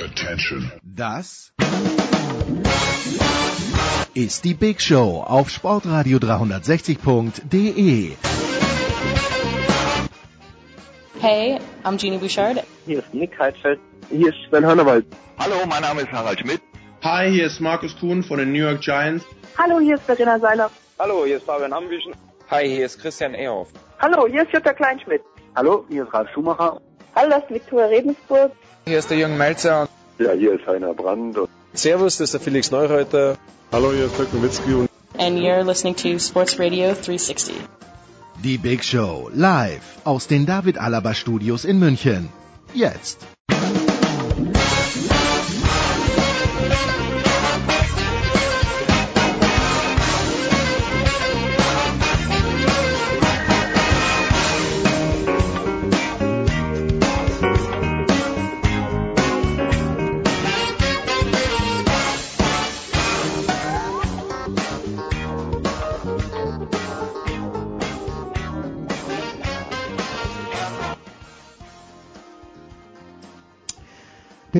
Attention. Das ist die Big Show auf Sportradio 360.de. Hey, I'm Jeannie Bouchard. Hier ist Nick Heidfeld. Hier ist Sven Hannawald. Hallo, mein Name ist Harald Schmidt. Hi, hier ist Markus Kuhn von den New York Giants. Hallo, hier ist Verena Seiler. Hallo, hier ist Fabian Ambüchen. Hi, hier ist Christian Ehoff. Hallo, hier ist Jutta Kleinschmidt. Hallo, hier ist Ralf Schumacher. Hallo, das ist Viktoria Rebensburg. Hier ist der Jürgen Melzer. Ja, hier ist Heiner Brand. Servus, das ist der Felix Neureuter. Hallo, hier ist Dirk Nowitzki. And you're listening to Sports Radio 360. Die Big Show live aus den David Alaba Studios in München. Jetzt.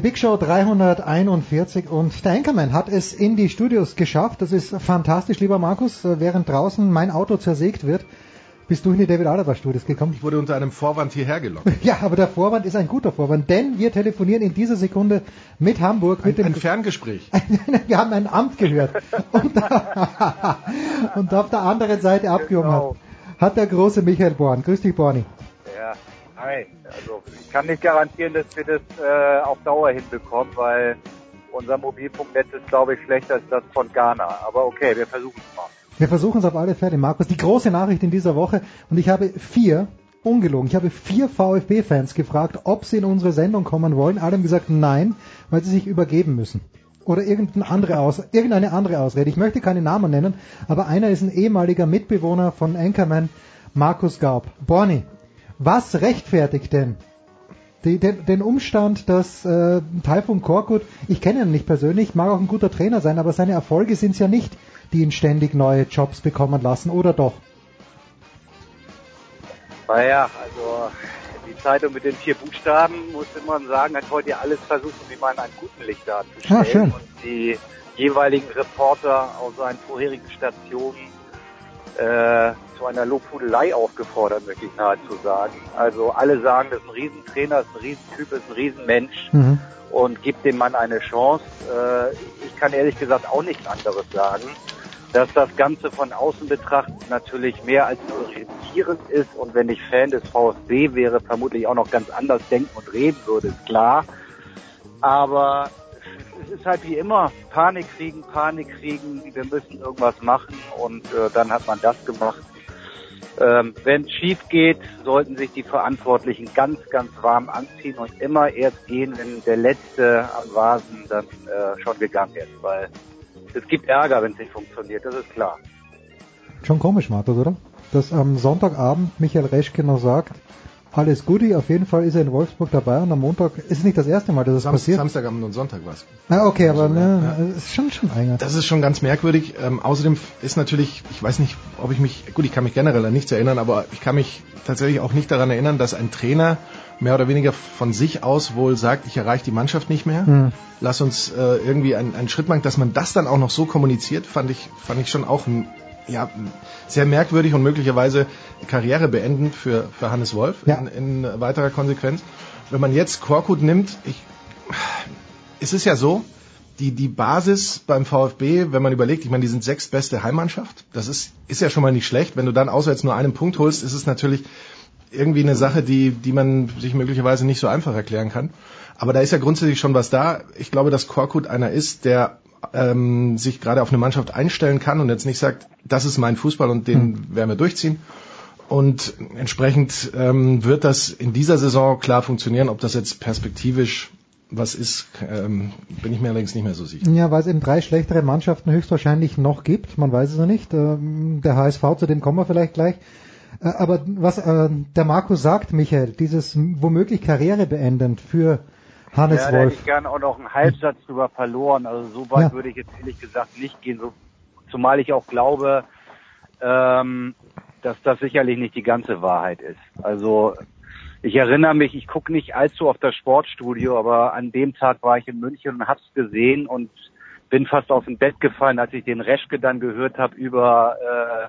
Big Show 341 und der Anchorman hat es in die Studios geschafft. Das ist fantastisch, lieber Markus. Während draußen mein Auto zersägt wird, bist du in die David Alaba Studios gekommen. Ich wurde unter einem Vorwand hierher gelockt. Ja, aber der Vorwand ist ein guter Vorwand, denn wir telefonieren in dieser Sekunde mit Hamburg. Mit ein, dem ein Ferngespräch. wir haben ein Amt gehört. Und, und auf der anderen Seite abgehoben genau. hat, hat der große Michael Born. Grüß dich, Borni. Ja, hi. Also ich kann nicht garantieren, dass wir das äh, auf Dauer hinbekommen, weil unser Mobilfunknetz ist, glaube ich, schlechter als das von Ghana. Aber okay, wir versuchen es mal. Wir versuchen es auf alle Fälle, Markus. Die große Nachricht in dieser Woche und ich habe vier, ungelogen, ich habe vier VfB-Fans gefragt, ob sie in unsere Sendung kommen wollen. Alle haben gesagt nein, weil sie sich übergeben müssen. Oder irgendeine andere, Aus irgendeine andere Ausrede. Ich möchte keine Namen nennen, aber einer ist ein ehemaliger Mitbewohner von Anchorman, Markus Gaub. Borni, was rechtfertigt denn die, den, den, Umstand, dass äh, Taifun Korkut, ich kenne ihn nicht persönlich, mag auch ein guter Trainer sein, aber seine Erfolge sind es ja nicht, die ihn ständig neue Jobs bekommen lassen, oder doch? Naja, also die Zeitung mit den vier Buchstaben, musste man sagen, hat heute alles versucht, wie man einen guten Licht darzustellen. Ah, schön. Und die jeweiligen Reporter aus seinen vorherigen Stationen äh, zu einer Lobhudelei aufgefordert, möchte ich nahezu sagen. Also alle sagen, das ist ein Riesentrainer, das ist ein Riesentyp, ist ein Riesenmensch Mhm. und gibt dem Mann eine Chance. Äh, ich kann ehrlich gesagt auch nichts anderes sagen. Dass das Ganze von außen betrachtet natürlich mehr als nur irritierend ist und wenn ich Fan des VfB wäre, vermutlich auch noch ganz anders denken und reden würde, ist klar. Aber es ist halt wie immer, Panik kriegen, Panik kriegen, wir müssen irgendwas machen und äh, dann hat man das gemacht. Ähm, Wenn es schief geht, sollten sich die Verantwortlichen ganz, ganz warm anziehen und immer erst gehen, wenn der Letzte am Vasen dann äh, schon gegangen ist, weil es gibt Ärger, wenn es nicht funktioniert, das ist klar. Schon komisch, Markus, oder? Dass am Sonntagabend Michael Reschke noch sagt, alles Guti, auf jeden Fall ist er in Wolfsburg dabei und am Montag ist nicht das erste Mal, dass es das passiert. Samstagabend und Sonntag was. Ah, okay, aber ne, ja. ist schon schon eigenartig. Das ist schon ganz merkwürdig. Ähm, außerdem ist natürlich, ich weiß nicht, ob ich mich, gut, ich kann mich generell an nichts erinnern, aber ich kann mich tatsächlich auch nicht daran erinnern, dass ein Trainer mehr oder weniger von sich aus wohl sagt, ich erreiche die Mannschaft nicht mehr. Hm. Lass uns äh, irgendwie einen, einen Schritt machen, dass man das dann auch noch so kommuniziert, fand ich, fand ich schon auch ein ja, sehr merkwürdig und möglicherweise Karriere beenden für, für Hannes Wolf Ja. in, in weiterer Konsequenz. Wenn man jetzt Korkut nimmt, ich, es ist ja so, die, die Basis beim VfB, wenn man überlegt, ich meine, die sind sechstbeste Heimmannschaft, das ist, ist ja schon mal nicht schlecht. Wenn du dann auswärts nur einen Punkt holst, ist es natürlich irgendwie eine Sache, die, die man sich möglicherweise nicht so einfach erklären kann. Aber da ist ja grundsätzlich schon was da. Ich glaube, dass Korkut einer ist, der ähm, sich gerade auf eine Mannschaft einstellen kann und jetzt nicht sagt, das ist mein Fußball und den werden wir durchziehen. Und entsprechend ähm, wird das in dieser Saison klar funktionieren. Ob das jetzt perspektivisch was ist, ähm, bin ich mir allerdings nicht mehr so sicher. Ja, weil es eben drei schlechtere Mannschaften höchstwahrscheinlich noch gibt. Man weiß es noch nicht. Ähm, der HSV, zu dem kommen wir vielleicht gleich. Äh, aber was äh, der Markus sagt, Michael, dieses womöglich Karriere beendend für Hannes ja, da hätte Wolf. ich gerne auch noch einen Halbsatz drüber verloren. Also so weit Ja. würde ich jetzt ehrlich gesagt nicht gehen. So, zumal ich auch glaube, ähm, dass das sicherlich nicht die ganze Wahrheit ist. Also ich erinnere mich, ich gucke nicht allzu auf das Sportstudio, aber an dem Tag war ich in München und hab's gesehen und bin fast aus dem Bett gefallen, als ich den Reschke dann gehört habe über äh,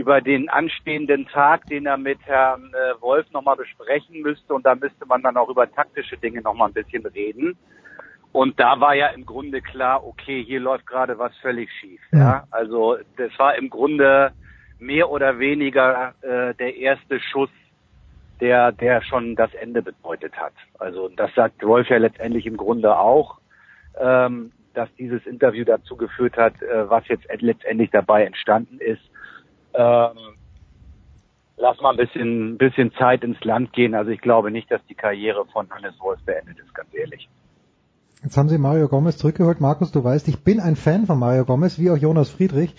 über den anstehenden Tag, den er mit Herrn äh, Wolf nochmal besprechen müsste. Und da müsste man dann auch über taktische Dinge nochmal ein bisschen reden. Und da war ja im Grunde klar, okay, hier läuft gerade was völlig schief. Ja. ja. Also das war im Grunde mehr oder weniger äh, der erste Schuss, der, der schon das Ende bedeutet hat. Also das sagt Wolf ja letztendlich im Grunde auch, ähm, dass dieses Interview dazu geführt hat, äh, was jetzt letztendlich dabei entstanden ist ähm, lass mal ein bisschen, bisschen Zeit ins Land gehen. Also ich glaube nicht, dass die Karriere von Hannes Wolf beendet ist, ganz ehrlich. Jetzt haben Sie Mario Gomez zurückgeholt. Markus, du weißt, ich bin ein Fan von Mario Gomez, wie auch Jonas Friedrich.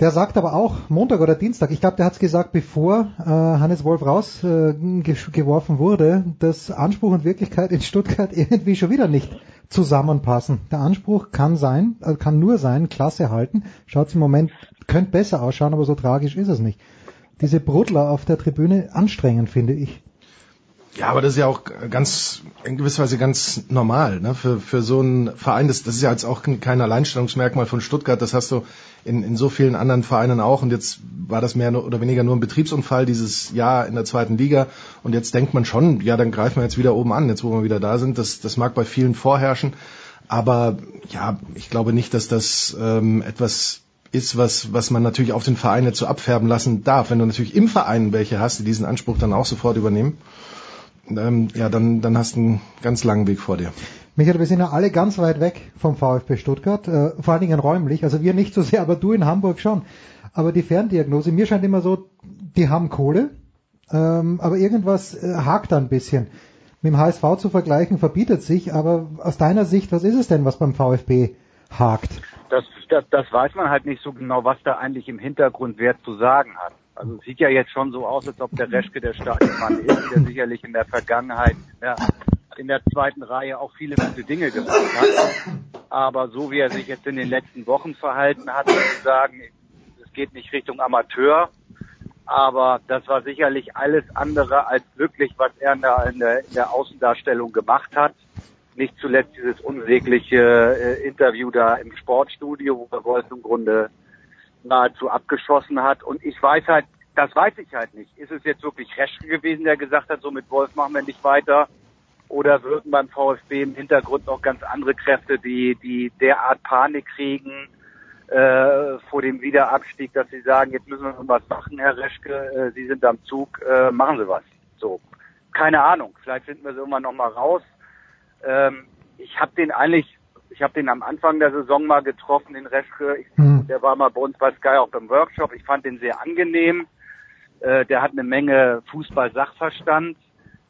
Der sagt aber auch Montag oder Dienstag, ich glaube, der hat es gesagt, bevor äh, Hannes Wolf rausgeworfen äh, wurde, dass Anspruch und Wirklichkeit in Stuttgart irgendwie schon wieder nicht zusammenpassen. Der Anspruch kann sein, äh, kann nur sein, Klasse halten. Schaut im Moment, könnte besser ausschauen, aber so tragisch ist es nicht. Diese Brudler auf der Tribüne anstrengend, finde ich. Ja, aber das ist ja auch ganz, in gewisser Weise ganz normal, ne? Für, für so einen Verein, das, das ist ja jetzt auch kein Alleinstellungsmerkmal von Stuttgart, das hast du in, in so vielen anderen Vereinen auch und jetzt war das mehr oder weniger nur ein Betriebsunfall dieses Jahr in der zweiten Liga und jetzt denkt man schon, ja, dann greifen wir jetzt wieder oben an, jetzt wo wir wieder da sind, das, das mag bei vielen vorherrschen, aber ja, ich glaube nicht, dass das ähm, etwas ist, was, was man natürlich auf den Verein jetzt so abfärben lassen darf. Wenn du natürlich im Verein welche hast, die diesen Anspruch dann auch sofort übernehmen, ähm, ja, dann, dann hast du einen ganz langen Weg vor dir. Michael, wir sind ja alle ganz weit weg vom VfB Stuttgart, äh, vor allen Dingen räumlich. Also wir nicht so sehr, aber du in Hamburg schon. Aber die Ferndiagnose, mir scheint immer so, die haben Kohle, ähm, aber irgendwas äh, hakt da ein bisschen. Mit dem HSV zu vergleichen verbietet sich, aber aus deiner Sicht, was ist es denn, was beim VfB hakt? Das, das, das weiß man halt nicht so genau, was da eigentlich im Hintergrund wer zu sagen hat. Also es sieht ja jetzt schon so aus, als ob der Reschke der starke Mann ist, der sicherlich in der Vergangenheit ja, in der zweiten Reihe auch viele gute Dinge gemacht hat. Aber so wie er sich jetzt in den letzten Wochen verhalten hat, würde ich sagen, es geht nicht Richtung Amateur. Aber das war sicherlich alles andere als wirklich, was er in der, in der, in der Außendarstellung gemacht hat. Nicht zuletzt dieses unsägliche äh, Interview da im Sportstudio, wo er im Grunde nahezu abgeschossen hat. Und ich weiß halt, das weiß ich halt nicht. Ist es jetzt wirklich Reschke gewesen, der gesagt hat, so mit Wolf machen wir nicht weiter? Oder wirken beim VfB im Hintergrund noch ganz andere Kräfte, die, die derart Panik kriegen äh, vor dem Wiederabstieg, dass sie sagen, jetzt müssen wir was machen, Herr Reschke, äh, Sie sind am Zug, äh, machen Sie was. So, keine Ahnung, vielleicht finden wir es irgendwann noch mal raus. Ähm, ich habe den eigentlich ich habe den am Anfang der Saison mal getroffen, den Reschke. Ich, mhm. Der war mal bei uns bei Sky auch beim Workshop. Ich fand den sehr angenehm. Äh, der hat eine Menge Fußball-Sachverstand.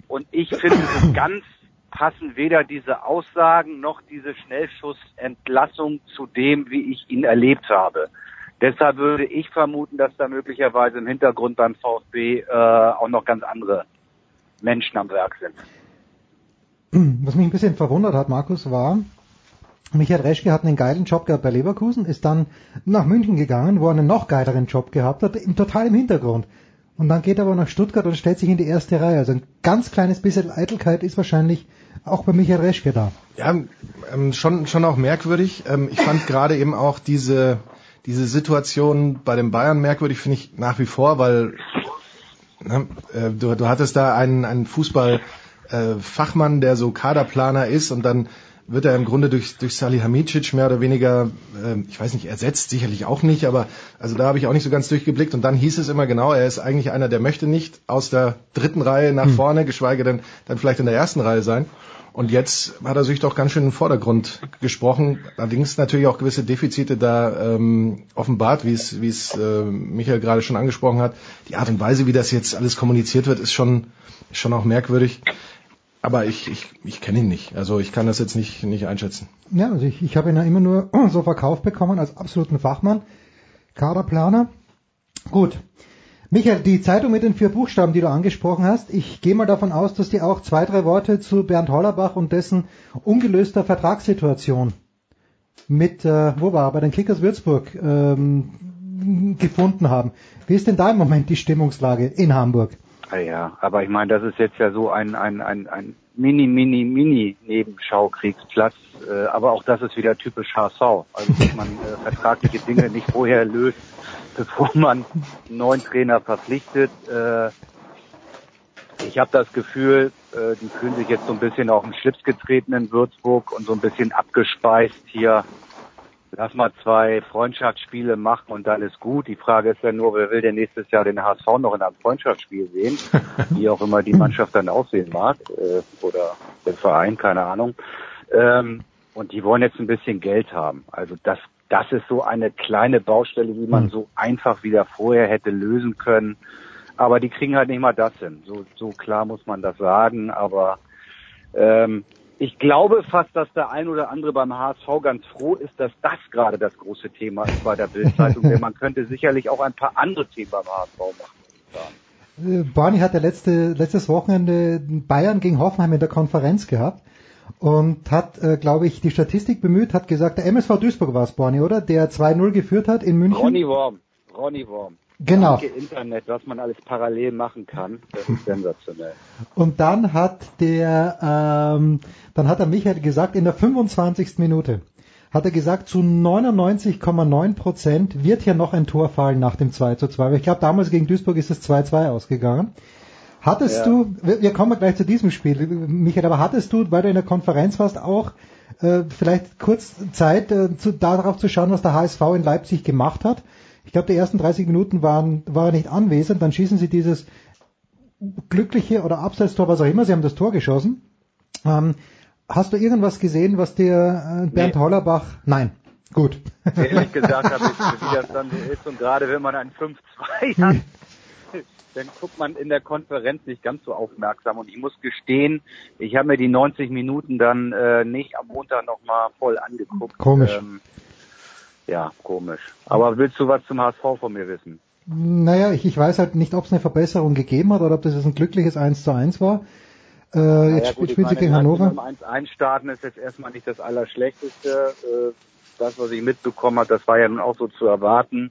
Und ich finde, so ganz passen weder diese Aussagen noch diese Schnellschussentlassung zu dem, wie ich ihn erlebt habe. Deshalb würde ich vermuten, dass da möglicherweise im Hintergrund beim VfB äh, auch noch ganz andere Menschen am Werk sind. Was mich ein bisschen verwundert hat, Markus, war, Michael Reschke hat einen geilen Job gehabt bei Leverkusen, ist dann nach München gegangen, wo er einen noch geileren Job gehabt hat, total im Hintergrund. Und dann geht er aber nach Stuttgart und stellt sich in die erste Reihe. Also ein ganz kleines bisschen Eitelkeit ist wahrscheinlich auch bei Michael Reschke da. Ja, ähm, schon, schon auch merkwürdig. Ähm, ich fand gerade eben auch diese, diese Situation bei den Bayern merkwürdig, finde ich nach wie vor, weil ne, äh, du, du hattest da einen, einen Fußballfachmann, äh, der so Kaderplaner ist und dann wird er im Grunde durch, durch Salihamidzic mehr oder weniger, äh, ich weiß nicht, ersetzt, sicherlich auch nicht, aber also da habe ich auch nicht so ganz durchgeblickt. Und dann hieß es immer genau, er ist eigentlich einer, der möchte nicht aus der dritten Reihe nach hm. vorne, geschweige denn dann vielleicht in der ersten Reihe sein. Und jetzt hat er sich doch ganz schön in den Vordergrund gesprochen. Allerdings natürlich auch gewisse Defizite da ähm, offenbart, wie es, wie es äh, Michael gerade schon angesprochen hat. Die Art und Weise, wie das jetzt alles kommuniziert wird, ist schon, schon auch merkwürdig. Aber ich, ich, ich kenne ihn nicht. Also ich kann das jetzt nicht, nicht einschätzen. Ja, also ich, ich habe ihn ja immer nur so verkauft bekommen als absoluten Fachmann. Kaderplaner. Gut. Michael, die Zeitung mit den vier Buchstaben, die du angesprochen hast, ich gehe mal davon aus, dass die auch zwei, drei Worte zu Bernd Hollerbach und dessen ungelöster mit, äh, wo war bei den Kickers Würzburg ähm, gefunden haben. Wie ist denn da im Moment die Stimmungslage in Hamburg? Ja, aber ich meine, das ist jetzt ja so ein, ein, ein, ein mini, mini, mini Nebenschaukriegsplatz. Äh, aber auch das ist wieder typisch HSV. Also, dass man äh, vertragliche Dinge nicht vorher löst, bevor man einen neuen Trainer verpflichtet. Äh, ich habe das Gefühl, äh, die fühlen sich jetzt so ein bisschen auf den Schlips getreten in Würzburg und so ein bisschen abgespeist hier. Lass mal zwei Freundschaftsspiele machen und dann ist gut. Die Frage ist ja nur, wer will denn nächstes Jahr den HSV noch in einem Freundschaftsspiel sehen? Wie auch immer die Mannschaft dann aussehen mag äh, oder der Verein, keine Ahnung. Ähm, und die wollen jetzt ein bisschen Geld haben. Also das, das ist so eine kleine Baustelle, die man so einfach wieder vorher hätte lösen können. Aber die kriegen halt nicht mal das hin. So, so klar muss man das sagen. Aber ähm, ich glaube fast, dass der ein oder andere beim HSV ganz froh ist, dass das gerade das große Thema ist bei der Bildzeitung. Denn man könnte sicherlich auch ein paar andere Themen beim HSV machen. Äh, Barney hat ja letzte, letztes Wochenende Bayern gegen Hoffenheim in der Konferenz gehabt und hat, äh, glaube ich, die Statistik bemüht, hat gesagt, der MSV Duisburg war es, Barney, oder? Der 2-0 geführt hat in München. Ronny Worm. Ronny Worm. Genau. Internet, was man alles parallel machen kann, das ist sensationell. Und dann hat der, ähm, dann hat der Michael gesagt, in der 25. Minute hat er gesagt, zu 99,9 Prozent wird hier noch ein Tor fallen nach dem 2 zu 2. Weil ich glaube, damals gegen Duisburg ist es 2-2 ausgegangen. Hattest Ja. du, wir, wir kommen gleich zu diesem Spiel, Michael, aber hattest du, weil du in der Konferenz warst, auch äh, vielleicht kurz Zeit, äh, zu, darauf zu schauen, was der HSV in Leipzig gemacht hat? Ich glaube, die ersten 30 Minuten waren, war er nicht anwesend, dann schießen sie dieses glückliche oder Abseitstor, was auch immer, sie haben das Tor geschossen. Ähm, hast du irgendwas gesehen, was dir äh, Bernd Nee. Hollerbach, nein, gut. Ehrlich gesagt habe ich, wie das dann so ist. Und gerade wenn man ein 5-2 hat, dann guckt man in der Konferenz nicht ganz so aufmerksam. Und ich muss gestehen, ich habe mir die 90 Minuten dann äh, nicht am Montag nochmal voll angeguckt. Komisch. Ähm, ja, komisch. Aber willst du was zum HSV von mir wissen? Naja, ich, ich weiß halt nicht, ob es eine Verbesserung gegeben hat oder ob das jetzt ein glückliches 1 zu 1 war. Äh, Naja, jetzt gut, spielt, spielt sie gegen Hannover. Um 1-1 starten ist jetzt erstmal nicht das Allerschlechteste. Äh, das, was ich mitbekommen habe, das war ja nun auch so zu erwarten.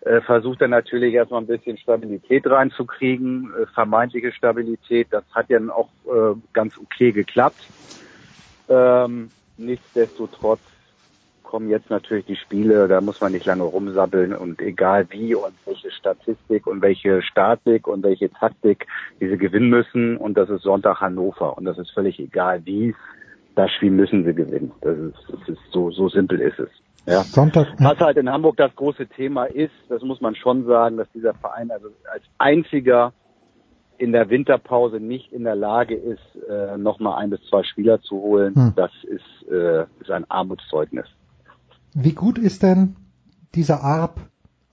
Äh, versucht er natürlich erstmal ein bisschen Stabilität reinzukriegen, äh, vermeintliche Stabilität. Das hat ja dann auch ganz okay geklappt. Ähm, nichtsdestotrotz kommen jetzt natürlich die Spiele, da muss man nicht lange rumsabbeln und egal wie und welche Statistik und welche Statik und welche Taktik diese gewinnen müssen und das ist Sonntag Hannover und das ist völlig egal wie, das Spiel müssen sie gewinnen. Das ist, das ist so, so simpel ist es. Ja. Sonntag. Was halt in Hamburg das große Thema ist, das muss man schon sagen, dass dieser Verein also als einziger in der Winterpause nicht in der Lage ist, äh, nochmal ein bis zwei Spieler zu holen. Hm. Das ist, äh, ist ein Armutszeugnis. Wie gut ist denn dieser Arp,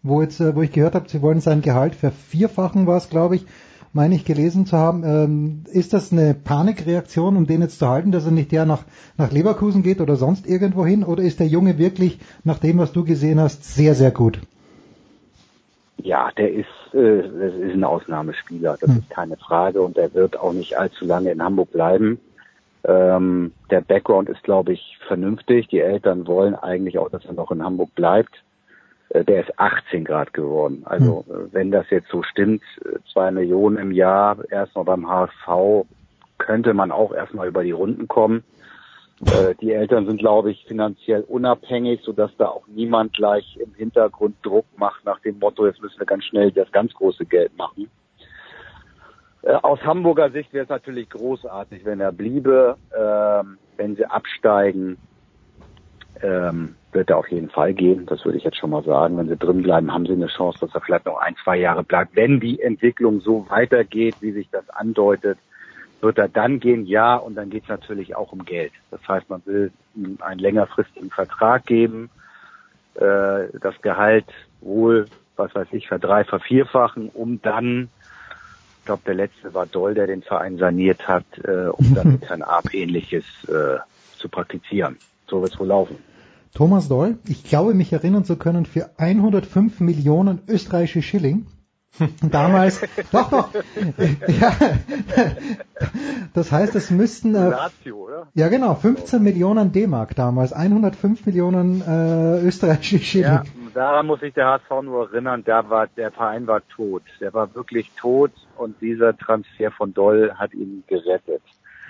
wo jetzt, äh, wo ich gehört habe, sie wollen sein Gehalt vervierfachen, war es, glaube ich, meine ich gelesen zu haben. Ähm, ist das eine Panikreaktion, um den jetzt zu halten, dass er nicht ja nach, nach Leverkusen geht oder sonst irgendwo hin? Oder ist der Junge wirklich, nach dem, was du gesehen hast, sehr, sehr gut? Ja, der ist, äh, das ist ein Ausnahmespieler, das ist keine Frage und er wird auch nicht allzu lange in Hamburg bleiben. Ähm, der Background ist, glaube ich, vernünftig. Die Eltern wollen eigentlich auch, dass er noch in Hamburg bleibt. Äh, der ist 18 Grad geworden. Also äh, wenn das jetzt so stimmt, äh, zwei Millionen im Jahr erstmal beim HSV, könnte man auch erstmal über die Runden kommen. Äh, die Eltern sind, glaube ich, finanziell unabhängig, sodass da auch niemand gleich im Hintergrund Druck macht nach dem Motto, jetzt müssen wir ganz schnell das ganz große Geld machen. Äh, Aus Hamburger Sicht wäre es natürlich großartig, wenn er bliebe. Ähm, wenn sie absteigen, ähm, wird er auf jeden Fall gehen. Das würde ich jetzt schon mal sagen. Wenn sie drin bleiben, haben sie eine Chance, dass er vielleicht noch ein, zwei Jahre bleibt. Wenn die Entwicklung so weitergeht, wie sich das andeutet, wird er dann gehen, ja, und dann geht es natürlich auch um Geld. Das heißt, man will einen längerfristigen Vertrag geben, äh, das Gehalt wohl, was weiß ich, verdrei, vervierfachen, um dann, ich glaube, der letzte war Doll, der den Verein saniert hat, äh, um dann mit Herrn Arp ähnliches äh, zu praktizieren. So wird es wohl laufen. Thomas Doll, ich glaube mich erinnern zu können, für 105 Millionen österreichische Schilling. Damals, doch, doch, ja, das heißt, es müssten, äh, Lazio, oder? ja genau, 15 Millionen D-Mark damals, 105 Millionen äh, österreichische Schilling. Ja, daran muss sich der HSV nur erinnern, da war, der Verein war tot. Der war wirklich tot und dieser Transfer von Doll hat ihn gerettet.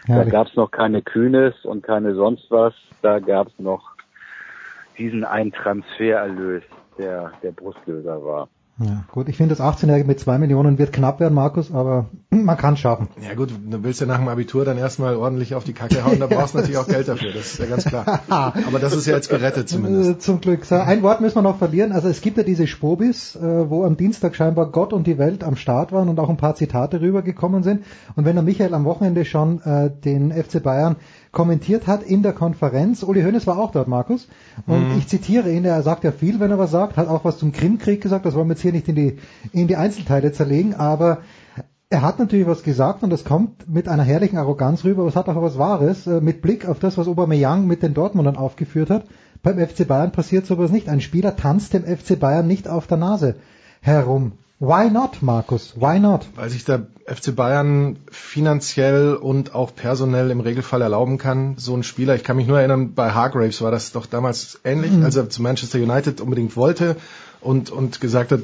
Da gab es noch keine Kühnes und keine sonst was. Da gab es noch diesen einen Transfererlös, der der Brustlöser war. Ja, gut, ich finde das 18-Jährige mit zwei Millionen wird knapp werden, Markus, aber man kann schaffen. Ja gut, du willst ja nach dem Abitur dann erstmal ordentlich auf die Kacke hauen, da brauchst du natürlich auch Geld dafür, das ist ja ganz klar. Aber das ist ja jetzt gerettet zumindest. Äh, Zum Glück. So, ein Wort müssen wir noch verlieren. Also es gibt ja diese Spobis, äh, wo am Dienstag scheinbar Gott und die Welt am Start waren und auch ein paar Zitate rübergekommen sind. Und wenn der Michael am Wochenende schon äh, den FC Bayern kommentiert hat in der Konferenz. Uli Hoeneß war auch dort, Markus. Und Mhm. ich zitiere ihn, er sagt ja viel, wenn er was sagt, hat auch was zum Krimkrieg gesagt, das wollen wir jetzt hier nicht in die, in die Einzelteile zerlegen, aber er hat natürlich was gesagt und das kommt mit einer herrlichen Arroganz rüber, aber es hat auch was Wahres, äh, mit Blick auf das, was Aubameyang mit den Dortmundern aufgeführt hat. Beim FC Bayern passiert sowas nicht. Ein Spieler tanzt dem FC Bayern nicht auf der Nase herum. Why not, Markus? Why not? Weil sich der FC Bayern finanziell und auch personell im Regelfall erlauben kann, so ein Spieler, ich kann mich nur erinnern, bei Hargraves war das doch damals ähnlich, Mhm. als er zu Manchester United unbedingt wollte und, und gesagt hat,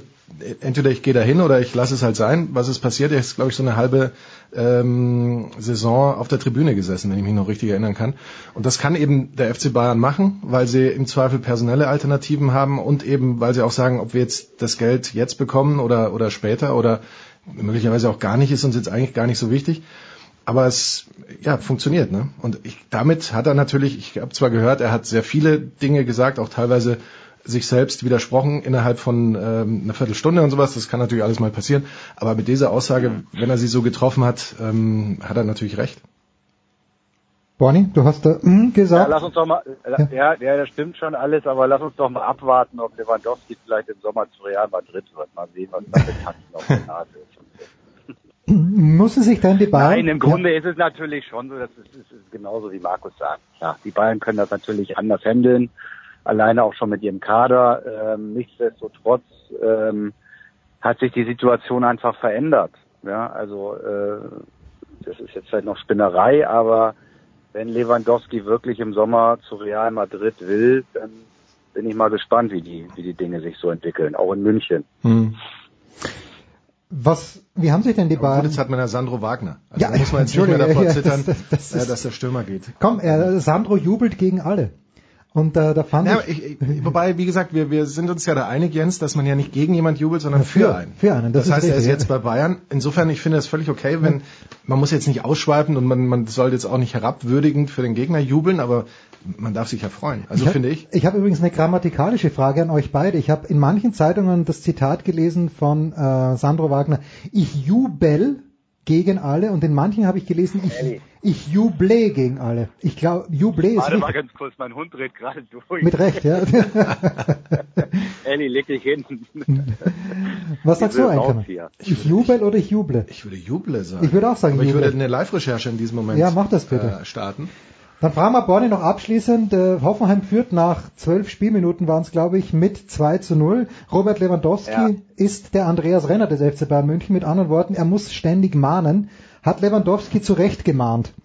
entweder ich gehe dahin oder ich lasse es halt sein. Was ist passiert? Er ist, glaube ich, so eine halbe ähm, Saison auf der Tribüne gesessen, wenn ich mich noch richtig erinnern kann. Und das kann eben der FC Bayern machen, weil sie im Zweifel personelle Alternativen haben und eben, weil sie auch sagen, ob wir jetzt das Geld jetzt bekommen oder, oder später oder möglicherweise auch gar nicht, ist uns jetzt eigentlich gar nicht so wichtig. Aber es ja, funktioniert. Ne? Und ich, damit hat er natürlich, ich habe zwar gehört, er hat sehr viele Dinge gesagt, auch teilweise sich selbst widersprochen innerhalb von ähm, einer Viertelstunde und sowas. Das kann natürlich alles mal passieren. Aber mit dieser Aussage, wenn er sie so getroffen hat, ähm, hat er natürlich recht. Bonnie, du hast da mm, Ja, gesagt. lass uns doch mal, äh, ja, ja, das stimmt schon alles, aber lass uns doch mal abwarten, ob Lewandowski vielleicht im Sommer zu Real Madrid wird. Mal sehen, was da mit Tanzen auf der Nase ist. Müssen sich denn die Bayern... Nein, im Grunde ist es natürlich schon so, das ist, ist, ist genauso wie Markus sagt. Ja, die Bayern können das natürlich anders handeln, alleine auch schon mit ihrem Kader. Ähm, nichtsdestotrotz ähm, hat sich die Situation einfach verändert. Ja, also äh, das ist jetzt vielleicht noch Spinnerei, aber wenn Lewandowski wirklich im Sommer zu Real Madrid will, dann bin ich mal gespannt, wie die, wie die Dinge sich so entwickeln, auch in München. Hm. Was, wie haben sich denn die Bayern... gut, jetzt hat man ja Sandro Wagner. Also Ja, da muss man jetzt nicht mehr davor ja, zittern, das- das äh, ist- dass der Stürmer geht. Komm, er, Sandro jubelt gegen alle. Und äh, da fand Ja, ich... ich, ich, wobei, wie gesagt, wir, wir sind uns ja da einig, Jens, dass man ja nicht gegen jemand jubelt, sondern Ja, für, für- einen. für einen, das Das, heißt, er ist richtig, jetzt bei Bayern. Insofern, ich finde es völlig okay, wenn man muss jetzt nicht ausschweifen und man, man soll jetzt auch nicht herabwürdigend für den Gegner jubeln, aber man darf sich ja freuen. Also hab- finde ich. Ich habe übrigens eine grammatikalische Frage an euch beide. Ich habe in manchen Zeitungen das Zitat gelesen von äh, Sandro Wagner, ich jubel gegen alle und in manchen habe ich gelesen, ich, ich juble gegen alle. Ich glaube, juble ist Warte mal ganz kurz, mein Hund dreht gerade durch. Mit Recht, ja. Elli, leg dich hin. Was sagst du eigentlich? Ich jubel oder ich juble? Ich würde Juble sagen. Ich würde auch sagen aber ich Juble. würde eine Live-Recherche in diesem Moment Ja, mach das bitte. Äh, starten. Dann fragen wir Borny noch abschließend. Äh, Hoffenheim führt nach zwölf Spielminuten waren es, glaube ich, mit 2 zu 0. Robert Lewandowski Ja. ist der Andreas Renner des FC Bayern München. Mit anderen Worten, er muss ständig mahnen. Hat Lewandowski zu Recht gemahnt?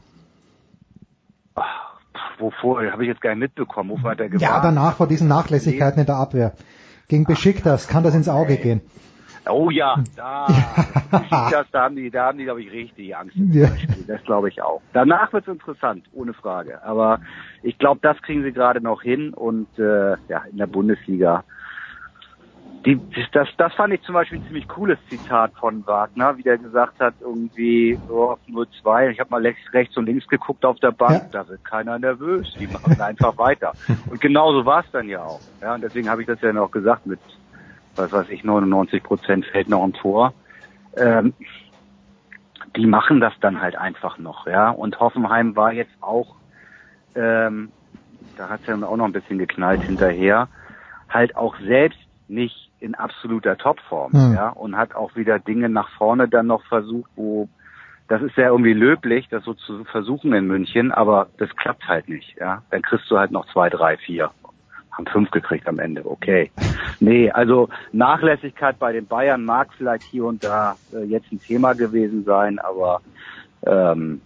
Wovor? Habe ich jetzt gar nicht mitbekommen. Wovor hat er gewarnt? Ja, danach vor diesen Nachlässigkeiten in der Abwehr. Gegen Besiktas kann das ins Auge gehen. Oh ja, da, das, da haben die, da haben die, glaube ich, richtig Angst. Ja. Das glaube ich auch. Danach wird's interessant, ohne Frage. Aber ich glaube, das kriegen sie gerade noch hin und äh, ja, in der Bundesliga. Die, das, das fand ich zum Beispiel ein ziemlich cooles Zitat von Wagner, wie der gesagt hat, irgendwie so auf 0-2. Ich habe mal rechts, rechts und links geguckt auf der Bank, Ja. da wird keiner nervös. Die machen einfach weiter. Und genauso war es dann ja auch. Ja, und deswegen habe ich das ja noch gesagt mit was weiß ich, 99 Prozent fällt noch ein Tor. Ähm, die machen das dann halt einfach noch, ja. Und Hoffenheim war jetzt auch, ähm, da hat es ja auch noch ein bisschen geknallt hinterher, halt auch selbst nicht in absoluter Topform, Hm. ja, und hat auch wieder Dinge nach vorne dann noch versucht, wo das ist ja irgendwie löblich, das so zu versuchen in München, aber das klappt halt nicht, ja. Dann kriegst du halt noch zwei, drei, vier. Haben fünf gekriegt am Ende, okay. Nee, also Nachlässigkeit bei den Bayern mag vielleicht hier und da äh, jetzt ein Thema gewesen sein, aber ähm,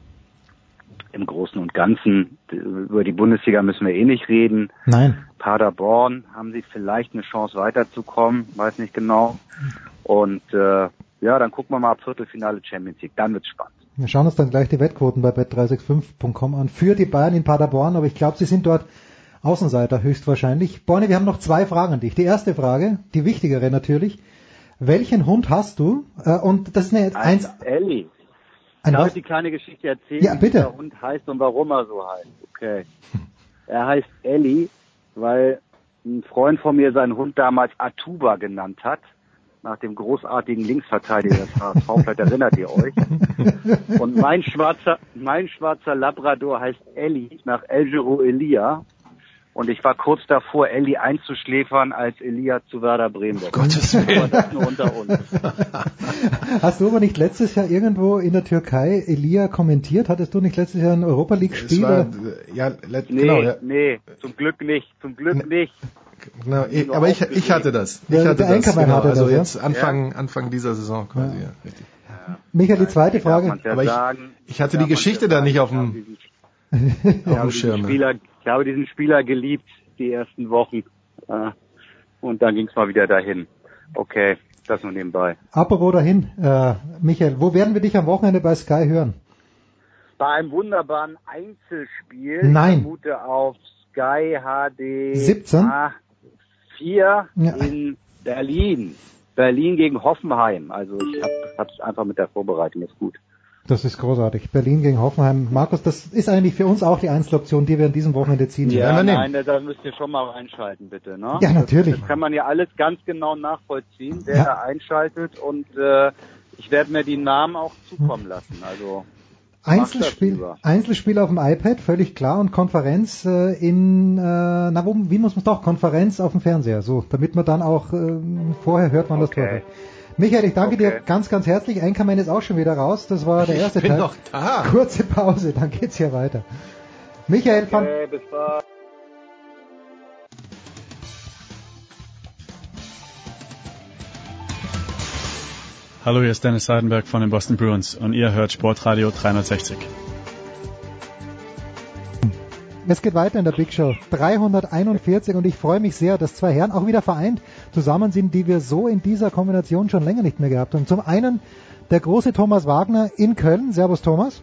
im Großen und Ganzen, über die Bundesliga müssen wir eh nicht reden. Nein. Paderborn haben sie vielleicht eine Chance weiterzukommen, weiß nicht genau. Und äh, ja, dann gucken wir mal ab Viertelfinale Champions League, dann wird's spannend. Wir schauen uns dann gleich die Wettquoten bei bet365.com an für die Bayern in Paderborn, aber ich glaube, sie sind dort Außenseiter höchstwahrscheinlich. Borne, wir haben noch zwei Fragen an dich. Die erste Frage, die wichtigere natürlich. Welchen Hund hast du? Äh, und das ist eine eins. Ellie. Ein Darf ich die kleine Geschichte erzählen, Ja, wie bitte. der Hund heißt und warum er so heißt? Okay. Er heißt Ellie, weil ein Freund von mir seinen Hund damals Atuba genannt hat, nach dem großartigen Linksverteidiger des HSV, vielleicht erinnert ihr euch. Und mein schwarzer, mein schwarzer Labrador heißt Ellie, nach Elgero Elia. Und ich war kurz davor, Ellie einzuschläfern, als Elia zu Werder Bremen wurde. Gottes Aber das nur unter uns. Hast du aber nicht letztes Jahr irgendwo in der Türkei Elia kommentiert? Hattest du nicht letztes Jahr ein Europa League Spiel? war, ja, let, Nee, genau, ja. nee, zum Glück nicht, zum Glück nicht. Genau, ich, aber ich, ich hatte das. Ich Der- hatte der das. Genau, hatte also das, ja? jetzt Anfang, Anfang dieser Saison quasi. Ja. richtig. Michael, die zweite Frage. ja Aber ich-. Ich hatte die Geschichte ja da nicht auf dem, auf dem Schirm. Ich habe diesen Spieler geliebt, die ersten Wochen. Äh, Und dann ging es mal wieder dahin. Okay, das nur nebenbei. Apropos dahin, äh, Michael, wo werden wir dich am Wochenende bei Sky hören? Bei einem wunderbaren Einzelspiel. Nein. Ich vermute auf Sky HD 17? 4 Ja. in Berlin. Berlin gegen Hoffenheim. Also ich habe es einfach mit der Vorbereitung ist gut. Das ist großartig. Berlin gegen Hoffenheim. Markus, das ist eigentlich für uns auch die Einzeloption, die wir an diesem Wochenende ziehen. Ja, nehmen. nein, da- müsst ihr schon mal reinschalten, bitte. Ne? Ja, natürlich. Das, das kann man ja alles ganz genau nachvollziehen, wer Ja. da einschaltet und äh, ich werde mir die Namen auch zukommen lassen. Also Einzelspiel, das. Einzelspiel auf dem iPad, völlig klar, und Konferenz äh, in, äh, na, wo, wie muss man es doch, Konferenz auf dem Fernseher, so, damit man dann auch äh, vorher hört, wann das Okay. Tor fällt. Michael, ich danke dir Okay. ganz, ganz herzlich. Einkommen ist auch schon wieder raus. Das war der erste Ich bin Teil. noch da. Kurze Pause, dann geht's hier weiter. Michael, okay, bis bald. Hallo, hier ist Dennis Seidenberg von den Boston Bruins und ihr hört Sportradio 360. Es geht weiter in der Big Show 341 und ich freue mich sehr, dass zwei Herren auch wieder vereint zusammen sind, die wir so in dieser Kombination schon länger nicht mehr gehabt haben. Zum einen der große Thomas Wagner in Köln. Servus Thomas.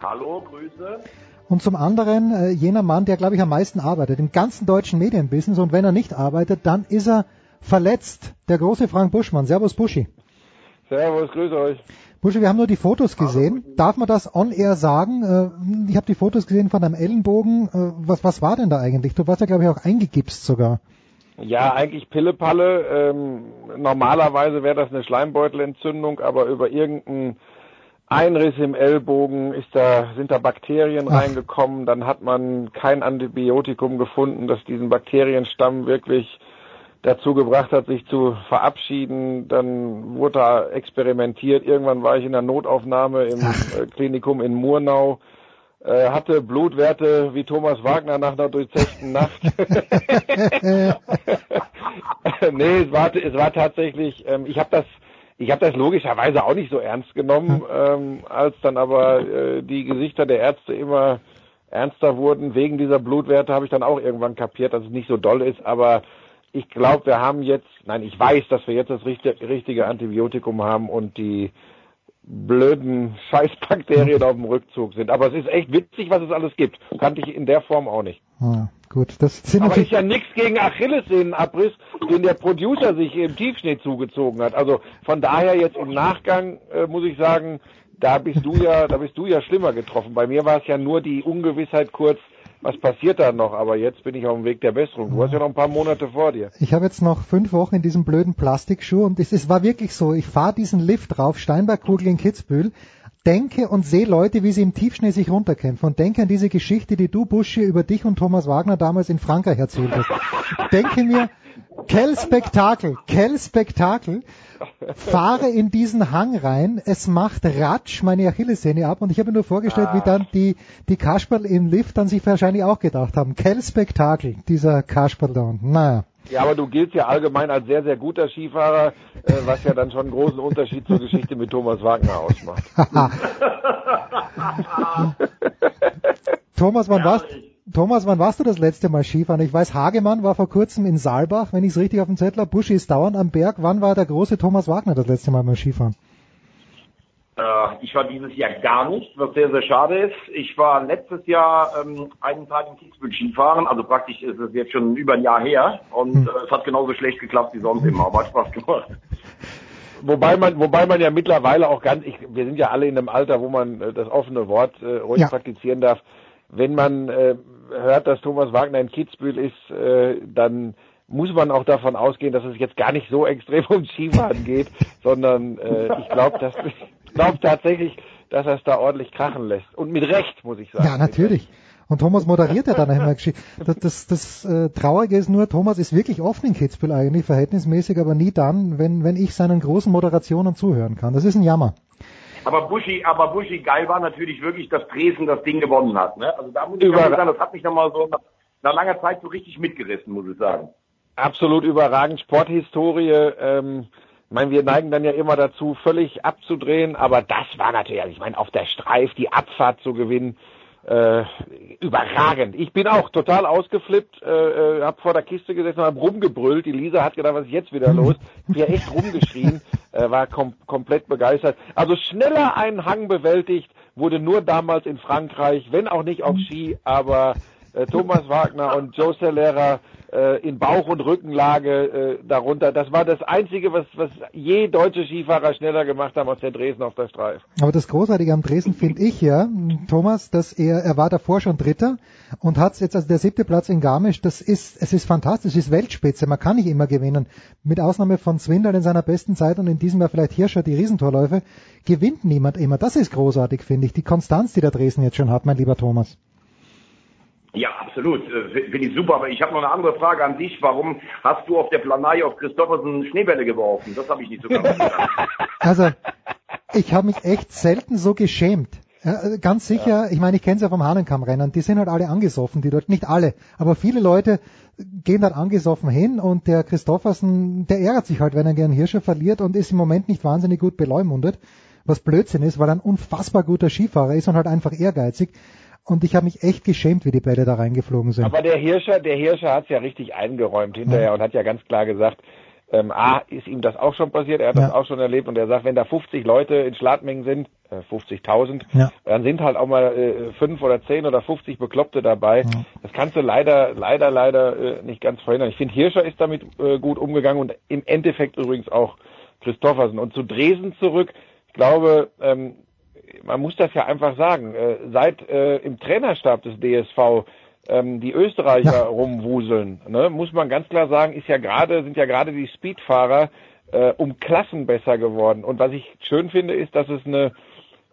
Hallo, Grüße. Und zum anderen äh, jener Mann, der, glaube ich, am meisten arbeitet im ganzen deutschen Medienbusiness. Und wenn er nicht arbeitet, dann ist er verletzt. Der große Frank Buschmann. Servus Buschi. Servus, grüße euch. Buschi, wir haben nur die Fotos gesehen. Darf man das on air sagen? Äh, ich habe die Fotos gesehen von deinem Ellenbogen. Äh, was, was war denn da eigentlich? Du warst ja, glaube ich, auch eingegipst sogar. Ja, eigentlich Pillepalle. Ähm, normalerweise wäre das eine Schleimbeutelentzündung, aber über irgendeinen Einriss im Ellbogen ist da, sind da Bakterien Ach. reingekommen. Dann hat man kein Antibiotikum gefunden, das diesen Bakterienstamm wirklich dazu gebracht hat, sich zu verabschieden. Dann wurde da experimentiert. Irgendwann war ich in der Notaufnahme im äh, Klinikum in Murnau. Äh, hatte Blutwerte wie Thomas Wagner nach einer durchzechten Nacht. nee, es war, es war tatsächlich, ähm, ich habe das, ich habe das logischerweise auch nicht so ernst genommen, ähm, als dann aber äh, die Gesichter der Ärzte immer ernster wurden wegen dieser Blutwerte, habe ich dann auch irgendwann kapiert, dass es nicht so doll ist, aber ich glaube, wir haben jetzt, nein, ich weiß, dass wir jetzt das richtige, richtige Antibiotikum haben und die blöden Scheißbakterien auf dem Rückzug sind. Aber es ist echt witzig, was es alles gibt. Kannte ich in der Form auch nicht. Ah, gut, das sind Aber ist ja nichts gegen Achillessehnenabriss, den der Producer sich im Tiefschnee zugezogen hat. Also von daher jetzt im Nachgang äh, muss ich sagen, da bist du ja, da bist du ja schlimmer getroffen. Bei mir war es ja nur die Ungewissheit kurz, was passiert da noch? Aber jetzt bin ich auf dem Weg der Besserung. Du hast ja noch ein paar Monate vor dir. Ich habe jetzt noch fünf Wochen in diesem blöden Plastikschuh und es, es war wirklich so, ich fahre diesen Lift drauf, Steinbergkugel in Kitzbühel, denke und sehe Leute, wie sie im Tiefschnee sich runterkämpfen und denke an diese Geschichte, die du, Buschi, über dich und Thomas Wagner damals in Frankreich erzählt hast. denke mir, Quel Spektakel, quel Spektakel. Fahre in diesen Hang rein, es macht Ratsch meine Achillessehne ab und ich habe mir nur vorgestellt, wie dann die, die Kasperl im Lift dann sich wahrscheinlich auch gedacht haben. Quel Spektakel, dieser Kasperl da unten. Naja. Ja, aber du giltst ja allgemein als sehr, sehr guter Skifahrer, äh, was ja dann schon einen großen Unterschied zur Geschichte mit Thomas Wagner ausmacht. Thomas, wann warst, Thomas, wann warst du das letzte Mal Skifahren? Ich weiß, Hagemann war vor kurzem in Saalbach, wenn ich es richtig auf dem Zettel habe. Buschi ist dauernd am Berg. Wann war der große Thomas Wagner das letzte Mal beim Skifahren? Äh, ich war dieses Jahr gar nicht, was sehr, sehr schade ist. Ich war letztes Jahr ähm, einen Tag in Kitzbühel Skifahren, also praktisch ist es jetzt schon über ein Jahr her und Hm. äh, es hat genauso schlecht geklappt wie sonst immer, aber hat Spaß gemacht. Wobei man, wobei man ja mittlerweile auch ganz, ich, wir sind ja alle in einem Alter, wo man äh, das offene Wort äh, ruhig Ja. praktizieren darf. Wenn man äh, hört, dass Thomas Wagner in Kitzbühel ist, äh, dann muss man auch davon ausgehen, dass es jetzt gar nicht so extrem um Skifahren geht, sondern äh, ich glaube, dass ich glaube tatsächlich, dass er es da ordentlich krachen lässt. Und mit Recht, muss ich sagen. Ja, natürlich. Und Thomas moderiert ja dann auch immer Geschichte. Das, das, das äh, Traurige ist nur, Thomas ist wirklich oft in Kitzbühel eigentlich, verhältnismäßig, aber nie dann, wenn, wenn ich seinen großen Moderationen zuhören kann. Das ist ein Jammer. Aber Buschi, aber Buschi geil war natürlich wirklich, dass Dresden das Ding gewonnen hat. Ne? Also da muss ich Über- sagen, das hat mich nochmal so nach, nach langer Zeit so richtig mitgerissen, muss ich sagen. absolut überragend. Sporthistorie, ähm, ich meine, wir neigen dann ja immer dazu, völlig abzudrehen, aber das war natürlich, also ich meine, auf der Streif die Abfahrt zu gewinnen, äh, überragend. Ich bin auch total ausgeflippt, äh, äh, hab vor der Kiste gesessen und hab rumgebrüllt. Die Lisa hat gedacht, was ist jetzt wieder los? Ich echt rumgeschrien, äh, war kom komplett begeistert. Also schneller einen Hang bewältigt, wurde nur damals in Frankreich, wenn auch nicht auf Ski, aber äh, Thomas Wagner und Joe Celera äh, in Bauch- und Rückenlage äh, darunter. Das war das Einzige, was, was je deutsche Skifahrer schneller gemacht haben als der Dresden auf der Streif. Aber das Großartige am Dresden finde ich ja, Thomas, dass er, er war davor schon Dritter und hat jetzt also der siebte Platz in Garmisch, das ist, es ist fantastisch, es ist Weltspitze, man kann nicht immer gewinnen. Mit Ausnahme von Swindle in seiner besten Zeit und in diesem Jahr vielleicht Hirscher die Riesentorläufe, gewinnt niemand immer. Das ist großartig, finde ich. Die Konstanz, die der Dresden jetzt schon hat, mein lieber Thomas. Ja, absolut. Äh, Finde ich super. Aber ich habe noch eine andere Frage an dich. Warum hast du auf der Planei auf Christoffersen Schneebälle geworfen? Das habe ich nicht so ganz verstanden. Also, ich habe mich echt selten so geschämt. Ja, also ganz sicher, ich meine, ich kenne es ja vom Hahnenkammrennen, die sind halt alle angesoffen, die dort, nicht alle, aber viele Leute gehen dann angesoffen hin und der Christoffersen, der ärgert sich halt, wenn er gern Hirscher verliert und ist im Moment nicht wahnsinnig gut beleumundet, was Blödsinn ist, weil er ein unfassbar guter Skifahrer ist und halt einfach ehrgeizig. Und ich habe mich echt geschämt, wie die Bälle da reingeflogen sind. Aber der Hirscher, der Hirscher hat es ja richtig eingeräumt hinterher und hat ja ganz klar gesagt, ähm, A, ist ihm das auch schon passiert, er hat das Ja. auch schon erlebt und er sagt, wenn da 50 Leute in Schladmengen sind, äh, 50.000, Ja. dann sind halt auch mal äh, 5 oder 10 oder 50 Bekloppte dabei. Das kannst du leider, leider, leider äh, nicht ganz verhindern. Ich finde, Hirscher ist damit äh, gut umgegangen und im Endeffekt übrigens auch Christoffersen. Und zu Dresden zurück, ich glaube, ähm, man muss das ja einfach sagen, äh, seit äh, im Trainerstab des DSV ähm, die Österreicher rumwuseln, ne, muss man ganz klar sagen, ist ja gerade, sind ja gerade die Speedfahrer äh, um Klassen besser geworden. Und was ich schön finde, ist, dass es eine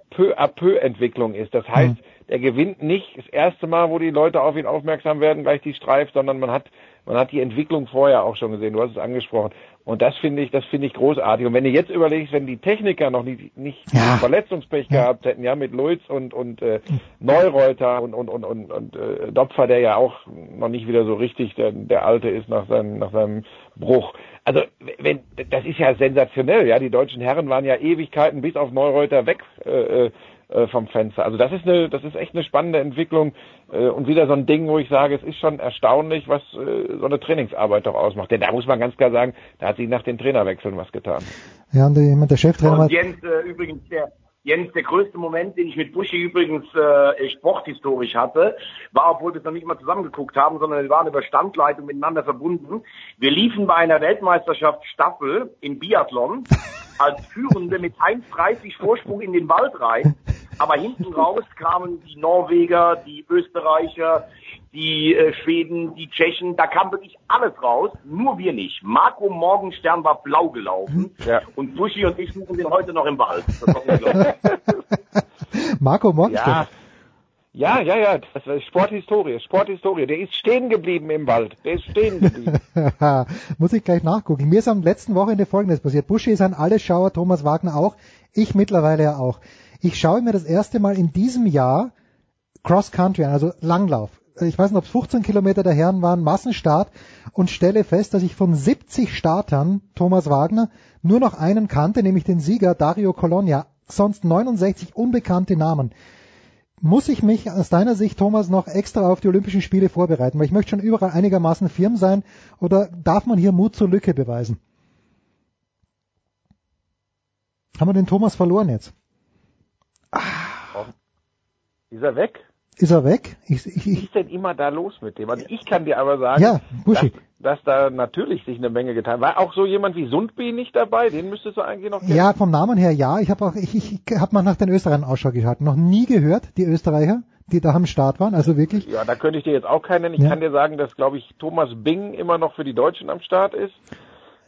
peu à peu Entwicklung ist. Das heißt, er gewinnt nicht das erste Mal, wo die Leute auf ihn aufmerksam werden, gleich die Streif, sondern man hat, man hat die Entwicklung vorher auch schon gesehen. Du hast es angesprochen. Und das finde ich, das finde ich großartig. Und wenn du jetzt überlegst, wenn die Techniker noch nicht, nicht Ja. Verletzungspech gehabt hätten, ja, mit Luiz und, und äh, Neureuter und, und, und, und, und äh, Dopfer, der ja auch noch nicht wieder so richtig der, der Alte ist nach seinem, nach seinem Bruch. Also, wenn, das ist ja sensationell, ja. Die deutschen Herren waren ja Ewigkeiten bis auf Neureuter weg, äh, äh, vom Fenster. Also das ist eine, das ist echt eine spannende Entwicklung äh, und wieder so ein Ding, wo ich sage, es ist schon erstaunlich, was äh, so eine Trainingsarbeit doch ausmacht. Denn da muss man ganz klar sagen, da hat sich nach den Trainerwechseln was getan. Ja, und der, der Cheftrainer Und Jens, äh, übrigens, der, Jens, der größte Moment, den ich mit Buschi übrigens äh, sporthistorisch hatte, war, obwohl wir es noch nicht mal zusammengeguckt haben, sondern wir waren über Standleitung miteinander verbunden. Wir liefen bei einer Weltmeisterschaft Staffel im Biathlon als Führende mit 1,30 Vorsprung in den Wald rein. Aber hinten raus kamen die Norweger, die Österreicher, die äh, Schweden, die Tschechen, da kam wirklich alles raus, nur wir nicht. Marco Morgenstern war blau gelaufen Ja. und Buschi und ich suchen den heute noch im Wald. Marco Morgenstern. Ja, ja, ja, ja, das ist Sporthistorie, Sporthistorie. Der ist stehen geblieben im Wald. Der ist stehen geblieben. Muss ich gleich nachgucken. Mir ist am letzten Wochenende Folgendes passiert. Buschi ist ein Allesschauer, Thomas Wagner auch. Ich mittlerweile ja auch. Ich schaue mir das erste Mal in diesem Jahr Cross Country an, also Langlauf. Ich weiß nicht, ob es 15 Kilometer der Herren waren, Massenstart und stelle fest, dass ich von 70 Startern Thomas Wagner nur noch einen kannte, nämlich den Sieger Dario Colonia. Sonst 69 unbekannte Namen. Muss ich mich aus deiner Sicht, Thomas, noch extra auf die Olympischen Spiele vorbereiten? Weil ich möchte schon überall einigermaßen firm sein. Oder darf man hier Mut zur Lücke beweisen? Haben wir den Thomas verloren jetzt? Ist er weg? Ist er weg? Ich, ich, Was ist denn immer da los mit dem? Also ich kann dir aber sagen, Ja, dass, dass da natürlich sich eine Menge getan War auch so jemand wie Sundby nicht dabei? Den müsstest du eigentlich noch kennen. ja, vom Namen her ja. Ich habe auch, ich, ich habe mal nach den Österreichern Ausschau gehalten. Noch nie gehört, die Österreicher, die da am Start waren. Also wirklich. Ja, da könnte ich dir jetzt auch keinen nennen. Ich Ja. kann dir sagen, dass, glaube ich, Thomas Bing immer noch für die Deutschen am Start ist.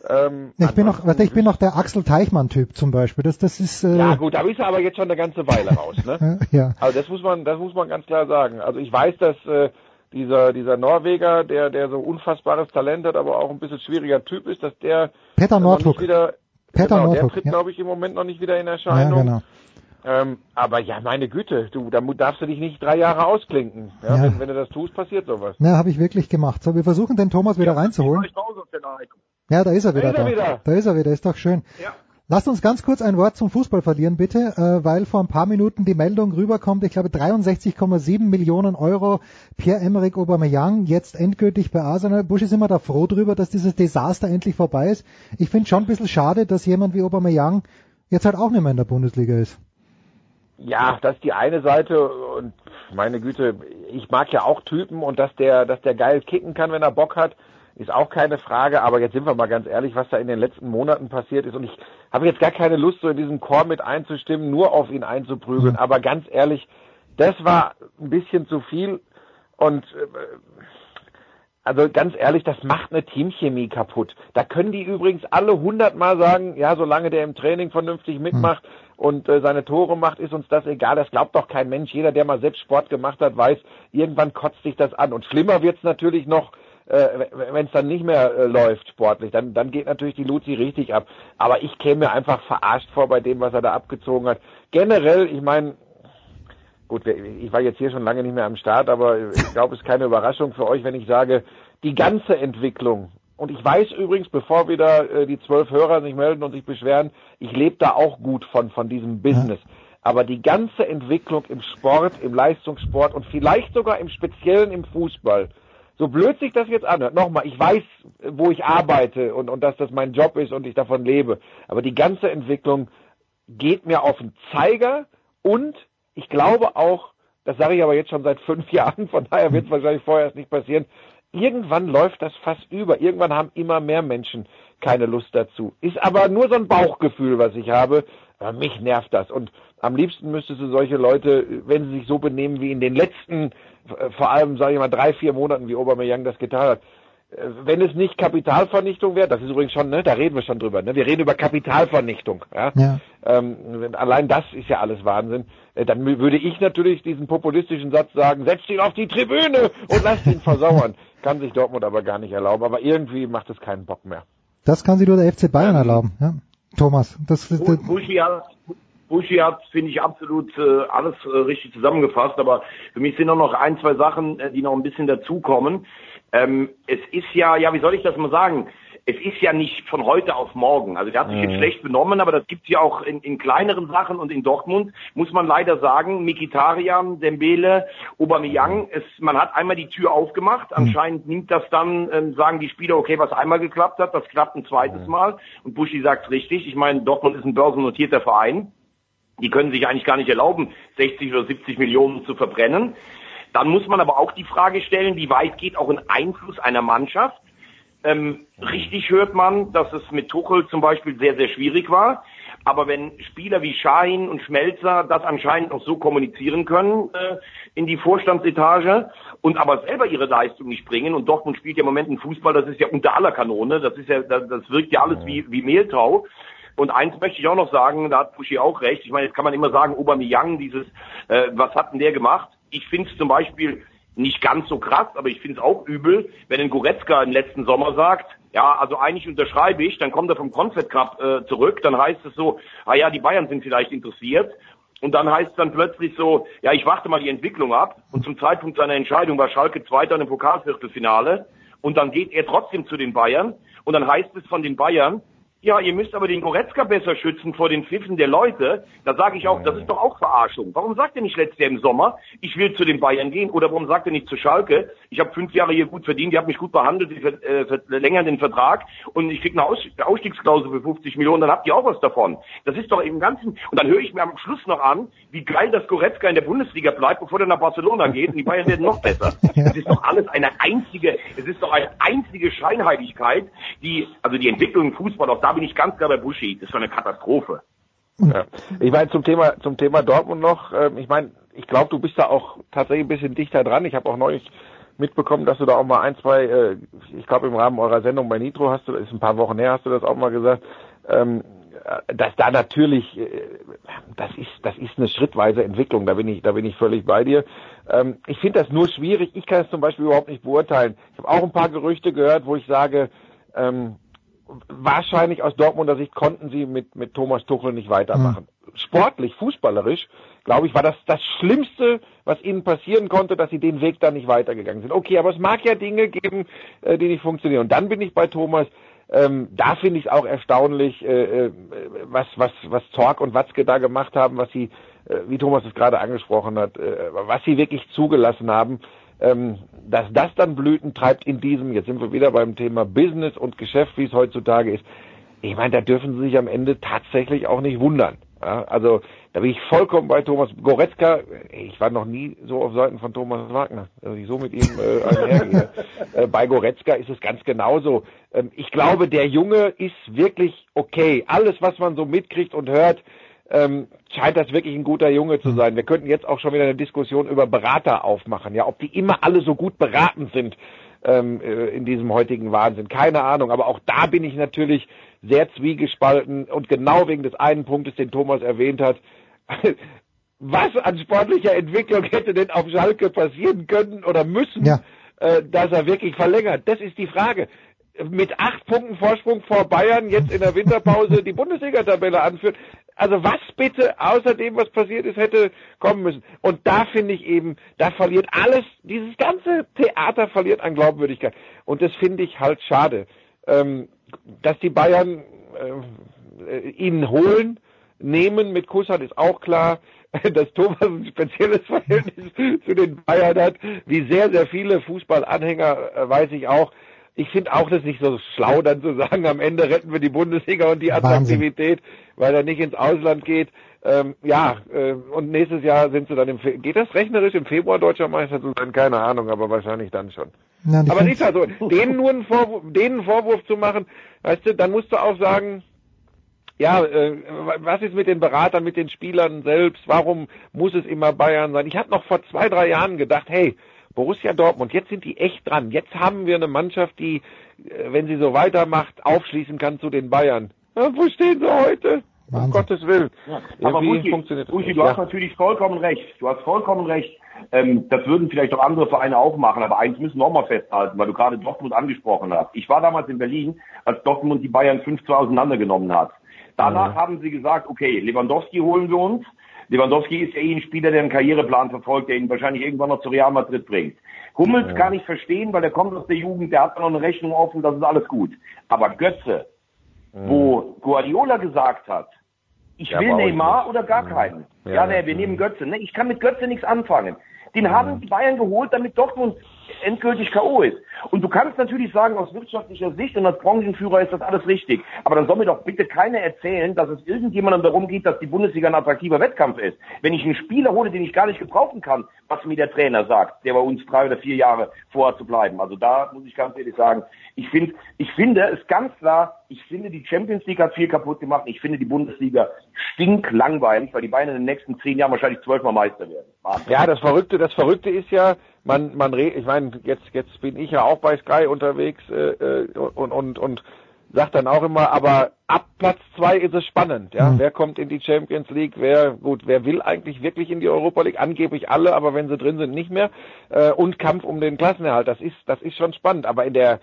Ähm, Ich bin noch, warte, ich bin noch der Axel Teichmann-Typ zum Beispiel. Das, das ist. Äh, ja gut, da ist er aber jetzt schon eine ganze Weile raus. Ne? ja. Also das muss man, das muss man ganz klar sagen. Also ich weiß, dass äh, dieser dieser Norweger, der der so unfassbares Talent hat, aber auch ein bisschen schwieriger Typ ist, dass der Peter Nordhook. wieder Peter genau, Nordhook, der tritt ja. glaube ich im Moment noch nicht wieder in Ja, Erscheinung. genau. Ähm, aber ja, meine Güte, du, da darfst du dich nicht drei Jahre ausklinken. Ja, Ja. Wenn, wenn du das tust, passiert sowas. Na, habe ich wirklich gemacht. So, wir versuchen den Thomas wieder reinzuholen. Ja, da ist er wieder. ist er da. wieder. da ist er wieder, ist doch schön. Lasst uns ganz kurz ein Wort zum Fußball verlieren, bitte, äh, weil vor ein paar Minuten die Meldung rüberkommt, ich glaube 63,7 Millionen Euro Pierre-Emerick Aubameyang jetzt endgültig bei Arsenal. Busch ist immer da froh drüber, dass dieses Desaster endlich vorbei ist. Ich finde schon ein bisschen schade, dass jemand wie Aubameyang jetzt halt auch nicht mehr in der Bundesliga ist. Ja, das ist die eine Seite und meine Güte, ich mag ja auch Typen und dass der, dass der geil kicken kann, wenn er Bock hat, ist auch keine Frage. Aber jetzt sind wir mal ganz ehrlich, was da in den letzten Monaten passiert ist und ich habe jetzt gar keine Lust, so in diesem Chor mit einzustimmen, nur auf ihn einzuprügeln. Aber ganz ehrlich, das war ein bisschen zu viel und äh, also ganz ehrlich, das macht eine Teamchemie kaputt. Da können die übrigens alle hundertmal sagen, ja, solange der im Training vernünftig mitmacht und äh, seine Tore macht, ist uns das egal. Das glaubt doch kein Mensch. Jeder, der mal selbst Sport gemacht hat, weiß, irgendwann kotzt sich das an. Und schlimmer wird's natürlich noch, äh, wenn es dann nicht mehr äh, läuft sportlich. Dann, dann geht natürlich die Luzi richtig ab. Aber ich käme mir einfach verarscht vor bei dem, was er da abgezogen hat. Generell, ich meine, Gut, ich war jetzt hier schon lange nicht mehr am Start, aber ich glaube, es ist keine Überraschung für euch, wenn ich sage, die ganze Entwicklung. Und ich weiß übrigens, bevor wieder äh, die zwölf Hörer sich melden und sich beschweren, ich lebe da auch gut von, von diesem Business. Aber die ganze Entwicklung im Sport, im Leistungssport und vielleicht sogar im Speziellen im Fußball, so blöd sich das jetzt anhört, nochmal, ich weiß, wo ich arbeite und, und dass das mein Job ist und ich davon lebe. Aber die ganze Entwicklung geht mir auf den Zeiger und ich glaube auch, das sage ich aber jetzt schon seit fünf Jahren, von daher wird es wahrscheinlich vorher erst nicht passieren, irgendwann läuft das fast über. Irgendwann haben immer mehr Menschen keine Lust dazu. Ist aber nur so ein Bauchgefühl, was ich habe. Mich nervt das. Und am liebsten müsstest du solche Leute, wenn sie sich so benehmen wie in den letzten, äh, vor allem, sage ich mal, drei, vier Monaten, wie Aubameyang das getan hat, äh, wenn es nicht Kapitalvernichtung wäre, das ist übrigens schon, ne, da reden wir schon drüber, ne, wir reden über Kapitalvernichtung, ja, Ja. ähm, wenn- allein das ist ja alles Wahnsinn, äh, dann würde ich natürlich diesen populistischen Satz sagen, setzt ihn auf die Tribüne und lasst ihn versauern, kann sich Dortmund aber gar nicht erlauben, aber irgendwie macht es keinen Bock mehr. Das kann sich nur der FC Bayern erlauben. Ja. Thomas, das, Buschi hat, Buschi hat finde ich, absolut äh, alles äh, richtig zusammengefasst, aber für mich sind auch noch ein, zwei Sachen, äh, die noch ein bisschen dazukommen. Ähm, es ist ja, ja, wie soll ich das mal sagen? Es ist ja nicht von heute auf morgen. Also der hat sich Mhm. jetzt schlecht benommen, aber das gibt's ja auch in, in kleineren Sachen und in Dortmund muss man leider sagen, Mikitarian, Dembele, Aubameyang, es, man hat einmal die Tür aufgemacht. Anscheinend nimmt das dann, ähm, sagen die Spieler, okay, was einmal geklappt hat, das klappt ein zweites Mal. Und Buschi sagt richtig. Ich meine, Dortmund ist ein börsennotierter Verein. Die können sich eigentlich gar nicht erlauben, 60 oder 70 Millionen zu verbrennen. Dann muss man aber auch die Frage stellen, wie weit geht auch ein Einfluss einer Mannschaft? Ähm, richtig hört man, dass es mit Tuchel zum Beispiel sehr, sehr schwierig war. Aber wenn Spieler wie Schahin und Schmelzer das anscheinend noch so kommunizieren können äh, in die Vorstandsetage und aber selber ihre Leistung nicht bringen und Dortmund spielt ja im Moment einen Fußball, das ist ja unter aller Kanone, das ist ja, das, das wirkt ja alles wie, wie Mehltau. Und eins möchte ich auch noch sagen, da hat Buschi auch recht. Ich meine, jetzt kann man immer sagen, Aubameyang, dieses, äh, was hat denn der gemacht? Ich finde es zum Beispiel nicht ganz so krass, aber ich finde es auch übel, wenn ein Goretzka im letzten Sommer sagt, ja, also eigentlich unterschreibe ich, dann kommt er vom Confed Cup äh, zurück, dann heißt es so, ah ja, die Bayern sind vielleicht interessiert. Und dann heißt es dann plötzlich so, ja, ich warte mal die Entwicklung ab. Und zum Zeitpunkt seiner Entscheidung war Schalke Zweiter im Pokalviertelfinale. Und dann geht er trotzdem zu den Bayern. Und dann heißt es von den Bayern, ja, ihr müsst aber den Goretzka besser schützen vor den Pfiffen der Leute. Da sage ich auch, das ist doch auch Verarschung. Warum sagt er nicht letztes Jahr im Sommer, ich will zu den Bayern gehen? Oder warum sagt er nicht zu Schalke, ich habe fünf Jahre hier gut verdient, die haben mich gut behandelt, die äh, verlängern den Vertrag und ich kriege eine Aus Ausstiegsklausel für 50 Millionen, dann habt ihr auch was davon. Das ist doch im Ganzen. Und dann höre ich mir am Schluss noch an, wie geil das Goretzka in der Bundesliga bleibt, bevor er nach Barcelona geht und die Bayern werden noch besser. Es ist doch alles eine einzige, es ist doch eine einzige Scheinheiligkeit, die, also die Entwicklung im Fußball, auch da bin ich ganz klar bei Buschi. Das ist eine Katastrophe. Ja. Ich meine zum Thema zum Thema Dortmund noch. Ähm, ich meine, ich glaube, du bist da auch tatsächlich ein bisschen dichter dran. Ich habe auch neulich mitbekommen, dass du da auch mal ein, zwei, äh, ich glaube im Rahmen eurer Sendung bei Nitro hast du, ist ein paar Wochen her, hast du das auch mal gesagt, ähm, dass da natürlich, äh, das ist, das ist eine schrittweise Entwicklung. Da bin ich, da bin ich völlig bei dir. Ähm, ich finde das nur schwierig. Ich kann es zum Beispiel überhaupt nicht beurteilen. Ich habe auch ein paar Gerüchte gehört, wo ich sage, wahrscheinlich aus Dortmunder Sicht konnten sie mit, mit Thomas Tuchel nicht weitermachen. Mhm. Sportlich, fußballerisch, glaube ich, war das das Schlimmste, was ihnen passieren konnte, dass sie den Weg da nicht weitergegangen sind. Okay, aber es mag ja Dinge geben, äh, die nicht funktionieren. Und dann bin ich bei Thomas, ähm, da finde ich es auch erstaunlich, äh, äh, was, was, was Zorg und Watzke da gemacht haben, was sie, äh, wie Thomas es gerade angesprochen hat, äh, was sie wirklich zugelassen haben dass das dann Blüten treibt in diesem, jetzt sind wir wieder beim Thema Business und Geschäft, wie es heutzutage ist. Ich meine, da dürfen Sie sich am Ende tatsächlich auch nicht wundern. Ja, also da bin ich vollkommen bei Thomas Goretzka. Ich war noch nie so auf Seiten von Thomas Wagner, dass ich so mit ihm äh, einhergehe. äh, bei Goretzka ist es ganz genauso. Ähm, ich glaube, der Junge ist wirklich okay. Alles, was man so mitkriegt und hört, ähm, scheint das wirklich ein guter Junge zu sein. Wir könnten jetzt auch schon wieder eine Diskussion über Berater aufmachen, ja, ob die immer alle so gut beraten sind ähm, äh, in diesem heutigen Wahnsinn. Keine Ahnung, aber auch da bin ich natürlich sehr zwiegespalten und genau wegen des einen Punktes, den Thomas erwähnt hat. Was an sportlicher Entwicklung hätte denn auf Schalke passieren können oder müssen, ja. äh, dass er wirklich verlängert? Das ist die Frage mit acht Punkten Vorsprung vor Bayern jetzt in der Winterpause die Bundesliga-Tabelle anführt. Also was bitte außer dem, was passiert ist, hätte kommen müssen. Und da finde ich eben, da verliert alles, dieses ganze Theater verliert an Glaubwürdigkeit. Und das finde ich halt schade. Ähm, dass die Bayern äh, ihn holen, nehmen mit Kusshand ist auch klar. Dass Thomas ein spezielles Verhältnis zu den Bayern hat, wie sehr, sehr viele Fußballanhänger, äh, weiß ich auch. Ich finde auch das nicht so schlau, dann zu sagen, am Ende retten wir die Bundesliga und die Attraktivität, Wahnsinn. weil er nicht ins Ausland geht. Ähm, ja, äh, und nächstes Jahr sind sie dann im Fe geht das rechnerisch im Februar deutscher Meister zu sein? Keine Ahnung, aber wahrscheinlich dann schon. Ja, aber nicht also, denen nur einen Vorwurf, denen einen Vorwurf zu machen, weißt du, dann musst du auch sagen, ja, äh, was ist mit den Beratern, mit den Spielern selbst? Warum muss es immer Bayern sein? Ich habe noch vor zwei, drei Jahren gedacht, hey, Borussia Dortmund, jetzt sind die echt dran. Jetzt haben wir eine Mannschaft, die, äh, wenn sie so weitermacht, aufschließen kann zu den Bayern. Ja, wo stehen sie heute? Wahnsinn. Um Gottes Willen. Ja, aber Buschi, funktioniert das Buschi, du hast natürlich vollkommen recht. Du hast vollkommen recht. Ähm, das würden vielleicht auch andere Vereine auch machen, aber eins müssen wir auch mal festhalten, weil du gerade Dortmund angesprochen hast. Ich war damals in Berlin, als Dortmund die Bayern 5 zu auseinandergenommen hat. Danach ja. haben sie gesagt, okay, Lewandowski holen wir uns, Lewandowski ist ja eh ein Spieler, der einen Karriereplan verfolgt, der ihn wahrscheinlich irgendwann noch zu Real Madrid bringt. Hummels ja. kann ich verstehen, weil der kommt aus der Jugend, der hat noch eine Rechnung offen, das ist alles gut. Aber Götze, mhm. wo Guardiola gesagt hat, ich ja, will Neymar oder gar keinen. Ja, ja nee, wir nehmen Götze. Ne, ich kann mit Götze nichts anfangen. Den haben die Bayern geholt, damit Dortmund endgültig K.O. ist. Und du kannst natürlich sagen, aus wirtschaftlicher Sicht und als Branchenführer ist das alles richtig. Aber dann soll mir doch bitte keiner erzählen, dass es irgendjemandem darum geht, dass die Bundesliga ein attraktiver Wettkampf ist. Wenn ich einen Spieler hole, den ich gar nicht gebrauchen kann, was mir der Trainer sagt, der bei uns drei oder vier Jahre vorhat zu bleiben. Also da muss ich ganz ehrlich sagen, ich finde, ich finde es ganz klar, ich finde die Champions League hat viel kaputt gemacht. Ich finde die Bundesliga stinklangweilig, weil die Beine in den nächsten zehn Jahren wahrscheinlich zwölfmal Meister werden. Ja, das Verrückte, das Verrückte ist ja, man, man, ich meine, jetzt, jetzt bin ich ja auch bei Sky unterwegs äh, äh, und und und sagt dann auch immer, aber ab Platz zwei ist es spannend, ja. Mhm. Wer kommt in die Champions League? Wer gut, wer will eigentlich wirklich in die Europa League? Angeblich alle, aber wenn sie drin sind, nicht mehr. Äh, und Kampf um den Klassenerhalt, das ist, das ist schon spannend. Aber in der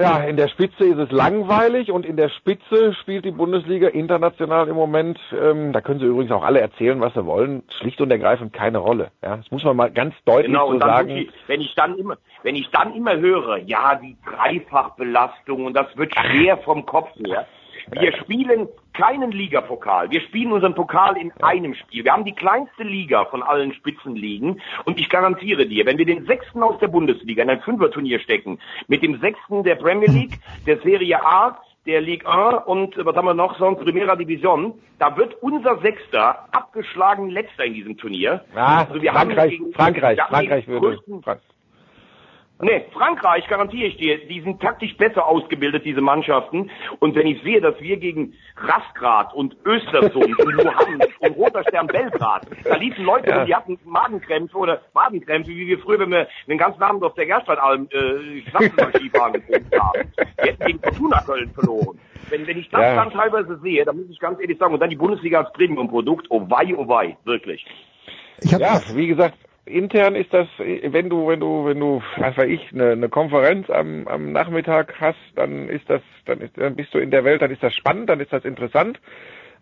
Ja, in der Spitze ist es langweilig und in der Spitze spielt die Bundesliga international im Moment, ähm, da können sie übrigens auch alle erzählen, was sie wollen, schlicht und ergreifend keine Rolle. Ja, das muss man mal ganz deutlich Genau, so sagen. wirklich, wenn ich dann immer, wenn ich dann immer höre, ja, die Dreifachbelastung und das wird schwer vom Kopf her. Wir spielen keinen Ligapokal. Wir spielen unseren Pokal in einem Spiel. Wir haben die kleinste Liga von allen Spitzenligen und ich garantiere dir, wenn wir den sechsten aus der Bundesliga in ein Fünferturnier stecken, mit dem sechsten der Premier League, der Serie A, der Ligue 1 und äh, was haben wir noch sonst, Primera Division, da wird unser Sechster abgeschlagen Letzter in diesem Turnier. Ja, Also wir haben Frankreich, gegen- Frankreich, haben Frankreich würde. größten- Nee, Frankreich garantiere ich dir, die sind taktisch besser ausgebildet, diese Mannschaften. Und wenn ich sehe, dass wir gegen Rasgrad und Östersund und Luhansk und Roter Stern Belgrad, da liefen Leute Ja. die hatten Magenkrämpfe oder Magenkrämpfe, wie wir früher, wenn wir den ganzen Abend auf der Gerstwaldalm äh, Schlachtenskifahren getrunken haben. Wir hätten gegen Fortuna Köln verloren. Wenn, wenn ich das Ja. dann teilweise sehe, dann muss ich ganz ehrlich sagen, und dann die Bundesliga als Premium-Produkt, oh wei, oh wei, wirklich. Ich hab, Ja, wie gesagt, intern ist das, wenn du, wenn du, wenn du, was weiß ich, eine, eine Konferenz am, am Nachmittag hast, dann ist das, dann, ist, dann bist du in der Welt, dann ist das spannend, dann ist das interessant.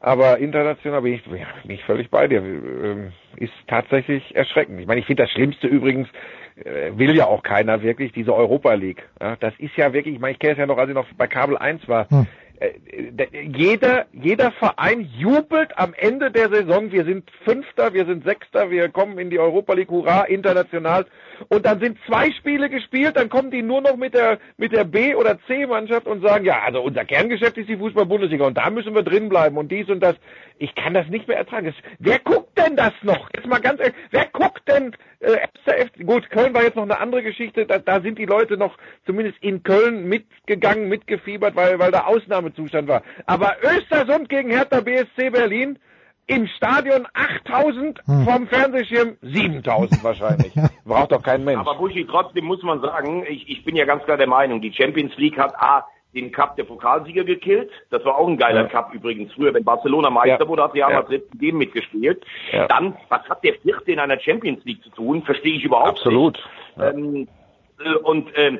Aber international bin ich, bin ich völlig bei dir. Ähm, Ist tatsächlich erschreckend. Ich meine, ich finde das Schlimmste übrigens, äh, will ja auch keiner wirklich, diese Europa League. Das ist ja wirklich, ich meine, ich kenne es ja noch, als ich noch bei Kabel 1 war. Hm. Äh, jeder, jeder Verein jubelt am Ende der Saison, wir sind Fünfter, wir sind Sechster, wir kommen in die Europa League, hurra, international. Und dann sind zwei Spiele gespielt, dann kommen die nur noch mit der, mit der B- oder C-Mannschaft und sagen, ja, also unser Kerngeschäft ist die Fußball-Bundesliga und da müssen wir drin bleiben und dies und das. Ich kann das nicht mehr ertragen. Das, wer guckt denn das noch? Jetzt mal ganz ehrlich, wer guckt denn äh? Gut, Köln war jetzt noch eine andere Geschichte, da, da sind die Leute noch zumindest in Köln mitgegangen, mitgefiebert, weil, weil da Ausnahmezustand war. Aber Östersund gegen Hertha BSC Berlin, im Stadion 8000, Hm. vom Fernsehschirm 7000 wahrscheinlich. Braucht doch kein Mensch. Aber Buschi, trotzdem muss man sagen, ich, ich bin ja ganz klar der Meinung, die Champions League hat A, den Cup der Pokalsieger gekillt. Das war auch ein geiler Ja. Cup übrigens. Früher, wenn Barcelona Meister Ja. wurde, hat Real Ja. Madrid dem mitgespielt. Ja. Dann, was hat der Vierte in einer Champions League zu tun? Verstehe ich überhaupt Absolut. nicht. Ähm, äh, und ähm,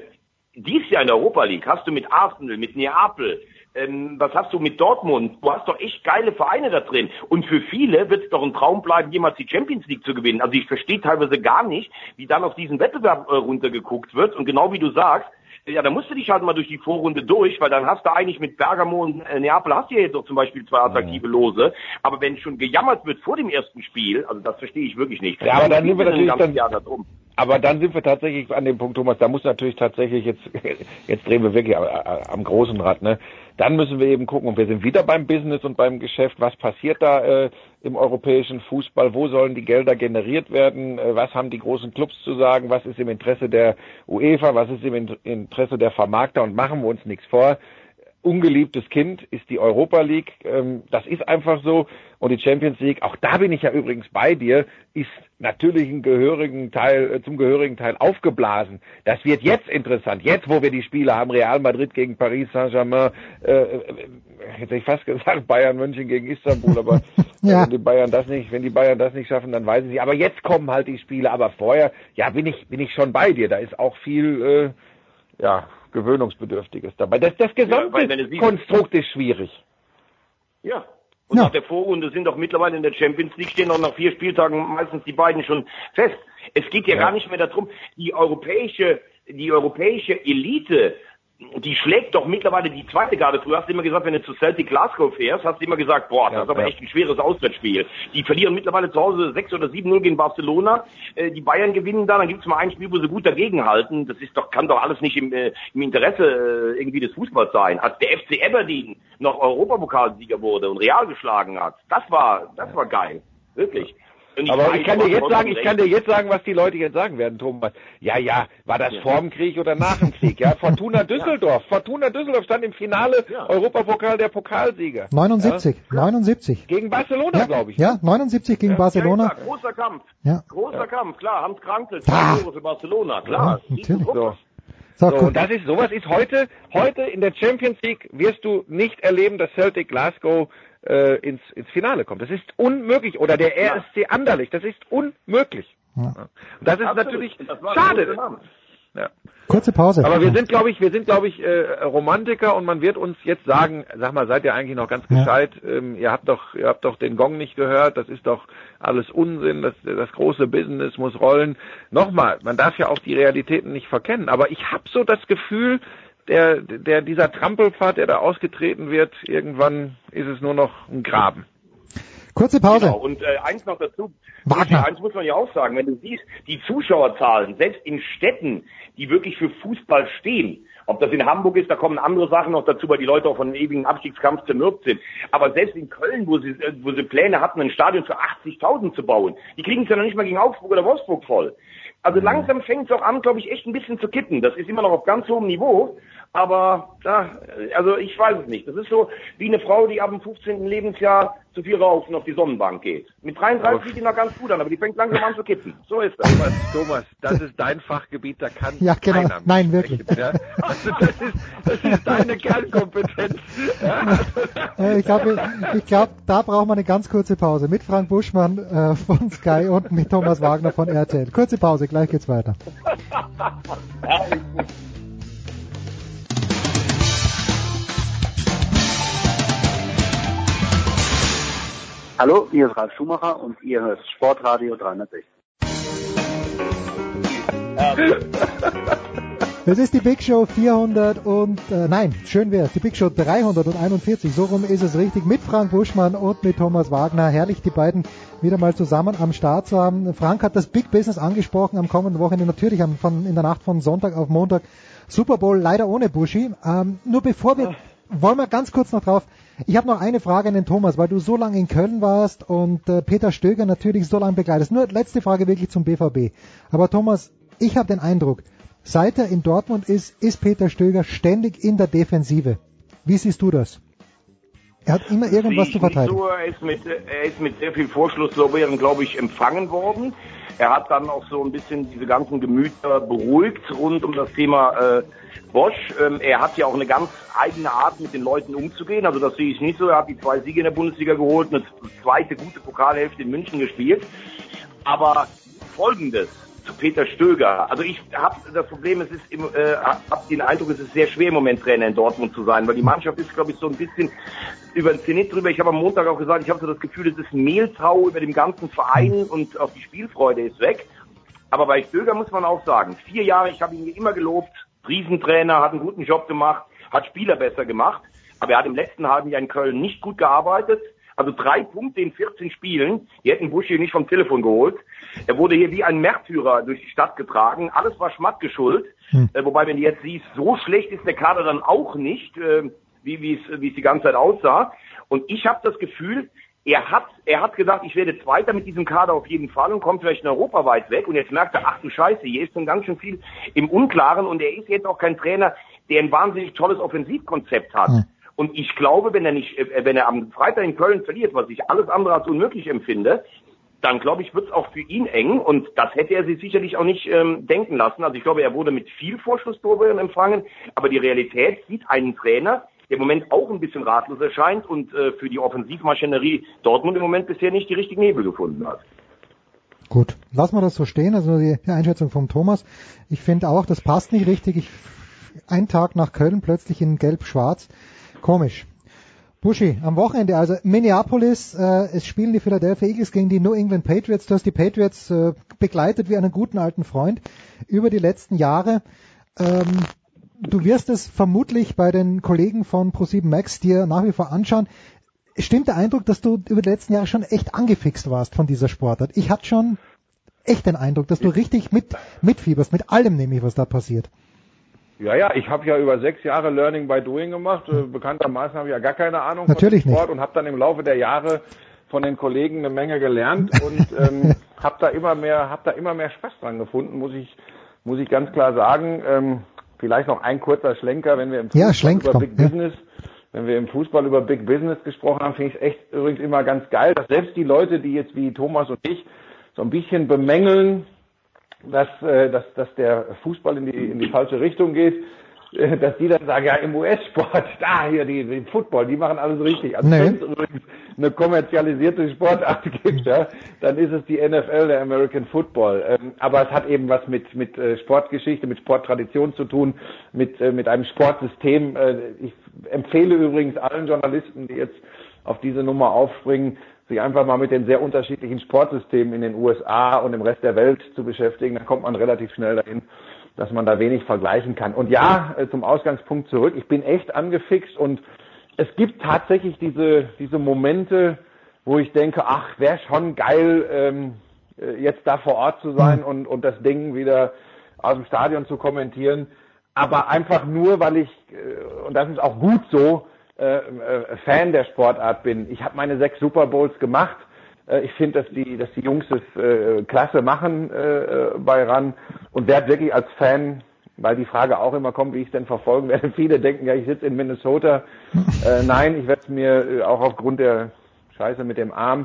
dies Jahr in der Europa League hast du mit Arsenal, mit Neapel, ähm, was hast du mit Dortmund? Du hast doch echt geile Vereine da drin. Und für viele wird es doch ein Traum bleiben, jemals die Champions League zu gewinnen. Also ich verstehe teilweise gar nicht, wie dann auf diesen Wettbewerb äh, runtergeguckt wird. Und genau wie du sagst, ja, da musst du dich halt mal durch die Vorrunde durch, weil dann hast du eigentlich mit Bergamo und äh, Neapel hast du ja jetzt doch zum Beispiel zwei attraktive Lose. Aber wenn schon gejammert wird vor dem ersten Spiel, also das verstehe ich wirklich nicht. Ja, aber dann sind wir natürlich dann- da drum? Aber dann sind wir tatsächlich an dem Punkt, Thomas, da muss natürlich tatsächlich jetzt, jetzt drehen wir wirklich am, am großen Rad, ne? Dann müssen wir eben gucken, und wir sind wieder beim Business und beim Geschäft, was passiert da äh, im europäischen Fußball, wo sollen die Gelder generiert werden, äh, was haben die großen Clubs zu sagen, was ist im Interesse der UEFA, was ist im In- Interesse der Vermarkter? Und machen wir uns nichts vor. Ungeliebtes Kind ist die Europa League, ähm, das ist einfach so. Und die Champions League, auch da bin ich ja übrigens bei dir, ist natürlich einen gehörigen Teil, äh, zum gehörigen Teil aufgeblasen. Das wird jetzt interessant. Jetzt, wo wir die Spiele haben, Real Madrid gegen Paris Saint-Germain, äh, äh, hätte ich fast gesagt, Bayern München gegen Istanbul, aber Ja. wenn die Bayern das nicht, wenn die Bayern das nicht schaffen, dann weiß ich nicht. Aber jetzt kommen halt die Spiele, aber vorher, ja, bin ich, bin ich schon bei dir. Da ist auch viel, äh, ja, gewöhnungsbedürftiges dabei. Das, das gesamte siehst- Konstrukt ist schwierig. Ja. Und Ja. nach der Vorrunde sind doch mittlerweile in der Champions League stehen doch nach vier Spieltagen meistens die beiden schon fest. Es geht ja, Ja. gar nicht mehr darum, die europäische, die europäische Elite, die schlägt doch mittlerweile die zweite Garde. Früher hast du immer gesagt, wenn du zu Celtic Glasgow fährst, hast du immer gesagt, boah, das Ja, ist aber ja. echt ein schweres Auswärtsspiel. Die verlieren mittlerweile zu Hause 6 oder 7-0 gegen Barcelona. Äh, die Bayern gewinnen da, dann gibt's mal ein Spiel, wo sie gut dagegenhalten. Das ist doch, kann doch alles nicht im, äh, im Interesse äh, irgendwie des Fußballs sein. Als der FC Aberdeen noch Europapokalsieger wurde und Real geschlagen hat, das war, das war geil. Wirklich. Und Aber ich kann dir jetzt sagen, ich kann dir jetzt sagen, was die Leute jetzt sagen werden, Thomas. Ja, ja, war das vor dem Krieg oder nach dem Krieg? Ja, Fortuna Düsseldorf. Fortuna Düsseldorf stand im Finale Ja. Europapokal der Pokalsieger. 79, 79. Ja? Gegen Barcelona, Ja, glaube ich. ja, 79 gegen Barcelona. Ja, klar, großer Kampf. Ja. Großer Kampf, klar. Hans Krankel, zwei Tore für Barcelona, klar. Ja, natürlich. So. So, und das ist, sowas ist heute, heute in der Champions League wirst du nicht erleben, dass Celtic Glasgow äh, ins, ins Finale kommt. Das ist unmöglich. Oder der Ja. RSC Anderlecht. Das ist unmöglich. Ja. Das ist Absolut. natürlich das schade. Ja. Kurze Pause. Aber wir sind, glaube ich, wir sind, glaube ich, äh, Romantiker und man wird uns jetzt sagen, sag mal, seid ihr eigentlich noch ganz gescheit? Ja. Ähm, ihr habt doch, ihr habt doch den Gong nicht gehört. Das ist doch alles Unsinn. Das, das große Business muss rollen. Nochmal, man darf ja auch die Realitäten nicht verkennen. Aber ich habe so das Gefühl, der, der dieser Trampelpfad, der da ausgetreten wird, irgendwann ist es nur noch ein Graben. Kurze Pause. Genau. Und äh, eins noch dazu. Wagner. Eins muss man ja auch sagen, wenn du siehst, die Zuschauerzahlen, selbst in Städten, die wirklich für Fußball stehen, ob das in Hamburg ist, da kommen andere Sachen noch dazu, weil die Leute auch von dem ewigen Abstiegskampf zermürbt sind. Aber selbst in Köln, wo sie, äh, wo sie Pläne hatten, ein Stadion für 80.000 zu bauen, die kriegen es ja noch nicht mal gegen Augsburg oder Wolfsburg voll. Also langsam fängt es auch an, glaube ich, echt ein bisschen zu kippen. Das ist immer noch auf ganz hohem Niveau. Aber ja, also ich weiß es nicht. Das ist so wie eine Frau, die ab dem 15. Lebensjahr zu viel rauchen auf die Sonnenbank geht. Mit 33 sieht die noch ganz gut an, aber die fängt langsam an zu kippen. So ist das. Thomas, Thomas das ist dein Fachgebiet, da kann ja, genau. keiner Nein, wirklich. Ja? Also das ist, das ist deine Kernkompetenz. Ja? Äh, ich glaube, ich glaub, da brauchen wir eine ganz kurze Pause mit Frank Buschmann äh, von Sky und mit Thomas Wagner von RTL. Kurze Pause, gleich geht's weiter. Hallo, hier ist Ralf Schumacher und ihr hört Sportradio 360. Das ist die Big Show 400 und, äh, nein, schön wär's, die Big Show 341, so rum ist es richtig, mit Frank Buschmann und mit Thomas Wagner. Herrlich, die beiden wieder mal zusammen am Start zu haben. Frank hat das Big Business angesprochen am kommenden Wochenende, natürlich am, von, in der Nacht von Sonntag auf Montag. Super Bowl leider ohne Buschi. Ähm, nur bevor wir, wollen wir ganz kurz noch drauf, ich habe noch eine Frage an den Thomas, weil du so lange in Köln warst und äh, Peter Stöger natürlich so lange begleitest. Nur letzte Frage wirklich zum BVB. Aber Thomas, ich habe den Eindruck, seit er in Dortmund ist, ist Peter Stöger ständig in der Defensive. Wie siehst du das? Er hat immer irgendwas zu verteidigen. So, er, ist mit, er ist mit sehr viel Vorschlusslorbeeren, glaube ich, empfangen worden. Er hat dann auch so ein bisschen diese ganzen Gemüter beruhigt rund um das Thema äh, Bosch. Ähm, er hat ja auch eine ganz eigene Art, mit den Leuten umzugehen. Also das sehe ich nicht so. Er hat die zwei Siege in der Bundesliga geholt, eine zweite gute Pokalhälfte in München gespielt. Aber folgendes zu Peter Stöger. Also ich habe das Problem, es ist im, äh, habe den Eindruck, es ist sehr schwer im Moment Trainer in Dortmund zu sein, weil die Mannschaft ist, glaube ich, so ein bisschen über den Zenit drüber. Ich habe am Montag auch gesagt, ich habe so das Gefühl, es ist Mehltau über dem ganzen Verein und auch die Spielfreude ist weg. Aber bei Stöger muss man auch sagen, vier Jahre, ich habe ihn immer gelobt, Riesentrainer, hat einen guten Job gemacht, hat Spieler besser gemacht, aber er hat im letzten halben Jahr in Köln nicht gut gearbeitet. Also drei Punkte in 14 Spielen, die hätten Busch hier nicht vom Telefon geholt. Er wurde hier wie ein Märtyrer durch die Stadt getragen. Alles war Schmatke schuld. Hm. Äh, wobei, wenn du jetzt siehst, so schlecht ist der Kader dann auch nicht, äh, wie wie es wie es die ganze Zeit aussah. Und ich habe das Gefühl, er hat, er hat gesagt, ich werde Zweiter mit diesem Kader auf jeden Fall und kommt vielleicht in Europa weit weg. Und jetzt merkt er, ach du Scheiße, hier ist schon ganz schön viel im Unklaren und er ist jetzt auch kein Trainer, der ein wahnsinnig tolles Offensivkonzept hat. Mhm. Und ich glaube, wenn er nicht, äh, wenn er am Freitag in Köln verliert, was ich alles andere als unmöglich empfinde, dann glaube ich, wird es auch für ihn eng und das hätte er sich sicherlich auch nicht ähm, denken lassen. Also ich glaube, er wurde mit viel Vorschusslorbeeren empfangen, aber die Realität sieht einen Trainer, im Moment auch ein bisschen ratlos erscheint und äh, für die Offensivmaschinerie Dortmund im Moment bisher nicht die richtigen Hebel gefunden hat. Gut, lassen wir das so stehen, also die Einschätzung vom Thomas. Ich finde auch, das passt nicht richtig. Ich, ein Tag nach Köln plötzlich in Gelb-Schwarz. Komisch. Buschi, am Wochenende, also Minneapolis, äh, es spielen die Philadelphia Eagles gegen die New England Patriots. Du hast die Patriots äh, begleitet wie einen guten alten Freund über die letzten Jahre. Ähm, du wirst es vermutlich bei den Kollegen von Pro7 Max dir nach wie vor anschauen. Stimmt der Eindruck, dass du über die letzten Jahre schon echt angefixt warst von dieser Sportart? Ich hatte schon echt den Eindruck, dass du richtig mit, mitfieberst, mit allem nämlich, was da passiert. Ja, ja, ich habe ja über sechs Jahre Learning by Doing gemacht. Äh, bekanntermaßen habe ich ja gar keine Ahnung Natürlich von Sport nicht. und habe dann im Laufe der Jahre von den Kollegen eine Menge gelernt und ähm, habe da immer mehr, habe da immer mehr Spaß dran gefunden, muss ich, muss ich ganz klar sagen. Ähm, Vielleicht noch ein kurzer Schlenker, wenn wir im Fußball ja, schlenk, über komm, Big ja. Business, wenn wir im Fußball über Big Business gesprochen haben, finde ich es echt übrigens immer ganz geil, dass selbst die Leute, die jetzt wie Thomas und ich so ein bisschen bemängeln, dass, äh, dass, dass der Fußball in die, in die falsche Richtung geht, dass die dann sagen, ja, im US-Sport, da hier, die, die Football, die machen alles richtig. Also Nee. wenn es übrigens eine kommerzialisierte Sportart gibt, ja, dann ist es die NFL, der American Football. Ähm, aber es hat eben was mit, mit äh, Sportgeschichte, mit Sporttradition zu tun, mit, äh, mit einem Sportsystem. Äh, ich empfehle übrigens allen Journalisten, die jetzt auf diese Nummer aufspringen, sich einfach mal mit den sehr unterschiedlichen Sportsystemen in den USA und im Rest der Welt zu beschäftigen. Dann kommt man relativ schnell dahin, dass man da wenig vergleichen kann. Und ja, äh, zum Ausgangspunkt zurück. Ich bin echt angefixt und es gibt tatsächlich diese, diese Momente, wo ich denke, ach, wäre schon geil, ähm, äh, jetzt da vor Ort zu sein und, und das Ding wieder aus dem Stadion zu kommentieren. Aber einfach nur, weil ich, äh, und das ist auch gut so, äh, äh, Fan der Sportart bin. Ich habe meine sechs Super Bowls gemacht. Äh, ich finde, dass die, dass die Jungs es äh, klasse machen äh, äh, bei RAN und werde wirklich als Fan, weil die Frage auch immer kommt, wie ich es denn verfolgen werde. Viele denken ja, ich sitze in Minnesota. Äh, nein, ich werde es mir äh, auch aufgrund der Scheiße mit dem Arm,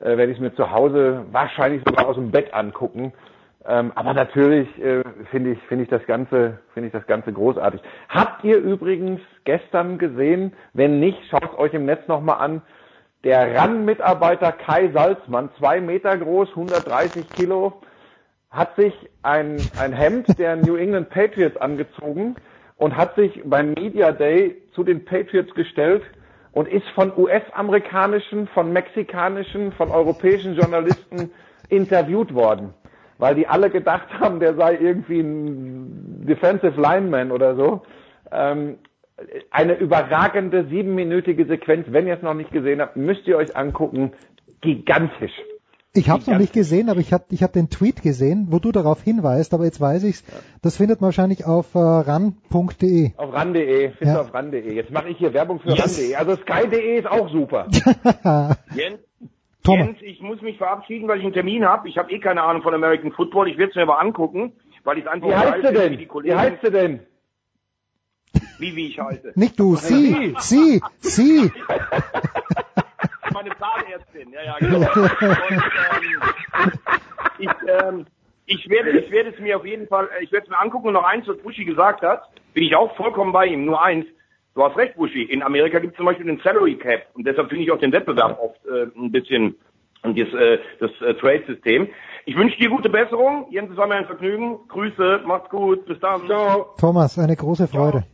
äh, werde ich es mir zu Hause wahrscheinlich sogar aus dem Bett angucken. Ähm, aber natürlich äh, finde ich, finde ich das Ganze, finde ich das Ganze großartig. Habt ihr übrigens gestern gesehen? Wenn nicht, schaut euch im Netz nochmal an. Der RAN-Mitarbeiter Kai Salzmann, zwei Meter groß, 130 Kilo, hat sich ein, ein Hemd der New England Patriots angezogen und hat sich beim Media Day zu den Patriots gestellt und ist von US-amerikanischen, von mexikanischen, von europäischen Journalisten interviewt worden, weil die alle gedacht haben, der sei irgendwie ein Defensive Lineman oder so. Ähm, eine überragende siebenminütige Sequenz, wenn ihr es noch nicht gesehen habt, müsst ihr euch angucken. Gigantisch. Ich habe es noch nicht gesehen, aber ich habe ich hab den Tweet gesehen, wo du darauf hinweist, aber jetzt weiß ich's. Das findet man wahrscheinlich auf äh, ran.de. Auf ran.de, findest Ja. auf ran.de. Jetzt mache ich hier Werbung für Yes. ran.de. Also sky.de ist auch super. Jens. Jens, ich muss mich verabschieden, weil ich einen Termin habe. Ich habe eh keine Ahnung von American Football. Ich werde es mir aber angucken, weil ich es einfach Wie heißt du denn? wie die Wie Kollegen, heißt du denn? Wie, wie ich heiße. Nicht du, sie, sie, sie. Meine Zahnärztin, ja, ja, genau. Und, ähm, ich, ähm, ich werde, ich werde es mir auf jeden Fall, äh, ich werde es mir angucken und noch eins, was Buschi gesagt hat, bin ich auch vollkommen bei ihm. Nur eins, du hast recht, Buschi. In Amerika gibt es zum Beispiel den Salary Cap und deshalb finde ich auch den Wettbewerb oft äh, ein bisschen und das, äh, das äh, Trade-System. Ich wünsche dir gute Besserung. Jens, es war mir ein Vergnügen. Grüße, macht's gut, bis dann. Ciao. Thomas, eine große Freude.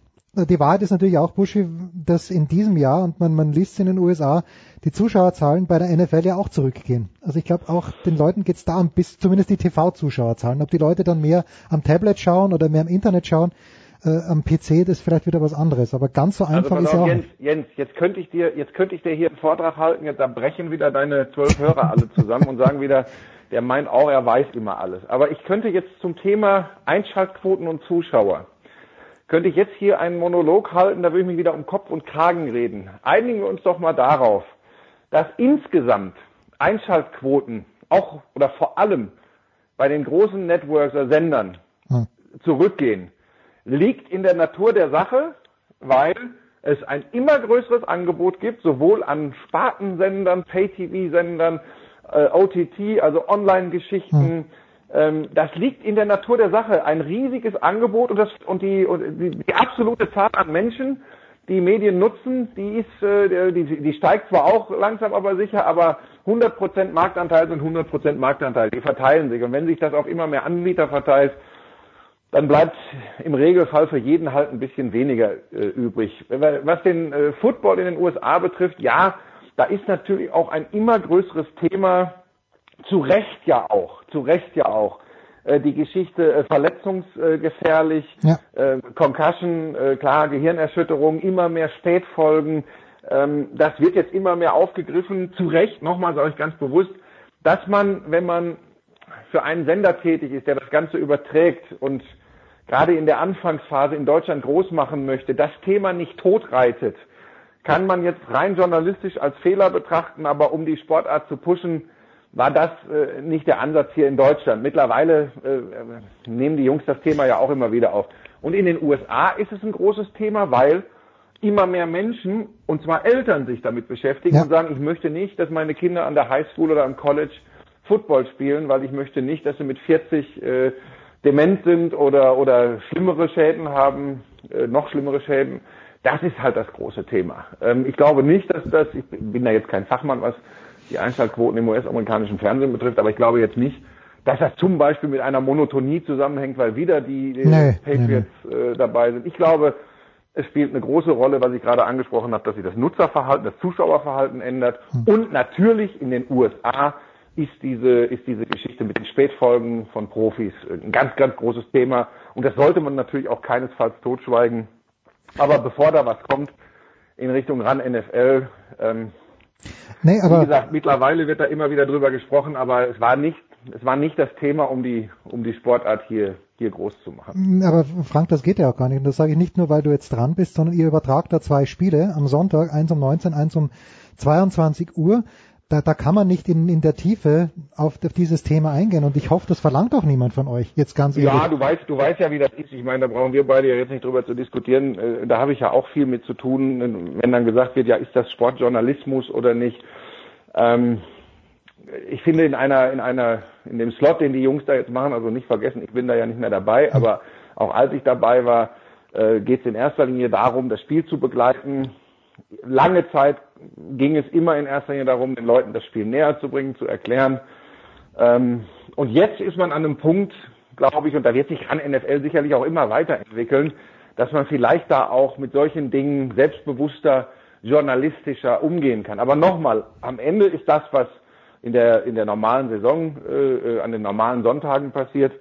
Die Wahrheit ist natürlich auch, Buschi, dass in diesem Jahr, und man, man liest es in den USA, die Zuschauerzahlen bei der NFL ja auch zurückgehen. Also ich glaube auch den Leuten geht's da um bis zumindest die TV-Zuschauerzahlen. Ob die Leute dann mehr am Tablet schauen oder mehr im Internet schauen, äh, am PC, das ist vielleicht wieder was anderes. Aber ganz so Also einfach pass ist ja auch Jens. Jens, jetzt könnte ich dir, jetzt könnte ich dir hier einen Vortrag halten, jetzt da brechen wieder deine zwölf Hörer alle zusammen und sagen wieder, der meint auch, er weiß immer alles. Aber ich könnte jetzt zum Thema Einschaltquoten und Zuschauer, könnte ich jetzt hier einen Monolog halten, da würde ich mich wieder um Kopf und Kragen reden. Einigen wir uns doch mal darauf, dass insgesamt Einschaltquoten auch oder vor allem bei den großen Networks oder Sendern Hm. zurückgehen, liegt in der Natur der Sache, weil es ein immer größeres Angebot gibt, sowohl an Spartensendern, Pay-TV-Sendern, äh, OTT, also Online-Geschichten. Ähm, das liegt in der Natur der Sache. Ein riesiges Angebot und, das, und, die, und die, die absolute Zahl an Menschen, die Medien nutzen, die ist, äh, die, die steigt zwar auch langsam aber sicher, aber 100% Marktanteil sind 100% Marktanteil. Die verteilen sich. Und wenn sich das auf immer mehr Anbieter verteilt, dann bleibt im Regelfall für jeden halt ein bisschen weniger äh, übrig. Was den äh, Football in den USA betrifft, ja, da ist natürlich auch ein immer größeres Thema, zu Recht ja auch, zu Recht ja auch, äh, die Geschichte äh, verletzungsgefährlich, Ja. äh, Concussion, äh, klar, Gehirnerschütterung, immer mehr Spätfolgen. Ähm, das wird jetzt immer mehr aufgegriffen, zu Recht, nochmal sage ich ganz bewusst, dass man, wenn man für einen Sender tätig ist, der das Ganze überträgt und gerade in der Anfangsphase in Deutschland groß machen möchte, das Thema nicht totreitet, kann man jetzt rein journalistisch als Fehler betrachten, aber um die Sportart zu pushen, war das äh, nicht der Ansatz hier in Deutschland. Mittlerweile äh, nehmen die Jungs das Thema ja auch immer wieder auf. Und in den USA ist es ein großes Thema, weil immer mehr Menschen, und zwar Eltern, sich damit beschäftigen Ja. und sagen, ich möchte nicht, dass meine Kinder an der Highschool oder am College Football spielen, weil ich möchte nicht, dass sie mit 40 äh, dement sind oder, oder schlimmere Schäden haben, äh, noch schlimmere Schäden. Das ist halt das große Thema. Ähm, ich glaube nicht, dass das, ich bin da jetzt kein Fachmann, was die Einschaltquoten im US-amerikanischen Fernsehen betrifft, aber ich glaube jetzt nicht, dass das zum Beispiel mit einer Monotonie zusammenhängt, weil wieder die, Nee, Patriots Äh, dabei sind. Ich glaube, es spielt eine große Rolle, was ich gerade angesprochen habe, dass sich das Nutzerverhalten, das Zuschauerverhalten ändert. Und natürlich in den USA ist diese, ist diese Geschichte mit den Spätfolgen von Profis ein ganz, ganz großes Thema. Und das sollte man natürlich auch keinesfalls totschweigen. Aber bevor da was kommt in Richtung ran NFL, ähm, Nee, wie aber gesagt, mittlerweile wird da immer wieder drüber gesprochen, aber es war nicht, es war nicht das Thema, um die, um die Sportart hier, hier groß zu machen. Aber Frank, das geht ja auch gar nicht. Und das sage ich nicht nur, weil du jetzt dran bist, sondern ihr übertragt da zwei Spiele am Sonntag, eins um 19, eins um 22 Uhr. Da, da kann man nicht in, in der Tiefe auf, auf dieses Thema eingehen. Und ich hoffe, das verlangt auch niemand von euch. Jetzt ganz ehrlich. Ja, du weißt, du weißt ja, wie das ist. Ich meine, da brauchen wir beide ja jetzt nicht drüber zu diskutieren. Äh, Da habe ich ja auch viel mit zu tun, wenn dann gesagt wird, ja, ist das Sportjournalismus oder nicht. Ähm, ich finde in einer, in einer, in dem Slot, den die Jungs da jetzt machen, also nicht vergessen, ich bin da ja nicht mehr dabei, aber auch als ich dabei war, äh, geht es in erster Linie darum, das Spiel zu begleiten. Lange Zeit ging es immer in erster Linie darum, den Leuten das Spiel näher zu bringen, zu erklären. Ähm, und jetzt ist man an einem Punkt, glaube ich, und da wird sich an NFL sicherlich auch immer weiterentwickeln, dass man vielleicht da auch mit solchen Dingen selbstbewusster, journalistischer umgehen kann. Aber nochmal, am Ende ist das, was in der, in der normalen Saison, äh, an den normalen Sonntagen passiert,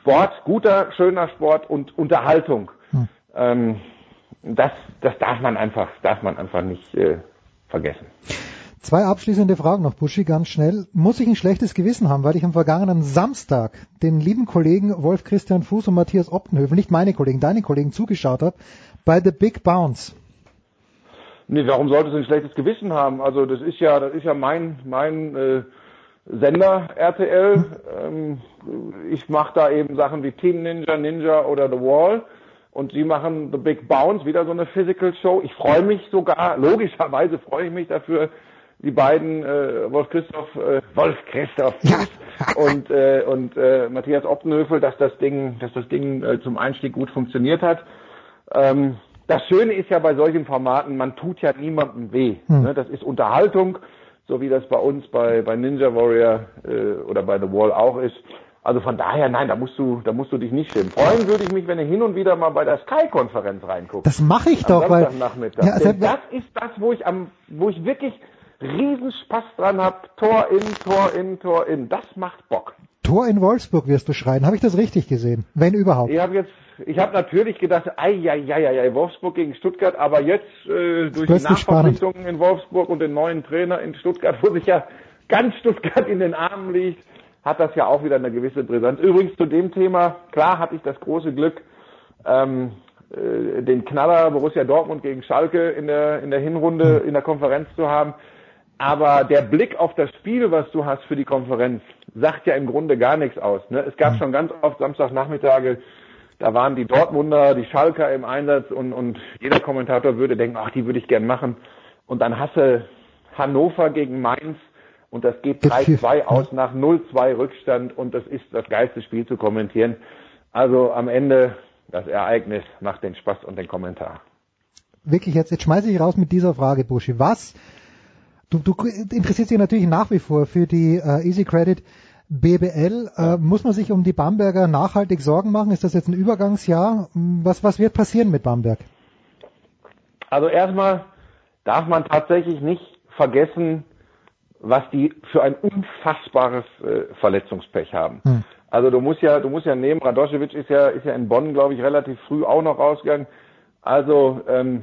Sport, guter, schöner Sport und Unterhaltung. Hm. Ähm, das, das darf man einfach, darf man einfach nicht äh, vergessen. Zwei abschließende Fragen noch, Buschi, ganz schnell. Muss ich ein schlechtes Gewissen haben, weil ich am vergangenen Samstag den lieben Kollegen Wolf Christian Fuß und Matthias Optenhövel, nicht meine Kollegen, deine Kollegen, zugeschaut habe, bei The Big Bounce. Nee, warum solltest du ein schlechtes Gewissen haben? Also das ist ja, das ist ja mein, mein äh, Sender RTL. Ähm, ich mache da eben Sachen wie Team Ninja, Ninja oder The Wall. Und sie machen The Big Bounce, wieder so eine Physical Show. Ich freue mich sogar, logischerweise freue ich mich dafür, die beiden äh, Wolf Christoph, äh, Wolf Christoph und äh, und äh, Matthias Optenhöfel, dass das Ding, dass das Ding äh, zum Einstieg gut funktioniert hat. Ähm, das Schöne ist ja bei solchen Formaten, man tut ja niemandem weh. Hm. Ne? Das ist Unterhaltung, so wie das bei uns bei bei Ninja Warrior äh, oder bei The Wall auch ist. Also von daher, nein, da musst du, da musst du dich nicht schämen. Freuen würde ich mich, wenn du hin und wieder mal bei der Sky-Konferenz reinguckst. Das mache ich am doch, weil. Ja, also- das ist das, wo ich am, wo ich wirklich riesen Spaß dran hab. Tor in, Tor in, Tor in. Das macht Bock. Tor in Wolfsburg wirst du schreien. Habe ich das richtig gesehen? Wenn überhaupt. Ich habe jetzt, ich habe natürlich gedacht, ei, ei, ei, ei, ei, Wolfsburg gegen Stuttgart, aber jetzt äh, durch die spannend. Nachverpflichtungen in Wolfsburg und den neuen Trainer in Stuttgart, wo sich ja ganz Stuttgart in den Armen liegt, hat das ja auch wieder eine gewisse Brisanz. Übrigens zu dem Thema, klar hatte ich das große Glück, ähm, äh, den Knaller Borussia Dortmund gegen Schalke in der, in der Hinrunde in der Konferenz zu haben. Aber der Blick auf das Spiel, was du hast für die Konferenz, sagt ja im Grunde gar nichts aus. Ne? Es gab schon ganz oft Samstagnachmittage, da waren die Dortmunder, die Schalker im Einsatz und, und jeder Kommentator würde denken, ach, die würde ich gern machen. Und dann hasse Hannover gegen Mainz und das geht 3-2 aus nach 0-2 Rückstand und das ist das geilste Spiel zu kommentieren. Also am Ende das Ereignis macht den Spaß und den Kommentar. Wirklich jetzt, jetzt schmeiße ich raus mit dieser Frage, Buschi. Was, du, du interessierst dich natürlich nach wie vor für die äh, Easy Credit BBL. Äh, muss man sich um die Bamberger nachhaltig Sorgen machen? Ist das jetzt ein Übergangsjahr? Was, was wird passieren mit Bamberg? Also erstmal darf man tatsächlich nicht vergessen, was die für ein unfassbares äh, Verletzungspech haben. Hm. Also du musst ja, du musst ja nehmen, Radoschewitsch ist ja, ist ja in Bonn, glaube ich, relativ früh auch noch rausgegangen. Also, ähm,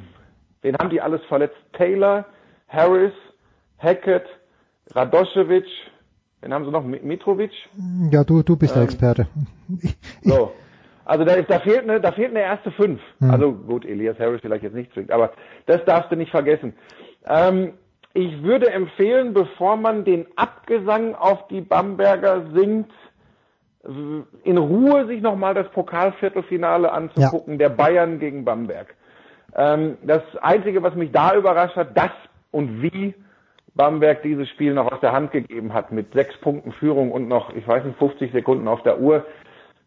wen haben die alles verletzt? Taylor, Harris, Hackett, Radoschewitsch, wen haben sie noch? Mitrovic? Ja, du, du bist der Ähm, Experte. So. Also da, ist, da fehlt eine, da fehlt eine erste fünf. Hm. Also gut, Elias Harris vielleicht jetzt nicht zwingend, aber das darfst du nicht vergessen. Ähm, ich würde empfehlen, bevor man den Abgesang auf die Bamberger singt, in Ruhe sich nochmal das Pokalviertelfinale anzugucken, der Bayern gegen Bamberg. Ähm, das Einzige, was mich da überrascht hat, dass und wie Bamberg dieses Spiel noch aus der Hand gegeben hat, mit sechs Punkten Führung und noch, ich weiß nicht, 50 Sekunden auf der Uhr.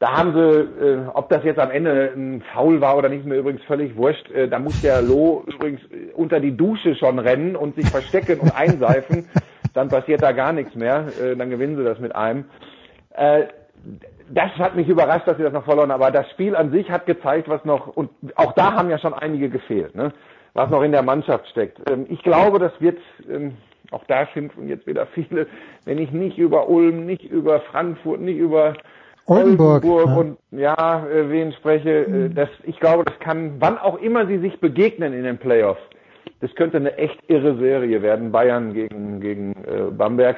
Da haben sie, äh, ob das jetzt am Ende ein Foul war oder nicht, mir übrigens völlig wurscht. Äh, da muss der Loh übrigens unter die Dusche schon rennen und sich verstecken und einseifen. Dann passiert da gar nichts mehr. Äh, dann gewinnen sie das mit einem. Äh, das hat mich überrascht, dass sie das noch verloren haben. Aber das Spiel an sich hat gezeigt, was noch, und auch da haben ja schon einige gefehlt, ne? was noch in der Mannschaft steckt. Ähm, ich glaube, das wird, ähm, auch da schimpfen jetzt wieder viele, wenn ich nicht über Ulm, nicht über Frankfurt, nicht über Oldenburg, Oldenburg ja. und ja, äh, wen spreche, äh, das, ich glaube, das kann, wann auch immer sie sich begegnen in den Playoffs, das könnte eine echt irre Serie werden, Bayern gegen, gegen äh, Bamberg.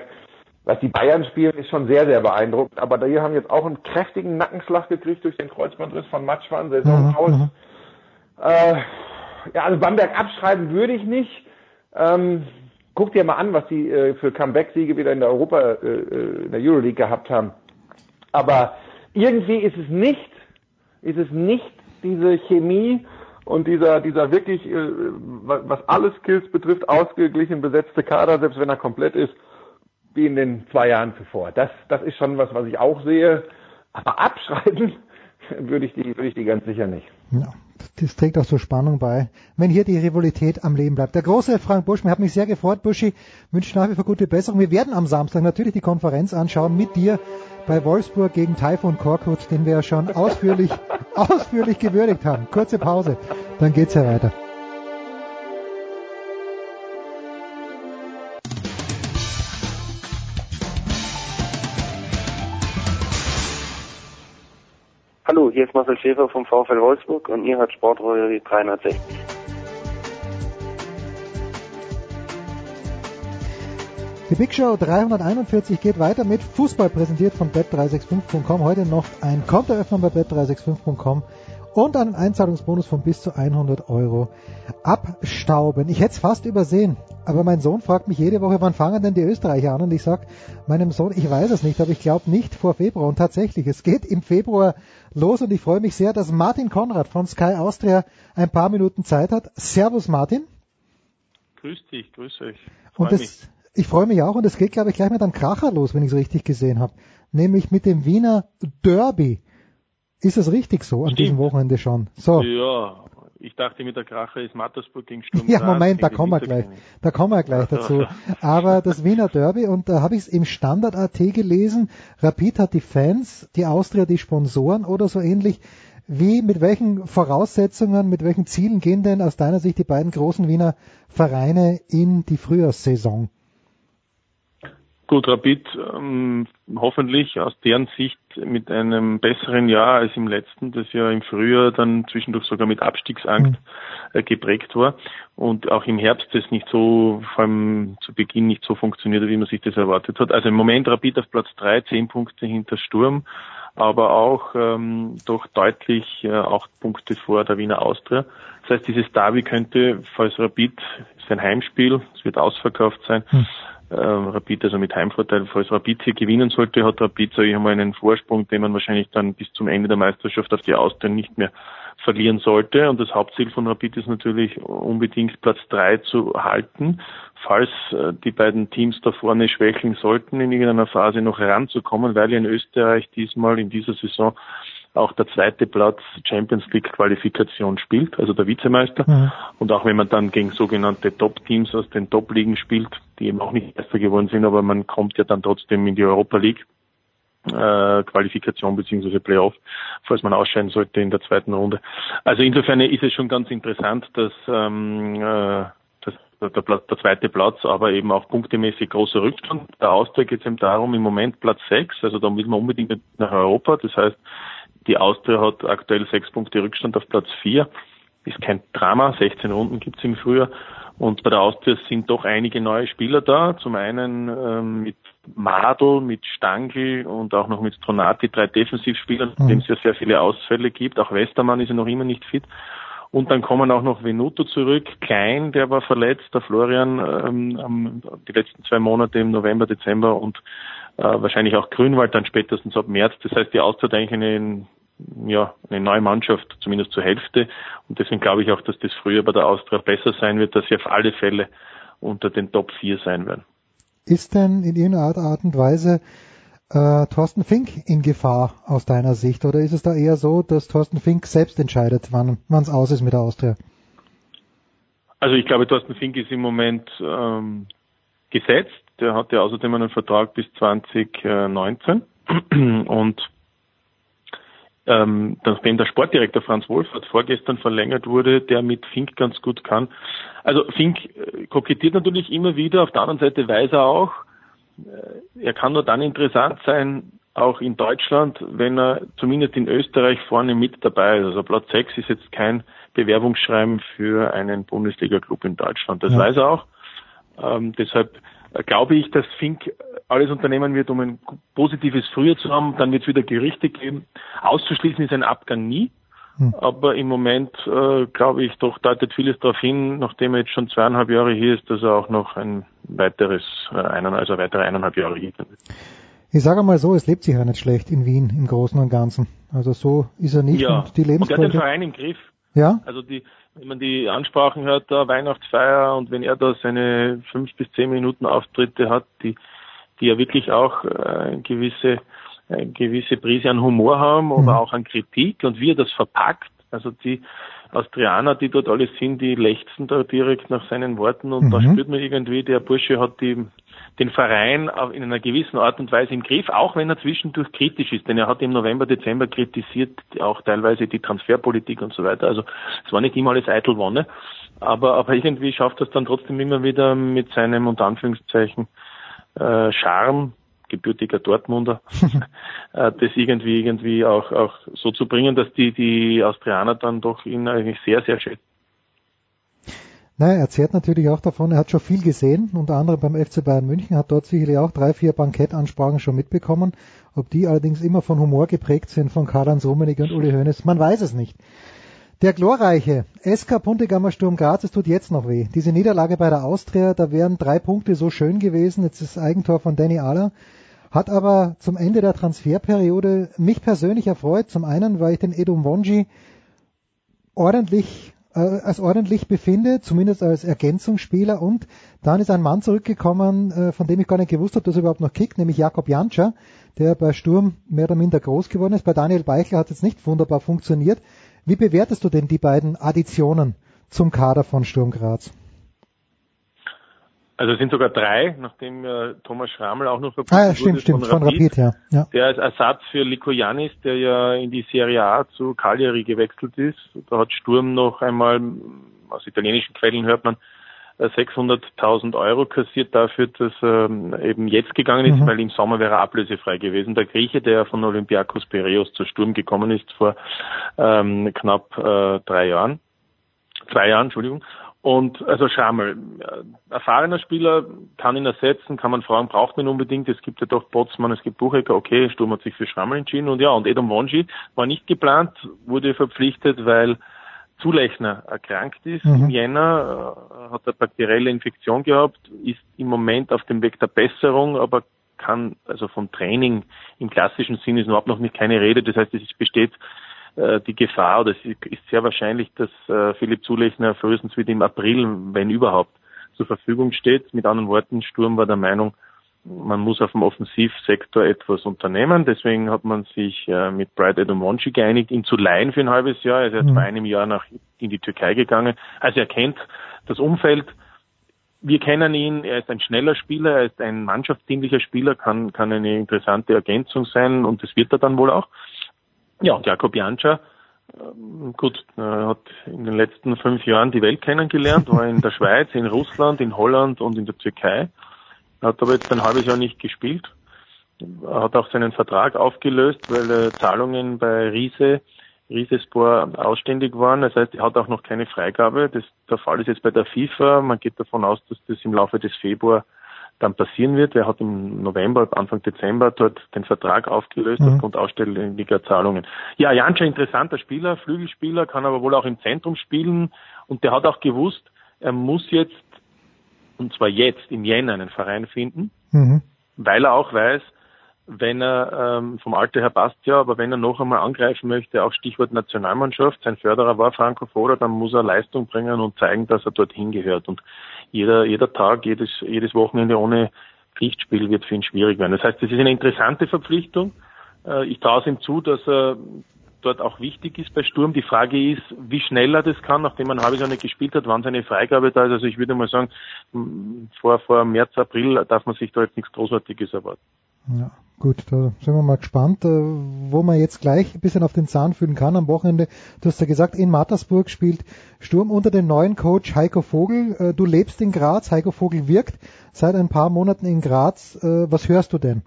Was die Bayern spielen, ist schon sehr, sehr beeindruckend. Aber die haben jetzt auch einen kräftigen Nackenschlag gekriegt durch den Kreuzbandriss von Matschwan, Saison Mhm, aus. mhm. Äh, ja, also Bamberg abschreiben würde ich nicht. Ähm, guck dir mal an, was die äh, für Comeback-Siege wieder in der Europa, äh, äh, in der Euroleague gehabt haben. Aber irgendwie ist es nicht, ist es nicht diese Chemie und dieser, dieser wirklich, äh, wa- was alle Skills betrifft, ausgeglichen besetzte Kader, selbst wenn er komplett ist, wie in den zwei Jahren zuvor. Das, das ist schon was, was ich auch sehe. Aber abschreiben würde ich die, würde ich die ganz sicher nicht. Ja, das trägt auch zur Spannung bei, wenn hier die Rivalität am Leben bleibt. Der große Frank Busch, mir hat mich sehr gefreut, Buschi, wünsche nach wie vor gute Besserung. Wir werden am Samstag natürlich die Konferenz anschauen mit dir bei Wolfsburg gegen Taifun Korkut, den wir ja schon ausführlich, ausführlich gewürdigt haben. Kurze Pause, dann geht's ja weiter. Hallo, hier ist Marcel Schäfer vom VfL Wolfsburg und ihr hört Sportrolle 360. Die Big Show 341 geht weiter mit Fußball präsentiert von bet365.com. Heute noch ein Kontoöffner bei bet365.com und einen Einzahlungsbonus von bis zu 100 Euro abstauben. Ich hätte es fast übersehen, aber mein Sohn fragt mich jede Woche, wann fangen denn die Österreicher an? Und ich sag meinem Sohn, ich weiß es nicht, aber ich glaube nicht vor Februar. Und tatsächlich, es geht im Februar los und ich freue mich sehr, dass Martin Konrad von Sky Austria ein paar Minuten Zeit hat. Servus Martin. Grüß dich, grüß euch. Und Freu das, ich freue mich auch und es geht, glaube ich, gleich mit einem Kracher los, wenn ich es richtig gesehen habe. Nämlich mit dem Wiener Derby. Ist das richtig so an diesem Wochenende schon? So. Ja, ich dachte mit der Krache ist Mattersburg gegen Sturm Ja, Moment, da kommen wir gleich. Da kommen wir gleich dazu. Aber das Wiener Derby, und da habe ich es im Standard.at gelesen, Rapid hat die Fans, die Austria die Sponsoren oder so ähnlich. Wie, mit welchen Voraussetzungen, mit welchen Zielen gehen denn aus deiner Sicht die beiden großen Wiener Vereine in die Frühjahrssaison? Gut, Rapid ähm, hoffentlich aus deren Sicht mit einem besseren Jahr als im letzten, das ja im Frühjahr dann zwischendurch sogar mit Abstiegsangst äh, geprägt war und auch im Herbst das nicht so, vor allem zu Beginn nicht so funktioniert, wie man sich das erwartet hat. Also im Moment Rapid auf Platz drei, zehn Punkte hinter Sturm, aber auch ähm, doch deutlich äh, acht Punkte vor der Wiener Austria. Das heißt, dieses Derby könnte, falls Rapid, ist ein Heimspiel, es wird ausverkauft sein, äh, Rapid also mit Heimvorteil, falls Rapid hier gewinnen sollte, hat Rapid, sage ich einmal, einen Vorsprung, den man wahrscheinlich dann bis zum Ende der Meisterschaft auf die Austria nicht mehr verlieren sollte. Und das Hauptziel von Rapid ist natürlich unbedingt Platz drei zu halten, falls äh, die beiden Teams da vorne schwächeln sollten, in irgendeiner Phase noch heranzukommen, weil in Österreich diesmal in dieser Saison auch der zweite Platz Champions League Qualifikation spielt, also der Vizemeister. Und auch wenn man dann gegen sogenannte Top-Teams aus den Top-Ligen spielt, die eben auch nicht Meister geworden sind, aber man kommt ja dann trotzdem in die Europa League äh, Qualifikation beziehungsweise Playoff, falls man ausscheiden sollte in der zweiten Runde. Also insofern ist es schon ganz interessant, dass ähm, äh, der, der zweite Platz, aber eben auch punktemäßig großer Rückstand. Der Austria geht es eben darum, im Moment Platz sechs, also da will man unbedingt nach Europa. Das heißt, die Austria hat aktuell sechs Punkte Rückstand auf Platz vier. Ist kein Drama, 16 Runden gibt's im Frühjahr. Und bei der Austria sind doch einige neue Spieler da. Zum einen ähm, mit Madl, mit Stangl und auch noch mit Stronati, drei Defensivspielern, mhm. dem es ja sehr viele Ausfälle gibt. Auch Westermann ist ja noch immer nicht fit. Und dann kommen auch noch Venuto zurück, Klein, der war verletzt, der Florian ähm, die letzten zwei Monate im November, Dezember und äh, wahrscheinlich auch Grünwald dann spätestens ab März. Das heißt, die Austria hat eigentlich eine, ja, eine neue Mannschaft, zumindest zur Hälfte. Und deswegen glaube ich auch, dass das früher bei der Austria besser sein wird, dass sie auf alle Fälle unter den Top 4 sein werden. Ist denn in irgendeiner Art, Art und Weise äh, Thorsten Fink in Gefahr aus deiner Sicht? Oder ist es da eher so, dass Thorsten Fink selbst entscheidet, wann es aus ist mit der Austria? Also ich glaube, Thorsten Fink ist im Moment ähm, gesetzt. Der hat ja außerdem einen Vertrag bis 2019 und ähm, nachdem der Sportdirektor Franz Wohlfahrt vorgestern verlängert wurde, der mit Fink ganz gut kann. Also Fink äh, kokettiert natürlich immer wieder, auf der anderen Seite weiß er auch, äh, er kann nur dann interessant sein, auch in Deutschland, wenn er zumindest in Österreich vorne mit dabei ist. Also Platz 6 ist jetzt kein Bewerbungsschreiben für einen Bundesliga-Club in Deutschland. Das ja. weiß er auch. Ähm, deshalb glaube ich, dass Fink alles unternehmen wird, um ein positives Frühjahr zu haben. Dann wird es wieder Gerüchte geben. Auszuschließen ist ein Abgang nie. Hm. Aber im Moment äh, glaube ich doch deutet vieles darauf hin, nachdem er jetzt schon zweieinhalb Jahre hier ist, dass er auch noch ein weiteres, äh, einen, also weitere eineinhalb Jahre hier wird. Ich sage mal so, es lebt sich ja nicht schlecht in Wien im Großen und Ganzen. Also so ist er nicht. Ja. Und die Lebensqualität. Und er hat den Verein im Griff. Ja. Also die, wenn man die Ansprachen hört, da Weihnachtsfeier und wenn er da seine fünf bis zehn Minuten Auftritte hat, die, die ja wirklich auch äh, gewisse, eine gewisse Prise an Humor haben, mhm. aber auch an Kritik und wie er das verpackt. Also die Austrianer, die dort alles sind, die lechzen da direkt nach seinen Worten und mhm. da spürt man irgendwie, der Bursche hat die den Verein in einer gewissen Art und Weise im Griff, auch wenn er zwischendurch kritisch ist. Denn er hat im November, Dezember kritisiert auch teilweise die Transferpolitik und so weiter. Also es war nicht immer alles eitel Wonne. Aber, aber irgendwie schafft er es dann trotzdem immer wieder mit seinem, unter Anführungszeichen, äh, Charme, gebürtiger Dortmunder, äh, das irgendwie, irgendwie auch, auch so zu bringen, dass die, die Austrianer dann doch ihn eigentlich sehr, sehr schätzen. Naja, er zehrt natürlich auch davon, er hat schon viel gesehen, unter anderem beim FC Bayern München, hat dort sicherlich auch drei, vier Bankettansprachen schon mitbekommen. Ob die allerdings immer von Humor geprägt sind, von Karl-Heinz Rummenigge und Uli Hoeneß, man weiß es nicht. Der glorreiche SK Puntigammer Sturm Graz, es tut jetzt noch weh. Diese Niederlage bei der Austria, da wären drei Punkte so schön gewesen, jetzt das Eigentor von Danny Aller, hat aber zum Ende der Transferperiode mich persönlich erfreut. Zum einen, weil ich den Edum Wonji ordentlich äh, als ordentlich befinde, zumindest als Ergänzungsspieler. Und dann ist ein Mann zurückgekommen, äh, von dem ich gar nicht gewusst habe, dass er überhaupt noch kickt, nämlich Jakob Janscher, der bei Sturm mehr oder minder groß geworden ist. Bei Daniel Beichler hat es jetzt nicht wunderbar funktioniert. Wie bewertest du denn die beiden Additionen zum Kader von Sturm Graz? Also es sind sogar drei, nachdem äh, Thomas Schrammel auch noch verpflichtet ah, ja, stimmt, stimmt, von Rapid, Rapid ja. ja. Der als Ersatz für Likoyanis, der ja in die Serie A zu Cagliari gewechselt ist. Da hat Sturm noch einmal, aus italienischen Quellen hört man, 600.000 äh, Euro kassiert dafür, dass er ähm, eben jetzt gegangen ist, mhm. weil im Sommer wäre er ablösefrei gewesen. Der Grieche, der von Olympiakos Piraeus zu Sturm gekommen ist vor ähm, knapp äh, drei Jahren, zwei Jahren, Entschuldigung, und also Schamel, erfahrener Spieler, kann ihn ersetzen, kann man fragen, braucht man unbedingt. Es gibt ja doch Botsmann, es gibt Buchecker, okay, Sturm hat sich für Schrammel entschieden. Und ja, und Edom Wonji war nicht geplant, wurde verpflichtet, weil Zulechner erkrankt ist mhm. im Jänner, äh, hat eine bakterielle Infektion gehabt, ist im Moment auf dem Weg der Besserung, aber kann, also vom Training im klassischen Sinn ist überhaupt noch nicht keine Rede. Das heißt, es besteht die Gefahr, oder es ist sehr wahrscheinlich, dass äh, Philipp Zulechner frühestens wieder im April, wenn überhaupt, zur Verfügung steht. Mit anderen Worten, Sturm war der Meinung, man muss auf dem Offensivsektor etwas unternehmen. Deswegen hat man sich äh, mit Bright Edomonchi geeinigt, ihn zu leihen für ein halbes Jahr. Er ist mhm. vor einem Jahr nach in die Türkei gegangen. Also er kennt das Umfeld. Wir kennen ihn. Er ist ein schneller Spieler. Er ist ein mannschaftsdienlicher Spieler. Kann, kann eine interessante Ergänzung sein. Und das wird er dann wohl auch. Ja, und Jakob Janscher, ähm, gut, er hat in den letzten fünf Jahren die Welt kennengelernt, war in der Schweiz, in Russland, in Holland und in der Türkei, hat aber jetzt ein halbes Jahr nicht gespielt. Hat auch seinen Vertrag aufgelöst, weil äh, Zahlungen bei Riese, Risespor ausständig waren. Das heißt, er hat auch noch keine Freigabe. Das, der Fall ist jetzt bei der FIFA. Man geht davon aus, dass das im Laufe des Februar dann passieren wird. Er hat im November, Anfang Dezember dort den Vertrag aufgelöst mhm. aufgrund ausstelliger Zahlungen. Ja, Janscha, interessanter Spieler, Flügelspieler, kann aber wohl auch im Zentrum spielen und der hat auch gewusst, er muss jetzt, und zwar jetzt im Jänner, einen Verein finden, mhm. weil er auch weiß, wenn er ähm, vom Alter her passt ja, aber wenn er noch einmal angreifen möchte, auch Stichwort Nationalmannschaft, sein Förderer war Franco Foda, dann muss er Leistung bringen und zeigen, dass er dorthin gehört. Und jeder, jeder Tag, jedes, jedes Wochenende ohne Pflichtspiel wird für ihn schwierig werden. Das heißt, es ist eine interessante Verpflichtung. Äh, ich traue es ihm zu, dass er dort auch wichtig ist bei Sturm. Die Frage ist, wie schnell er das kann, nachdem man halbes Jahr nicht gespielt hat, wann seine Freigabe da ist. Also ich würde mal sagen, vor, vor März, April darf man sich da jetzt nichts Großartiges erwarten. Ja, gut, da sind wir mal gespannt, äh, wo man jetzt gleich ein bisschen auf den Zahn fühlen kann am Wochenende. Du hast ja gesagt, in Mattersburg spielt Sturm unter dem neuen Coach Heiko Vogel. Äh, du lebst in Graz, Heiko Vogel wirkt seit ein paar Monaten in Graz. Äh, was hörst du denn?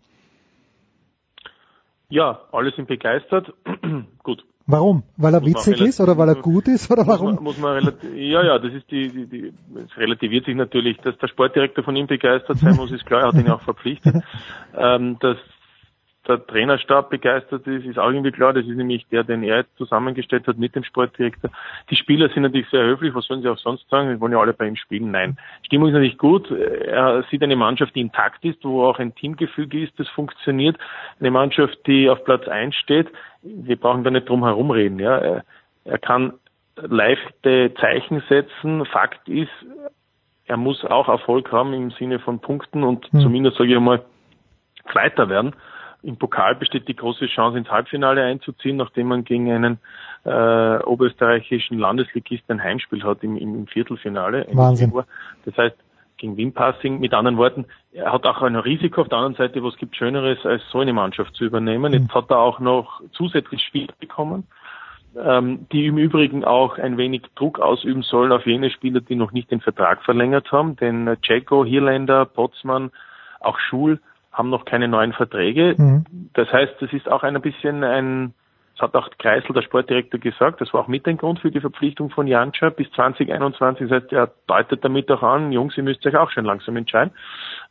Ja, alle sind begeistert. Gut. Warum? Weil er witzig ist oder weil er gut ist oder warum? Muss man, muss man ja, ja, das ist die, die, die, es relativiert sich natürlich, dass der Sportdirektor von ihm begeistert sein muss, ist klar, er hat ihn auch verpflichtet. ähm, dass der Trainerstab begeistert ist, ist auch irgendwie klar. Das ist nämlich der, den er jetzt zusammengestellt hat mit dem Sportdirektor. Die Spieler sind natürlich sehr höflich. Was sollen sie auch sonst sagen? Wir wollen ja alle bei ihm spielen. Nein. Stimmung ist natürlich gut. Er sieht eine Mannschaft, die intakt ist, wo auch ein Teamgefüge ist, das funktioniert. Eine Mannschaft, die auf Platz 1 steht. Wir brauchen da nicht drum herum reden, ja. Er kann leichte Zeichen setzen. Fakt ist, er muss auch Erfolg haben im Sinne von Punkten und hm. zumindest, sage ich einmal, Zweiter werden. Im Pokal besteht die große Chance, ins Halbfinale einzuziehen, nachdem man gegen einen äh, oberösterreichischen Landesligist ein Heimspiel hat im, im Viertelfinale. Wahnsinn. Das heißt, gegen Wien-Passing. Mit anderen Worten, er hat auch ein Risiko auf der anderen Seite, was gibt Schöneres, als so eine Mannschaft zu übernehmen. Jetzt hat er auch noch zusätzlich Spiele bekommen, ähm, die im Übrigen auch ein wenig Druck ausüben sollen auf jene Spieler, die noch nicht den Vertrag verlängert haben. Denn Jacko, Hirländer, Potzmann, auch Schul haben noch keine neuen Verträge. Mhm. Das heißt, es ist auch ein bisschen ein, das hat auch Kreisel, der Sportdirektor, gesagt, das war auch mit ein Grund für die Verpflichtung von Janscha bis 2021. Das heißt, er deutet damit auch an, Jungs, ihr müsst euch auch schon langsam entscheiden,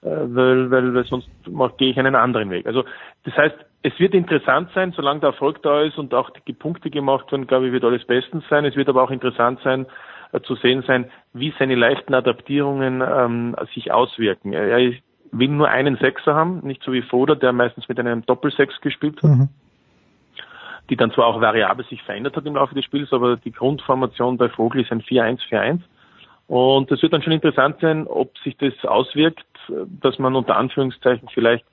äh, weil, weil, weil sonst gehe ich einen anderen Weg. Also das heißt, es wird interessant sein, solange der Erfolg da ist und auch die Punkte gemacht werden, glaube ich, wird alles bestens sein. Es wird aber auch interessant sein, äh, zu sehen sein, wie seine leichten Adaptierungen ähm, sich auswirken. Er ist will nur einen Sechser haben, nicht so wie Foda, der meistens mit einem Doppelsechs gespielt hat. Mhm. Die dann zwar auch variabel sich verändert hat im Laufe des Spiels, aber die Grundformation bei Vogel ist ein 4-1-4-1. Und es wird dann schon interessant sein, ob sich das auswirkt, dass man unter Anführungszeichen vielleicht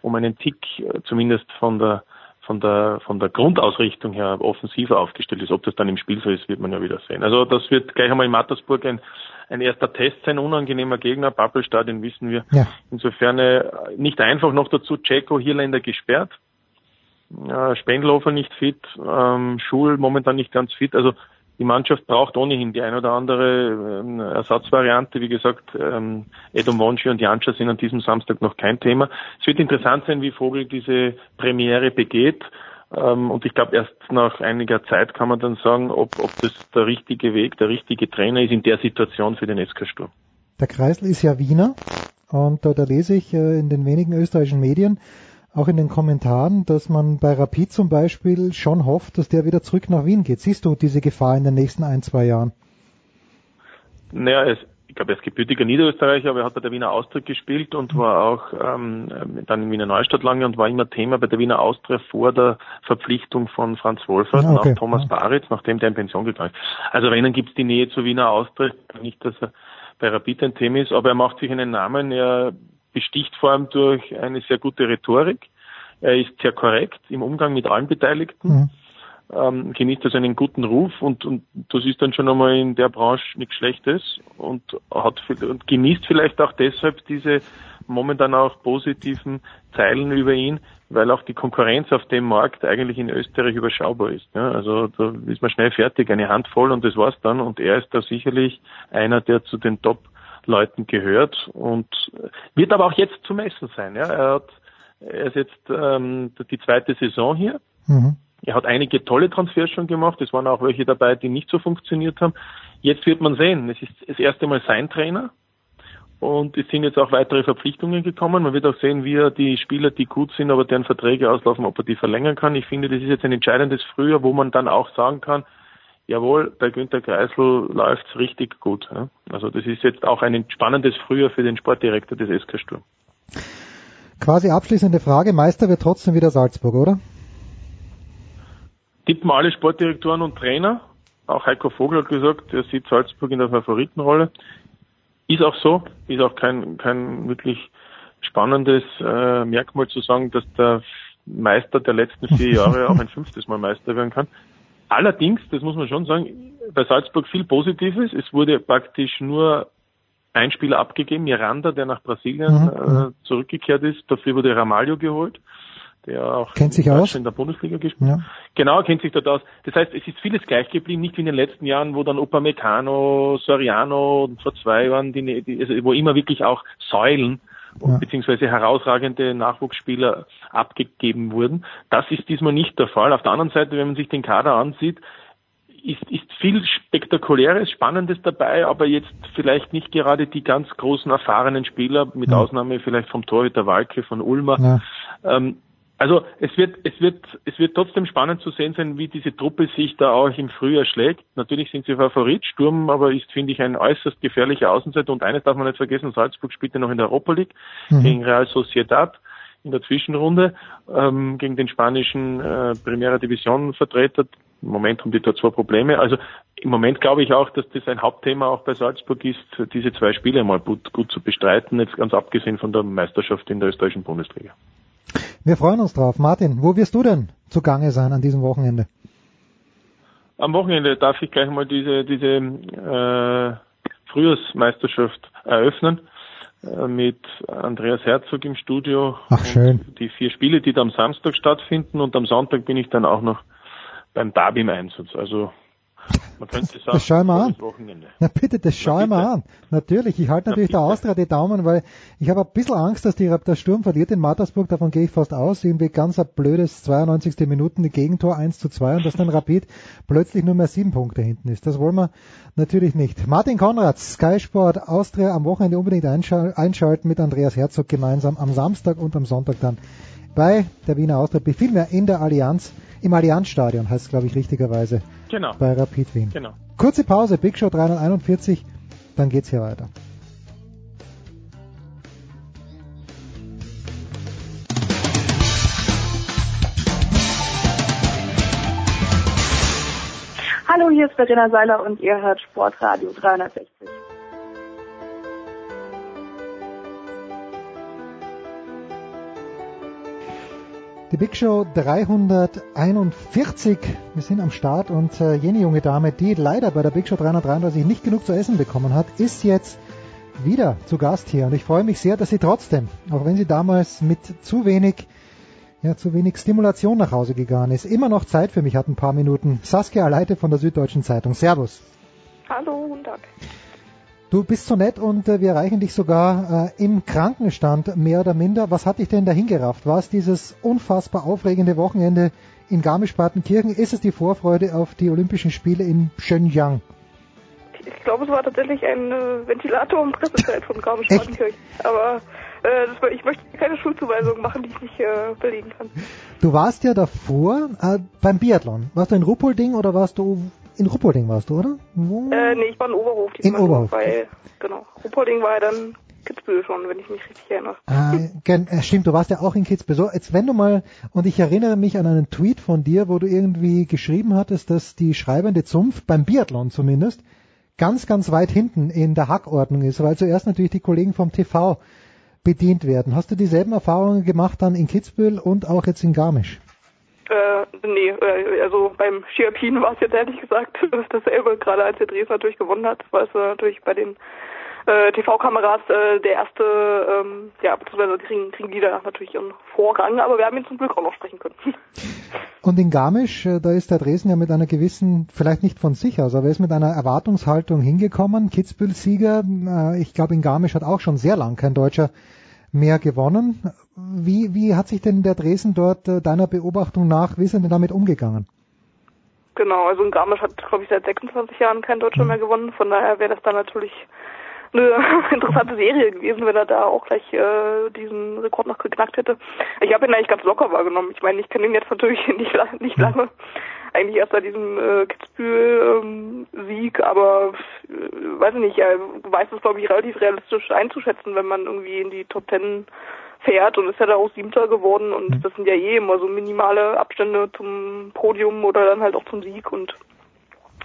um einen Tick zumindest von der von der von der Grundausrichtung her offensiver aufgestellt ist. Ob das dann im Spiel so ist, wird man ja wieder sehen. Also das wird gleich einmal in Mattersburg ein ein erster Test sein, unangenehmer Gegner. Pappelstadion wissen wir. Ja. Insofern äh, nicht einfach noch dazu Ceko Hirländer gesperrt. Äh, Spendlofer nicht fit, ähm, Schul momentan nicht ganz fit. Also die Mannschaft braucht ohnehin die ein oder andere ähm, Ersatzvariante. Wie gesagt, ähm, Edom Wonschi und Janscha sind an diesem Samstag noch kein Thema. Es wird interessant sein, wie Vogel diese Premiere begeht. Ähm, und ich glaube, erst nach einiger Zeit kann man dann sagen, ob, ob das der richtige Weg, der richtige Trainer ist in der Situation für den SK Sturm. Der Kreisel ist ja Wiener und da, da lese ich äh, in den wenigen österreichischen Medien, auch in den Kommentaren, dass man bei Rapid zum Beispiel schon hofft, dass der wieder zurück nach Wien geht. Siehst du diese Gefahr in den nächsten ein, zwei Jahren? Naja, es, ich glaube, er ist gebürtiger Niederösterreicher, aber er hat bei der Wiener Austria gespielt und war auch ähm, dann in Wiener Neustadt lange und war immer Thema bei der Wiener Austria vor der Verpflichtung von Franz Wolfert ah, okay. nach Thomas Baritz, nachdem der in Pension gegangen ist. Also wenn dann gibt es die Nähe zu Wiener Austria, nicht, dass er bei Rapid ein Thema ist, aber er macht sich einen Namen, er besticht vor allem durch eine sehr gute Rhetorik, er ist sehr korrekt im Umgang mit allen Beteiligten. Mhm ähm, genießt also einen guten Ruf und, und das ist dann schon einmal in der Branche nichts Schlechtes und hat und genießt vielleicht auch deshalb diese momentan auch positiven Zeilen über ihn, weil auch die Konkurrenz auf dem Markt eigentlich in Österreich überschaubar ist. Ja, also da ist man schnell fertig, eine Handvoll und das war's dann und er ist da sicherlich einer, der zu den Top Leuten gehört und wird aber auch jetzt zu messen sein. Ja, er hat er ist jetzt ähm, die zweite Saison hier. Mhm. Er hat einige tolle Transfers schon gemacht. Es waren auch welche dabei, die nicht so funktioniert haben. Jetzt wird man sehen. Es ist das erste Mal sein Trainer. Und es sind jetzt auch weitere Verpflichtungen gekommen. Man wird auch sehen, wie er die Spieler, die gut sind, aber deren Verträge auslaufen, ob er die verlängern kann. Ich finde, das ist jetzt ein entscheidendes Frühjahr, wo man dann auch sagen kann, jawohl, bei Günter Kreisel läuft's richtig gut. Also das ist jetzt auch ein spannendes Frühjahr für den Sportdirektor des SK Sturm. Quasi abschließende Frage. Meister wird trotzdem wieder Salzburg, oder? Tippen alle Sportdirektoren und Trainer. Auch Heiko Vogel hat gesagt, er sieht Salzburg in der Favoritenrolle. Ist auch so, ist auch kein, kein wirklich spannendes äh, Merkmal zu sagen, dass der Meister der letzten vier Jahre auch ein fünftes Mal Meister werden kann. Allerdings, das muss man schon sagen, bei Salzburg viel Positives. Es wurde praktisch nur ein Spieler abgegeben, Miranda, der nach Brasilien Mhm, äh, zurückgekehrt ist. Dafür wurde Ramalho geholt, der auch Kennt sich aus. in der Bundesliga gespielt Ja. Genau, kennt sich dort aus. Das heißt, es ist vieles gleich geblieben, nicht wie in den letzten Jahren, wo dann Upamecano, Soriano und vor zwei Jahren, die, die, also wo immer wirklich auch Säulen Ja. beziehungsweise herausragende Nachwuchsspieler abgegeben wurden. Das ist diesmal nicht der Fall. Auf der anderen Seite, wenn man sich den Kader ansieht, ist, ist viel Spektakuläres, Spannendes dabei, aber jetzt vielleicht nicht gerade die ganz großen erfahrenen Spieler, mit Ja. Ausnahme vielleicht vom Torhüter Walke von Ulmer. Ja. Ähm, also es wird, es wird, es wird trotzdem spannend zu sehen sein, wie diese Truppe sich da auch im Frühjahr schlägt. Natürlich sind sie Favorit, Sturm aber ist, finde ich, ein äußerst gefährlicher Außenseiter. Und eines darf man nicht vergessen, Salzburg spielt ja noch in der Europa League Mhm. gegen Real Sociedad in der Zwischenrunde ähm, gegen den spanischen äh, Primera Division Vertreter. Im Moment haben die da zwei Probleme. Also im Moment glaube ich auch, dass das ein Hauptthema auch bei Salzburg ist, diese zwei Spiele mal gut, gut zu bestreiten, jetzt ganz abgesehen von der Meisterschaft in der österreichischen Bundesliga. Wir freuen uns drauf. Martin, wo wirst du denn zugange sein an diesem Wochenende? Am Wochenende darf ich gleich mal diese, diese äh, Frühjahrsmeisterschaft eröffnen äh, mit Andreas Herzog im Studio. Ach, schön. Die vier Spiele, die da am Samstag stattfinden und am Sonntag bin ich dann auch noch beim Derby im Einsatz. Also man könnte sagen, Das schauen wir an. volles Wochenende. Na bitte, das schauen wir an. Natürlich, ich halte natürlich der Austria die Daumen, weil ich habe ein bisschen Angst, dass die, der Sturm verliert in Mattersburg, davon gehe ich fast aus. Irgendwie ganz ein blödes 92. Minuten, Gegentor 1 zu 2 und dass dann Rapid plötzlich nur mehr sieben Punkte hinten ist. Das wollen wir natürlich nicht. Martin Konrad, Sky Sport Austria am Wochenende unbedingt einschal einschalten mit Andreas Herzog gemeinsam am Samstag und am Sonntag dann bei der Wiener Austria, vielmehr in der Allianz, im Allianzstadion heißt es glaube ich richtigerweise, Genau. bei Rapid Wien. Genau. Kurze Pause, Big Show 341, dann geht's hier weiter. Hallo, hier ist Verena Seiler und ihr hört Sportradio 360. Die Big Show 341. Wir sind am Start und äh, jene junge Dame, die leider bei der Big Show 333 nicht genug zu essen bekommen hat, ist jetzt wieder zu Gast hier. Und ich freue mich sehr, dass sie trotzdem, auch wenn sie damals mit zu wenig, ja, zu wenig Stimulation nach Hause gegangen ist, immer noch Zeit für mich hat, ein paar Minuten. Saskia Leite von der Süddeutschen Zeitung. Servus. Hallo, guten Tag. Du bist so nett und äh, wir erreichen dich sogar äh, im Krankenstand mehr oder minder. Was hat dich denn dahin gerafft? War es dieses unfassbar aufregende Wochenende in Garmisch-Partenkirchen? Ist es die Vorfreude auf die Olympischen Spiele in Shenyang? Ich glaube, es war tatsächlich ein äh, Ventilator und Pressezeit von Garmisch-Partenkirchen. Aber äh, das, ich möchte keine Schuldzuweisung machen, die ich nicht äh, belegen kann. Du warst ja davor äh, beim Biathlon. Warst du in Ruppolding oder warst du in Ruppolding warst du, oder? Wo? Äh, nee, ich war in Oberhof. In Oberhof, Weil, genau. Ruppolding war ja dann Kitzbühel schon, wenn ich mich richtig erinnere. Gen- äh, stimmt, du warst ja auch in Kitzbühel. So, jetzt wenn du mal, und ich erinnere mich an einen Tweet von dir, wo du irgendwie geschrieben hattest, dass die schreibende Zunft, beim Biathlon zumindest, ganz, ganz weit hinten in der Hackordnung ist, weil zuerst natürlich die Kollegen vom TV bedient werden. Hast du dieselben Erfahrungen gemacht dann in Kitzbühel und auch jetzt in Garmisch? Äh, nee, äh, also beim Skialpin war es jetzt ehrlich gesagt dasselbe, gerade als der Dres natürlich gewonnen hat, war es äh, natürlich bei den äh, TV-Kameras äh, der erste, ähm, ja, beziehungsweise kriegen, kriegen die da natürlich ihren Vorrang, aber wir haben ihn zum Glück auch noch sprechen können. Und in Garmisch, äh, da ist der Dresden ja mit einer gewissen, vielleicht nicht von sich aus, aber er ist mit einer Erwartungshaltung hingekommen. Kitzbühel-Sieger, ich glaube in Garmisch hat auch schon sehr lang kein Deutscher mehr gewonnen. Wie, wie hat sich denn der Dresden dort äh, deiner Beobachtung nach, wie ist er denn damit umgegangen? Genau, also in Garmisch hat, glaube ich, seit 26 Jahren kein Deutscher mehr gewonnen. Von daher wäre das dann natürlich eine interessante Serie gewesen, wenn er da auch gleich äh, diesen Rekord noch geknackt hätte. Ich habe ihn eigentlich ganz locker wahrgenommen. Ich meine, ich kenne ihn jetzt natürlich nicht, nicht lange. Eigentlich erst seit diesem äh, Kitzbühel-Sieg, aber äh, weiß ich nicht, er weiß es, glaube ich, relativ realistisch einzuschätzen, wenn man irgendwie in die Top Ten fährt und ist ja da auch Siebter geworden und das sind ja eh immer so minimale Abstände zum Podium oder dann halt auch zum Sieg und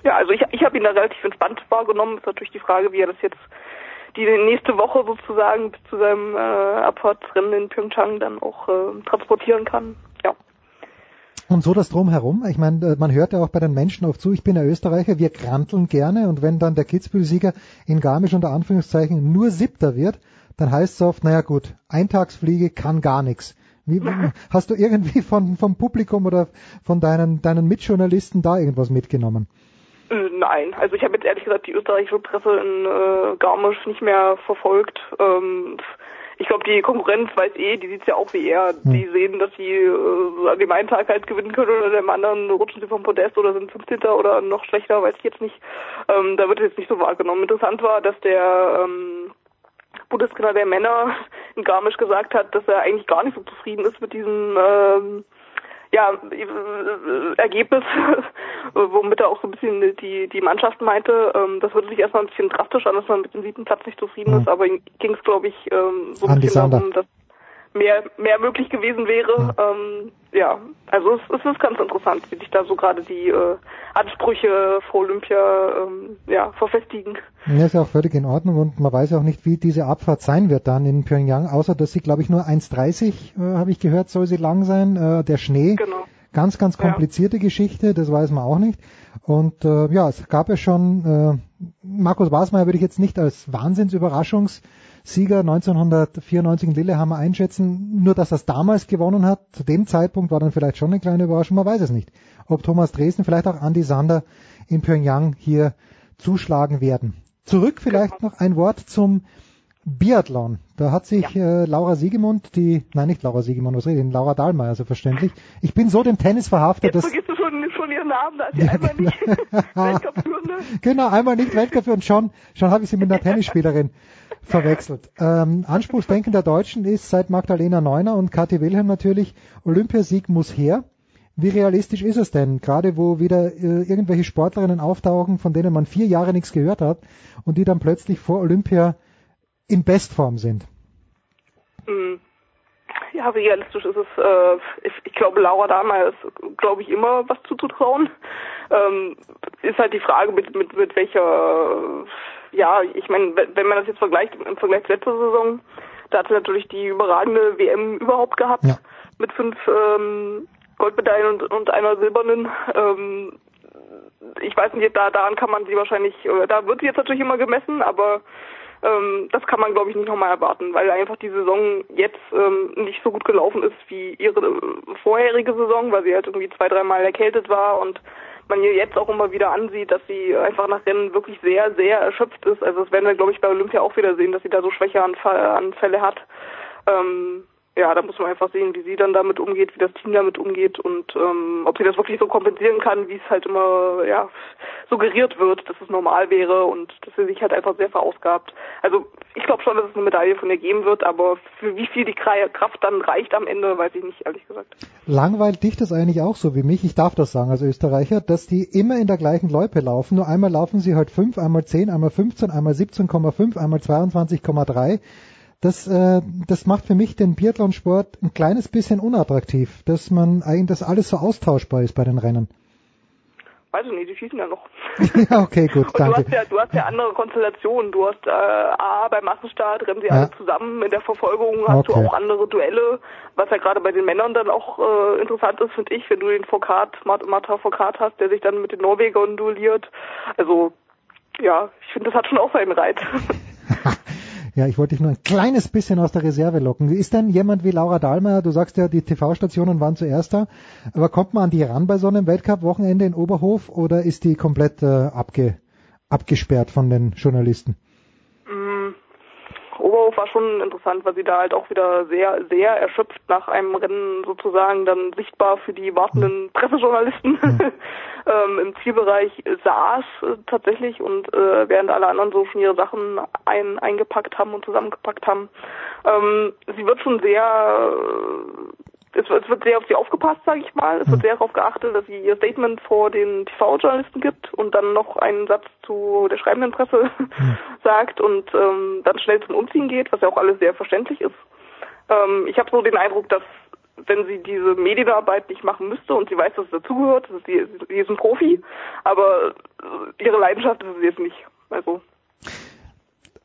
ja, also ich, ich habe ihn da relativ entspannt wahrgenommen. Ist natürlich die Frage, wie er das jetzt die nächste Woche sozusagen bis zu seinem äh, Abfahrtsrennen in Pyeongchang dann auch äh, transportieren kann. Ja. Und so das Drumherum, ich meine, man hört ja auch bei den Menschen oft zu, ich bin ein Österreicher, wir kranteln gerne und wenn dann der Kitzbühel-Sieger in Garmisch unter Anführungszeichen nur Siebter wird, dann heißt es oft, naja gut, Eintagsfliege kann gar nichts. Wie, hast du irgendwie von, vom Publikum oder von deinen, deinen Mitjournalisten da irgendwas mitgenommen? Äh, nein, also ich habe jetzt ehrlich gesagt die österreichische Presse in äh, Garmisch nicht mehr verfolgt. Ähm, ich glaube, die Konkurrenz weiß eh, die sieht's ja auch wie er. Hm. Die sehen, dass sie äh, an dem einen Tag halt gewinnen können oder an dem anderen rutschen sie vom Podest oder sind 15. oder noch schlechter, weiß ich jetzt nicht. Ähm, da wird jetzt nicht so wahrgenommen. Interessant war, dass der ähm, Bundestrainer der Männer in Garmisch gesagt hat, dass er eigentlich gar nicht so zufrieden ist mit diesem ähm, ja, äh, Ergebnis, womit er auch so ein bisschen die, die Mannschaft meinte. Ähm, das würde sich erstmal ein bisschen drastisch an, dass man mit dem siebten Platz nicht zufrieden mhm. ist, aber ihm ging es, glaube ich, ähm, so ein bisschen darum, dass mehr, mehr möglich gewesen wäre. Mhm. Ähm, ja, also es, es, ist ganz interessant, wie sich da so gerade die äh, Ansprüche vor Olympia ähm, ja, verfestigen. Ja, ist ja auch völlig in Ordnung und man weiß auch nicht, wie diese Abfahrt sein wird dann in Pyongyang, außer dass sie, glaube ich, nur 1,30, äh, habe ich gehört, soll sie lang sein. Äh, der Schnee, genau. ganz, ganz komplizierte ja. Geschichte, das weiß man auch nicht. Und äh, ja, es gab ja schon, äh, Markus Wasmeier würde ich jetzt nicht als Wahnsinnsüberraschungs Sieger 1994 in Lillehammer einschätzen. Nur, dass er es damals gewonnen hat, zu dem Zeitpunkt war dann vielleicht schon eine kleine Überraschung, man weiß es nicht. Ob Thomas Dresden, vielleicht auch Andy Sander in Pyongyang hier zuschlagen werden. Zurück vielleicht noch ein Wort zum Biathlon. Da hat sich ja. äh, Laura Siegemund, die, nein, nicht Laura Siegemund, was rede ich, Laura Dahlmeier, so verständlich. Ich bin so dem Tennis verhaftet, Jetzt dass... vergisst du schon, schon ihren Namen, sie ja, einmal nicht Weltcup-Führende. Genau, einmal nicht Weltcup und schon, schon habe ich sie mit einer Tennisspielerin verwechselt. Ähm, Anspruchsdenken der Deutschen ist seit Magdalena Neuner und Kathi Wilhelm natürlich, Olympiasieg muss her. Wie realistisch ist es denn, gerade wo wieder äh, irgendwelche Sportlerinnen auftauchen, von denen man vier Jahre nichts gehört hat und die dann plötzlich vor Olympia in Bestform sind? Hm. Ja, realistisch ist es. Äh, ich, ich glaube, Laura Dahmer ist, glaube ich, immer was zuzutrauen. Ähm, ist halt die Frage, mit, mit, mit welcher, ja, ich meine, wenn man das jetzt vergleicht im Vergleich zur letzten Saison, da hat sie natürlich die überragende WM überhaupt gehabt. Ja. Mit fünf ähm, Goldmedaillen und, und einer silbernen. Ähm, ich weiß nicht, da daran kann man sie wahrscheinlich, da wird sie jetzt natürlich immer gemessen, aber ähm, das kann man, glaube ich, nicht nochmal erwarten, weil einfach die Saison jetzt ähm, nicht so gut gelaufen ist wie ihre vorherige Saison, weil sie halt irgendwie zwei, dreimal erkältet war und man ihr jetzt auch immer wieder ansieht, dass sie einfach nach Rennen wirklich sehr, sehr erschöpft ist. Also das werden wir, glaube ich, bei Olympia auch wieder sehen, dass sie da so Schwächeanfälle hat. Ähm, ja, da muss man einfach sehen, wie sie dann damit umgeht, wie das Team damit umgeht und ähm, ob sie das wirklich so kompensieren kann, wie es halt immer ja suggeriert wird, dass es normal wäre und dass sie sich halt einfach sehr verausgabt. Also ich glaube schon, dass es eine Medaille von ihr geben wird, aber für wie viel die Kraft dann reicht am Ende, weiß ich nicht, ehrlich gesagt. Langweilt dich das eigentlich auch so wie mich? Ich darf das sagen als Österreicher, dass die immer in der gleichen Loipe laufen. Nur einmal laufen sie halt 5, einmal 10, einmal 15, einmal 17,5, einmal 22,3 das, äh, das macht für mich den Biathlonsport ein kleines bisschen unattraktiv, dass man eigentlich, dass alles so austauschbar ist bei den Rennen. Weiß ich nicht, die schießen ja noch. ja, okay, gut, Und danke. Du hast ja, du hast ja andere Konstellationen. Du hast äh, A, beim Massenstart rennen sie ja. alle zusammen. In der Verfolgung hast okay. du auch andere Duelle, was ja gerade bei den Männern dann auch äh, interessant ist, finde ich, wenn du den Foucault, Martha Foucault hast, der sich dann mit den Norwegern duelliert. Also, ja, ich finde, das hat schon auch seinen Reiz. Ja, ich wollte dich nur ein kleines bisschen aus der Reserve locken. Ist denn jemand wie Laura Dahlmeier, du sagst ja, die TV-Stationen waren zuerst da, aber kommt man an die ran bei so einem Weltcup-Wochenende in Oberhof oder ist die komplett äh, abge, abgesperrt von den Journalisten? War schon interessant, weil sie da halt auch wieder sehr, sehr erschöpft nach einem Rennen sozusagen dann sichtbar für die wartenden Pressejournalisten ähm, im Zielbereich saß äh, tatsächlich und äh, während alle anderen so schon ihre Sachen ein, eingepackt haben und zusammengepackt haben. Ähm, sie wird schon sehr es, es, wird sehr auf sie aufgepasst, sage ich mal. Es wird sehr darauf geachtet, dass sie ihr Statement vor den TV-Journalisten gibt und dann noch einen Satz zu der schreibenden Presse sagt und ähm, dann schnell zum Umziehen geht, was ja auch alles sehr verständlich ist. Ähm, ich habe so den Eindruck, dass wenn sie diese Medienarbeit nicht machen müsste und sie weiß, dass es dazugehört, sie, sie ist ein Profi, aber ihre Leidenschaft ist es jetzt nicht. Also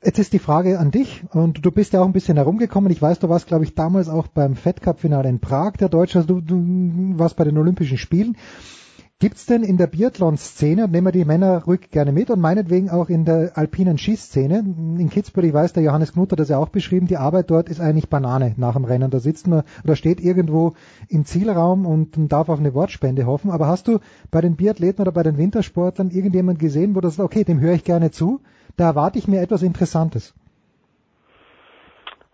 Jetzt ist die Frage an dich und du bist ja auch ein bisschen herumgekommen. Ich weiß, du warst, glaube ich, damals auch beim Fed Cup Finale in Prag, der Deutsche. Also du, du warst bei den Olympischen Spielen. Gibt's denn in der Biathlon-Szene, nehmen wir die Männer ruhig gerne mit und meinetwegen auch in der alpinen Skiszene, in Kitzbühel, ich weiß, der Johannes Knut hat das ja auch beschrieben, die Arbeit dort ist eigentlich Banane nach dem Rennen. Da sitzt man oder steht irgendwo im Zielraum und darf auf eine Wortspende hoffen. Aber hast du bei den Biathleten oder bei den Wintersportlern irgendjemand gesehen, wo sagst, okay, dem höre ich gerne zu, da erwarte ich mir etwas Interessantes?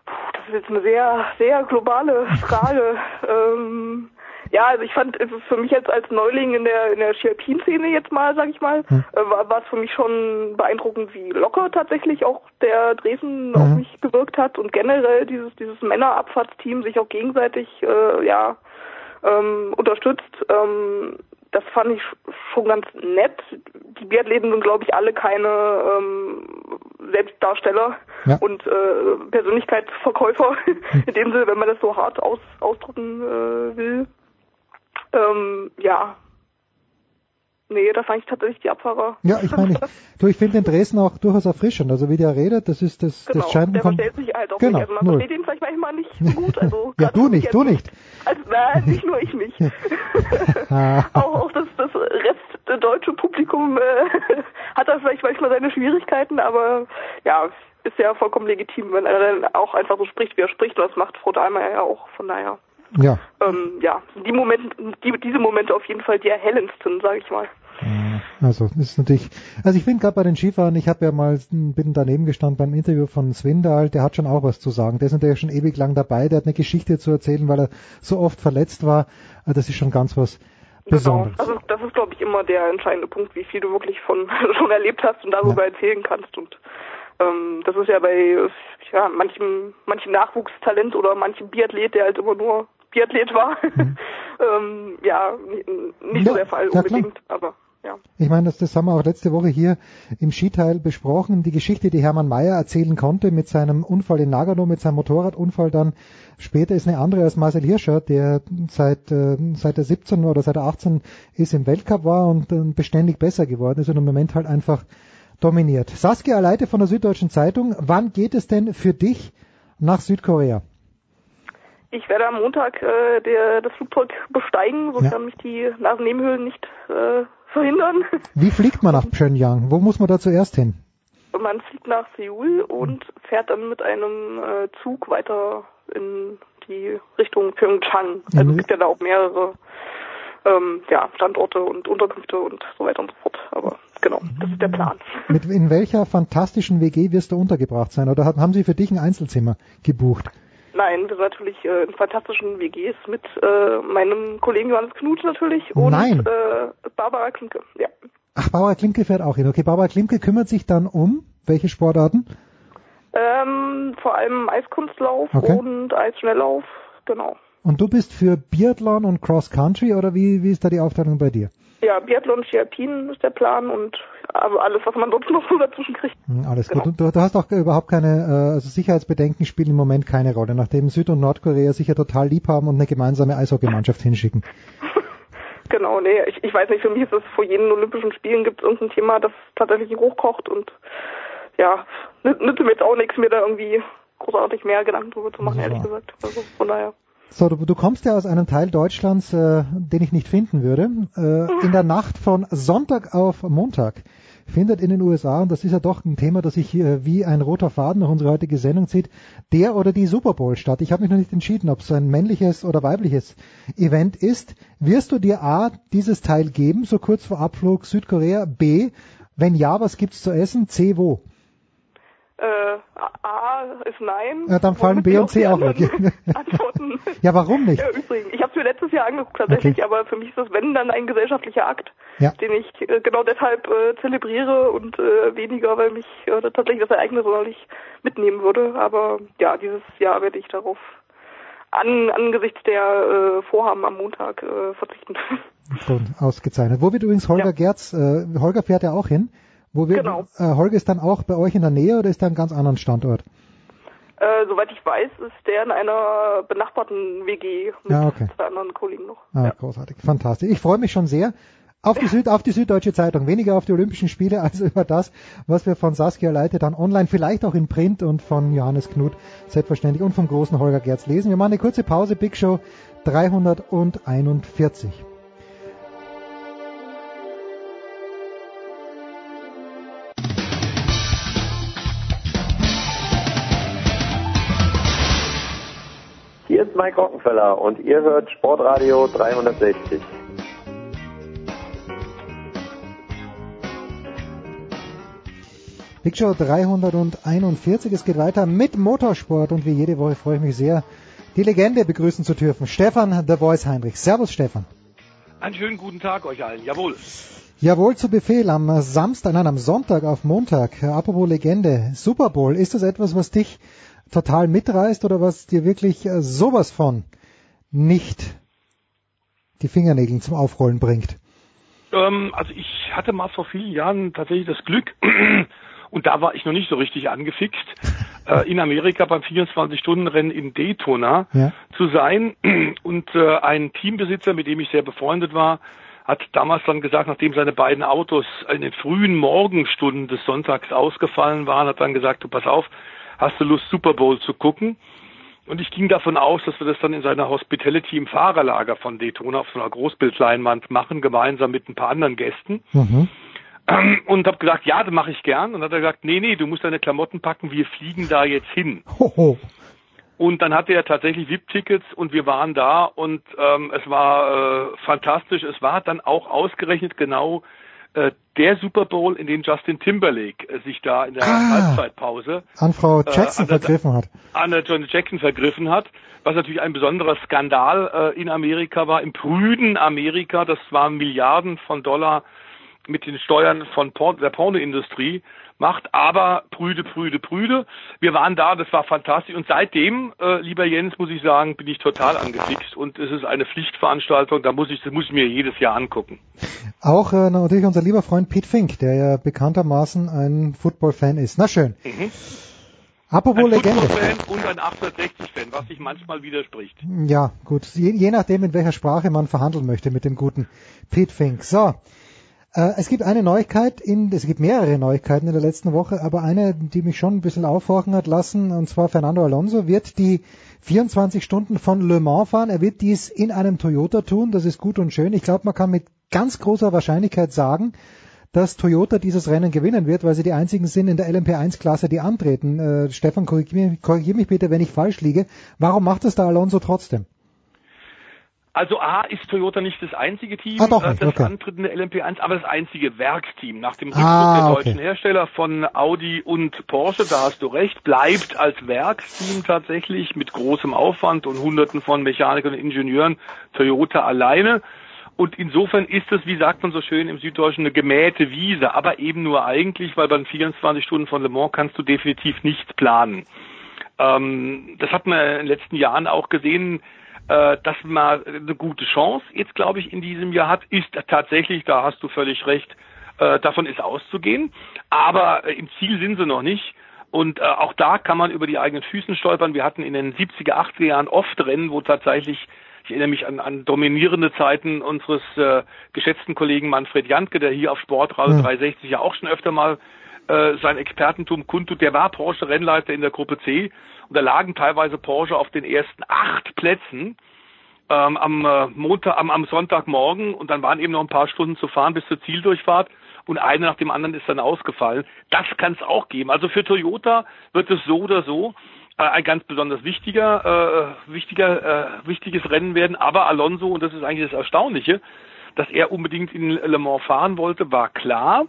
Das ist jetzt eine sehr, sehr globale Frage. ähm, ja, also ich fand für mich jetzt als Neuling in der in der Ski-Alpin-Szene jetzt mal, sag ich mal, Hm. äh, war, es für mich schon beeindruckend, wie locker tatsächlich auch der Dresden auf Mhm. mich gewirkt hat und generell dieses dieses Männerabfahrtsteam sich auch gegenseitig äh, ja ähm, unterstützt. Ähm, das fand ich schon ganz nett. Die Biathleten sind, glaube ich, alle keine ähm, Selbstdarsteller Ja. und äh, Persönlichkeitsverkäufer, in dem Sinne, wenn man das so hart aus, ausdrücken äh, will. Ähm, ja. Nee, da fand ich tatsächlich die Abfahrer. Ja, ich meine, ich, du, ich finde den Dresden auch durchaus erfrischend. Also wie der redet, das ist das, Genau, das scheint ein der Kom- verstellt sich halt auch genau, nicht. Also man null. versteht ihn vielleicht manchmal nicht so gut. Also Ja, du nicht, du nicht. Also nein, nicht nur ich nicht. Auch, auch das, das Rest der deutsche Publikum äh, hat da vielleicht manchmal seine Schwierigkeiten, aber ja, ist ja vollkommen legitim, wenn er dann auch einfach so spricht, wie er spricht. Und das macht Frau Dahlmeier ja auch. Von daher, ja. ähm, ja, die Momente, die, diese Momente auf jeden Fall die erhellendsten, sage ich mal. Also ist natürlich, also ich finde gerade bei den Skifahren, ich habe ja mal bin daneben gestanden beim Interview von Swindal, der hat schon auch was zu sagen. Der ist natürlich schon ewig lang dabei, der hat eine Geschichte zu erzählen, weil er so oft verletzt war. Also Das ist schon ganz was Besonderes. Genau. Also das ist, glaube ich, immer der entscheidende Punkt, wie viel du wirklich von schon erlebt hast und darüber erzählen kannst. Und ähm, das ist ja bei ja, manchem, manchem Nachwuchstalent oder manchem Biathlet, der halt immer nur Biathlet war, ähm, ja, nicht so Ja, der Fall ja, klar. unbedingt, aber ja. Ich meine, das, das haben wir auch letzte Woche hier im Skiteil besprochen. Die Geschichte, die Hermann Mayer erzählen konnte mit seinem Unfall in Nagano, mit seinem Motorradunfall dann später ist eine andere als Marcel Hirscher, der seit, äh, seit er 17 oder seit er 18 ist im Weltcup war und äh, beständig besser geworden ist und im Moment halt einfach dominiert. Saskia Aleite von der Süddeutschen Zeitung, wann geht es denn für dich nach Südkorea? Ich werde am Montag äh, der, das Flugzeug besteigen, sofern Ja. mich die Nasennebenhöhlen nicht äh, verhindern. Wie fliegt man nach Pyongyang? Wo muss man da zuerst hin? Man fliegt nach Seoul und fährt dann mit einem äh, Zug weiter in die Richtung Pyeongchang. Also Mhm. es gibt ja da auch mehrere ähm, ja, Standorte und Unterkünfte und so weiter und so fort. Aber genau, das ist der Plan. Mit, in welcher fantastischen WG wirst du untergebracht sein? Oder haben Sie für dich ein Einzelzimmer gebucht? Nein, wir sind natürlich äh, in fantastischen WGs mit äh, meinem Kollegen Johannes Knut natürlich und Nein. Äh, Barbara Klimke. Ja. Ach, Barbara Klimke fährt auch hin. Okay, Barbara Klimke kümmert sich dann um welche Sportarten? Ähm, vor allem Eiskunstlauf Okay. und Eisschnelllauf, genau. Und du bist für Biathlon und Cross Country oder wie, wie ist da die Aufteilung bei dir? Ja, Biathlon, Ski Alpin ist der Plan und also alles, was man sonst noch so dazwischen kriegt. Hm, Alles gut. Und du, du hast auch überhaupt keine, äh, also Sicherheitsbedenken spielen im Moment keine Rolle, nachdem Süd- und Nordkorea sich ja total lieb haben und eine gemeinsame Eishockeymannschaft hinschicken. Genau, nee, ich, ich weiß nicht, für mich ist es vor jedem Olympischen Spielen gibt es irgendein Thema, das tatsächlich hochkocht und ja, nüt- nützt mir jetzt auch nichts, mir da irgendwie großartig mehr Gedanken drüber zu machen, ehrlich gesagt. Also von daher. So, du, du kommst ja aus einem Teil Deutschlands, äh, den ich nicht finden würde. Äh, in der Nacht von Sonntag auf Montag findet in den USA, und das ist ja doch ein Thema, das sich hier wie ein roter Faden durch unsere heutige Sendung zieht, der oder die Super Bowl statt. Ich habe mich noch nicht entschieden, ob es ein männliches oder weibliches Event ist. Wirst du dir A, dieses Teil geben, so kurz vor Abflug Südkorea? B, wenn ja, was gibt's zu essen? C, wo? Äh, A ist nein. Ja, dann fallen B und C auch weg. Antworten. Ja, warum nicht? Ja, übrigens. Ich habe es mir letztes Jahr angeguckt tatsächlich, Okay. aber für mich ist das wenn dann ein gesellschaftlicher Akt, Ja. den ich äh, genau deshalb äh, zelebriere und äh, weniger, weil mich äh, tatsächlich das Ereignis sonderlich mitnehmen würde. Aber ja, dieses Jahr werde ich darauf an, angesichts der äh, Vorhaben am Montag äh, verzichten. Gut, ausgezeichnet. Wo wird übrigens Holger Gerz, äh, Holger fährt ja auch hin. Wo wird, Genau. äh, Holger ist dann auch bei euch in der Nähe oder ist er an einem ganz anderen Standort? Äh, soweit ich weiß, ist der in einer benachbarten WG mit Ja, okay. zwei anderen Kollegen noch. Ah, großartig. Fantastisch. Ich freue mich schon sehr. Auf die, Süd, auf die Süddeutsche Zeitung, weniger auf die Olympischen Spiele als über das, was wir von Saskia Leite dann online, vielleicht auch in Print und von Johannes Knut selbstverständlich und vom großen Holger Gerz lesen. Wir machen eine kurze Pause, Big Show 341. Hier ist Mike Rockenfeller und ihr hört Sportradio 360. Big Show 341. Es geht weiter mit Motorsport und wie jede Woche freue ich mich sehr, die Legende begrüßen zu dürfen. Stefan The Voice Heinrich. Servus Stefan. Einen schönen guten Tag euch allen. Jawohl. Jawohl zu Befehl am Samstag, nein, am Sonntag auf Montag. Apropos Legende. Super Bowl. Ist das etwas, was dich total mitreißt oder was dir wirklich äh, sowas von nicht die Fingernägel zum Aufrollen bringt? Ähm, also ich hatte mal vor vielen Jahren tatsächlich das Glück, und da war ich noch nicht so richtig angefixt, äh, in Amerika beim 24-Stunden-Rennen in Daytona ja. zu sein. Und äh, ein Teambesitzer, mit dem ich sehr befreundet war, hat damals dann gesagt, nachdem seine beiden Autos in den frühen Morgenstunden des Sonntags ausgefallen waren, hat dann gesagt, du pass auf, hast du Lust, Super Bowl zu gucken? Und ich ging davon aus, dass wir das dann in seiner Hospitality im Fahrerlager von Daytona auf so einer Großbildleinwand machen, gemeinsam mit ein paar anderen Gästen. Mhm. Und habe gesagt, ja, das mache ich gern. Und dann hat er gesagt, nee, nee, du musst deine Klamotten packen, wir fliegen da jetzt hin. Hoho. Und dann hatte er tatsächlich VIP-Tickets und wir waren da und ähm, es war äh, fantastisch. Es war dann auch ausgerechnet genau äh, der Super Bowl, in dem Justin Timberlake äh, sich da in der Ah. Halbzeitpause An Frau äh, Jackson an der- vergriffen hat. an der John Jackson vergriffen hat, was natürlich ein besonderer Skandal äh, in Amerika war, im prüden Amerika, das waren Milliarden von Dollar mit den Steuern von Por der Pornoindustrie macht, aber prüde, prüde, prüde. Wir waren da, das war fantastisch und seitdem, äh, lieber Jens, muss ich sagen, bin ich total angefixt und es ist eine Pflichtveranstaltung, da muss ich, das muss ich mir jedes Jahr angucken. Auch äh, natürlich unser lieber Freund Pete Fink, der ja bekanntermaßen ein Football-Fan ist. Na schön. Mhm. Apropos Ein Legende. Football-Fan und ein 860-Fan, was sich manchmal widerspricht. Ja, gut. Je, je nachdem, in welcher Sprache man verhandeln möchte mit dem guten Pete Fink. So. Äh, es gibt eine Neuigkeit in, es gibt mehrere Neuigkeiten in der letzten Woche, aber eine, die mich schon ein bisschen aufhorchen hat lassen, und zwar Fernando Alonso wird die 24 Stunden von Le Mans fahren. Er wird dies in einem Toyota tun. Das ist gut und schön. Ich glaube, man kann mit ganz großer Wahrscheinlichkeit sagen, dass Toyota dieses Rennen gewinnen wird, weil sie die einzigen sind in der LMP1-Klasse, die antreten. Äh, Stefan, korrigier mich, korrigier mich bitte, wenn ich falsch liege. Warum macht es da Alonso trotzdem? Also A ist Toyota nicht das einzige Team, Ah, doch äh, das okay. antritt in der LMP1, aber das einzige Werksteam. Nach dem Rückzug Ah, der okay. deutschen Hersteller von Audi und Porsche, da hast du recht, bleibt als Werksteam tatsächlich mit großem Aufwand und Hunderten von Mechanikern und Ingenieuren Toyota alleine. Und insofern ist es, wie sagt man so schön im Süddeutschen, eine gemähte Wiese, aber eben nur eigentlich, weil bei den 24 Stunden von Le Mans kannst du definitiv nichts planen. Ähm, das hat man in den letzten Jahren auch gesehen, äh, dass man eine gute Chance jetzt, glaube ich, in diesem Jahr hat, ist tatsächlich, da hast du völlig recht, äh, davon ist auszugehen. Aber äh, im Ziel sind sie noch nicht. Und äh, auch da kann man über die eigenen Füßen stolpern. Wir hatten in den 70er, 80er Jahren oft Rennen, wo tatsächlich, ich erinnere mich an, an dominierende Zeiten unseres äh, geschätzten Kollegen Manfred Jantke, der hier auf Sportradio Hm. 360 ja auch schon öfter mal äh, sein Expertentum kundtut. Der war Porsche Rennleiter in der Gruppe C und da lagen teilweise Porsche auf den ersten acht Plätzen ähm, am äh, Montag, am, am Sonntagmorgen und dann waren eben noch ein paar Stunden zu fahren bis zur Zieldurchfahrt und eine nach dem anderen ist dann ausgefallen. Das kann es auch geben. Also für Toyota wird es so oder so äh, ein ganz besonders wichtiger, äh, wichtiger, äh, wichtiges Rennen werden. Aber Alonso, und das ist eigentlich das Erstaunliche, dass er unbedingt in Le Mans fahren wollte, war klar.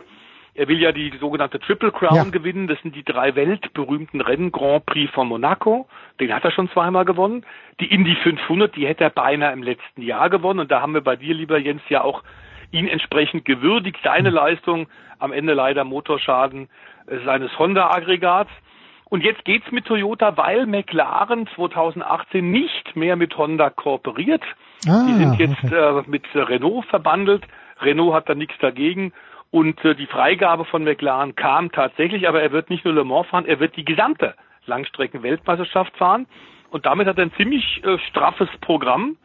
Er will ja die sogenannte Triple Crown Ja. gewinnen. Das sind die drei weltberühmten Rennen. Grand Prix von Monaco, den hat er schon zweimal gewonnen. Die Indy 500, die hätte er beinahe im letzten Jahr gewonnen. Und da haben wir bei dir, lieber Jens, ja auch ihn entsprechend gewürdigt. Seine Leistung, am Ende leider Motorschaden äh, seines Honda-Aggregats. Und jetzt geht's mit Toyota, weil McLaren 2018 nicht mehr mit Honda kooperiert. Ah, die sind jetzt okay. äh, mit Renault verbandelt. Renault hat da nichts dagegen. Und äh, die Freigabe von McLaren kam tatsächlich, aber er wird nicht nur Le Mans fahren, er wird die gesamte Langstrecken-Weltmeisterschaft fahren. Und damit hat er ein ziemlich äh, straffes Programm.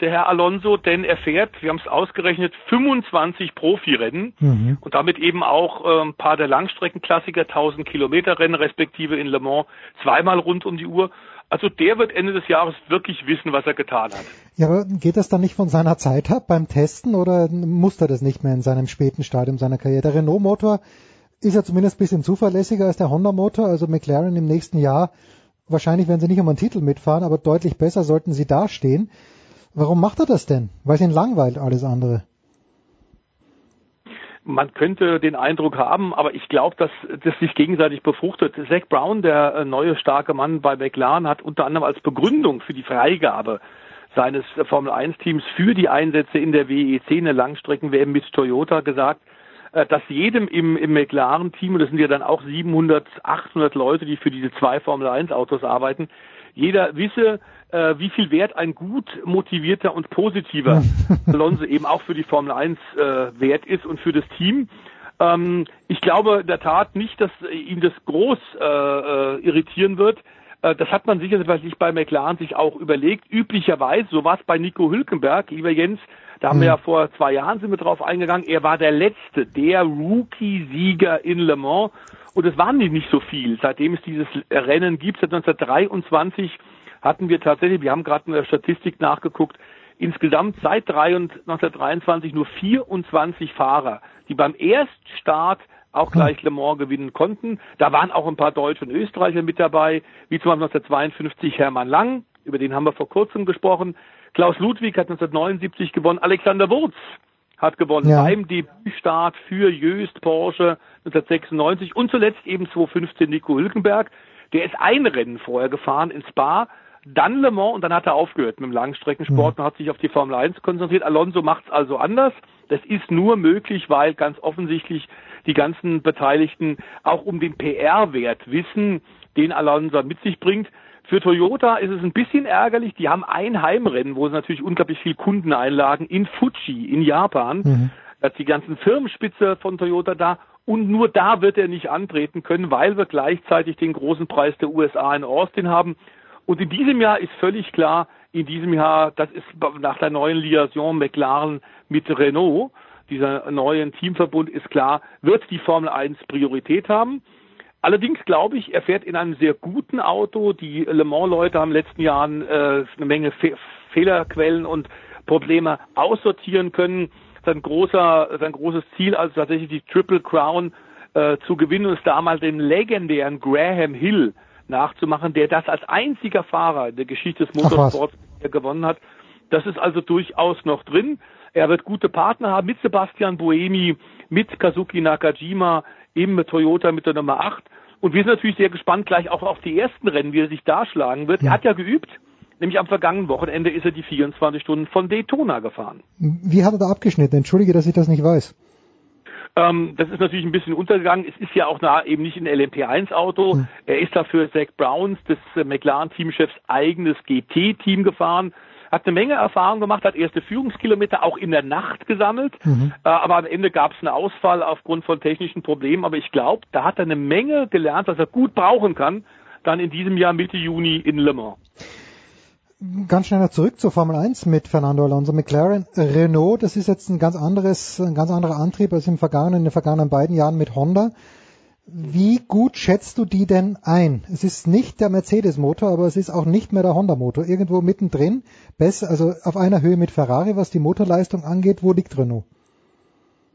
der Herr Alonso, denn er fährt, wir haben es ausgerechnet, 25 Profirennen Mhm. und damit eben auch äh, ein paar der Langstreckenklassiker, 1000 Kilometer Rennen, respektive in Le Mans zweimal rund um die Uhr. Also der wird Ende des Jahres wirklich wissen, was er getan hat. Ja, aber geht das dann nicht von seiner Zeit ab beim Testen oder muss er das nicht mehr in seinem späten Stadium seiner Karriere? Der Renault-Motor ist ja zumindest ein bisschen zuverlässiger als der Honda-Motor, also McLaren im nächsten Jahr. Wahrscheinlich werden sie nicht um einen Titel mitfahren, aber deutlich besser sollten sie dastehen. Warum macht er das denn? Weil es ihn langweilt, alles andere. Man könnte den Eindruck haben, aber ich glaube, dass das sich gegenseitig befruchtet. Zach Brown, der äh, neue starke Mann bei McLaren, hat unter anderem als Begründung für die Freigabe seines äh, Formel 1 Teams für die Einsätze in der WEC eine Langstrecken-WM mit Toyota gesagt, äh, dass jedem im, im McLaren-Team, und das sind ja dann auch 700, 800 Leute, die für diese zwei Formel 1 Autos arbeiten, jeder wisse, äh, wie viel Wert ein gut motivierter und positiver Alonso eben auch für die Formel 1 äh, wert ist und für das Team. Ähm, ich glaube in der Tat nicht, dass ihn das groß äh, äh, irritieren wird. Äh, das hat man sicherlich bei McLaren sich auch überlegt. Üblicherweise, so war es bei Nico Hülkenberg, lieber Jens, da haben wir ja vor zwei Jahren sind wir drauf eingegangen, er war der letzte, der Rookie-Sieger in Le Mans. Und es waren nicht so viel. Seitdem es dieses Rennen gibt, seit 1923 hatten wir tatsächlich, wir haben gerade in der Statistik nachgeguckt, insgesamt seit 1923 nur 24 Fahrer, die beim Erststart auch gleich Le Mans gewinnen konnten. Da waren auch ein paar Deutsche und Österreicher mit dabei, wie zum Beispiel 1952 Hermann Lang, über den haben wir vor kurzem gesprochen. Klaus Ludwig hat 1979 gewonnen, Alexander Wurz hat gewonnen Ja. beim Debütstart für Jöst Porsche 1996 und zuletzt eben 2015 Nico Hülkenberg. Der ist ein Rennen vorher gefahren in Spa, dann Le Mans und dann hat er aufgehört mit dem Langstreckensport und hat sich auf die Formel 1 konzentriert. Alonso macht es also anders. Das ist nur möglich, weil ganz offensichtlich die ganzen Beteiligten auch um den PR-Wert wissen, den Alonso mit sich bringt. Für Toyota ist es ein bisschen ärgerlich. Die haben ein Heimrennen, wo sie natürlich unglaublich viel Kunden einladen, in Fuji in Japan. Mhm. Da ist die ganzen Firmenspitze von Toyota da. Und nur da wird er nicht antreten können, weil wir gleichzeitig den großen Preis der USA in Austin haben. Und in diesem Jahr ist völlig klar, in diesem Jahr, das ist nach der neuen Liaison McLaren mit Renault, dieser neuen Teamverbund ist klar, wird die Formel 1 Priorität haben. Allerdings glaube ich, er fährt in einem sehr guten Auto. Die Le Mans-Leute haben in den letzten Jahren äh, eine Menge Fe Fehlerquellen und Probleme aussortieren können. Sein großer, sein großes Ziel, also tatsächlich die Triple Crown äh, zu gewinnen, ist damals den legendären Graham Hill nachzumachen, der das als einziger Fahrer in der Geschichte des. Motorsports gewonnen hat. Das ist also durchaus noch drin. Er wird gute Partner haben mit Sebastian Buemi, mit Kazuki Nakajima, eben mit Toyota mit der Nummer 8. Und wir sind natürlich sehr gespannt gleich auch auf die ersten Rennen, wie er sich da schlagen wird. Er hat ja geübt, nämlich am vergangenen Wochenende ist er die 24 Stunden von Daytona gefahren. Wie hat er da abgeschnitten? Entschuldige, dass ich das nicht weiß. Ähm, das ist natürlich ein bisschen untergegangen. Es ist ja auch nah, eben nicht ein LMP1-Auto. Er ist dafür Zach Browns, des äh, McLaren-Teamchefs, eigenes GT-Team gefahren. Hat eine Menge Erfahrung gemacht, hat erste Führungskilometer auch in der Nacht gesammelt. Mhm. Äh, aber am Ende gab es einen Ausfall aufgrund von technischen Problemen. Aber ich glaube, da hat er eine Menge gelernt, was er gut brauchen kann, dann in diesem Jahr Mitte Juni in Le Mans. Ganz schnell noch zurück zur Formel 1 mit Fernando Alonso. McLaren, Renault, das ist jetzt ein ganz anderes, ein ganz anderer Antrieb als im vergangenen, in den vergangenen beiden Jahren mit Honda. Wie gut schätzt du die denn ein? Es ist nicht der Mercedes-Motor, aber es ist auch nicht mehr der Honda-Motor. Irgendwo mittendrin, besser, also auf einer Höhe mit Ferrari, was die Motorleistung angeht. Wo liegt Renault?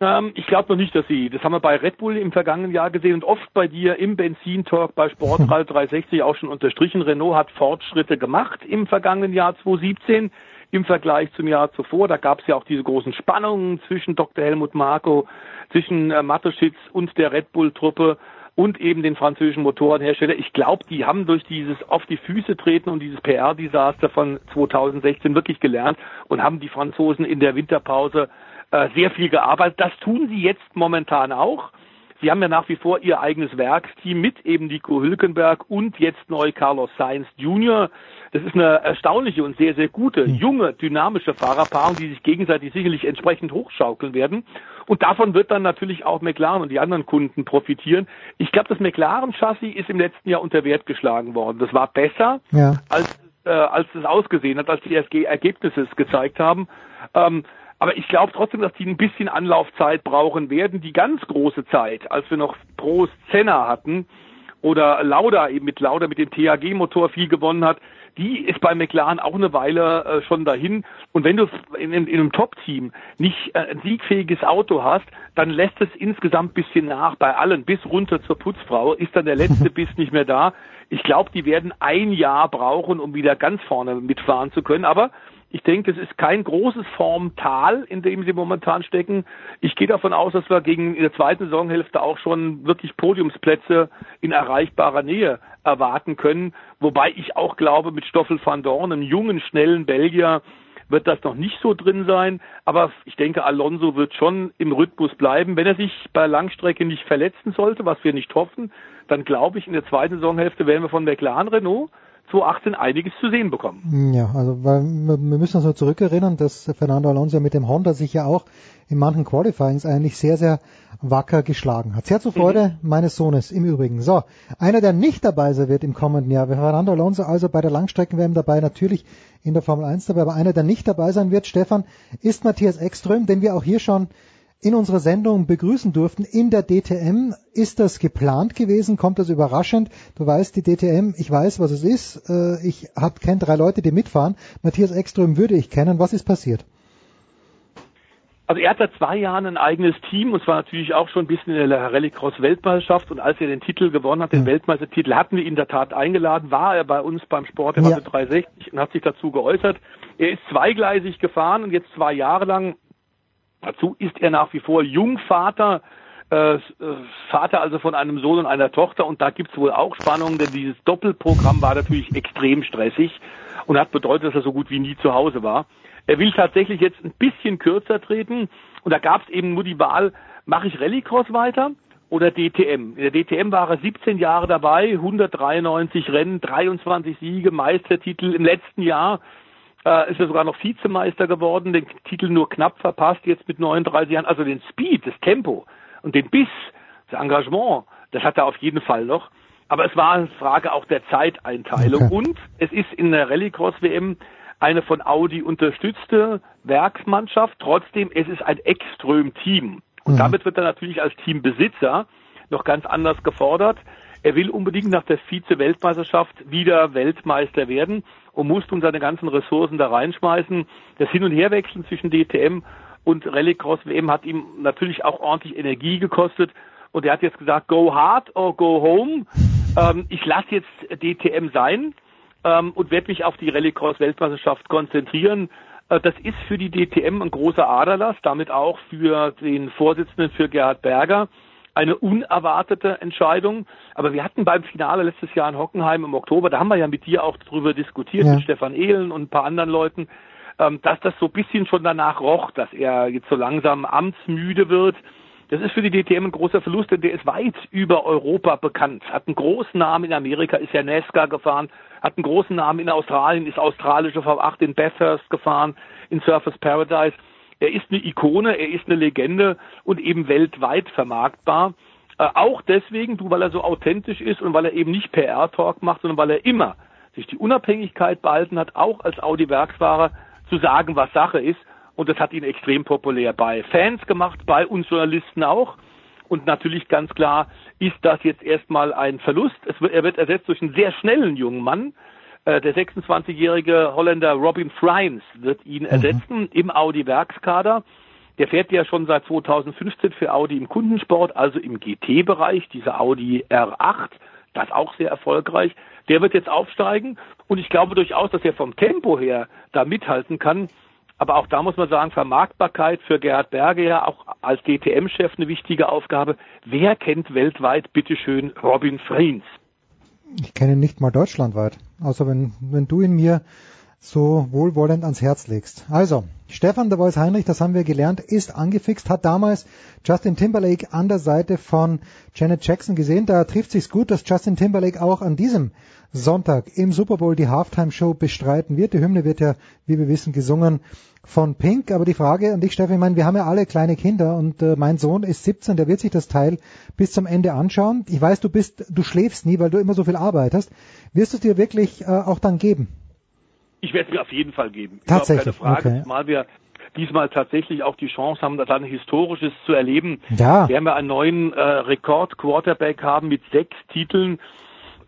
Ähm, ich glaube noch nicht, dass sie, das haben wir bei Red Bull im vergangenen Jahr gesehen und oft bei dir im Benzintalk bei Sportrad 360 auch schon unterstrichen. Renault hat Fortschritte gemacht im vergangenen Jahr 2017 im Vergleich zum Jahr zuvor. Da gab es ja auch diese großen Spannungen zwischen Dr. Helmut Marko, zwischen äh, Mateschitz und der Red Bull-Truppe und eben den französischen Motorenhersteller. Ich glaube, die haben durch dieses auf die Füße treten und dieses PR-Desaster von 2016 wirklich gelernt und haben die Franzosen in der Winterpause äh, sehr viel gearbeitet. Das tun sie jetzt momentan auch. Sie haben ja nach wie vor ihr eigenes Werksteam mit eben Nico Hülkenberg und jetzt neu Carlos Sainz Jr. Das ist eine erstaunliche und sehr, sehr gute, junge, dynamische Fahrerpaarung, die sich gegenseitig sicherlich entsprechend hochschaukeln werden. Und davon wird dann natürlich auch McLaren und die anderen Kunden profitieren. Ich glaube, das McLaren-Chassis ist im letzten Jahr unter Wert geschlagen worden. Das war besser Ja. als äh, als es ausgesehen hat, als die Ergebnisse es gezeigt haben. Ähm, aber ich glaube trotzdem, dass die ein bisschen Anlaufzeit brauchen werden. Die ganz große Zeit, als wir noch Prost Senna hatten oder Lauda eben mit Lauda mit dem THG-Motor viel gewonnen hat, die ist bei McLaren auch eine Weile äh, schon dahin. Und wenn du in, in, in einem Top-Team nicht äh, ein siegfähiges Auto hast, dann lässt es insgesamt bisschen nach bei allen, bis runter zur Putzfrau, ist dann der letzte Biss nicht mehr da. Ich glaube, die werden ein Jahr brauchen, um wieder ganz vorne mitfahren zu können. Aber ich denke, es ist kein großes Formtal, in dem sie momentan stecken. Ich gehe davon aus, dass wir gegen in der zweiten Saisonhälfte auch schon wirklich Podiumsplätze in erreichbarer Nähe erwarten können. Wobei ich auch glaube, mit Stoffel van Dorn, einem jungen, schnellen Belgier, wird das noch nicht so drin sein. Aber ich denke, Alonso wird schon im Rhythmus bleiben. Wenn er sich bei Langstrecke nicht verletzen sollte, was wir nicht hoffen, dann glaube ich, in der zweiten Saisonhälfte werden wir von McLaren Renault 2018 einiges zu sehen bekommen. Ja, also weil wir müssen uns nur zurückerinnern, dass Fernando Alonso mit dem Honda sich ja auch in manchen Qualifyings eigentlich sehr, sehr wacker geschlagen hat. Sehr zur Freude mhm. meines Sohnes im Übrigen. So, einer, der nicht dabei sein wird im kommenden Jahr, Fernando Alonso also bei der Langstrecken-WM dabei, natürlich in der Formel 1 dabei, aber einer, der nicht dabei sein wird, Stefan, ist Matthias Ekström, den wir auch hier schon in unserer Sendung begrüßen durften in der DTM. Ist das geplant gewesen? Kommt das überraschend? Du weißt, die DTM, ich weiß, was es ist. Äh, ich kenne drei Leute, die mitfahren. Matthias Ekström würde ich kennen. Was ist passiert? Also er hat seit zwei Jahren ein eigenes Team und zwar natürlich auch schon ein bisschen in der Rallycross Weltmeisterschaft und als er den Titel gewonnen hat, den ja. Weltmeistertitel, hatten wir ihn in der Tat eingeladen, war er bei uns beim Sport der ja. 360 und hat sich dazu geäußert. Er ist zweigleisig gefahren und jetzt zwei Jahre lang Dazu ist er nach wie vor Jungvater, äh, äh, Vater also von einem Sohn und einer Tochter und da gibt's wohl auch Spannungen, denn dieses Doppelprogramm war natürlich extrem stressig und hat bedeutet, dass er so gut wie nie zu Hause war. Er will tatsächlich jetzt ein bisschen kürzer treten und da gab's eben nur die Wahl, mache ich Rallycross weiter oder DTM. In der DTM war er 17 Jahre dabei, 193 Rennen, 23 Siege, Meistertitel im letzten Jahr äh, ist er sogar noch Vizemeister geworden, den Titel nur knapp verpasst, jetzt mit 39 Jahren. Also den Speed, das Tempo und den Biss, das Engagement, das hat er auf jeden Fall noch. Aber es war eine Frage auch der Zeiteinteilung. Okay. Und es ist in der Rallycross-WM eine von Audi unterstützte Werksmannschaft. Trotzdem, es ist ein Extrem-Team. Und mhm. damit wird er natürlich als Teambesitzer noch ganz anders gefordert. Er will unbedingt nach der Vize-Weltmeisterschaft wieder Weltmeister werden und muss nun seine ganzen Ressourcen da reinschmeißen. Das Hin- und Herwechseln zwischen DTM und Rallycross WM hat ihm natürlich auch ordentlich Energie gekostet. Und er hat jetzt gesagt, go hard or go home. Ähm, ich lasse jetzt DTM sein ähm, und werde mich auf die Rallycross-Weltmeisterschaft konzentrieren. Äh, das ist für die DTM ein großer Aderlass, damit auch für den Vorsitzenden, für Gerhard Berger eine unerwartete Entscheidung. Aber wir hatten beim Finale letztes Jahr in Hockenheim im Oktober, da haben wir ja mit dir auch drüber diskutiert, ja. mit Stefan Ehlen und ein paar anderen Leuten, ähm, dass das so ein bisschen schon danach roch, dass er jetzt so langsam amtsmüde wird. Das ist für die DTM ein großer Verlust, denn der ist weit über Europa bekannt. Hat einen großen Namen in Amerika, ist ja NASCAR gefahren, hat einen großen Namen in Australien, ist australische V8 in Bathurst gefahren, in Surfers Paradise. Er ist eine Ikone, er ist eine Legende und eben weltweit vermarktbar. Äh, auch deswegen, du, weil er so authentisch ist und weil er eben nicht PR-Talk macht, sondern weil er immer sich die Unabhängigkeit behalten hat, auch als Audi-Werksfahrer zu sagen, was Sache ist. Und das hat ihn extrem populär bei Fans gemacht, bei uns Journalisten auch. Und natürlich ganz klar ist das jetzt erstmal ein Verlust. Wird, er wird ersetzt durch einen sehr schnellen jungen Mann, äh, der 26-jährige Holländer Robin Friens wird ihn mhm. ersetzen im Audi-Werkskader. Der fährt ja schon seit 2015 für Audi im Kundensport, also im GT-Bereich, dieser Audi R8, das auch sehr erfolgreich. Der wird jetzt aufsteigen und ich glaube durchaus, dass er vom Tempo her da mithalten kann. Aber auch da muss man sagen, Vermarktbarkeit für Gerhard Berge ja auch als DTM-Chef eine wichtige Aufgabe. Wer kennt weltweit bitteschön Robin Friens? Ich kenne ihn nicht mal deutschlandweit, außer wenn, wenn du ihn mir so wohlwollend ans Herz legst. Also, Stefan der Voice Heinrich, das haben wir gelernt, ist angefixt, hat damals Justin Timberlake an der Seite von Janet Jackson gesehen. Da trifft sich's gut, dass Justin Timberlake auch an diesem Sonntag im Super Bowl die Halftime Show bestreiten wird. Die Hymne wird ja, wie wir wissen, gesungen von Pink. Aber die Frage an dich, Stefan, ich meine, wir haben ja alle kleine Kinder und äh, mein Sohn ist 17, der wird sich das Teil bis zum Ende anschauen. Ich weiß, du bist, du schläfst nie, weil du immer so viel arbeitest. Wirst du es dir wirklich äh, auch dann geben? Ich werde es mir auf jeden Fall geben. Tatsächlich, Keine Frage, okay. zumal wir diesmal tatsächlich auch die Chance haben, da ein Historisches zu erleben. Ja. Wir haben ja einen neuen äh, Rekord-Quarterback haben mit sechs Titeln.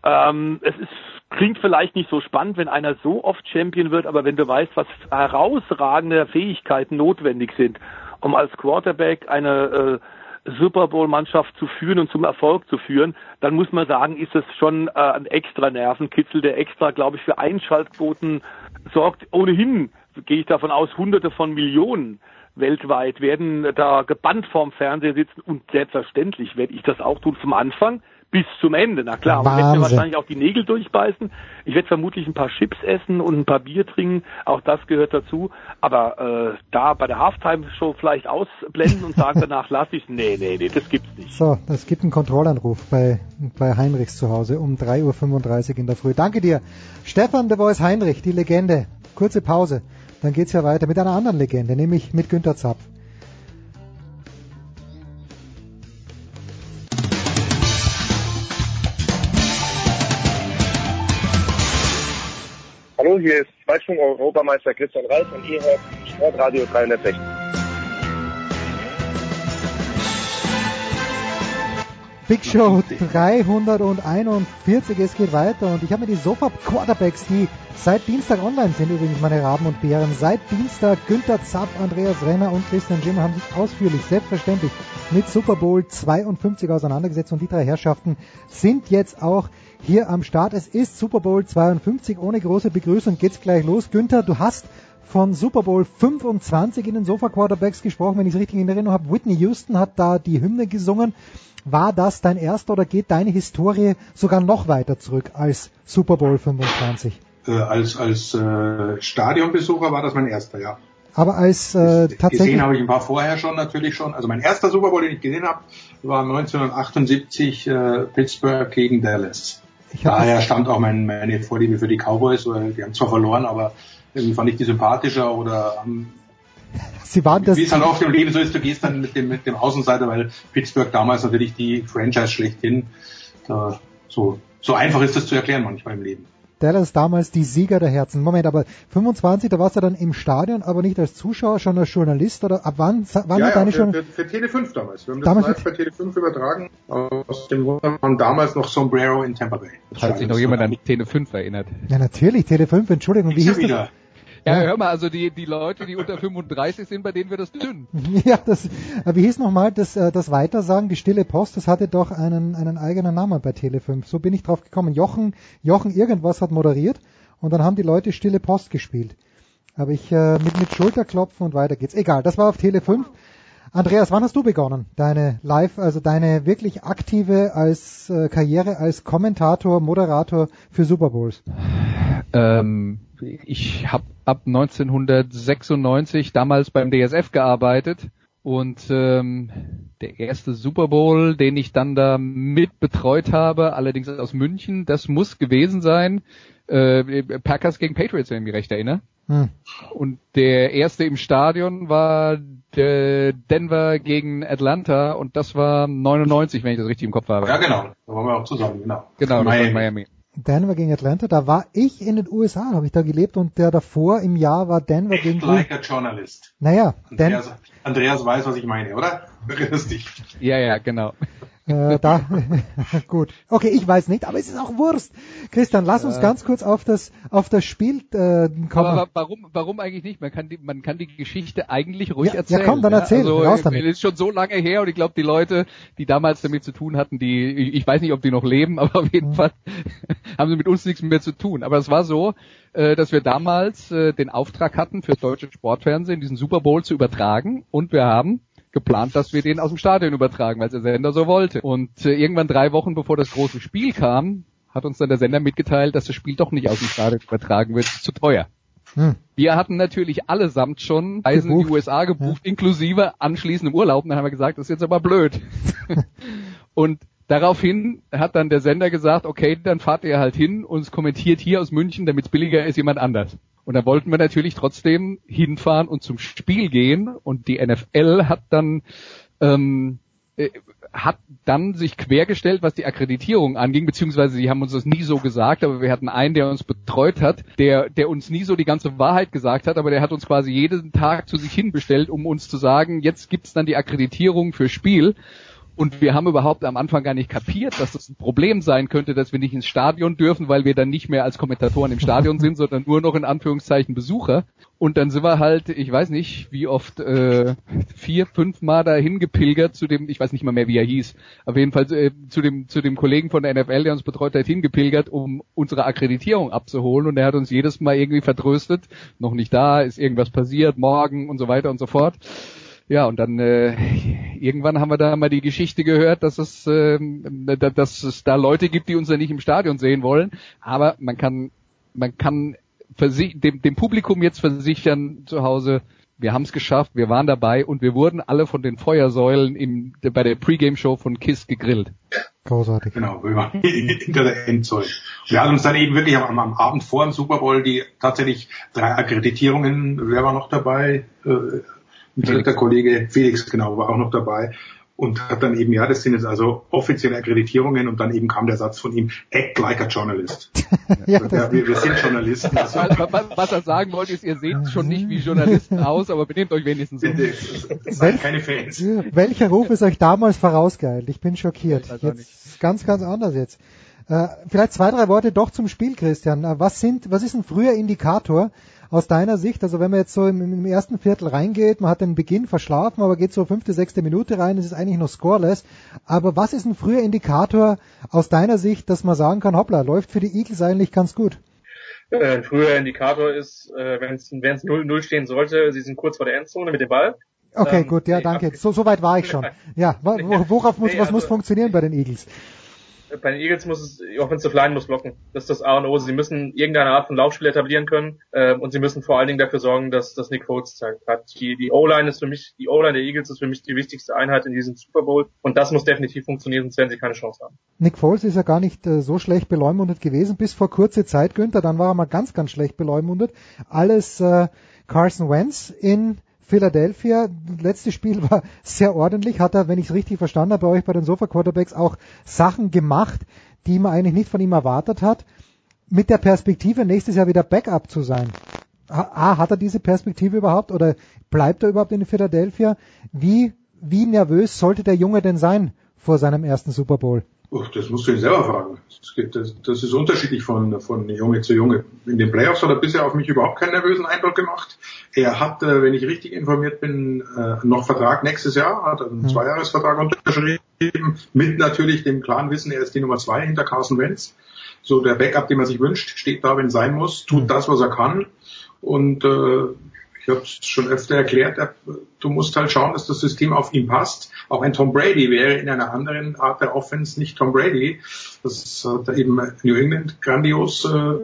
Ähm, es ist, klingt vielleicht nicht so spannend, wenn einer so oft Champion wird, aber wenn du weißt, was herausragende Fähigkeiten notwendig sind, um als Quarterback eine äh, Super Bowl-Mannschaft zu führen und zum Erfolg zu führen, dann muss man sagen, ist es schon äh, ein extra Nervenkitzel, der extra, glaube ich, für Einschaltquoten sorgt. Ohnehin gehe ich davon aus, Hunderte von Millionen weltweit werden da gebannt vorm Fernseher sitzen und selbstverständlich werde ich das auch tun vom Anfang bis zum Ende. Na klar, und ich werde mir Wahnsinn. wahrscheinlich auch die Nägel durchbeißen. Ich werde vermutlich ein paar Chips essen und ein paar Bier trinken. Auch das gehört dazu. Aber äh, da bei der Halftime-Show vielleicht ausblenden und sagen danach lasse ich nee, nee, nee, das gibt's nicht. So, es gibt einen Kontrollanruf bei, bei Heinrichs zu Hause um 3.35 Uhr in der Früh. Danke dir. Stefan de Voice Heinrich, die Legende. Kurze Pause. Dann geht's ja weiter mit einer anderen Legende, nämlich mit Günter Zapf. Hallo, hier ist Zweitschwung-Europameister Christian Reif und ihr hört Sportradio 360. Big Show 341. Es geht weiter und ich habe mir die Sofa Quarterbacks, die seit Dienstag online sind, übrigens meine Raben und Bären. Seit Dienstag Günther Zapp, Andreas Renner und Christian Jimmer haben sich ausführlich, selbstverständlich mit Super Bowl 52 auseinandergesetzt und die drei Herrschaften sind jetzt auch hier am Start. Es ist Super Bowl 52. Ohne große Begrüßung geht's gleich los. Günther, du hast von Super Bowl 25 in den Sofa Quarterbacks gesprochen, wenn ich es richtig in Erinnerung habe. Whitney Houston hat da die Hymne gesungen. War das dein erster oder geht deine Historie sogar noch weiter zurück als Super Bowl 25? Äh, als als äh, Stadionbesucher war das mein erster, ja. Aber als äh, tatsächlich Gesehen habe ich ein paar vorher schon natürlich schon. Also mein erster Super Bowl, den ich gesehen habe, war 1978 äh, Pittsburgh gegen Dallas. Daher stammt auch mein, meine Vorliebe für die Cowboys, weil die haben zwar verloren, aber irgendwie fand ich die sympathischer oder haben Sie waren das wie es halt oft im Leben so ist, du gehst dann mit dem, mit dem Außenseiter, weil Pittsburgh damals natürlich die Franchise schlechthin, da, so, so einfach ist das zu erklären manchmal im Leben. Dallas damals die Sieger der Herzen. Moment, aber 25, da warst du dann im Stadion, aber nicht als Zuschauer, schon als Journalist oder ab wann, wann ja, hat ja, deine für, schon für, für Tele5 damals. Wir haben Damals das live bei Tele5 übertragen, aus dem wunderbaren damals noch Sombrero in Tampa Bay. Falls sich noch jemand an Tele 5 erinnert. Ja, natürlich, Tele5, Entschuldigung, wie hieß wieder. Ja, hör mal, also die, die Leute, die unter 35 sind, bei denen wird das dünn. Ja, das, äh, wie hieß nochmal das, äh, das Weitersagen, die stille Post, das hatte doch einen, einen eigenen Namen bei Tele5. So bin ich drauf gekommen. Jochen, Jochen irgendwas hat moderiert und dann haben die Leute stille Post gespielt. Aber ich äh, mit, mit Schulterklopfen und weiter geht's. Egal, das war auf Tele 5. Andreas, wann hast du begonnen? Deine Live, also deine wirklich aktive als äh, Karriere als Kommentator, Moderator für Super Bowls? Ähm, ich habe ab 1996 damals beim DSF gearbeitet und ähm, der erste Super Bowl, den ich dann da mit betreut habe, allerdings aus München, das muss gewesen sein äh, Packers gegen Patriots, wenn ich mich recht erinnere. Hm. Und der erste im Stadion war der Denver gegen Atlanta und das war 99, wenn ich das richtig im Kopf habe. Ja, genau. Da waren wir auch zusammen, genau. Genau, das war Miami. Miami. Denver gegen Atlanta, da war ich in den USA, habe ich da gelebt und der davor im Jahr war Denver gegen Like a Journalist. Naja, Andreas, Andreas weiß, was ich meine, oder? Erinnerst dich? Ja, ja, genau. Äh, da gut. Okay, ich weiß nicht, aber es ist auch Wurst. Christian, lass uns Äh. ganz kurz auf das auf das Spiel äh, kommen. Aber warum, warum eigentlich nicht? Man kann die, man kann die Geschichte eigentlich ruhig Ja, ja, erzählen. komm, dann erzähl, Also, raus damit. Es ist schon so lange her und ich glaube, die Leute, die damals damit zu tun hatten, die, ich ich weiß nicht, ob die noch leben, aber auf Mhm. jeden Fall haben sie mit uns nichts mehr zu tun. Aber es war so, äh, dass wir damals äh, den Auftrag hatten, für das deutsche Sportfernsehen diesen Super Bowl zu übertragen und wir haben geplant, dass wir den aus dem Stadion übertragen, weil es der Sender so wollte. Und äh, irgendwann drei Wochen bevor das große Spiel kam, hat uns dann der Sender mitgeteilt, dass das Spiel doch nicht aus dem Stadion übertragen wird, es ist zu teuer. Hm. Wir hatten natürlich allesamt schon Reisen in die Gebucht. USA gebucht, inklusive anschließendem Urlaub. Und dann haben wir gesagt, das ist jetzt aber blöd. und daraufhin hat dann der Sender gesagt, okay, dann fahrt ihr halt hin und es kommentiert hier aus München, damit es billiger ist, jemand anders. Und da wollten wir natürlich trotzdem hinfahren und zum Spiel gehen. Und die NFL hat dann ähm, äh, hat dann sich quergestellt, was die Akkreditierung anging, beziehungsweise sie haben uns das nie so gesagt, aber wir hatten einen, der uns betreut hat, der, der uns nie so die ganze Wahrheit gesagt hat, aber der hat uns quasi jeden Tag zu sich hinbestellt, um uns zu sagen, jetzt gibt's dann die Akkreditierung für Spiel. Und wir haben überhaupt am Anfang gar nicht kapiert, dass das ein Problem sein könnte, dass wir nicht ins Stadion dürfen, weil wir dann nicht mehr als Kommentatoren im Stadion sind, sondern nur noch in Anführungszeichen Besucher. Und dann sind wir halt, ich weiß nicht, wie oft, äh, vier, fünf Mal dahin gepilgert zu dem, ich weiß nicht mal mehr, wie er hieß, auf jeden Fall äh, zu dem, zu dem Kollegen von der NFL, der uns betreut hat, hingepilgert, um unsere Akkreditierung abzuholen. Und er hat uns jedes Mal irgendwie vertröstet, noch nicht da, ist irgendwas passiert, morgen und so weiter und so fort. Ja, und dann äh, irgendwann haben wir da mal die Geschichte gehört, dass es, äh, dass es da Leute gibt, die uns ja nicht im Stadion sehen wollen. Aber man kann, man kann dem, dem Publikum jetzt versichern zu Hause, wir haben es geschafft, wir waren dabei und wir wurden alle von den Feuersäulen im, bei der Pre-Game-Show von KISS gegrillt. Großartig. Genau, wir waren hinter der Endzone. Wir hatten uns dann eben wirklich am, am, Abend vor dem Super Bowl die tatsächlich drei Akkreditierungen, wer war noch dabei? Äh, ein dritter Kollege, Felix, genau, war auch noch dabei und hat dann eben, ja, das sind jetzt also offizielle Akkreditierungen und dann eben kam der Satz von ihm, act like a journalist. ja, ja, wir, wir, sind Journalisten. Also. Was er sagen wollte, ist, ihr seht schon nicht wie Journalisten aus, aber benehmt euch wenigstens so. Seid keine Fans. Welcher Ruf ist euch damals vorausgeeilt? Ich bin schockiert. Jetzt ganz, ganz anders jetzt. Äh, vielleicht zwei, drei Worte doch zum Spiel, Christian. Äh, was sind, was ist ein früher Indikator, aus deiner Sicht, also wenn man jetzt so im, im, ersten Viertel reingeht, man hat den Beginn verschlafen, aber geht so fünfte, sechste Minute rein, es ist eigentlich noch scoreless. Aber was ist ein früher Indikator aus deiner Sicht, dass man sagen kann, hoppla, läuft für die Eagles eigentlich ganz gut? Äh, ein früher Indikator ist, wenn es 0-0 stehen sollte, sie sind kurz vor der Endzone mit dem Ball. Okay, ähm, gut, ja, danke. So, so weit war ich schon. Ja, worauf muss, was muss also funktionieren bei den Eagles? Bei den Eagles muss es, die Offensive Line muss blocken. Das ist das A und O. Sie müssen irgendeine Art von Laufspiel etablieren können äh, und sie müssen vor allen Dingen dafür sorgen, dass das Nick Foles zeigt hat. Die, die O-Line ist für mich, die O-Line der Eagles ist für mich die wichtigste Einheit in diesem Super Bowl und das muss definitiv funktionieren, sonst werden sie keine Chance haben. Nick Foles ist ja gar nicht äh, so schlecht beleumundet gewesen, bis vor kurze Zeit, Günther, dann war er mal ganz, ganz schlecht beleumundet. Alles äh, Carson Wentz in Philadelphia, letztes Spiel war sehr ordentlich, hat er, wenn ich es richtig verstanden habe, bei euch bei den Sofa Quarterbacks auch Sachen gemacht, die man eigentlich nicht von ihm erwartet hat, mit der Perspektive, nächstes Jahr wieder Backup zu sein. A, hat er diese Perspektive überhaupt oder bleibt er überhaupt in Philadelphia? Wie, wie nervös sollte der Junge denn sein vor seinem ersten Super Bowl? Das musst du ihn selber fragen. Das, ist unterschiedlich von, von Junge zu Junge. In den Playoffs hat er bisher auf mich überhaupt keinen nervösen Eindruck gemacht. Er hat, äh, wenn ich richtig informiert bin, äh, noch Vertrag nächstes Jahr, hat einen mhm. Zweijahresvertrag unterschrieben, mit natürlich dem klaren Wissen, er ist die Nummer zwei hinter Carson Wentz. So der Backup, den man sich wünscht, steht da, wenn es sein muss, tut mhm. das, was er kann. Und äh, ich habe es schon öfter erklärt, du musst halt schauen, dass das System auf ihn passt. Auch ein Tom Brady wäre in einer anderen Art der Offense nicht Tom Brady. Das hat eben New England grandios äh,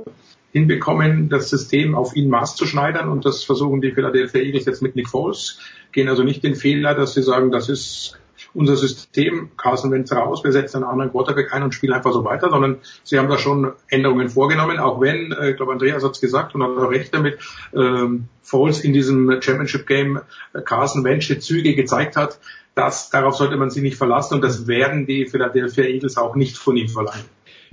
hinbekommen, das System auf ihn maßzuschneidern und das versuchen die Philadelphia Eagles jetzt mit Nick Foles. Gehen also nicht den Fehler, dass sie sagen, das ist unser System, Carson Wentz raus, wir setzen einen anderen Quarterback ein und spielen einfach so weiter, sondern sie haben da schon Änderungen vorgenommen, auch wenn, äh, ich glaube Andreas hat es gesagt und hat auch recht damit, ähm, Foles in diesem Championship Game äh, Carson Wentz Züge gezeigt hat, dass darauf sollte man sich nicht verlassen und das werden die Philadelphia Eagles auch nicht von ihm verlangen.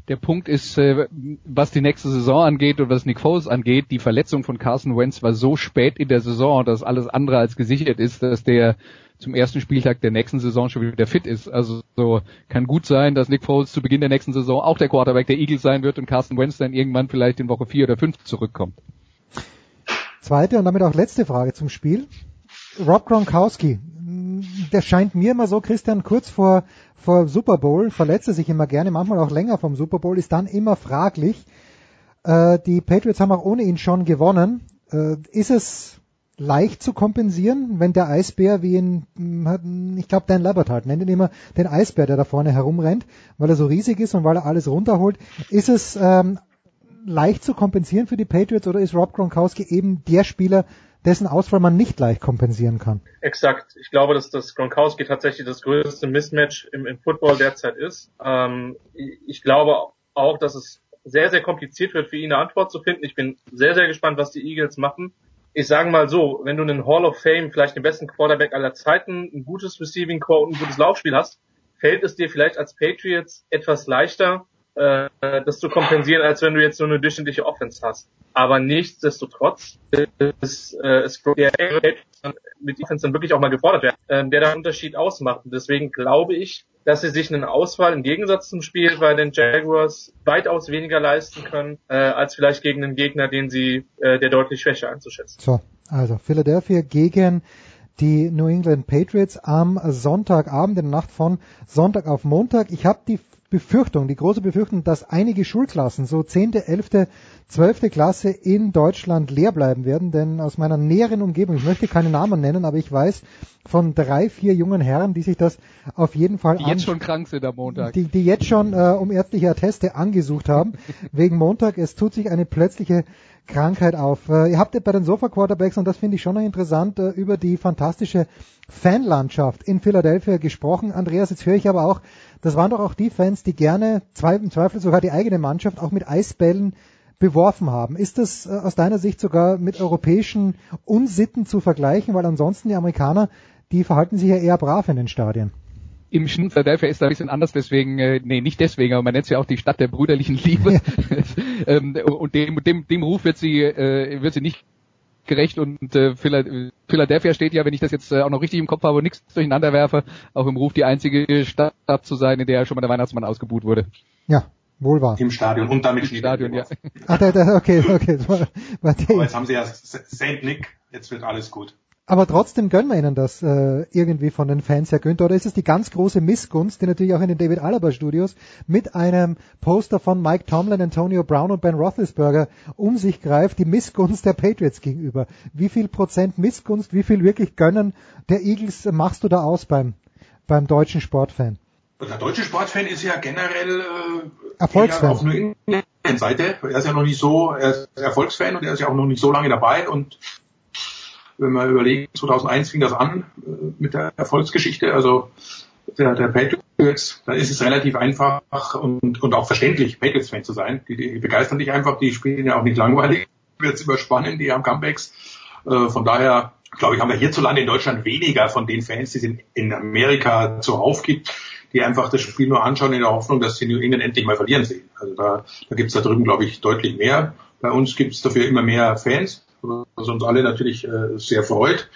Der Punkt ist, äh, was die nächste Saison angeht und was Nick Foles angeht, die Verletzung von Carson Wentz war so spät in der Saison, dass alles andere als gesichert ist, dass der zum ersten Spieltag der nächsten Saison schon wieder fit ist. Also so kann gut sein, dass Nick Foles zu Beginn der nächsten Saison auch der Quarterback der Eagles sein wird und Carson Wentz dann irgendwann vielleicht in Woche vier oder fünf zurückkommt. Zweite und damit auch letzte Frage zum Spiel. Rob Gronkowski, der scheint mir immer so, Christian, kurz vor, vor Super Bowl, verletzt er sich immer gerne, manchmal auch länger vom Super Bowl, ist dann immer fraglich. Äh, die Patriots haben auch ohne ihn schon gewonnen. Äh, ist es leicht zu kompensieren, wenn der Eisbär wie in, hm, ich glaube Dan Labbert halt, nennt ihn immer den Eisbär, der da vorne herumrennt, weil er so riesig ist und weil er alles runterholt. Ist es ähm, leicht zu kompensieren für die Patriots oder ist Rob Gronkowski eben der Spieler, dessen Ausfall man nicht leicht kompensieren kann? Exakt. Ich glaube, dass das Gronkowski tatsächlich das größte Mismatch im, im Football derzeit ist. Ähm, ich glaube auch, dass es sehr, sehr kompliziert wird für ihn eine Antwort zu finden. Ich bin sehr, sehr gespannt, was die Eagles machen ich sage mal so, wenn du einen Hall of Fame, vielleicht den besten Quarterback aller Zeiten, ein gutes Receiving Core und ein gutes Laufspiel hast, fällt es dir vielleicht als Patriots etwas leichter, äh, das zu kompensieren, als wenn du jetzt so eine durchschnittliche Offense hast. Aber nichtsdestotrotz ist äh, ist der mit Defense dann wirklich auch mal gefordert werden, äh, der da einen Unterschied ausmacht. Und deswegen glaube ich, dass sie sich einen Ausfall im Gegensatz zum Spiel bei den Jaguars weitaus weniger leisten können, äh, als vielleicht gegen einen Gegner, den sie äh, der deutlich schwächer einzuschätzen. So, also Philadelphia gegen die New England Patriots am Sonntagabend, in der Nacht von Sonntag auf Montag. Ich habe die Befürchtung, die große Befürchtung, dass einige Schulklassen, so 10., 11., 12. Klasse in Deutschland leer bleiben werden, denn aus meiner näheren Umgebung, ich möchte keine Namen nennen, aber ich weiß von drei, vier jungen Herren, die sich das auf jeden Fall Die jetzt schon krank sind am Montag. die, die jetzt schon äh, um ärztliche Atteste angesucht haben, wegen Montag. Es tut sich eine plötzliche Krankheit auf. Äh, ihr habt ja bei den Sofa Quarterbacks, und das finde ich schon noch interessant, äh, über die fantastische Fanlandschaft in Philadelphia gesprochen. Andreas, jetzt höre ich aber auch, das waren doch auch die Fans, die gerne, im Zweifel sogar die eigene Mannschaft, auch mit Eisbällen beworfen haben. Ist das äh, aus deiner Sicht sogar mit europäischen Unsitten zu vergleichen? Weil ansonsten die Amerikaner, die verhalten sich ja eher brav in den Stadien. Im Schnitt Philadelphia ist da ein bisschen anders, deswegen, äh, nee, nicht deswegen, aber man nennt sie ja auch die Stadt der brüderlichen Liebe. ähm, und dem, dem, dem Ruf wird sie, äh, wird sie nicht gerecht und äh, Philadelphia steht ja, wenn ich das jetzt äh, auch noch richtig im Kopf habe und nichts durcheinander werfe, auch im Ruf, die einzige Stadt zu sein, in der schon mal der Weihnachtsmann ausgebuht wurde. Ja, wohl wahr. Im Stadion und damit Im Stadion, ja. Ach, da, da, okay, okay. War, war Aber jetzt haben sie ja St. Nick, jetzt wird alles gut. Aber trotzdem gönnen wir ihnen das äh, irgendwie von den Fans her, Günther. Oder ist es die ganz große Missgunst, die natürlich auch in den David Alaba Studios mit einem Poster von Mike Tomlin, Antonio Brown und Ben Roethlisberger um sich greift, die Missgunst der Patriots gegenüber? Wie viel Prozent Missgunst, wie viel wirklich Gönnen der Eagles machst du da aus beim, beim deutschen Sportfan? Der deutsche Sportfan ist ja generell äh, Erfolgsfan. auf einer Seite. Er ist ja noch nicht so, er ist Erfolgsfan und er ist ja auch noch nicht so lange dabei und wenn man überlegt, 2001 fing das an äh, mit der Erfolgsgeschichte, also der, der Patriots, da ist es relativ einfach und, und auch verständlich, Patriots-Fan zu sein. Die, die begeistern dich einfach, die spielen ja auch nicht langweilig, wird's überspannend, die haben Comebacks. Äh, von daher, glaube ich, haben wir hierzulande in Deutschland weniger von den Fans, die es in, in Amerika zuhauf gibt, die einfach das Spiel nur anschauen in der Hoffnung, dass sie New England endlich mal verlieren sehen. Also da, da gibt's da drüben, glaube ich, deutlich mehr. Bei uns gibt's dafür immer mehr Fans, was uns alle natürlich äh, sehr freut.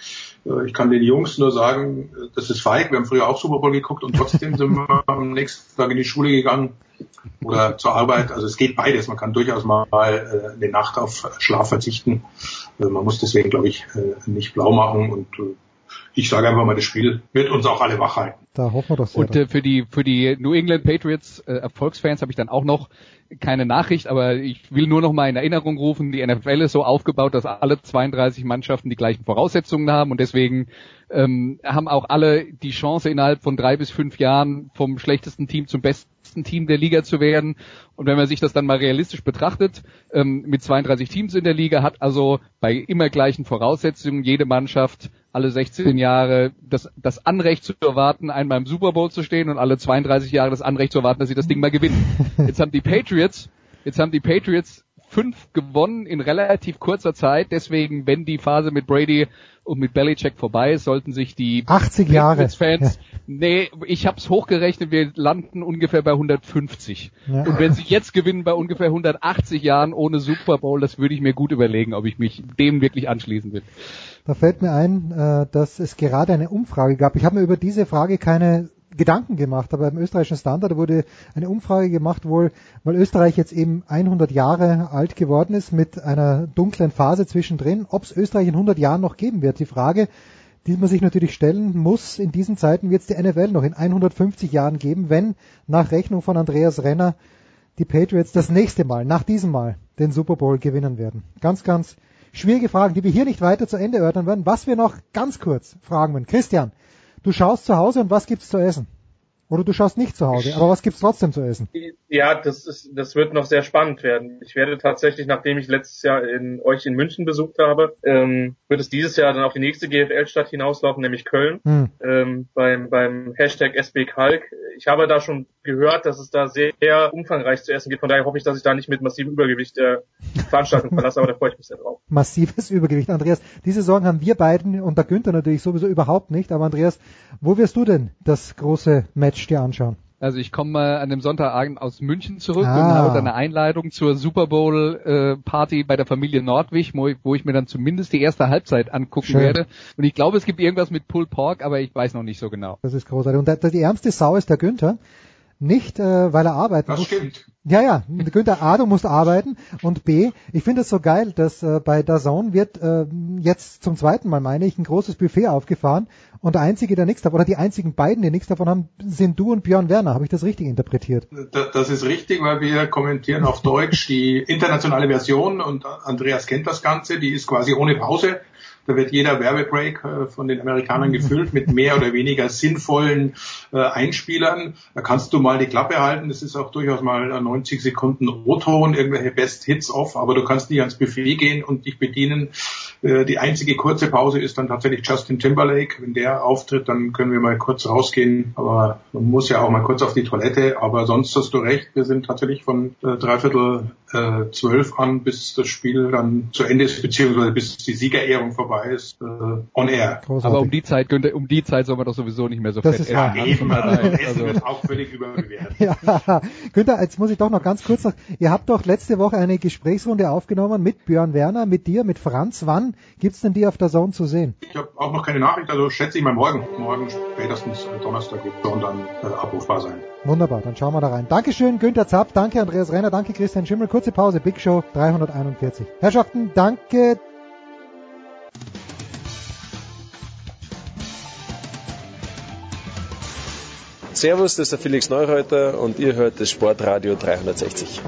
Äh, ich kann den Jungs nur sagen, äh, das ist feig. Wir haben früher auch Super Bowl geguckt und trotzdem sind wir am nächsten Tag in die Schule gegangen oder zur Arbeit. Also es geht beides. Man kann durchaus mal äh, eine Nacht auf Schlaf verzichten. Äh, man muss deswegen, glaube ich, äh, nicht blau machen und äh, ich sage einfach mal, das Spiel wird uns auch alle wach halten. Da hoffen wir doch sehr. Und äh, für die für die New England Patriots äh, Erfolgsfans habe ich dann auch noch keine Nachricht, aber ich will nur noch mal in Erinnerung rufen, die NFL ist so aufgebaut, dass alle 32 Mannschaften die gleichen Voraussetzungen haben und deswegen ähm, haben auch alle die Chance innerhalb von drei bis fünf Jahren vom schlechtesten Team zum besten Team der Liga zu werden. Und wenn man sich das dann mal realistisch betrachtet, ähm, mit 32 Teams in der Liga hat also bei immer gleichen Voraussetzungen jede Mannschaft alle 16 Jahre das, das Anrecht zu erwarten, einmal im Super Bowl zu stehen und alle 32 Jahre das Anrecht zu erwarten, dass sie das Ding mal gewinnen. Jetzt haben die Patriots, jetzt haben die Patriots fünf gewonnen in relativ kurzer Zeit. Deswegen, wenn die Phase mit Brady und mit Belichick vorbei ist, sollten sich die 80 Jahre. Fans, nee, ich hab's hochgerechnet, wir landen ungefähr bei 150. Ja. Und wenn sie jetzt gewinnen bei ungefähr 180 Jahren ohne Super Bowl, das würde ich mir gut überlegen, ob ich mich dem wirklich anschließen will. Da fällt mir ein, äh, dass es gerade eine Umfrage gab. Ich habe mir über diese Frage keine Gedanken gemacht, aber im österreichischen Standard wurde eine Umfrage gemacht, wohl, weil Österreich jetzt eben 100 Jahre alt geworden ist mit einer dunklen Phase zwischendrin, ob es Österreich in 100 Jahren noch geben wird. Die Frage, die man sich natürlich stellen muss, in diesen Zeiten wird es die NFL noch in 150 Jahren geben, wenn nach Rechnung von Andreas Renner die Patriots das nächste Mal, nach diesem Mal, den Super Bowl gewinnen werden. Ganz, ganz schwierige Fragen, die wir hier nicht weiter zu Ende erörtern werden. Was wir noch ganz kurz fragen wollen. Christian, du schaust zu Hause und was gibt's zu essen? Oder du schaust nicht zu Hause, aber was gibt's trotzdem zu essen? Ja, das ist, das wird noch sehr spannend werden. Ich werde tatsächlich, nachdem ich letztes Jahr in euch in München besucht habe, ähm, wird es dieses Jahr dann auf die nächste GFL-Stadt hinauslaufen, nämlich Köln, Hm. ähm, beim, beim Hashtag SB Kalk. Ich habe da schon gehört, dass es da sehr, sehr umfangreich zu essen gibt. Von daher hoffe ich, dass ich da nicht mit massivem Übergewicht äh, Veranstaltung verlasse, aber da freue ich mich sehr drauf. Massives Übergewicht. Andreas, diese Sorgen haben wir beiden und der Günther natürlich sowieso überhaupt nicht. Aber Andreas, wo wirst du denn das große Match dir anschauen? Also ich komme äh, an dem Sonntagabend aus München zurück Ah. und habe dann eine Einladung zur Super Bowl äh, Party bei der Familie Nordwig, wo ich, wo ich mir dann zumindest die erste Halbzeit angucken Schön. werde. Und ich glaube, es gibt irgendwas mit Pulled Pork, aber ich weiß noch nicht so genau. Das ist großartig. Und der, der, die ärmste Sau ist der Günther. Nicht, äh, weil er arbeiten Das muss. stimmt. Ja, ja. Günther A, du musst arbeiten. Und B, ich finde es so geil, dass äh, bei DAZN wird äh, jetzt zum zweiten Mal, meine ich, ein großes Buffet aufgefahren. Und der Einzige, der nichts davon, oder die einzigen beiden, die nichts davon haben, sind du und Björn Werner. Habe ich das richtig interpretiert? Da- Das ist richtig, weil wir kommentieren auf Deutsch die internationale Version und Andreas kennt das Ganze, die ist quasi ohne Pause. Da wird jeder Werbebreak äh, von den Amerikanern gefüllt mit mehr oder weniger sinnvollen äh, Einspielern. Da kannst du mal die Klappe halten. Das ist auch durchaus mal ein 90 Sekunden O-Ton, irgendwelche Best Hits off, aber du kannst nicht ans Buffet gehen und dich bedienen. Äh, Die einzige kurze Pause ist dann tatsächlich Justin Timberlake. Wenn der auftritt, dann können wir mal kurz rausgehen. Aber man muss ja auch mal kurz auf die Toilette. Aber sonst hast du recht. Wir sind tatsächlich von dreiviertel zwölf an, bis das Spiel dann zu Ende ist, beziehungsweise bis die Siegerehrung vorbei ist, äh, on air. Aber um die Zeit, Günther, um die Zeit soll man doch sowieso nicht mehr so Das fett ist essen. Also Eben, also Essen also- wird auch völlig überbewertet. Ja, Günther, jetzt muss ich doch noch ganz kurz noch, ihr habt doch letzte Woche eine Gesprächsrunde aufgenommen mit Björn Werner, mit dir, mit Franz. Wann gibt's denn die auf der Zone zu sehen? Ich habe auch noch keine Nachricht, also schätze ich mal morgen. Morgen spätestens Donnerstag wird Dorn dann äh, abrufbar sein. Wunderbar, dann schauen wir da rein. Dankeschön, Günther Zapp, danke Andreas Renner, danke Christian Schimmel. Kurze Pause, Big Show 341. Herrschaften, danke. Servus, das ist der Felix Neureuter und ihr hört das Sportradio 360.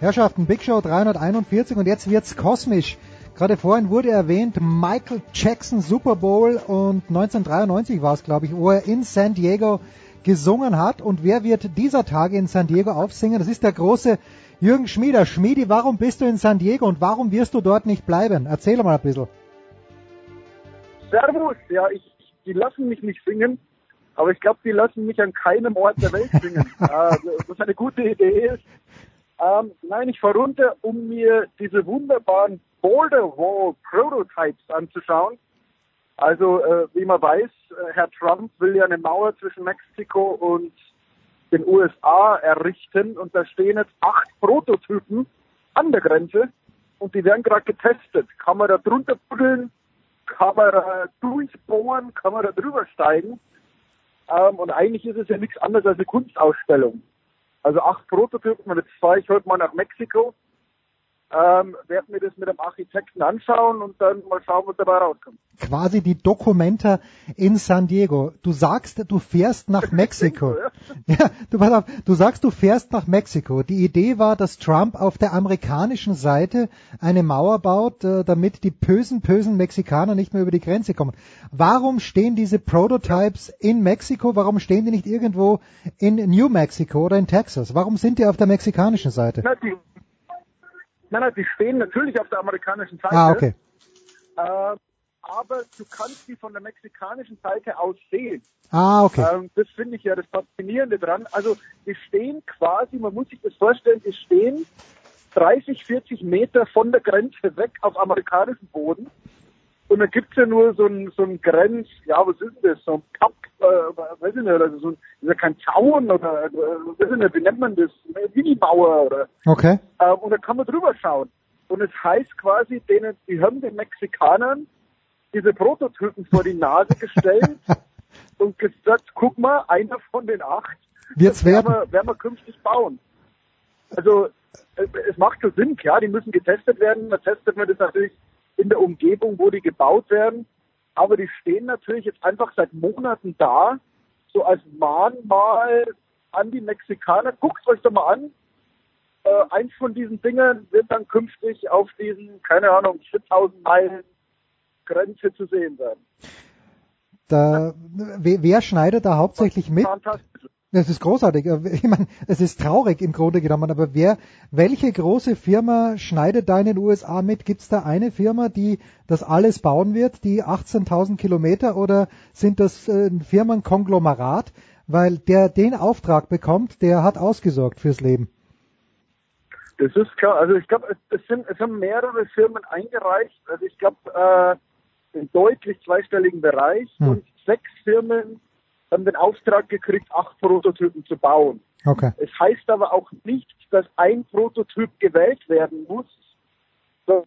Herrschaften, Big Show 341 und jetzt wird's kosmisch. Gerade vorhin wurde erwähnt Michael Jackson Super Bowl und 1993 war es, glaube ich, wo er in San Diego gesungen hat. Und wer wird dieser Tage in San Diego aufsingen? Das ist der große Jürgen Schmieder. Schmiedi, warum bist du in San Diego und warum wirst du dort nicht bleiben? Erzähl mal ein bisschen. Servus, ja, ich, die lassen mich nicht singen, aber ich glaube, die lassen mich an keinem Ort der Welt singen. äh, was eine gute Idee ist. Ähm, nein, ich fahre runter, um mir diese wunderbaren Boulder Wall Prototypes anzuschauen. Also, äh, wie man weiß, äh, Herr Trump will ja eine Mauer zwischen Mexiko und den USA errichten und da stehen jetzt acht Prototypen an der Grenze und die werden gerade getestet. Kann man da drunter buddeln? Kann man da durchbohren? Kann man da drüber steigen? Ähm, und eigentlich ist es ja nichts anderes als eine Kunstausstellung. Also acht Prototypen und jetzt fahre ich heute mal nach Mexiko, ähm, werde mir das mit dem Architekten anschauen und dann mal schauen, was dabei rauskommt. Quasi die Documenta in San Diego. Du sagst, du fährst nach Mexiko. Ja, du, pass auf, du sagst, du fährst nach Mexiko. Die Idee war, dass Trump auf der amerikanischen Seite eine Mauer baut, äh, damit die bösen, bösen Mexikaner nicht mehr über die Grenze kommen. Warum stehen diese Prototypes in Mexiko? Warum stehen die nicht irgendwo in New Mexico oder in Texas? Warum sind die auf der mexikanischen Seite? Na, die, nein, nein, die stehen natürlich auf der amerikanischen Seite. Ah, okay. Äh, aber du kannst die von der mexikanischen Seite aus sehen. Ah, okay. Ähm, das finde ich ja das Faszinierende dran. Also die stehen quasi, man muss sich das vorstellen, die stehen 30, 40 Meter von der Grenze weg auf amerikanischem Boden. Und dann gibt's ja nur so ein, so ein Grenz, ja, was ist denn das? So ein Kapp, äh, weiß ich nicht, also so ein, ist ja kein Zaun oder, äh, weiß ich nicht, wie nennt man das? Eine Minimauer oder, Okay. ähm, und da kann man drüber schauen. Und es heißt quasi, denen, die haben den Mexikanern diese Prototypen vor die Nase gestellt und gesagt, guck mal, einer von den acht Wird's werden werden? wir, werden wir künftig bauen. Also äh, es macht schon Sinn, klar, die müssen getestet werden. Da testet man das natürlich in der Umgebung, wo die gebaut werden. Aber die stehen natürlich jetzt einfach seit Monaten da, so als Mahnmal an die Mexikaner. Guckt euch doch mal an. Äh, eins von diesen Dingern wird dann künftig auf diesen, keine Ahnung, 4000 Meilen Grenze zu sehen sein. Da, wer, schneidet da hauptsächlich mit? Fantastisch. Das ist großartig. Ich meine, es ist traurig im Grunde genommen, aber wer, welche große Firma schneidet da in den USA mit? Gibt es da eine Firma, die das alles bauen wird, die 18.000 Kilometer, oder sind das äh, Firmenkonglomerat? Weil der den Auftrag bekommt, der hat ausgesorgt fürs Leben. Das ist klar. Also ich glaube, es, es, sind, es haben mehrere Firmen eingereicht. Also ich glaube, äh, im deutlich zweistelligen Bereich Hm. und sechs Firmen haben den Auftrag gekriegt, acht Prototypen zu bauen. Okay. Es heißt aber auch nicht, dass ein Prototyp gewählt werden muss,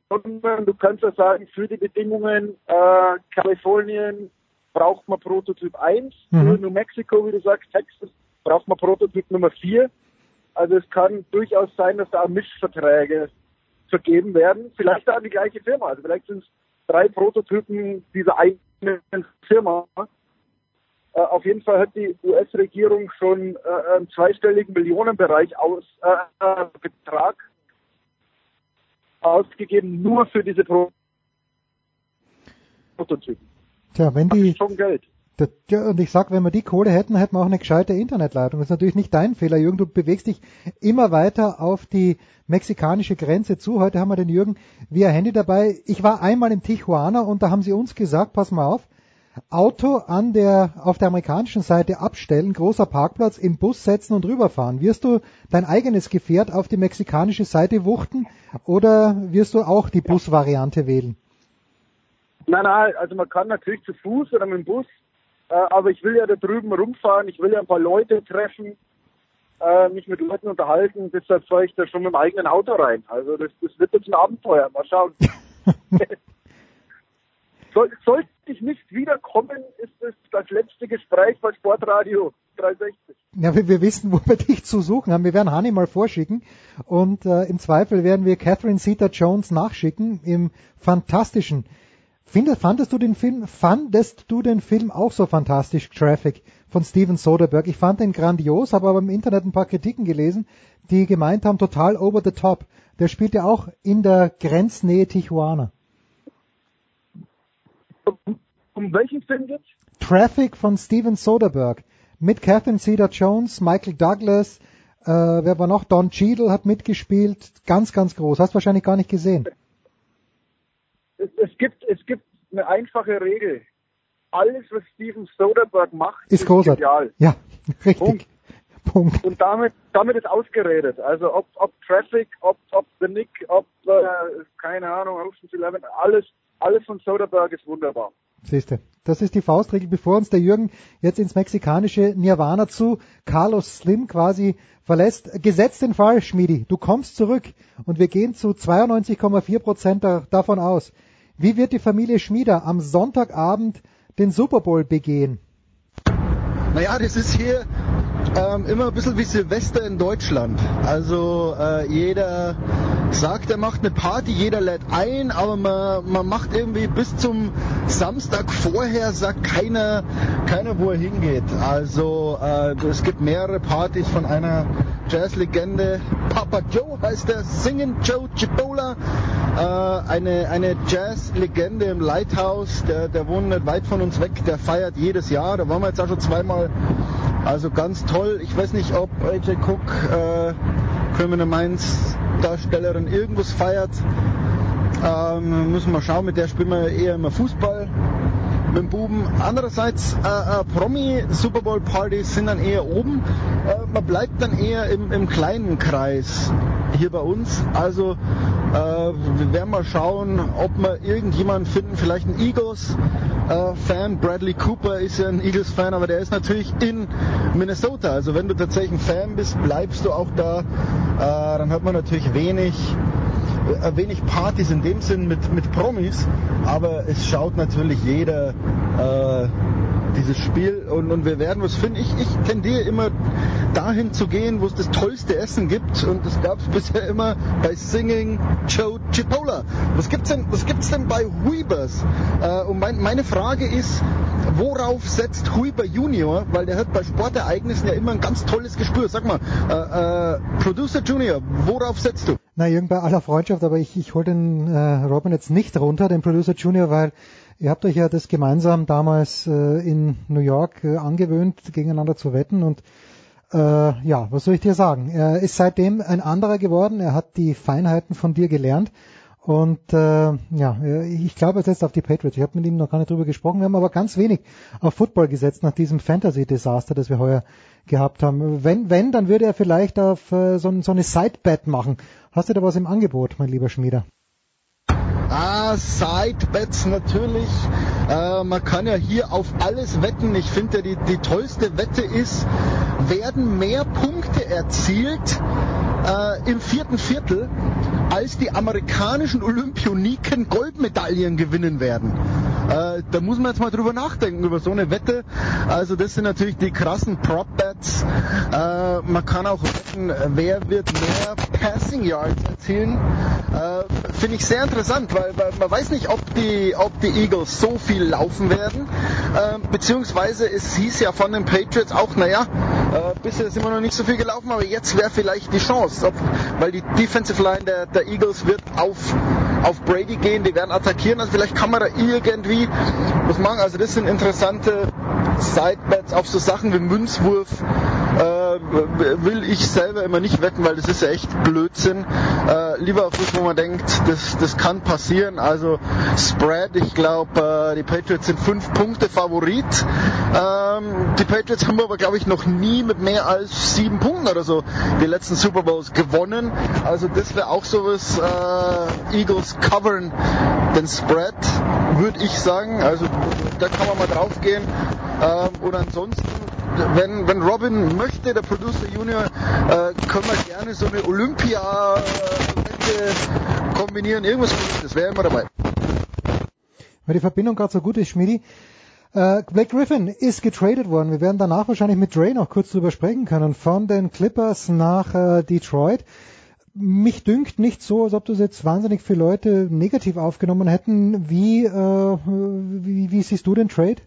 sondern du kannst ja sagen, für die Bedingungen äh, Kalifornien braucht man Prototyp 1, Mhm. für New Mexico, wie du sagst, Texas braucht man Prototyp Nummer 4. Also es kann durchaus sein, dass da Mischverträge vergeben werden. Vielleicht da an die gleiche Firma. Also vielleicht sind es drei Prototypen dieser einen Firma. Äh, auf jeden Fall hat die US-Regierung schon äh, einen zweistelligen Millionenbereich aus, äh, äh, Betrag ausgegeben, nur für diese Pro Prototypen. Tja, wenn die, schon Geld. Und ich sag, wenn wir die Kohle hätten, hätten wir auch eine gescheite Internetleitung. Das ist natürlich nicht dein Fehler, Jürgen. Du bewegst dich immer weiter auf die mexikanische Grenze zu. Heute haben wir den Jürgen via Handy dabei. Ich war einmal in Tijuana und da haben sie uns gesagt, pass mal auf, Auto an der, auf der amerikanischen Seite abstellen, großer Parkplatz, im Bus setzen und rüberfahren. Wirst du dein eigenes Gefährt auf die mexikanische Seite wuchten oder wirst du auch die Busvariante wählen? Nein, nein, also man kann natürlich zu Fuß oder mit dem Bus, äh, aber ich will ja da drüben rumfahren, ich will ja ein paar Leute treffen, äh, mich mit Leuten unterhalten, deshalb fahre ich da schon mit dem eigenen Auto rein. Also das, das wird jetzt ein Abenteuer, mal schauen. Soll, sollte ich nicht wiederkommen, ist es das letzte Gespräch bei Sportradio 360. Ja, wir, wir wissen, wo wir dich zu suchen haben. Wir werden Hani mal vorschicken und äh, im Zweifel werden wir Catherine Zeta-Jones nachschicken im fantastischen. Finde, fandest du den Film, fandest du den Film auch so fantastisch, Traffic von Steven Soderbergh? Ich fand den grandios, habe aber im Internet ein paar Kritiken gelesen, die gemeint haben, total over the top. Der spielt ja auch in der Grenznähe Tijuana. Um welchen Film geht's? Traffic von Steven Soderbergh mit Catherine Zeta-Jones, Michael Douglas, äh, wer war noch? Don Cheadle hat mitgespielt. Ganz, ganz groß. Hast wahrscheinlich gar nicht gesehen. Es, es gibt, es gibt eine einfache Regel. Alles, was Steven Soderbergh macht, Ist großartig. genial. Ja, richtig. Punkt. Punkt. Und damit, damit ist ausgeredet. Also ob, ob Traffic, ob, ob The Nick, ob, äh, keine Ahnung, Ocean's Eleven, alles, alles von Soderbergh ist wunderbar. Siehste. Das ist die Faustregel, bevor uns der Jürgen jetzt ins mexikanische Nirvana zu Carlos Slim quasi verlässt. Gesetzt den Fall, Schmiedi, du kommst zurück und wir gehen zu 92,4 Prozent da, davon aus. Wie wird die Familie Schmieder am Sonntagabend den Super Bowl begehen? Naja, das ist hier ähm, immer ein bisschen wie Silvester in Deutschland. Also äh, jeder sagt, er macht eine Party, jeder lädt ein, aber man, man macht irgendwie bis zum Samstag vorher, sagt keiner, keiner, wo er hingeht. Also äh, es gibt mehrere Partys von einer Jazzlegende. Papa Joe heißt der, Singing Joe Chipola. Äh, eine eine Jazzlegende im Lighthouse, der, der wohnt nicht weit von uns weg, der feiert jedes Jahr. Da waren wir jetzt auch schon zweimal. Also ganz toll. Ich weiß nicht, ob AJ Cook, äh, Criminal Minds Darstellerin irgendwas feiert. Ähm, müssen wir schauen, mit der spielen wir eher immer Fußball mit dem Buben. Andererseits, äh, äh, Promi-Super Bowl-Partys sind dann eher oben. Äh, man bleibt dann eher im, im kleinen Kreis hier bei uns. Also äh, wir werden mal schauen, ob wir irgendjemanden finden, vielleicht einen Eagles-Fan. Bradley Cooper ist ja ein Eagles-Fan, aber der ist natürlich in Minnesota. Also wenn du tatsächlich ein Fan bist, bleibst du auch da. Äh, dann hat man natürlich wenig äh, wenig Partys in dem Sinn mit, mit Promis, aber es schaut natürlich jeder äh, dieses Spiel und, und wir werden was finden. Ich, ich tendiere immer dahin zu gehen, wo es das tollste Essen gibt und das gab es bisher immer bei Singing Joe Chipola. Was gibt's denn, was gibt's denn bei Huibers? Äh, und mein, meine Frage ist, worauf setzt Huiber Junior? Weil der hat bei Sportereignissen ja immer ein ganz tolles Gespür. Sag mal, äh, äh, Producer Junior, worauf setzt du? Na, Jürgen, bei aller Freundschaft, aber ich, ich hole den äh, Robin jetzt nicht runter, den Producer Junior, weil ihr habt euch ja das gemeinsam damals äh, in New York äh, angewöhnt, gegeneinander zu wetten und äh, ja, was soll ich dir sagen? Er ist seitdem ein anderer geworden. Er hat die Feinheiten von dir gelernt. Und äh, ja, ich glaube er setzt auf die Patriots. Ich habe mit ihm noch gar nicht drüber gesprochen. Wir haben aber ganz wenig auf Football gesetzt nach diesem Fantasy-Desaster, das wir heuer gehabt haben. Wenn, wenn, dann würde er vielleicht auf äh, so, so eine Sidebet machen. Hast du da was im Angebot, mein lieber Schmieder? Ah, Sidebets natürlich. Äh, man kann ja hier auf alles wetten. Ich finde ja die, die tollste Wette ist, werden mehr Punkte erzielt äh, im vierten Viertel, als die amerikanischen Olympioniken Goldmedaillen gewinnen werden. Äh, da muss man jetzt mal drüber nachdenken, über so eine Wette. Also das sind natürlich die krassen Prop-Bets. Äh, man kann auch wetten, wer wird mehr Passing Yards erzielen. Äh, Finde ich sehr interessant, weil, weil, man weiß nicht, ob die, ob die Eagles so viel laufen werden. Äh, beziehungsweise es hieß ja von den Patriots auch, naja, äh, bisher ist immer noch nicht so viel gelaufen, aber jetzt wäre vielleicht die Chance. Ob, weil die Defensive Line der, der Eagles wird auf, auf Brady gehen, die werden attackieren. Also vielleicht kann man da irgendwie was machen. Also das sind interessante Sidebets auf so Sachen wie Münzwurf. Äh, will ich selber immer nicht wetten, weil das ist ja echt Blödsinn. Äh, lieber auf das, wo man denkt, das, das kann passieren. Also Spread, ich glaube, äh, die Patriots sind fünf Punkte Favorit. Ähm, die Patriots haben aber, glaube ich, noch nie mit mehr als sieben Punkten oder so die letzten Super Bowls gewonnen. Also das wäre auch sowas, äh, Eagles covern den Spread, würde ich sagen. Also da kann man mal drauf gehen. Ähm, und ansonsten, wenn, wenn Robin möchte, der Producer Junior, äh, können wir gerne so eine Olympia-Wette kombinieren. Irgendwas das wäre immer dabei. Weil die Verbindung gerade so gut ist, Schmidi. Äh, Blake Griffin ist getradet worden. Wir werden danach wahrscheinlich mit Dre noch kurz drüber sprechen können. Von den Clippers nach äh, Detroit. Mich dünkt nicht so, als ob das jetzt wahnsinnig viele Leute negativ aufgenommen hätten. Wie, äh, wie, wie siehst du den Trade?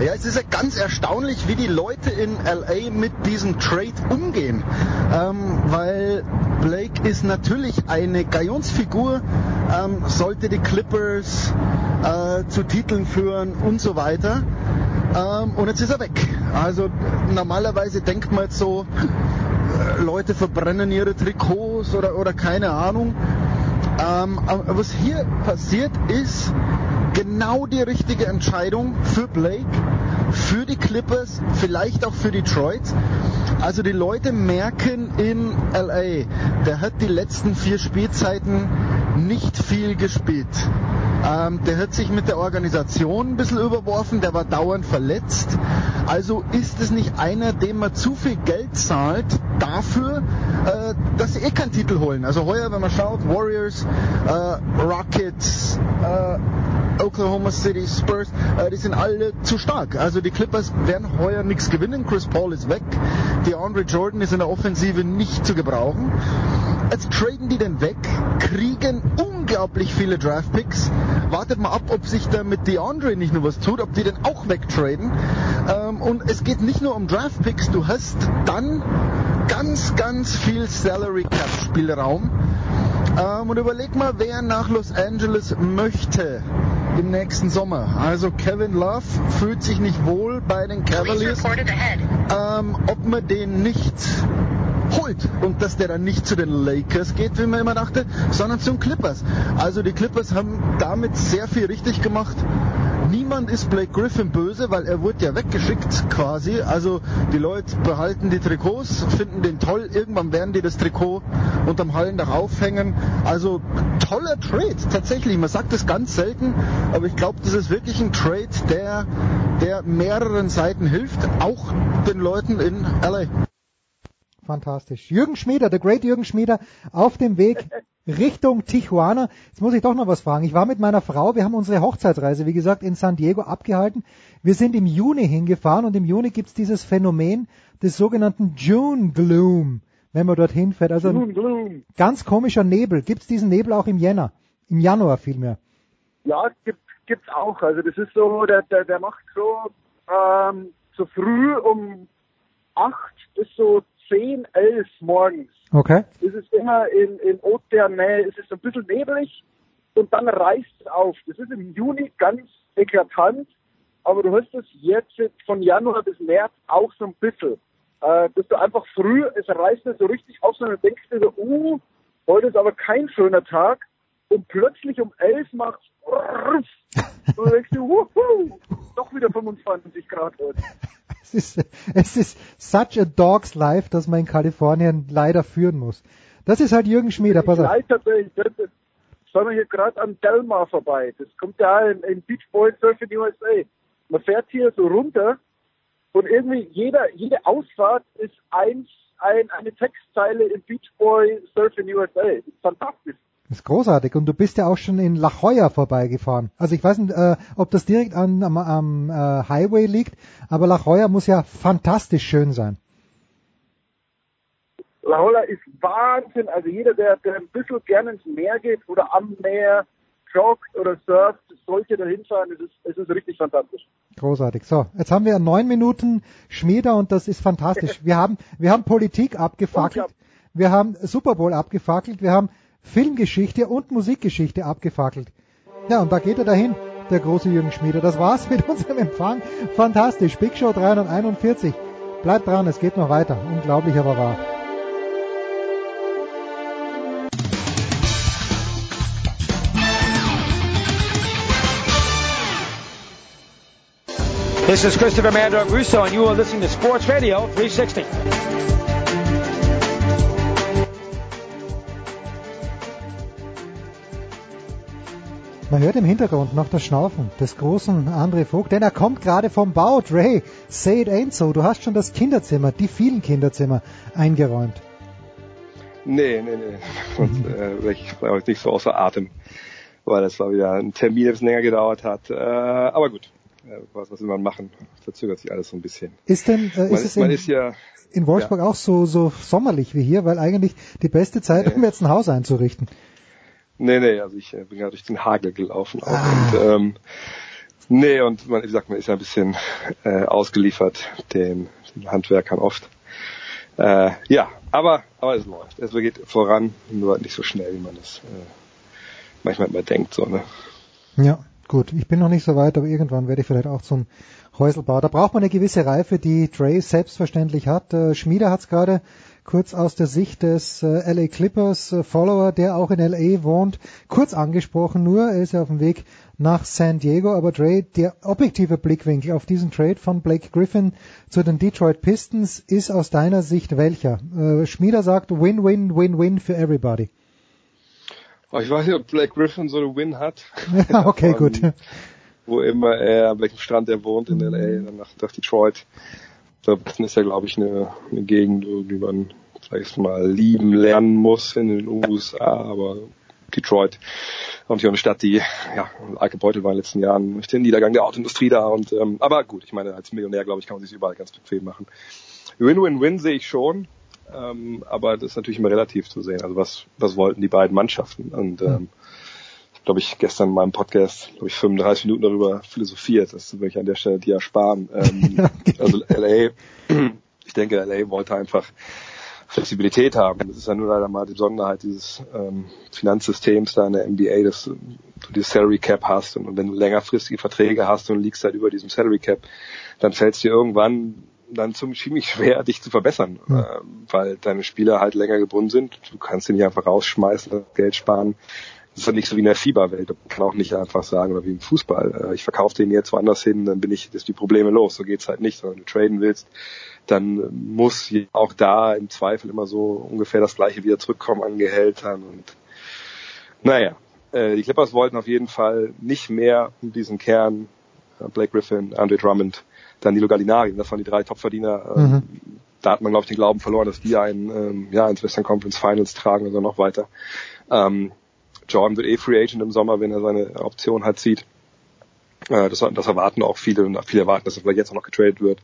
Ja, es ist ja ganz erstaunlich, wie die Leute in LA mit diesem Trade umgehen. Ähm, weil Blake ist natürlich eine Galionsfigur, ähm, sollte die Clippers äh, zu Titeln führen und so weiter. Ähm, und jetzt ist er weg. Also normalerweise denkt man jetzt so, äh, Leute verbrennen ihre Trikots oder, oder keine Ahnung. Ähm, was hier passiert ist, genau die richtige Entscheidung für Blake, für die Clippers, vielleicht auch für Detroit. Also die Leute merken in LA, der hat die letzten vier Spielzeiten nicht viel gespielt. Ähm, der hat sich mit der Organisation ein bisschen überworfen, der war dauernd verletzt. Also ist es nicht einer, dem man zu viel Geld zahlt dafür, äh, dass sie eh keinen Titel holen. Also heuer, wenn man schaut, Warriors, äh, Rockets, äh, Oklahoma City, Spurs, äh, die sind alle zu stark. Also die Clippers werden heuer nichts gewinnen. Chris Paul ist weg. Die Andre Jordan ist in der Offensive nicht zu gebrauchen. Jetzt traden die den weg, kriegen unglaublich viele Draftpicks. Wartet mal ab, ob sich da mit DeAndre nicht nur was tut, ob die den auch wegtraden. Ähm, und es geht nicht nur um Draftpicks, du hast dann ganz, ganz viel Salary Cap Spielraum. Ähm, und überleg mal, wer nach Los Angeles möchte im nächsten Sommer. Also Kevin Love fühlt sich nicht wohl bei den Cavaliers. Ähm, ob man den nicht holt und dass der dann nicht zu den Lakers geht, wie man immer dachte, sondern zu den Clippers. Also die Clippers haben damit sehr viel richtig gemacht. Niemand ist Blake Griffin böse, weil er wurde ja weggeschickt quasi. Also die Leute behalten die Trikots, finden den toll. Irgendwann werden die das Trikot unterm Hallendach aufhängen. Also toller Trade, tatsächlich. Man sagt das ganz selten, aber ich glaube, das ist wirklich ein Trade, der, der mehreren Seiten hilft, auch den Leuten in LA. Fantastisch. Jürgen Schmieder, der Great Jürgen Schmieder, auf dem Weg Richtung Tijuana. Jetzt muss ich doch noch was fragen. Ich war mit meiner Frau, wir haben unsere Hochzeitsreise, wie gesagt, in San Diego abgehalten. Wir sind im Juni hingefahren und im Juni gibt's dieses Phänomen des sogenannten June Gloom, wenn man dorthin fährt. Also ein ganz komischer Nebel. Gibt's diesen Nebel auch im Jänner? Im Januar vielmehr? Ja, gibt, gibt's auch. Also das ist so, der, der, der macht so, ähm, so früh um acht bis so 10, 11 morgens. Okay. Es ist immer in, in Ozeannähe, es ist so ein bisschen nebelig und dann reißt es auf. Das ist im Juni ganz eklatant. aber du hast es jetzt von Januar bis März auch so ein bisschen. Äh, dass du einfach früh, es reißt so richtig auf, und du denkst dir so, uh, heute ist aber kein schöner Tag. Und plötzlich um elf macht's und du denkst dir, wuhu, doch wieder 25 Grad heute. Es ist, es ist such a dog's life, dass man in Kalifornien leider führen muss. Das ist halt Jürgen Schmieder, pass auf. Das, das, fahren wir hier gerade am Delmar vorbei. Das kommt ja in, in Beach Boy Surf in USA. Man fährt hier so runter und irgendwie jeder, jede Ausfahrt ist eins, ein, eine Textzeile in Beach Boy Surf in USA. Das ist fantastisch. Das ist großartig. Und du bist ja auch schon in La Jolla vorbeigefahren. Also ich weiß nicht, äh, ob das direkt an, am, am äh, Highway liegt, aber La Jolla muss ja fantastisch schön sein. La Jolla ist Wahnsinn. Also jeder, der, der ein bisschen gerne ins Meer geht oder am Meer joggt oder surft, sollte da hinfahren. Es ist, es ist richtig fantastisch. Großartig. So, jetzt haben wir neun Minuten Schmieder und das ist fantastisch. Wir haben, wir haben Politik abgefackelt. Wir haben Super Bowl abgefackelt. Wir haben Filmgeschichte und Musikgeschichte abgefackelt. Ja, und da geht er dahin, der große Jürgen Schmieder. Das war's mit unserem Empfang. Fantastisch. Big Show 341. Bleibt dran, es geht noch weiter. Unglaublich, aber wahr. This is Christopher Mando Russo, and you are listening to Sports Radio 360. Man hört im Hintergrund noch das Schnaufen des großen André Vogt, denn er kommt gerade vom Bau. Dre, say it ain't so. Du hast schon das Kinderzimmer, die vielen Kinderzimmer eingeräumt. Nee, nee, nee. Und, äh, ich war nicht so außer Atem, weil das war wieder ein Termin, der ein bisschen länger gedauert hat. Äh, aber gut, äh, was, was will man machen? Verzögert sich alles so ein bisschen. Ist denn, äh, man, ist es in, ist ja, in Wolfsburg ja. auch so, so sommerlich wie hier? Weil eigentlich die beste Zeit, um jetzt ein Haus einzurichten. Nee, nee, also ich äh, bin gerade durch den Hagel gelaufen auch. Und, ähm, nee, und man, wie gesagt, man ist ja ein bisschen äh, ausgeliefert den, den Handwerkern oft. Äh, ja, aber, aber es läuft. Es geht voran, nur nicht so schnell, wie man es äh, manchmal immer denkt. So, ne? Ja, gut. Ich bin noch nicht so weit, aber irgendwann werde ich vielleicht auch zum Häuselbau. Da braucht man eine gewisse Reife, die Dre selbstverständlich hat. Äh, Schmieder hat es gerade kurz aus der Sicht des äh, LA Clippers äh, Follower, der auch in LA wohnt, kurz angesprochen nur. Er ist ja auf dem Weg nach San Diego, aber Dre, der objektive Blickwinkel auf diesen Trade von Blake Griffin zu den Detroit Pistons ist aus deiner Sicht welcher? Äh, Schmieder sagt Win-Win, Win-Win für everybody. Aber ich weiß nicht, ob Blake Griffin so eine Win hat. okay, Von gut. Wo immer er, an welchem Strand er wohnt in LA, dann nach, nach Detroit. Da ist ja, glaube ich, eine, eine Gegend, die man vielleicht mal lieben lernen muss in den USA, aber Detroit und hier eine Stadt, die ja Alke Beutel war in den letzten Jahren durch den Niedergang der Autoindustrie da und ähm, aber gut, ich meine als Millionär glaube ich kann man sich überall ganz bequem machen. Win-Win-Win sehe ich schon, ähm, aber das ist natürlich immer relativ zu sehen. Also was was wollten die beiden Mannschaften und ähm, glaube ich gestern in meinem Podcast glaube ich 35 Minuten darüber philosophiert. Das will ich an der Stelle dir ersparen. Ähm, also LA, ich denke LA wollte einfach Flexibilität haben. Das ist ja nur leider mal die Besonderheit dieses ähm, Finanzsystems da in der NBA, dass du dieses Salary Cap hast und, und wenn du längerfristige Verträge hast und liegst halt über diesem Salary Cap, dann fällt es dir irgendwann dann zum ziemlich schwer, dich zu verbessern, Mhm. äh, weil deine Spieler halt länger gebunden sind. Du kannst sie nicht einfach rausschmeißen, das Geld sparen. Das ist halt nicht so wie in der FIBA-Welt. Man kann auch nicht einfach sagen, oder wie im Fußball, äh, ich verkaufe den jetzt woanders hin, dann bin ich, ist die Probleme los. So geht's halt nicht. Sondern wenn du traden willst, dann muss auch da im Zweifel immer so ungefähr das gleiche wieder zurückkommen an Gehältern und naja, äh, die Clippers wollten auf jeden Fall nicht mehr um diesen Kern, äh, Blake Griffin, Andre Drummond, Danilo Gallinari, das waren die drei Topverdiener. Mhm. Da hat man, glaube ich, den Glauben verloren, dass die einen ähm, ja, ins Western Conference Finals tragen oder noch weiter. Ähm, Jordan wird eh Free Agent im Sommer, wenn er seine Option halt zieht. Äh, das, das erwarten auch viele und viele erwarten, dass er vielleicht jetzt auch noch getradet wird.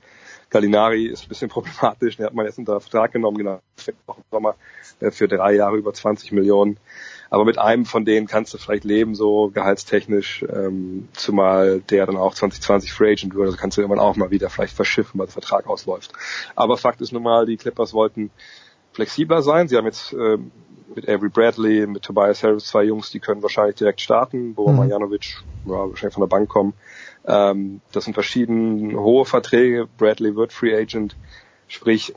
Gallinari ist ein bisschen problematisch, den hat man jetzt unter Vertrag genommen, genau, auch im Sommer äh, für drei Jahre über 20 Millionen. Aber mit einem von denen kannst du vielleicht leben, so gehaltstechnisch, ähm, zumal der dann auch 2020 Free Agent wird, also kannst du irgendwann auch mal wieder vielleicht verschiffen, weil der Vertrag ausläuft. Aber Fakt ist nun mal, die Clippers wollten flexibler sein. Sie haben jetzt ähm, mit Avery Bradley, mit Tobias Harris zwei Jungs, die können wahrscheinlich direkt starten, wo Mhm. Marjanovic ja, wahrscheinlich von der Bank kommen. Ähm, das sind verschiedene hohe Verträge. Bradley wird Free Agent, sprich,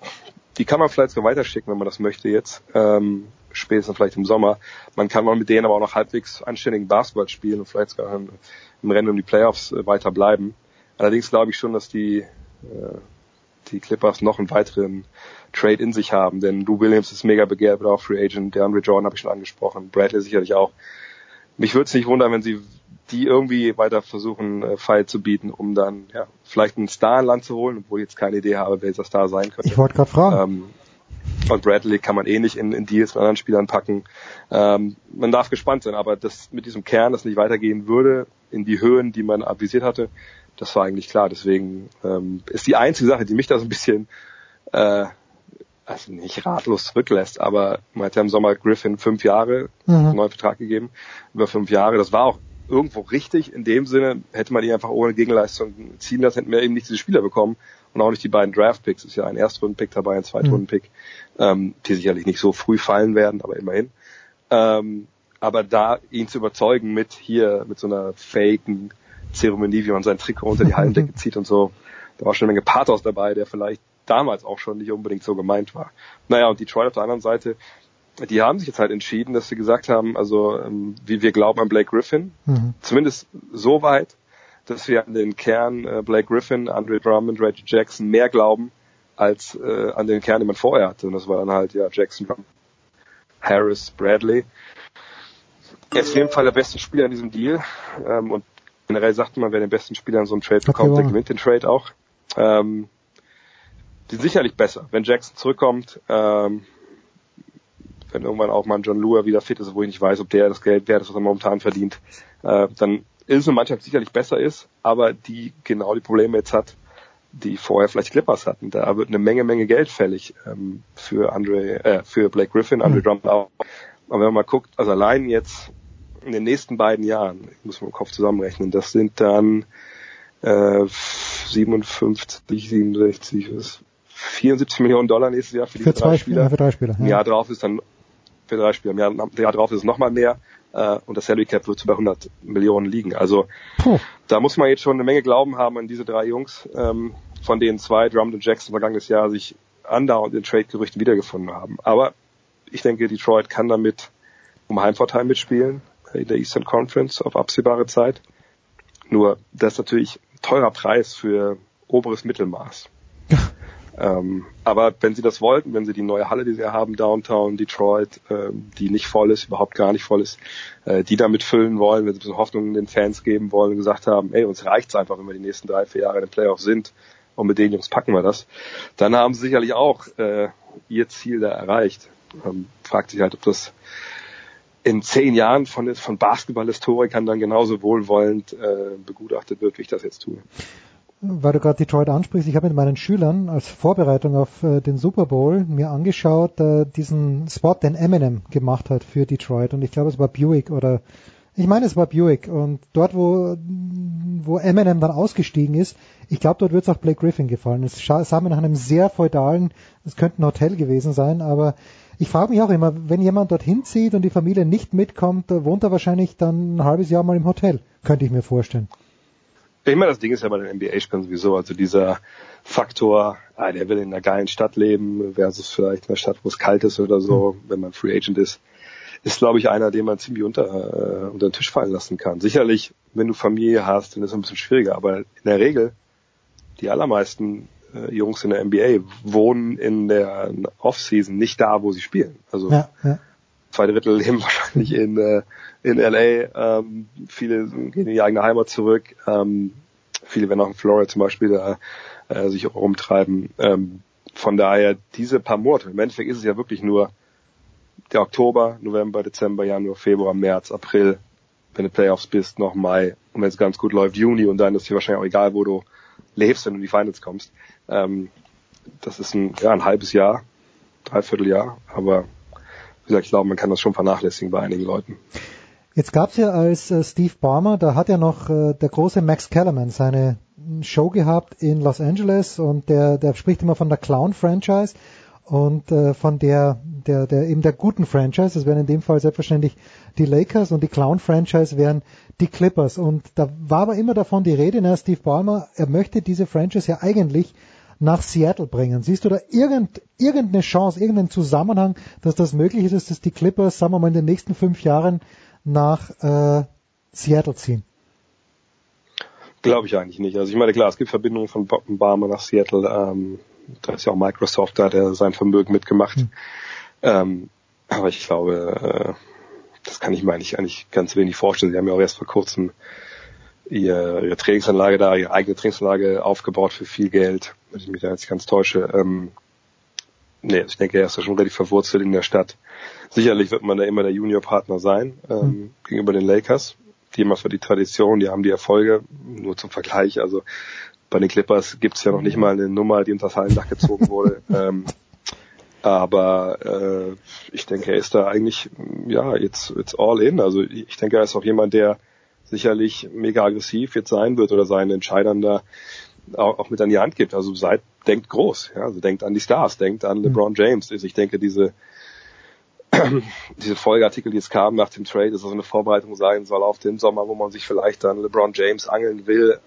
die kann man vielleicht so weiterschicken, wenn man das möchte jetzt. Ähm, spätestens vielleicht im Sommer. Man kann mal mit denen aber auch noch halbwegs anständigen Basketball spielen und vielleicht sogar im Rennen um die Playoffs äh, weiter bleiben. Allerdings glaube ich schon, dass die, äh, die Clippers noch einen weiteren Trade in sich haben, denn Lou Williams ist mega begehrt, auch Free Agent, der Andre Jordan habe ich schon angesprochen, Bradley sicherlich auch. Mich würde es nicht wundern, wenn sie die irgendwie weiter versuchen, äh, Fall zu bieten, um dann ja, vielleicht einen Star in Land zu holen, obwohl ich jetzt keine Idee habe, wer dieser Star sein könnte. Ich wollte gerade fragen. Ähm, und Bradley kann man eh nicht in, in Deals mit anderen Spielern packen. Ähm, man darf gespannt sein, aber das mit diesem Kern, das nicht weitergehen würde, in die Höhen, die man avisiert hatte, das war eigentlich klar. Deswegen ähm, ist die einzige Sache, die mich da so ein bisschen äh, also nicht ratlos zurücklässt, aber man hat ja im Sommer Griffin fünf Jahre mhm. einen neuen Vertrag gegeben, über fünf Jahre. Das war auch irgendwo richtig. In dem Sinne hätte man ihn einfach ohne Gegenleistung ziehen lassen, hätten wir eben nicht diese Spieler bekommen und auch nicht die beiden Draft-Picks. Ist ja ein Erstrunden-Pick dabei, ein Zweitrunden-Pick, mhm. ähm, die sicherlich nicht so früh fallen werden, aber immerhin. Ähm, aber da ihn zu überzeugen mit hier, mit so einer faken Zeremonie, wie man sein Trikot unter die Hallendecke zieht und so, da war schon eine Menge Pathos dabei, der vielleicht damals auch schon nicht unbedingt so gemeint war. Naja, und Detroit auf der anderen Seite, die haben sich jetzt halt entschieden, dass sie gesagt haben, also ähm, wie wir glauben an Blake Griffin, mhm. zumindest so weit, dass wir an den Kern äh, Blake Griffin, Andre Drummond, Reggie Jackson mehr glauben als äh, an den Kern, den man vorher hatte. Und das war dann halt ja Jackson, Harris, Bradley. Er ist auf jeden Fall der beste Spieler in diesem Deal. Ähm, und generell sagt man, wer den besten Spieler in so einem Trade bekommt, der gewinnt den Trade auch. Ähm, die sind sicherlich besser. Wenn Jackson zurückkommt, ähm, wenn irgendwann auch mal ein John Lua wieder fit ist, wo ich nicht weiß, ob der das Geld wert ist, was er momentan verdient, äh, dann ist eine Mannschaft sicherlich besser ist, aber die genau die Probleme jetzt hat, die vorher vielleicht Clippers hatten. Da wird eine Menge, Menge Geld fällig ähm, für Andre, äh, für Blake Griffin, Andre mhm. Drummond auch. Aber wenn man mal guckt, also allein jetzt in den nächsten beiden Jahren, ich muss mal im Kopf zusammenrechnen, das sind dann äh, 57, 67, was, 74 Millionen Dollar nächstes Jahr für die für drei Spieler. Ja, für drei Spieler. Ja. Im Jahr drauf ist dann für drei Spieler. Im Jahr, im Jahr drauf ist es nochmal mehr äh, und das Salary Cap wird bei 100 Millionen liegen. Also Puh. da muss man jetzt schon eine Menge Glauben haben an diese drei Jungs, ähm, von denen zwei, Drummond und Jackson, vergangenes Jahr sich andauernd in Trade-Gerüchten wiedergefunden haben. Aber ich denke, Detroit kann damit um Heimvorteil mitspielen in der Eastern Conference auf absehbare Zeit. Nur das ist natürlich ein teurer Preis für oberes Mittelmaß. Ähm, aber wenn sie das wollten, wenn sie die neue Halle, die sie haben, Downtown, Detroit, äh, die nicht voll ist, überhaupt gar nicht voll ist, äh, die damit füllen wollen, wenn sie ein bisschen Hoffnung den Fans geben wollen und gesagt haben, ey, uns reicht's einfach, wenn wir die nächsten drei, vier Jahre in den Playoffs sind und mit den Jungs packen wir das, dann haben sie sicherlich auch äh, ihr Ziel da erreicht. Ähm, fragt sich halt, ob das in zehn Jahren von, von Basketball-Historikern dann genauso wohlwollend äh, begutachtet wird, wie ich das jetzt tue weil du gerade Detroit ansprichst, ich habe mit meinen Schülern als Vorbereitung auf äh, den Super Bowl mir angeschaut, äh, diesen Spot, den Eminem gemacht hat für Detroit. Und ich glaube, es war Buick oder ich meine, es war Buick. Und dort, wo, wo Eminem dann ausgestiegen ist, ich glaube, dort wird es auch Blake Griffin gefallen. Es sah mir nach einem sehr feudalen, es könnte ein Hotel gewesen sein, aber ich frage mich auch immer, wenn jemand dorthin zieht und die Familie nicht mitkommt, wohnt er wahrscheinlich dann ein halbes Jahr mal im Hotel, könnte ich mir vorstellen. Ich meine, das Ding ist ja bei den NBA-Spielern sowieso, also dieser Faktor, ah, der will in einer geilen Stadt leben versus vielleicht in einer Stadt, wo es kalt ist oder so, mhm. wenn man Free Agent ist, ist, glaube ich, einer, den man ziemlich unter, äh, unter den Tisch fallen lassen kann. Sicherlich, wenn du Familie hast, dann ist es ein bisschen schwieriger, aber in der Regel, die allermeisten äh, Jungs in der NBA wohnen in der Offseason nicht da, wo sie spielen. Also ja, ja. zwei Drittel leben wahrscheinlich in äh, in LA. Ähm, viele gehen in die eigene Heimat zurück. Ähm, viele werden auch in Florida zum Beispiel da äh, sich rumtreiben. Ähm, von daher diese paar Monate. Im Endeffekt ist es ja wirklich nur der Oktober, November, Dezember, Januar, Februar, März, April, wenn du Playoffs bist, noch Mai und wenn es ganz gut läuft, Juni und dann ist dir wahrscheinlich auch egal, wo du lebst, wenn du in die Finals kommst. Ähm, das ist ein, ja, ein halbes Jahr, dreiviertel Jahr, aber wie gesagt, ich glaube, man kann das schon vernachlässigen bei einigen Leuten. Jetzt gab's ja als äh, Steve Barmer, da hat ja noch äh, der große Max Kellerman seine Show gehabt in Los Angeles und der, der spricht immer von der Clown-Franchise. und äh, von der, der, der eben der guten Franchise, das wären in dem Fall selbstverständlich die Lakers und die Clown-Franchise wären die Clippers. Und da war aber immer davon die Rede, na, Steve Ballmer, er möchte diese Franchise ja eigentlich nach Seattle bringen. Siehst du da irgend, irgendeine Chance, irgendeinen Zusammenhang, dass das möglich ist, dass die Clippers, sagen wir mal, in den nächsten fünf Jahren nach äh, Seattle ziehen? Glaube ich eigentlich nicht. Also ich meine, klar, es gibt Verbindungen von Barmer nach Seattle. Ähm, da ist ja auch Microsoft da, der sein Vermögen mitgemacht. Mhm. Ähm, aber ich glaube, äh, das kann ich mir eigentlich, eigentlich ganz wenig vorstellen. Sie haben ja auch erst vor kurzem ihre, ihre Trainingsanlage da, ihre eigene Trainingsanlage aufgebaut für viel Geld, wenn ich mich da jetzt ganz täusche. Ähm, nee, ich denke, er ist ja schon relativ verwurzelt in der Stadt. Sicherlich wird man da immer der Juniorpartner sein ähm, mhm. gegenüber den Lakers. Die haben für die Tradition, die haben die Erfolge, nur zum Vergleich. Also bei den Clippers gibt's ja noch nicht mal eine Nummer, die unter das Hallendach gezogen wurde. ähm, aber äh, ich denke, er ist da eigentlich ja jetzt jetzt all in. Also ich denke, er ist auch jemand, der sicherlich mega aggressiv jetzt sein wird oder seinen Entscheidern da auch, auch mit an die Hand gibt. Also seid, denkt groß, ja, also denkt an die Stars, denkt an LeBron James. Also ich denke, diese diese Folgeartikel, die jetzt kamen nach dem Trade, dass das eine Vorbereitung sein soll auf den Sommer, wo man sich vielleicht dann LeBron James angeln will.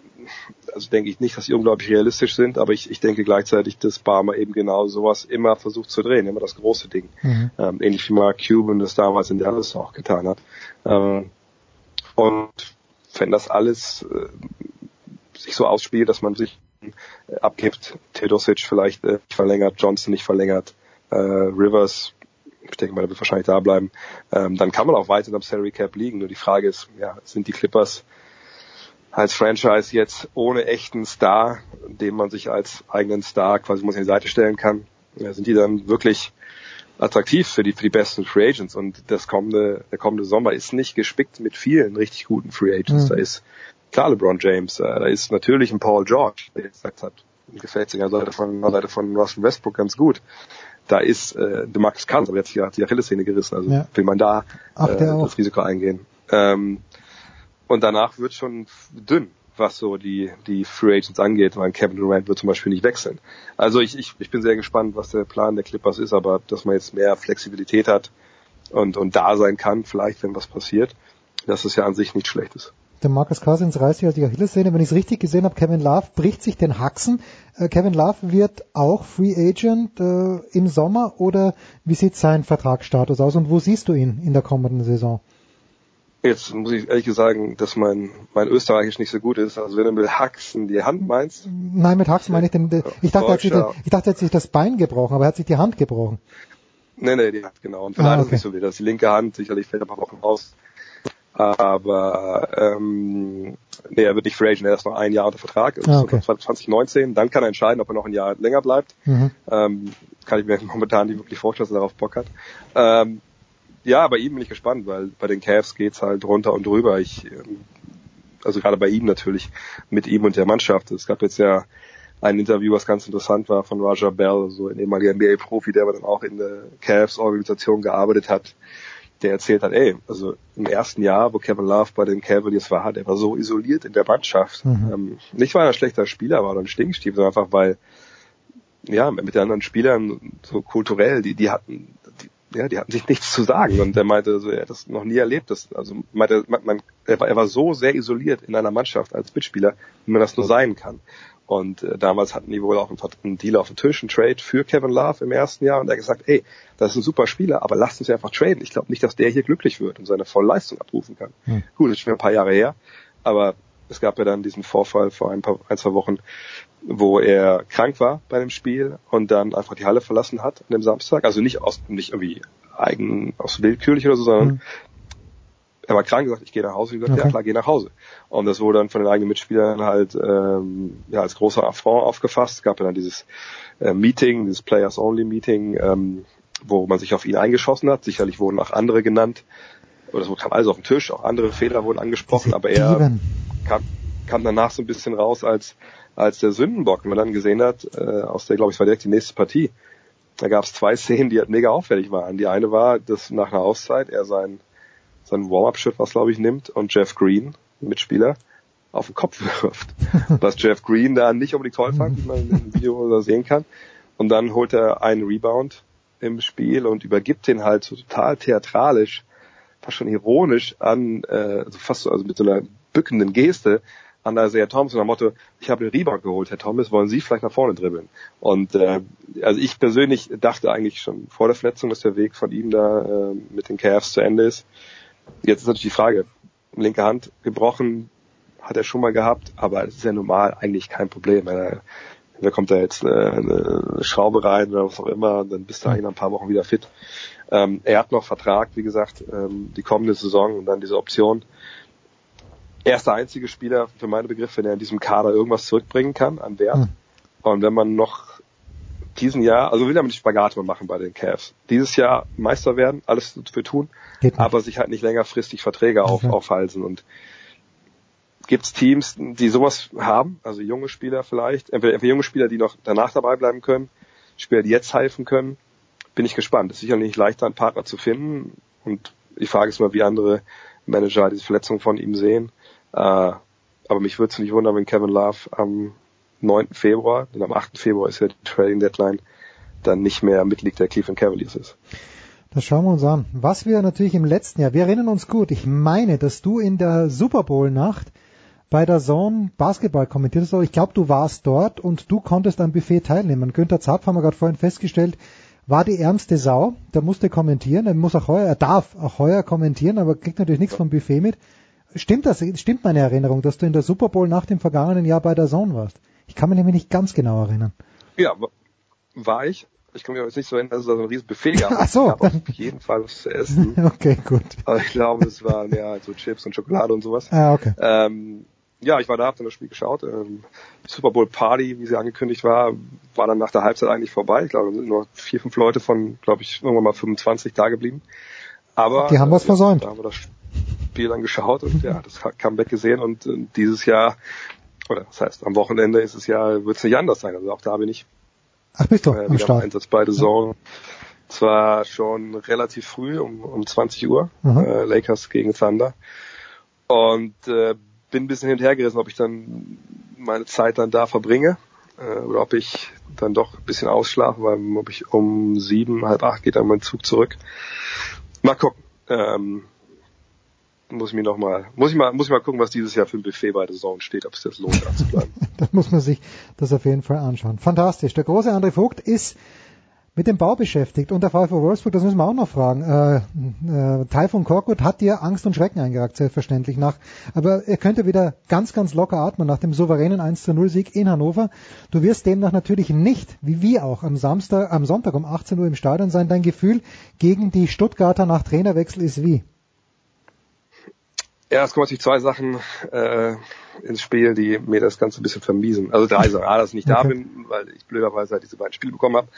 Also denke ich nicht, dass sie unglaublich realistisch sind, aber ich, ich denke gleichzeitig, dass Barmer eben genau sowas immer versucht zu drehen, immer das große Ding. Mhm. Ähm, ähnlich wie Mark Cuban das damals in Dallas auch getan hat. Ähm, und wenn das alles äh, sich so ausspielt, dass man sich äh, abgibt, Teodosic vielleicht äh, nicht verlängert, Johnson nicht verlängert, äh, Rivers, ich denke mal, der wird wahrscheinlich da bleiben, ähm, dann kann man auch weiter am Salary Cap liegen. Nur die Frage ist, ja, sind die Clippers als Franchise jetzt ohne echten Star, dem man sich als eigenen Star quasi muss an die Seite stellen kann, sind die dann wirklich attraktiv für die, für die besten Free Agents. Und das kommende, der kommende Sommer ist nicht gespickt mit vielen richtig guten Free Agents. Mhm. Da ist klar LeBron James, äh, da ist natürlich ein Paul George, der jetzt gesagt hat, gefällt sich an der Seite von, an der Seite von Russell Westbrook ganz gut. Da ist äh, DeMarcus Cousins, aber jetzt hat die Achillessehne gerissen, also ja. will man da Ach, äh, das Risiko eingehen. Ähm, und danach wird schon dünn was so die, die Free Agents angeht, weil Kevin Durant wird zum Beispiel nicht wechseln. Also ich, ich, ich bin sehr gespannt, was der Plan der Clippers ist, aber dass man jetzt mehr Flexibilität hat und, und da sein kann, vielleicht, wenn was passiert, dass es ja an sich nicht schlecht ist. Der Marcus Cousins reißt sich aus die Achillessehne. Wenn ich es richtig gesehen habe, Kevin Love bricht sich den Haxen. Äh, Kevin Love wird auch Free Agent äh, im Sommer oder wie sieht sein Vertragsstatus aus und wo siehst du ihn in der kommenden Saison? Jetzt muss ich ehrlich sagen, dass mein, mein Österreichisch nicht so gut ist. Also wenn du mit Haxen die Hand meinst. Nein, mit Haxen meine ich den, ich dachte, er hat sich, den, ich dachte, er hat sich das Bein gebrochen, aber er hat sich die Hand gebrochen. Nee, nee, die Hand, genau. Und vielleicht ah, okay. ist es nicht so wie das. Die linke Hand, sicherlich fällt ein paar Wochen raus. Aber ähm, nee, er wird nicht Free Agent, er ist noch ein Jahr unter Vertrag, ah, okay. 2019, dann kann er entscheiden, ob er noch ein Jahr länger bleibt. Mhm. Ähm, kann ich mir momentan nicht wirklich vorstellen, dass er darauf Bock hat. Ähm, ja, bei ihm bin ich gespannt, weil bei den Cavs geht's halt runter und drüber. Ich, ähm, also gerade bei ihm natürlich, mit ihm und der Mannschaft. Es gab jetzt ja ein Interview, was ganz interessant war von Raja Bell, so ein ehemaliger NBA-Profi, der aber dann auch in der Cavs-Organisation gearbeitet hat. Der erzählt hat, ey, also im ersten Jahr, wo Kevin Love bei den Cavaliers war, der war so isoliert in der Mannschaft. Mhm. Ähm, nicht weil er ein schlechter Spieler war oder ein Stinkstiefel, sondern einfach weil ja, mit den anderen Spielern so kulturell, die, die hatten, ja, die hatten sich nichts zu sagen und er meinte, so, er hat das noch nie erlebt. Das, also meinte, man, man, er, war, er war so sehr isoliert in einer Mannschaft als Mitspieler, wie man das nur sein kann. Und äh, damals hatten die wohl auch einen, einen Deal auf dem Tisch, einen Trade für Kevin Love im ersten Jahr und er hat gesagt, ey, das ist ein super Spieler, aber lasst uns einfach traden. Ich glaube nicht, dass der hier glücklich wird und seine volle Leistung abrufen kann. Hm. Gut, das ist schon ein paar Jahre her, aber es gab ja dann diesen Vorfall vor ein paar, ein, zwei Wochen, wo er krank war bei dem Spiel und dann einfach die Halle verlassen hat an dem Samstag. Also nicht aus, nicht irgendwie eigen, aus willkürlich oder so, sondern mhm. er war krank, gesagt, ich gehe nach Hause, ich gesagt, okay. ja klar, geh nach Hause. Und das wurde dann von den eigenen Mitspielern halt ähm, ja als großer Affront aufgefasst. Es gab ja dann dieses äh, Meeting, dieses Players Only Meeting, ähm, wo man sich auf ihn eingeschossen hat. Sicherlich wurden auch andere genannt. Oder es kam alles auf den Tisch, auch andere Fehler wurden angesprochen, aber er kam, kam danach so ein bisschen raus als als der Sündenbock, wenn man dann gesehen hat, äh, aus der, glaube ich, war direkt die nächste Partie. Da gab es zwei Szenen, die halt mega auffällig waren. Die eine war, dass nach einer Auszeit er sein, sein Warm-Up-Shirt, was glaube ich, nimmt und Jeff Green, Mitspieler, auf den Kopf wirft. was Jeff Green da nicht unbedingt toll fand, wie man im Video sehen kann. und dann holt er einen Rebound im Spiel und übergibt den halt so total theatralisch, fast schon ironisch an, äh, also fast so, also mit so einer bückenden Geste an Isaiah Thomas nach Motto, ich habe den Rebound geholt, Herr Thomas, wollen Sie vielleicht nach vorne dribbeln? Und äh, also ich persönlich dachte eigentlich schon vor der Verletzung, dass der Weg von ihm da äh, mit den Cavs zu Ende ist. Jetzt ist natürlich die Frage, linke Hand gebrochen, hat er schon mal gehabt, aber es ist ja normal eigentlich kein Problem. Er, da kommt da jetzt eine, eine Schraube rein oder was auch immer, dann bist du eigentlich nach ein paar Wochen wieder fit. Ähm, er hat noch Vertrag, wie gesagt, ähm, die kommende Saison und dann diese Option. Er ist der einzige Spieler für meine Begriffe, wenn er in diesem Kader irgendwas zurückbringen kann an Wert. Mhm. Und wenn man noch diesen Jahr, also will er nicht Spagat machen bei den Cavs. Dieses Jahr Meister werden, alles für tun, aber sich halt nicht längerfristig Verträge auf, okay. aufhalsen. Und gibt es Teams, die sowas haben, also junge Spieler vielleicht, entweder, entweder junge Spieler, die noch danach dabei bleiben können, Spieler, die jetzt helfen können, bin ich gespannt. Es ist sicherlich nicht leichter, einen Partner zu finden. Und die Frage ist mal, wie andere Manager diese Verletzung von ihm sehen. Äh, aber mich würde es nicht wundern, wenn Kevin Love am 9. Februar, denn am 8. Februar ist ja die Trading Deadline, dann nicht mehr Mitglied der Cleveland Cavaliers ist. Das schauen wir uns an. Was wir natürlich im letzten Jahr, wir erinnern uns gut, ich meine, dass du in der Super Bowl Nacht bei der Zone Basketball kommentiert hast, ich glaube, du warst dort und du konntest am Buffet teilnehmen. Günther Zapf haben wir gerade vorhin festgestellt, war die ärmste Sau, der musste kommentieren, er muss auch heuer, er darf auch heuer kommentieren, aber kriegt natürlich nichts vom Buffet mit. Stimmt das, stimmt meine Erinnerung, dass du in der Super Bowl nach dem vergangenen Jahr bei der Zone warst? Ich kann mich nämlich nicht ganz genau erinnern. Ja, war ich. Ich kann mich jetzt nicht so erinnern, dass es da so ein riesen Buffet gab. Ach so. Gab auf jeden Fall was zu essen. okay, gut. Aber ich glaube, es waren ja so Chips und Schokolade und sowas. Ah, okay. Ähm, ja, ich war da, hab dann das Spiel geschaut. Ähm, Super Bowl Party, wie sie angekündigt war, war dann nach der Halbzeit eigentlich vorbei. Ich glaube, da sind nur vier, fünf Leute von, glaube ich, irgendwann mal 25 da geblieben. Aber die haben was äh, versäumt. Da haben wir das Spiel dann geschaut und ja, das Comeback gesehen und äh, dieses Jahr, oder das heißt, am Wochenende ist es ja, wird es nicht anders sein. Also auch da bin ich Ach, bist du äh, am Start. im Einsatz bei The Zone. Zwar schon relativ früh, um, um 20 Uhr, Mhm. äh, Lakers gegen Thunder. Und äh, bin ein bisschen hinterhergerissen, ob ich dann meine Zeit dann da verbringe äh, oder ob ich dann doch ein bisschen ausschlafe, weil ob ich um sieben, halb acht geht dann mein Zug zurück. Mal gucken. Ähm, muss ich mir noch mal, muss ich mal, muss ich mal gucken, was dieses Jahr für ein Buffet bei der Saison steht, ob es das lohnt, da zu bleiben. Da muss man sich das auf jeden Fall anschauen. Fantastisch. Der große André Vogt ist mit dem Bau beschäftigt und der VfW Wolfsburg, das müssen wir auch noch fragen. Äh, äh, Taifun Korkut hat dir Angst und Schrecken eingejagt, selbstverständlich nach. Aber er könnte wieder ganz, ganz locker atmen nach dem souveränen 1 zu 0 Sieg in Hannover. Du wirst demnach natürlich nicht, wie wir auch, am Samstag, am Sonntag um 18 Uhr im Stadion sein. Dein Gefühl gegen die Stuttgarter nach Trainerwechsel ist wie? Ja, es kommen natürlich zwei Sachen äh, ins Spiel, die mir das Ganze ein bisschen vermiesen. Also drei Sachen. A, dass ich nicht da bin, weil ich blöderweise halt diese beiden Spiele bekommen habe.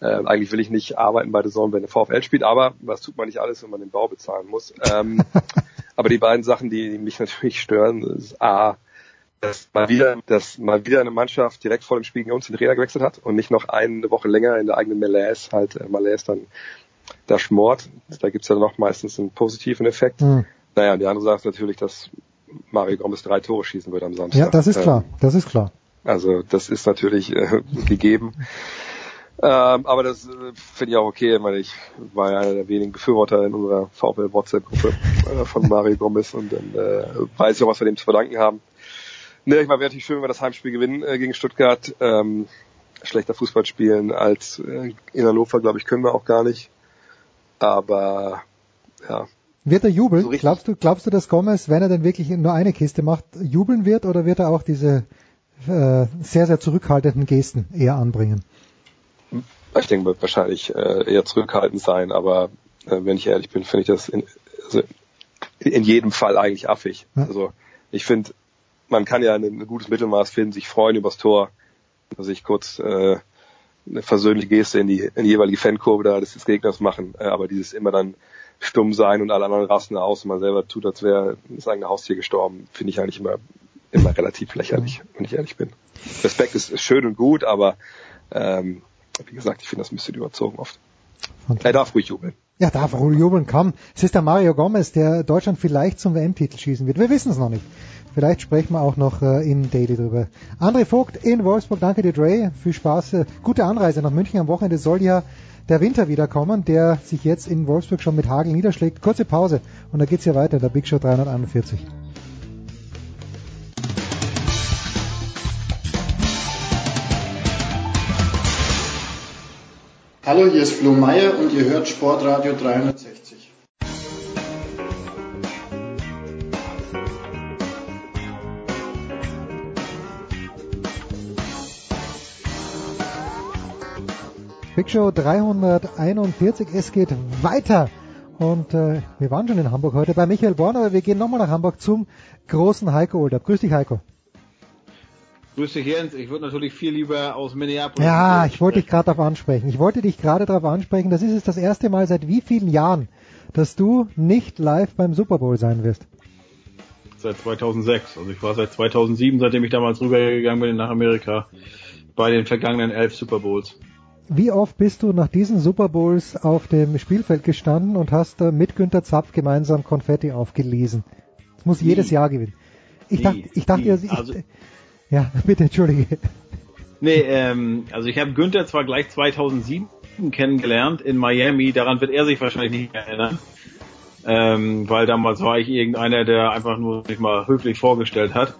Äh, eigentlich will ich nicht arbeiten bei der Saison, wenn der VfL spielt, aber was tut man nicht alles, wenn man den Bau bezahlen muss. Ähm, aber die beiden Sachen, die, die mich natürlich stören, ist A, dass mal wieder, dass mal wieder eine Mannschaft direkt vor dem Spiel gegen uns den Trainer gewechselt hat und nicht noch eine Woche länger in der eigenen Malaise halt äh, Malaise dann da schmort. Da gibt's ja noch meistens einen positiven Effekt. Hm. Naja, und die andere Sache ist natürlich, dass Mario Gomez drei Tore schießen wird am Samstag. Ja, das ist Ähm, klar. Das ist klar. Also das ist natürlich äh, gegeben. Ähm, aber das äh, finde ich auch okay, weil ich war ja einer der wenigen Befürworter in unserer VfL WhatsApp-Gruppe äh, von Mario Gomez und dann äh, weiß ich auch, was wir dem zu verdanken haben. Ne, ich meine, wäre natürlich schön, wenn wir das Heimspiel gewinnen äh, gegen Stuttgart. Ähm, schlechter Fußball spielen als äh, in Hannover, glaube ich, können wir auch gar nicht. Aber ja, Wird er jubeln? So glaubst du, glaubst du, dass Gomez, wenn er denn wirklich nur eine Kiste macht, jubeln wird oder wird er auch diese äh, sehr, sehr zurückhaltenden Gesten eher anbringen? Ich denke, wird wahrscheinlich äh, eher zurückhaltend sein, aber äh, wenn ich ehrlich bin, finde ich das in, also in jedem Fall eigentlich affig. Ja. Also ich finde, man kann ja ein, ein gutes Mittelmaß finden, sich freuen übers Tor, sich kurz äh, eine versöhnliche Geste in die, in die jeweilige Fankurve da des, des Gegners machen, äh, aber dieses immer dann stumm sein und alle anderen rasten aus und man selber tut, als wäre das eigene Haustier gestorben, finde ich eigentlich immer immer relativ lächerlich, wenn ich ehrlich bin. Respekt ist, ist schön und gut, aber ähm, wie gesagt, ich finde das ein bisschen überzogen oft. Er darf ruhig jubeln. Ja, darf ruhig jubeln, komm. Es ist der Mario Gomez, der Deutschland vielleicht zum WM-Titel schießen wird. Wir wissen es noch nicht. Vielleicht sprechen wir auch noch äh, in Daily drüber. André Vogt in Wolfsburg, danke dir Dre, viel Spaß, äh, gute Anreise nach München am Wochenende soll ja der Winter wiederkommen, der sich jetzt in Wolfsburg schon mit Hagel niederschlägt. Kurze Pause und dann geht's hier weiter, der Big Show 341. Hallo, hier ist Flo Meyer und ihr hört Sportradio 360. Big Show 341, es geht weiter. Und äh, wir waren schon in Hamburg heute bei Michael Born, aber wir gehen nochmal nach Hamburg zum großen Heiko Older. Grüß dich, Heiko. Grüß dich, Jens. Ich würde natürlich viel lieber aus Minneapolis. Ja, ich wollte dich gerade darauf ansprechen. Ich wollte dich gerade darauf ansprechen. Das ist jetzt das erste Mal seit wie vielen Jahren, dass du nicht live beim Super Bowl sein wirst? Seit 2006. Also ich war seit 2007, seitdem ich damals rübergegangen bin nach Amerika, bei den vergangenen elf Super Bowls. Wie oft bist du nach diesen Super Bowls auf dem Spielfeld gestanden und hast äh, mit Günter Zapf gemeinsam Konfetti aufgelesen? Das muss Nie. jedes Jahr gewinnen. Ich Nie. dachte, ich dachte, Nie. ich, Also- ja, bitte entschuldige. Nee, ähm, also ich habe Günther zwar gleich 2007 kennengelernt in Miami, daran wird er sich wahrscheinlich nicht erinnern, ähm, weil damals war ich irgendeiner, der einfach nur sich mal höflich vorgestellt hat.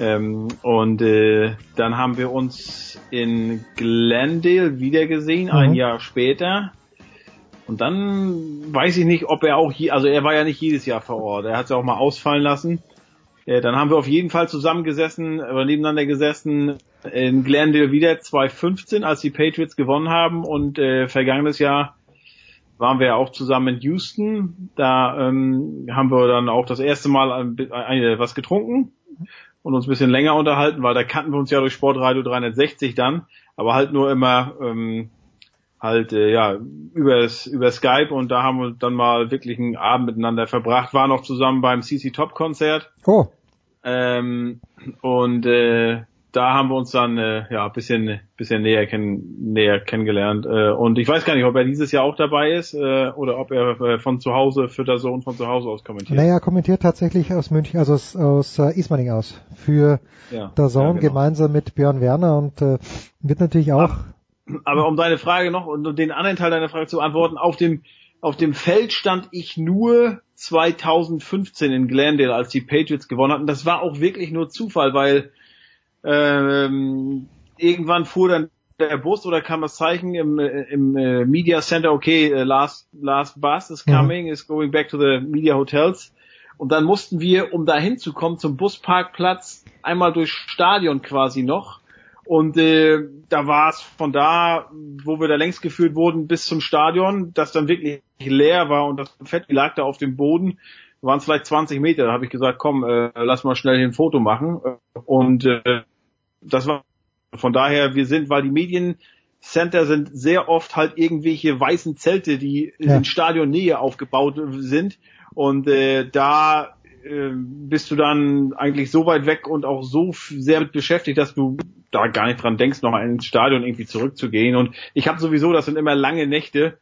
Ähm, und äh, dann haben wir uns in Glendale wiedergesehen, ein Mhm. Jahr später. Und dann weiß ich nicht, ob er auch hier, also er war ja nicht jedes Jahr vor Ort, er hat es ja auch mal ausfallen lassen. Äh, dann haben wir auf jeden Fall zusammengesessen oder nebeneinander gesessen in Glendale wieder 2015, als die Patriots gewonnen haben und äh, vergangenes Jahr waren wir auch zusammen in Houston. Da ähm, haben wir dann auch das erste Mal ein, bi- ein, was getrunken und uns ein bisschen länger unterhalten, weil da kannten wir uns ja durch Sportradio 360 dann, aber halt nur immer ähm, halt äh, ja über über Skype und da haben wir dann mal wirklich einen Abend miteinander verbracht, waren noch zusammen beim CC Top Konzert. Oh, ähm, und äh, da haben wir uns dann äh, ja ein bisschen bisschen näher kennen, näher kennengelernt äh, und ich weiß gar nicht, ob er dieses Jahr auch dabei ist äh, oder ob er äh, von zu Hause für der Sohn von zu Hause aus kommentiert. naja, kommentiert tatsächlich aus München, also aus, aus äh, Ismaning aus für Ja, der Zone ja, genau. gemeinsam mit Björn Werner und äh, wird natürlich auch Aber um deine Frage noch und den anderen Teil deiner Frage zu antworten, auf dem auf dem Feld stand ich nur 2015 in Glendale, als die Patriots gewonnen hatten. Das war auch wirklich nur Zufall, weil ähm, irgendwann fuhr dann der Bus oder kam das Zeichen im, äh, im äh, Media Center, okay, äh, last, last bus is coming, is going back to the Media Hotels. Und dann mussten wir, um da hinzukommen, zum Busparkplatz, einmal durchs Stadion quasi noch. Und äh, da war es von da, wo wir da längst geführt wurden, bis zum Stadion, das dann wirklich leer war und das Fett lag da auf dem Boden, waren es vielleicht 20 Meter. Da habe ich gesagt, komm, äh, lass mal schnell ein Foto machen. Und äh, das war von daher, wir sind, weil die Mediencenter sind sehr oft halt irgendwelche weißen Zelte, die Ja. in Stadionnähe aufgebaut sind. Und äh, da äh, bist du dann eigentlich so weit weg und auch so sehr mit beschäftigt, dass du da gar nicht dran denkst, noch ins Stadion irgendwie zurückzugehen. Und ich habe sowieso, das sind immer lange Nächte.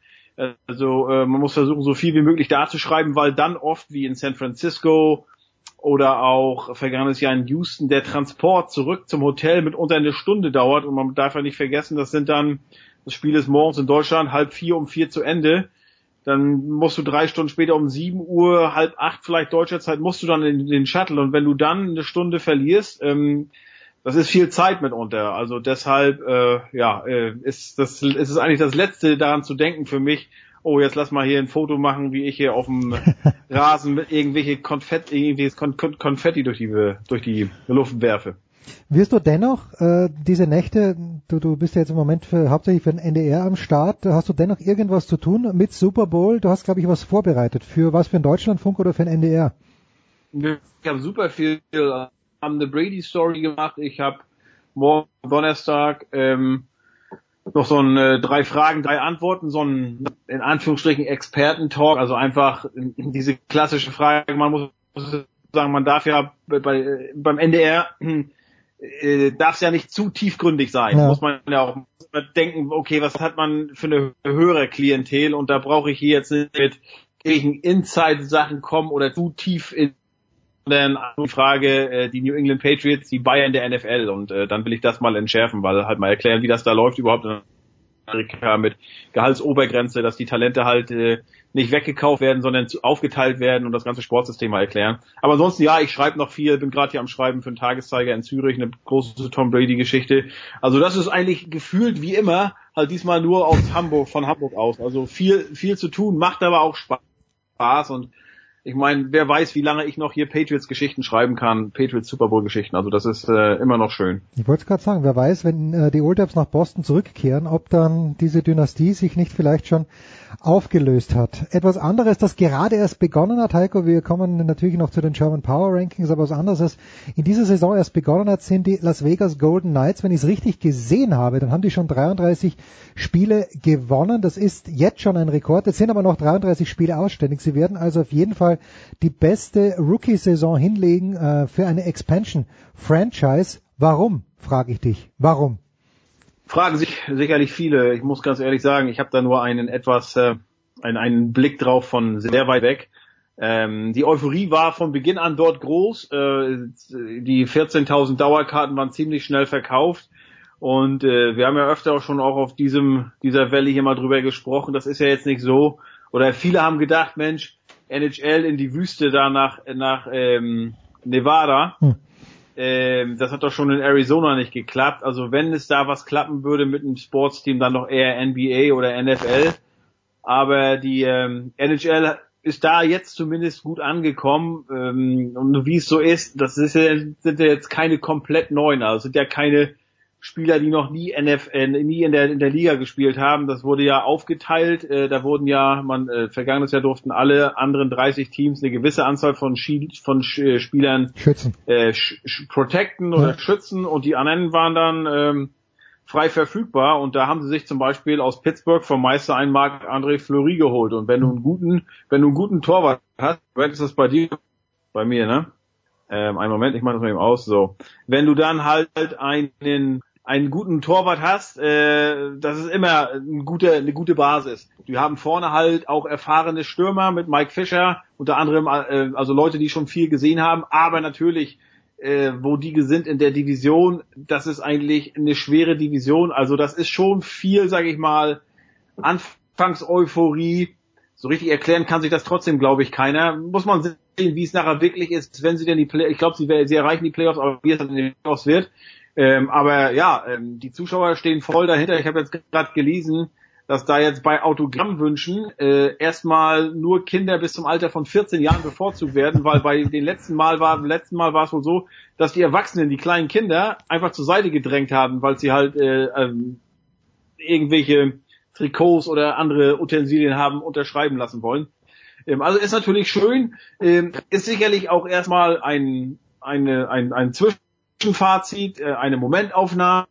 Also äh, man muss versuchen, so viel wie möglich da zu schreiben, weil dann oft wie in San Francisco oder auch vergangenes Jahr in Houston der Transport zurück zum Hotel mitunter eine Stunde dauert und man darf ja nicht vergessen, das sind dann, das Spiel ist morgens in Deutschland halb vier um vier zu Ende. Dann musst du drei Stunden später um sieben Uhr, halb acht vielleicht deutscher Zeit, musst du dann in den Shuttle und wenn du dann eine Stunde verlierst, ähm, das ist viel Zeit mitunter. Also deshalb, äh, ja, äh, ist das ist es eigentlich das Letzte daran zu denken für mich. Oh, jetzt lass mal hier ein Foto machen, wie ich hier auf dem Rasen mit irgendwelche Konfetti, irgendwelches Kon Kon Konfetti durch die durch die Luft werfe. Wirst du dennoch äh, diese Nächte, du, du bist ja jetzt im Moment für, hauptsächlich für den NDR am Start, hast du dennoch irgendwas zu tun mit Super Bowl? Du hast, glaube ich, was vorbereitet. Für was, für einen Deutschlandfunk oder für den NDR? Ich habe super viel haben eine Brady Story gemacht. Ich habe morgen Donnerstag ähm, noch so ein äh, drei Fragen, drei Antworten, so ein in Anführungsstrichen Experten-Talk, also einfach in, in diese klassische Frage, man muss sagen, man darf ja bei beim NDR äh, darf es ja nicht zu tiefgründig sein. Ja. Muss man ja auch denken, okay, was hat man für eine höhere Klientel und da brauche ich hier jetzt nicht mit irgendwelchen Inside-Sachen kommen oder zu tief in sondern die Frage, äh, die New England Patriots, die Bayern der NFL und äh, dann will ich das mal entschärfen, weil halt mal erklären, wie das da läuft überhaupt in Amerika mit Gehaltsobergrenze, dass die Talente halt äh, nicht weggekauft werden, sondern zu, aufgeteilt werden und das ganze Sportsystem mal erklären. Aber ansonsten ja, ich schreibe noch viel, bin gerade hier am Schreiben für einen Tageszeiger in Zürich, eine große Tom Brady Geschichte. Also das ist eigentlich gefühlt wie immer, halt diesmal nur aus Hamburg, von Hamburg aus. Also viel, viel zu tun, macht aber auch Spaß und ich meine, wer weiß, wie lange ich noch hier Patriots-Geschichten schreiben kann, Patriots-Super Bowl-Geschichten. Also das ist äh, immer noch schön. Ich wollte gerade sagen, wer weiß, wenn äh, die Old Ups nach Boston zurückkehren, ob dann diese Dynastie sich nicht vielleicht schon aufgelöst hat. Etwas anderes, das gerade erst begonnen hat, Heiko, wir kommen natürlich noch zu den German Power Rankings, aber was anderes, das in dieser Saison erst begonnen hat, sind die Las Vegas Golden Knights. Wenn ich es richtig gesehen habe, dann haben die schon 33 Spiele gewonnen. Das ist jetzt schon ein Rekord. Es sind aber noch 33 Spiele ausständig. Sie werden also auf jeden Fall die beste Rookie-Saison hinlegen äh, für eine Expansion-Franchise. Warum, frage ich dich. Warum? Fragen sich sicherlich viele. Ich muss ganz ehrlich sagen, ich habe da nur einen etwas, äh, einen, einen Blick drauf von sehr weit weg. Ähm, die Euphorie war von Beginn an dort groß. Äh, die 14.000 Dauerkarten waren ziemlich schnell verkauft. Und äh, wir haben ja öfter auch schon auch auf diesem dieser Welle hier mal drüber gesprochen. Das ist ja jetzt nicht so. Oder viele haben gedacht, Mensch, NHL in die Wüste da nach nach ähm, Nevada. Hm. Ähm, das hat doch schon in Arizona nicht geklappt. Also wenn es da was klappen würde mit einem Sportsteam, dann doch eher NBA oder NFL. Aber die ähm, NHL ist da jetzt zumindest gut angekommen. Ähm, und wie es so ist, das ist sind ja jetzt keine komplett neuen, also sind ja keine Spieler, die noch nie NFL, nie in der in der Liga gespielt haben. Das wurde ja aufgeteilt. Äh, da wurden ja, man äh, vergangenes Jahr durften alle anderen 30 Teams eine gewisse Anzahl von Schi von Sch äh, Spielern schützen, äh, sch protecten oder ja. schützen und die anderen waren dann ähm, frei verfügbar. Und da haben sie sich zum Beispiel aus Pittsburgh vom Meister einen Marc André Fleury geholt. Und wenn du einen guten, wenn du einen guten Torwart hast, wenn ist das bei dir, bei mir, ne? Ähm, einen Moment, ich mache das mal eben aus. So, wenn du dann halt einen einen guten Torwart hast, äh, das ist immer eine gute, eine gute Basis. Die haben vorne halt auch erfahrene Stürmer mit Mike Fischer, unter anderem äh, also Leute, die schon viel gesehen haben, aber natürlich, äh, wo die sind in der Division, das ist eigentlich eine schwere Division. Also das ist schon viel, sage ich mal, Anfangseuphorie. So richtig erklären kann sich das trotzdem, glaube ich, keiner. Muss man sehen, wie es nachher wirklich ist, wenn sie denn die Play ich glaube, sie, sie erreichen die Playoffs, aber wie es dann in den Playoffs wird. Ähm, aber ja, ähm, die Zuschauer stehen voll dahinter. Ich habe jetzt gerade gelesen, dass da jetzt bei Autogrammwünschen äh, erstmal nur Kinder bis zum Alter von 14 Jahren bevorzugt werden, weil bei den letzten Mal war letzten Mal war es wohl so, dass die Erwachsenen die kleinen Kinder einfach zur Seite gedrängt haben, weil sie halt äh, ähm, irgendwelche Trikots oder andere Utensilien haben unterschreiben lassen wollen. Ähm, also ist natürlich schön, ähm, ist sicherlich auch erstmal ein eine, ein, ein Zwischen Zwischenfazit, äh, eine Momentaufnahme.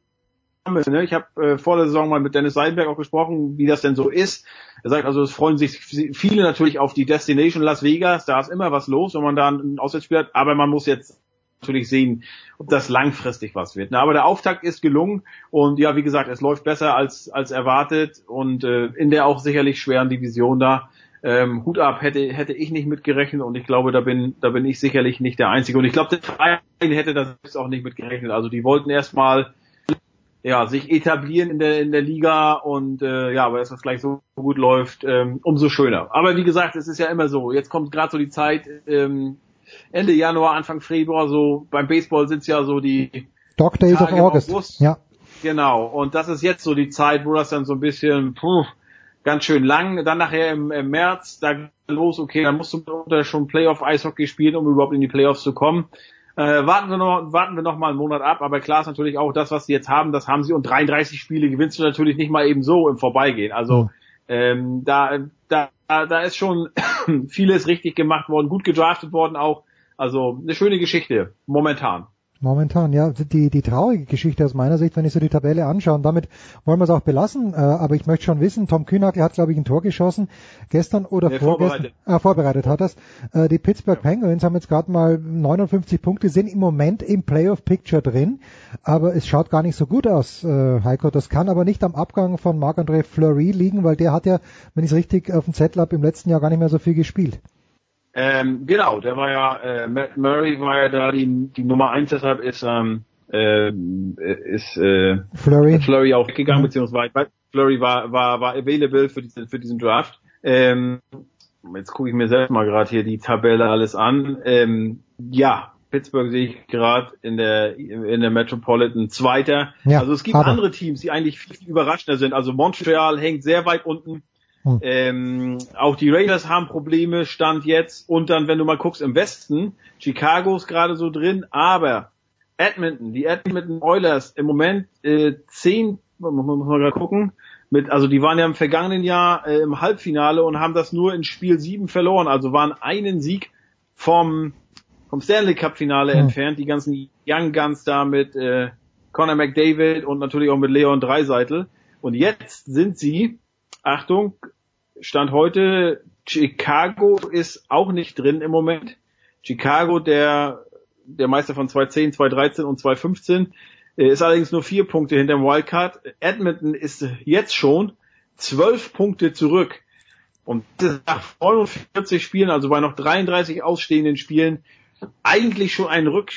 Ne? Ich habe äh, vor der Saison mal mit Dennis Seidenberg auch gesprochen, wie das denn so ist. Er sagt also, es freuen sich viele natürlich auf die Destination Las Vegas. Da ist immer was los, wenn man da ein Auswärtsspiel hat. Aber man muss jetzt natürlich sehen, ob das langfristig was wird. Aber der Auftakt ist gelungen und ja, wie gesagt, es läuft besser als als erwartet und äh, in der auch sicherlich schweren Division da ähm, Hut ab, hätte, hätte ich nicht mitgerechnet und ich glaube, da bin, da bin ich sicherlich nicht der Einzige. Und ich glaube, der Verein hätte das auch nicht mitgerechnet. Also die wollten erstmal ja, sich etablieren in der, in der Liga und äh, ja, aber dass das gleich so gut läuft, ähm, umso schöner. Aber wie gesagt, es ist ja immer so, jetzt kommt gerade so die Zeit, ähm, Ende Januar, Anfang Februar, so beim Baseball sind es ja so die Dog Days Tage of August. August. Ja. Genau, und das ist jetzt so die Zeit, wo das dann so ein bisschen, puh, ganz schön lang. Dann nachher im, im März, da los, okay, dann musst du schon Playoff-Eishockey spielen, um überhaupt in die Playoffs zu kommen. Äh, warten wir noch, warten wir noch mal einen Monat ab, aber klar ist natürlich auch das, was sie jetzt haben, das haben sie und 33 Spiele gewinnst du natürlich nicht mal eben so im Vorbeigehen. Also ähm, da, da, da ist schon vieles richtig gemacht worden, gut gedraftet worden auch. Also eine schöne Geschichte momentan. Momentan, ja, die, die traurige Geschichte aus meiner Sicht, wenn ich so die Tabelle anschaue, und damit wollen wir es auch belassen, äh, aber ich möchte schon wissen, Tom Kühnagel hat, glaube ich, ein Tor geschossen, gestern oder ja, vorgestern, vorbereitet. Äh, vorbereitet hat das. Äh, die Pittsburgh. Penguins haben jetzt gerade mal 59 Punkte, sind im Moment im Playoff-Picture drin, aber es schaut gar nicht so gut aus, äh, Heiko. Das kann aber nicht am Abgang von Marc-André Fleury liegen, weil der hat ja, wenn ich es richtig auf dem Zettel habe, im letzten Jahr gar nicht mehr so viel gespielt. Ähm, genau, der war ja, äh, Matt Murray war ja da die, die Nummer eins, deshalb ist, ähm, äh, ist äh, Flurry. Flurry auch gegangen, beziehungsweise Flurry war, war, war available für diesen, für diesen Draft. Ähm, jetzt gucke ich mir selbst mal gerade hier die Tabelle alles an. Ähm, ja, Pittsburgh sehe ich gerade in der in der Metropolitan Zweiter. Ja, also es gibt aber- andere Teams, die eigentlich viel überraschender sind. Also Montreal hängt sehr weit unten. Hm. Ähm, auch die Raiders haben Probleme, Stand jetzt. Und dann, wenn du mal guckst im Westen, Chicago ist gerade so drin, aber Edmonton, die Edmonton Oilers im Moment äh, zehn, muss man gerade gucken, mit, also die waren ja im vergangenen Jahr äh, im Halbfinale und haben das nur in Spiel sieben verloren, also waren einen Sieg vom vom Stanley Cup Finale Hm. entfernt, die ganzen Young Guns da mit äh, Conor McDavid und natürlich auch mit Leon Dreiseitel. Und jetzt sind sie, Achtung, Stand heute, Chicago ist auch nicht drin im Moment. Chicago, der, der Meister von 2010, 2013 und 2015, äh, ist allerdings nur vier Punkte hinter dem Wildcard. Edmonton ist jetzt schon zwölf Punkte zurück. Und nach 49 Spielen, also bei noch 33 ausstehenden Spielen, eigentlich schon ein Rück,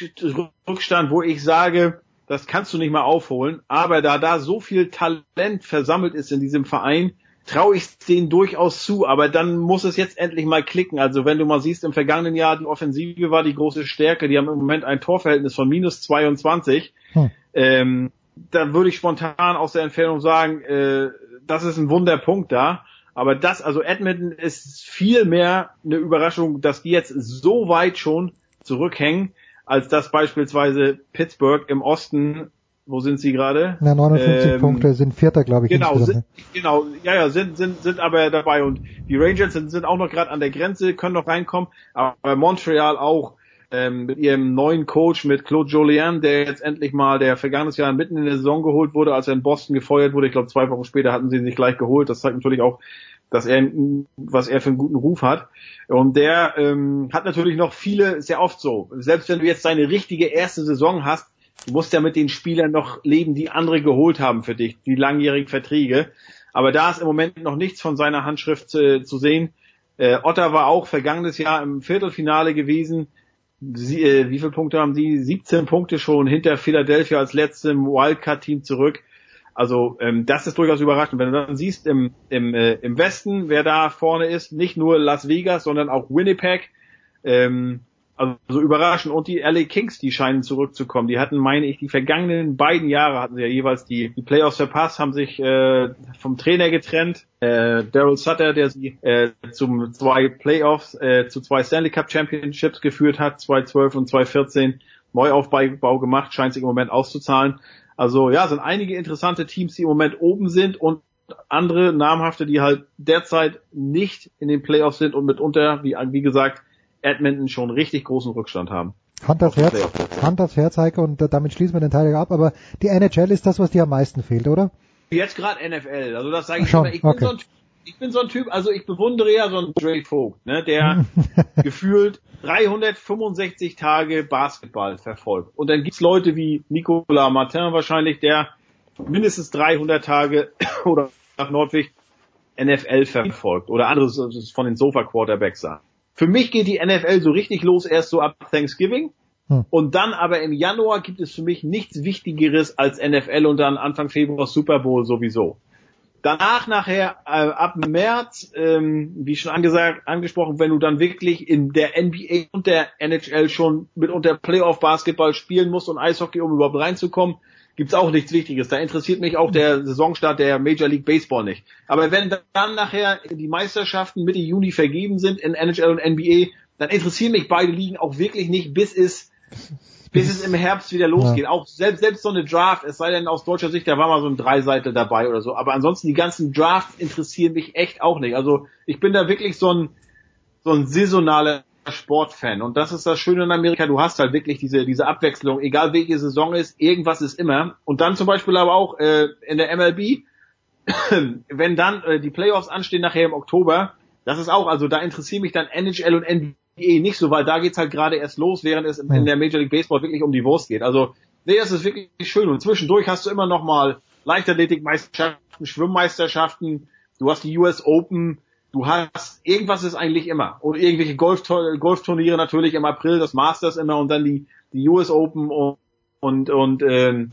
Rückstand, wo ich sage, das kannst du nicht mal aufholen. Aber da da so viel Talent versammelt ist in diesem Verein, traue ich es denen durchaus zu. Aber dann muss es jetzt endlich mal klicken. Also wenn du mal siehst, im vergangenen Jahr die Offensive war die große Stärke. Die haben im Moment ein Torverhältnis von minus 22. Hm. Ähm, da würde ich spontan aus der Entfernung sagen, äh, das ist ein Wunderpunkt da. Aber das, also Edmonton ist viel mehr eine Überraschung, dass die jetzt so weit schon zurückhängen, als dass beispielsweise Pittsburgh im Osten, wo sind sie gerade? Na, 59 Ähm, Punkte sind Vierter, glaube ich. Genau, sind, genau, ja, ja, sind, sind, sind aber dabei und die Rangers sind, sind auch noch gerade an der Grenze, können noch reinkommen, aber Montreal auch ähm, mit ihrem neuen Coach, mit Claude Jolien, der jetzt endlich mal, der vergangenes Jahr mitten in der Saison geholt wurde, als er in Boston gefeuert wurde. Ich glaube, zwei Wochen später hatten sie ihn sich gleich geholt. Das zeigt natürlich auch, dass er, was er für einen guten Ruf hat. Und der ähm, hat natürlich noch viele, sehr oft so. Selbst wenn du jetzt deine richtige erste Saison hast, du musst ja mit den Spielern noch leben, die andere geholt haben für dich, die langjährigen Verträge. Aber da ist im Moment noch nichts von seiner Handschrift äh, zu sehen. Äh, Otter war auch vergangenes Jahr im Viertelfinale gewesen. Sie, äh, wie viele Punkte haben die? 17 Punkte schon hinter Philadelphia als letztem Wildcard-Team zurück. Also ähm, das ist durchaus überraschend. Wenn du dann siehst im, im, äh, im Westen, wer da vorne ist, nicht nur Las Vegas, sondern auch Winnipeg. Ähm, also überraschend. Und die LA Kings, die scheinen zurückzukommen. Die hatten, meine ich, die vergangenen beiden Jahre hatten sie ja jeweils die, die Playoffs verpasst, haben sich äh, vom Trainer getrennt. Äh, Daryl Sutter, der sie äh, zum zwei Playoffs, äh, zu zwei Stanley Cup Championships geführt hat, 2012 und 2014, Neuaufbau gemacht, scheint sich im Moment auszuzahlen. Also ja, sind einige interessante Teams, die im Moment oben sind und andere namhafte, die halt derzeit nicht in den Playoffs sind und mitunter, wie, wie gesagt, Edmonton schon richtig großen Rückstand haben. Hand aufs Herz, Hand aufs Herz, Heike, und äh, damit schließen wir den Teil ab. Aber die NHL ist das, was dir am meisten fehlt, oder? Jetzt gerade NFL, also das sage ich Schon, immer. Ich bin, okay. so ein, ich bin so ein Typ, also ich bewundere ja so einen Dre Vogt, ne, der gefühlt 365 Tage Basketball verfolgt. Und dann gibt's Leute wie Nicolas Martin wahrscheinlich, der mindestens 300 Tage oder nach Nordweg NFL verfolgt oder anderes das von den Sofa Quarterbacks sagen. Für mich geht die NFL so richtig los erst so ab Thanksgiving. Hm. Und dann aber im Januar gibt es für mich nichts Wichtigeres als NFL und dann Anfang Februar Super Bowl sowieso. Danach nachher äh, ab März, ähm, wie schon angesagt, angesprochen, wenn du dann wirklich in der NBA und der NHL schon mit unter Playoff Basketball spielen musst und Eishockey, um überhaupt reinzukommen, gibt's auch nichts Wichtiges. Da interessiert mich auch der Saisonstart der Major League Baseball nicht. Aber wenn dann nachher die Meisterschaften Mitte Juni vergeben sind in NHL und NBA, dann interessieren mich beide Ligen auch wirklich nicht, bis es bis es im Herbst wieder losgeht. Auch selbst, selbst so eine Draft, es sei denn aus deutscher Sicht, da war mal so ein Dreiseitel dabei oder so. Aber ansonsten die ganzen Drafts interessieren mich echt auch nicht. Also ich bin da wirklich so ein, so ein saisonaler Sportfan. Und das ist das Schöne in Amerika. Du hast halt wirklich diese, diese Abwechslung. Egal welche Saison ist, irgendwas ist immer. Und dann zum Beispiel aber auch äh, in der MLB, wenn dann äh, die Playoffs anstehen nachher im Oktober, das ist auch, also da interessieren mich dann NHL und NBA nicht so, weil da geht's halt gerade erst los, während es in der Major League Baseball wirklich um die Wurst geht. Also, nee, das ist wirklich schön. Und zwischendurch hast du immer noch mal Leichtathletikmeisterschaften, Schwimmmeisterschaften, du hast die US Open, du hast, irgendwas ist eigentlich immer. Und irgendwelche Golf, Golfturniere natürlich im April, das Masters immer und dann die, die US Open und, und, und ähm,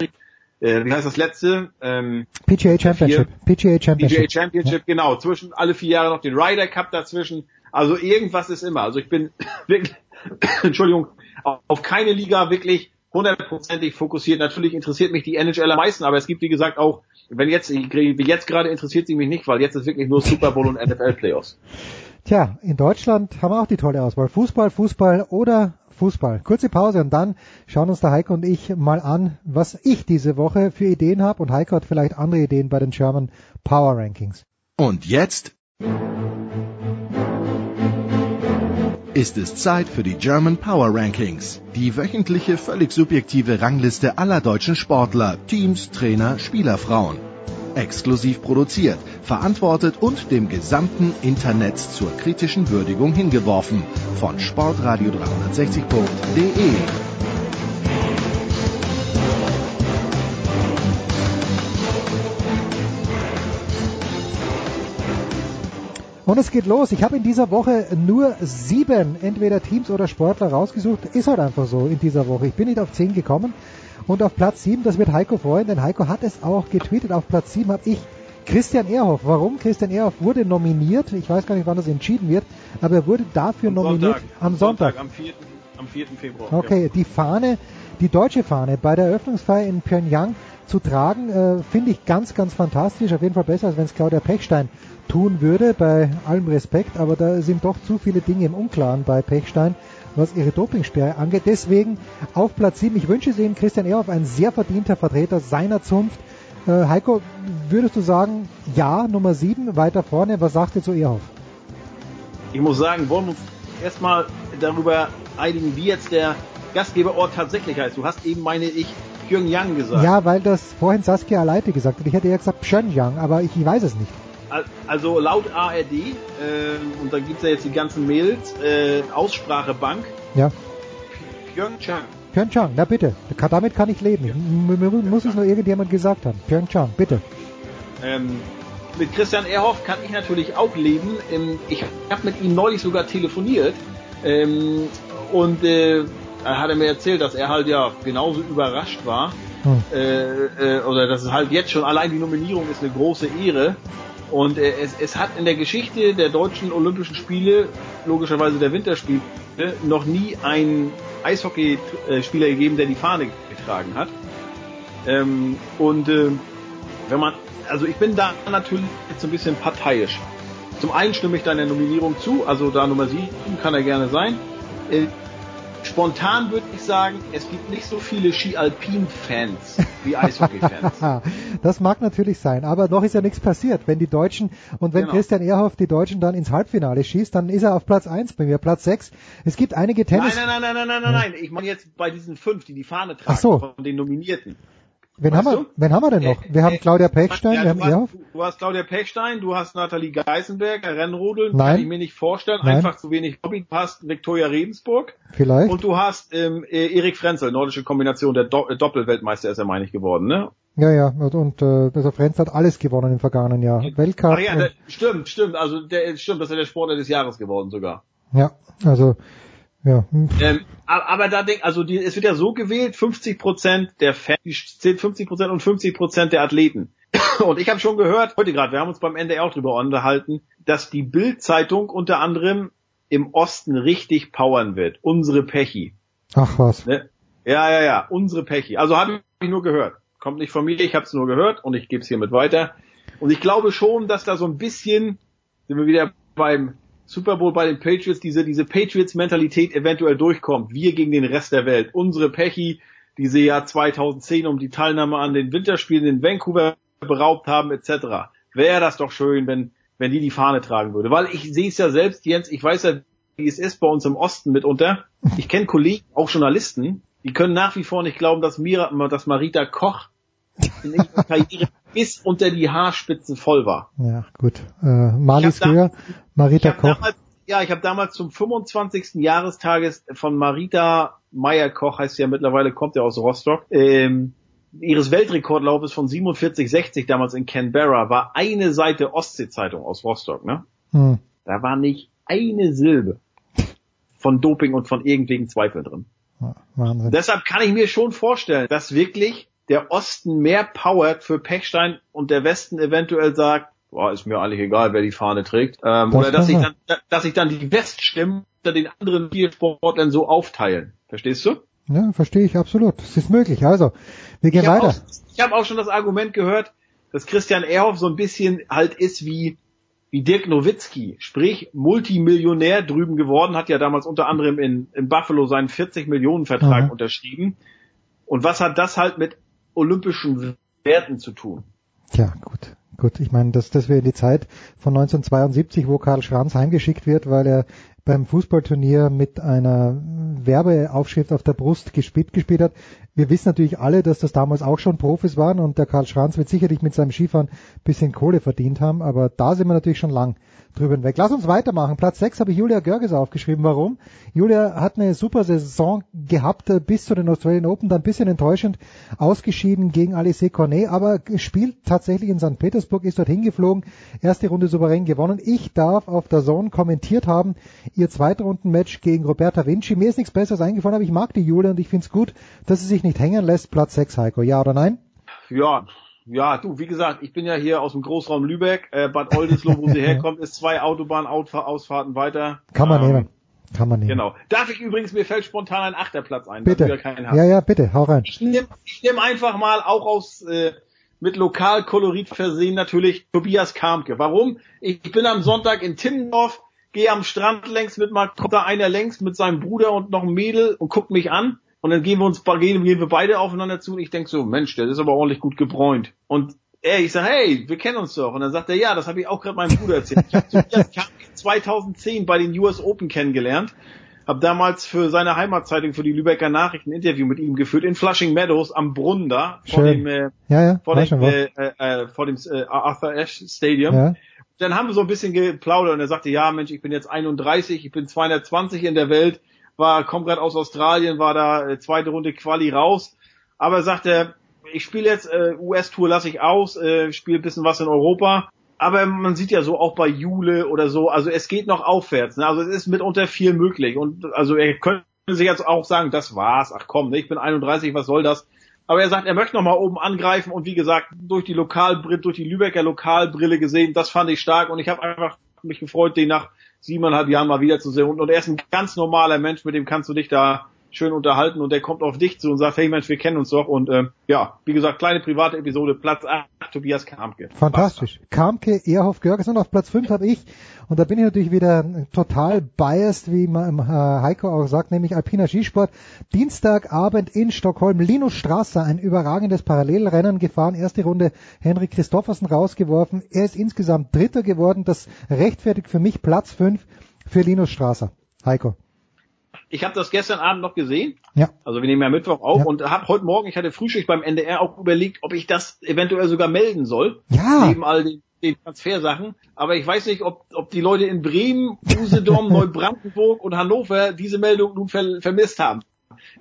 äh, wie heißt das letzte? Ähm, PGA Championship. PGA Championship. PGA Championship, ja. genau. Zwischen alle vier Jahre noch den Ryder Cup dazwischen. Also irgendwas ist immer. Also ich bin wirklich, Entschuldigung, auf keine Liga wirklich hundertprozentig fokussiert. Natürlich interessiert mich die NHL am meisten, aber es gibt wie gesagt auch, wenn jetzt, wie jetzt gerade interessiert sie mich nicht, weil jetzt ist wirklich nur Super Bowl und NFL Playoffs. Tja, in Deutschland haben wir auch die tolle Auswahl. Fußball, Fußball oder Fußball. Kurze Pause und dann schauen uns der Heiko und ich mal an, was ich diese Woche für Ideen habe und Heiko hat vielleicht andere Ideen bei den German Power Rankings. Und jetzt ist es Zeit für die German Power Rankings, die wöchentliche völlig subjektive Rangliste aller deutschen Sportler, Teams, Trainer, Spielerfrauen. Exklusiv produziert, verantwortet und dem gesamten Internet zur kritischen Würdigung hingeworfen von sportradio360.de. Und es geht los. Ich habe in dieser Woche nur sieben entweder Teams oder Sportler rausgesucht. Ist halt einfach so in dieser Woche. Ich bin nicht auf zehn gekommen. Und auf Platz sieben, das wird Heiko freuen, denn Heiko hat es auch getweetet. Auf Platz sieben habe ich Christian Ehrhoff. Warum? Christian Ehrhoff wurde nominiert. Ich weiß gar nicht, wann das entschieden wird, aber er wurde dafür am nominiert Sonntag, am Sonntag. Am 4. Am 4. Februar. Okay, ja. die Fahne, die deutsche Fahne bei der Eröffnungsfeier in Pyongyang zu tragen, äh, finde ich ganz, ganz fantastisch. Auf jeden Fall besser, als wenn es Claudia Pechstein tun würde, bei allem Respekt. Aber da sind doch zu viele Dinge im Unklaren bei Pechstein, was ihre Dopingsperre angeht. Deswegen auf Platz 7. Ich wünsche Ihnen Christian Ehrhoff, ein sehr verdienter Vertreter seiner Zunft. Äh, Heiko, würdest du sagen, ja, Nummer 7, weiter vorne. Was sagt ihr zu Ehrhoff? Ich muss sagen, wollen wir uns erstmal darüber einigen, wie jetzt der Gastgeberort tatsächlich heißt. Du hast eben, meine ich, Pyongyang gesagt. Ja, weil das vorhin Saskia Leite gesagt hat. Ich hätte ja gesagt Pyongyang, aber ich, ich weiß es nicht. Also laut ARD, äh, und da gibt's ja jetzt die ganzen Mails, äh, Aussprachebank. Ja. Pyeongchang. Pyeongchang, na bitte. Damit kann ich leben. Ja. Muss es nur irgendjemand gesagt haben. Pyeongchang, bitte. Ähm, mit Christian Ehrhoff kann ich natürlich auch leben. Ähm, ich habe mit ihm neulich sogar telefoniert. Ähm, und äh, er hat mir erzählt, dass er halt ja genauso überrascht war. Hm. Äh, äh, oder dass es halt jetzt schon allein die Nominierung ist eine große Ehre. Und äh, es, es hat in der Geschichte der deutschen Olympischen Spiele, logischerweise der Winterspiele, noch nie einen Eishockeyspieler gegeben, der die Fahne getragen hat. Ähm, und äh, wenn man, also ich bin da natürlich jetzt ein bisschen parteiisch. Zum einen stimme ich deiner Nominierung zu, also da Nummer 7 kann er gerne sein. Spontan würde ich sagen, es gibt nicht so viele Ski-Alpin-Fans wie Eishockey-Fans. das mag natürlich sein, aber noch ist ja nichts passiert. Wenn die Deutschen und wenn genau. Christian Ehrhoff die Deutschen dann ins Halbfinale schießt, dann ist er auf Platz 1 bei mir, Platz 6. Es gibt einige Tennis... Nein, nein, nein, nein, nein, nein, nein, ich meine jetzt bei diesen fünf, die die Fahne tragen, Ach so. von den Nominierten. Wen haben, wir, wen haben wir denn noch? Wir haben Claudia Pechstein, ja, wir haben hast, Ehrhoff. Du hast Claudia Pechstein, du hast Nathalie Geisenberg, Rennrodel, Nein. kann ich mir nicht vorstellen, Nein. einfach zu wenig Hobby passt, Viktoria Rebensburg. Vielleicht. Und du hast ähm, Erik Frenzel, nordische Kombination, der Do Doppelweltmeister ist er, meine ich, geworden, ne? Ja, ja, und, und äh, also Frenz hat alles gewonnen im vergangenen Jahr. Weltcup. Ach ja, der, stimmt, stimmt, also der stimmt, das ist der Sportler des Jahres geworden sogar. Ja, also ja. Ähm, aber da denk, also die, es wird ja so gewählt, 50 Prozent der Fans, zählt 50 Prozent und 50 Prozent der Athleten. Und ich habe schon gehört, heute gerade, wir haben uns beim NDR auch drüber unterhalten, dass die Bild-Zeitung unter anderem im Osten richtig powern wird. Unsere Pechi. Ach was. Ne? Ja, ja, ja, unsere Pechi. Also habe ich nur gehört. Kommt nicht von mir, ich habe es nur gehört und ich gebe es hiermit weiter. Und ich glaube schon, dass da so ein bisschen, sind wir wieder beim Super Bowl bei den Patriots, diese, diese Patriots-Mentalität eventuell durchkommt. Wir gegen den Rest der Welt. Unsere Pechi, die sie ja 2010 um die Teilnahme an den Winterspielen in Vancouver beraubt haben, etc. Wäre das doch schön, wenn, wenn die die Fahne tragen würde. Weil ich sehe es ja selbst, Jens, ich weiß ja, wie es ist bei uns im Osten mitunter. Ich kenne Kollegen, auch Journalisten, die können nach wie vor nicht glauben, dass, Mira, dass Marita Koch in ihrer Karriere bis unter die Haarspitzen voll war. Ja, gut. Äh, Marlies Göhr, Marita Koch. Damals, ja, ich habe damals zum 25. Jahrestages von Marita Meyer Koch, heißt sie ja mittlerweile, kommt ja aus Rostock, ähm, ihres Weltrekordlaufes von 47,60 damals in Canberra war eine Seite Ostsee-Zeitung aus Rostock, ne? Hm. da war nicht eine Silbe von Doping und von irgendwelchen Zweifeln drin. Wahnsinn. Deshalb kann ich mir schon vorstellen, dass wirklich der Osten mehr powert für Pechstein und der Westen eventuell sagt, boah, ist mir eigentlich egal, wer die Fahne trägt. Ähm, Das oder dass sich, dann, dass sich dann die Weststimmen unter den anderen vier Sportlern so aufteilen. Verstehst du? Ja, verstehe ich absolut. Es ist möglich. Also, wir gehen Ich habe weiter. auch, ich hab auch schon das Argument gehört, dass Christian Ehrhoff so ein bisschen halt ist wie, wie Dirk Nowitzki, sprich Multimillionär drüben geworden, hat ja damals unter anderem in, in Buffalo seinen 40 Millionen Vertrag Mhm. unterschrieben. Und was hat das halt mit olympischen Werten zu tun? Tja, gut. Gut, ich meine, das, das wäre die Zeit von 1972, wo Karl Schranz heimgeschickt wird, weil er beim Fußballturnier mit einer Werbeaufschrift auf der Brust gespielt, gespielt hat. Wir wissen natürlich alle, dass das damals auch schon Profis waren und der Karl Schranz wird sicherlich mit seinem Skifahren bisschen Kohle verdient haben, aber da sind wir natürlich schon lang drüber hinweg. Lass uns weitermachen. Platz 6 habe ich Julia Görges aufgeschrieben. Warum? Julia hat eine super Saison gehabt äh, bis zu den Australian Open, dann ein bisschen enttäuschend ausgeschieden gegen Alice Cornet, aber spielt tatsächlich in St. Petersburg, ist dort hingeflogen, erste Runde souverän gewonnen. Ich darf auf der Zone kommentiert haben, ihr Zweitrundenmatch gegen Roberta Vinci. Mir ist nichts Besseres eingefallen, aber ich mag die Julia und ich finde es gut, dass sie sich nicht hängen lässt. Platz 6, Heiko. Ja oder nein? Ja, ja, du, wie gesagt, ich bin ja hier aus dem Großraum Lübeck, äh, Bad Oldesloe, wo sie herkommt, ist zwei Autobahnausfahrten weiter. Kann man Ähm, nehmen. Kann man nehmen. Genau. Darf ich übrigens, mir fällt spontan ein Achterplatz ein, Bitte. ja keinen hast. Ja, ja, bitte, hau rein. Ich nehme ich nehm einfach mal auch aus äh, mit Lokalkolorit versehen natürlich Tobias Kamke. Warum? Ich bin am Sonntag in Timmendorf, gehe am Strand längs mit mal kommt da einer längs mit seinem Bruder und noch ein Mädel und guckt mich an und dann gehen wir uns gehen, gehen wir beide aufeinander zu und ich denk so, Mensch, der ist aber ordentlich gut gebräunt. Und er, ich sag, hey, wir kennen uns doch. Und dann sagt er, ja, das habe ich auch gerade meinem Bruder erzählt. Ich habe Tobias Kamke 2010 bei den US Open kennengelernt. Hab damals für seine Heimatzeitung, für die Lübecker Nachrichten ein Interview mit ihm geführt in Flushing Meadows am Brunnen da, vor Schön. dem, äh, Ja, ja, vor dem, was. äh, äh, vor dem äh, Arthur Ashe Stadium. Ja. Dann haben wir so ein bisschen geplaudert und er sagte, ja Mensch, ich bin jetzt 31, ich bin 220 in der Welt, war, komm gerade aus Australien, war da äh, zweite Runde Quali raus. Aber er sagte, ich spiele jetzt äh, US-Tour lasse ich aus, äh, spiele ein bisschen was in Europa. Aber man sieht ja so auch bei Jule oder so, also es geht noch aufwärts. Ne? Also es ist mitunter viel möglich. Und also er könnte sich jetzt auch sagen, das war's, ach komm, ne, ich bin 31, was soll das? Aber er sagt, er möchte noch mal oben angreifen und wie gesagt, durch die Lokalbrille, durch die Lübecker Lokalbrille gesehen, das fand ich stark und ich habe einfach mich gefreut, den nach siebeneinhalb Jahren mal wiederzusehen. Und, und er ist ein ganz normaler Mensch, mit dem kannst du dich da schön unterhalten und der kommt auf dich zu und sagt, hey Mensch, wir kennen uns doch. Und ähm, ja, wie gesagt, kleine private Episode, Platz 8, Tobias Kamke. Fantastisch. Kamke, Ehrhoff, Görges und auf Platz 5 habe ich, und da bin ich natürlich wieder total biased, wie man, äh, Heiko auch sagt, nämlich Alpiner Skisport. Dienstagabend in Stockholm, Linus Strasser, ein überragendes Parallelrennen gefahren, erste Runde Henrik Christoffersen rausgeworfen. Er ist insgesamt Dritter geworden, das rechtfertigt für mich Platz 5 für Linus Strasser. Heiko. Ich habe das gestern Abend noch gesehen. Ja. Also wir nehmen ja Mittwoch auf und habe heute Morgen, ich hatte Frühschicht beim NDR auch überlegt, ob ich das eventuell sogar melden soll. Ja. Neben all den, den Transfersachen. Aber ich weiß nicht, ob, ob die Leute in Bremen, Usedom, Neubrandenburg und Hannover diese Meldung nun ver vermisst haben.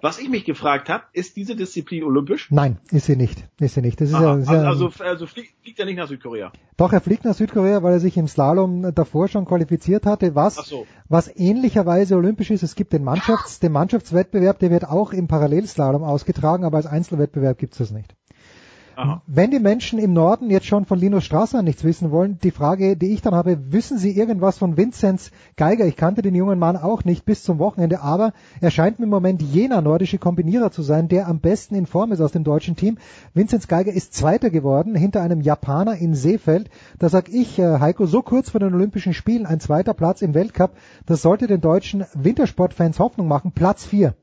Was ich mich gefragt habe, ist diese Disziplin olympisch? Nein, ist sie nicht. Ist sie nicht. Das ist Aha, ja, ist also, also, also fliegt, fliegt er nicht nach Südkorea. Doch, er fliegt nach Südkorea, weil er sich im Slalom davor schon qualifiziert hatte, was, so. was ähnlicherweise olympisch ist. Es gibt den Mannschafts-, den Mannschaftswettbewerb, der wird auch im Parallelslalom ausgetragen, aber als Einzelwettbewerb gibt es das nicht. Aha. Wenn die Menschen im Norden jetzt schon von Linus Strasser nichts wissen wollen, die Frage, die ich dann habe, wissen Sie irgendwas von Vinzenz Geiger? Ich kannte den jungen Mann auch nicht bis zum Wochenende, aber er scheint mir im Moment jener nordische Kombinierer zu sein, der am besten in Form ist aus dem deutschen Team. Vinzenz Geiger ist Zweiter geworden hinter einem Japaner in Seefeld. Da sag ich, äh, Heiko, so kurz vor den Olympischen Spielen ein zweiter Platz im Weltcup, das sollte den deutschen Wintersportfans Hoffnung machen. Platz vier.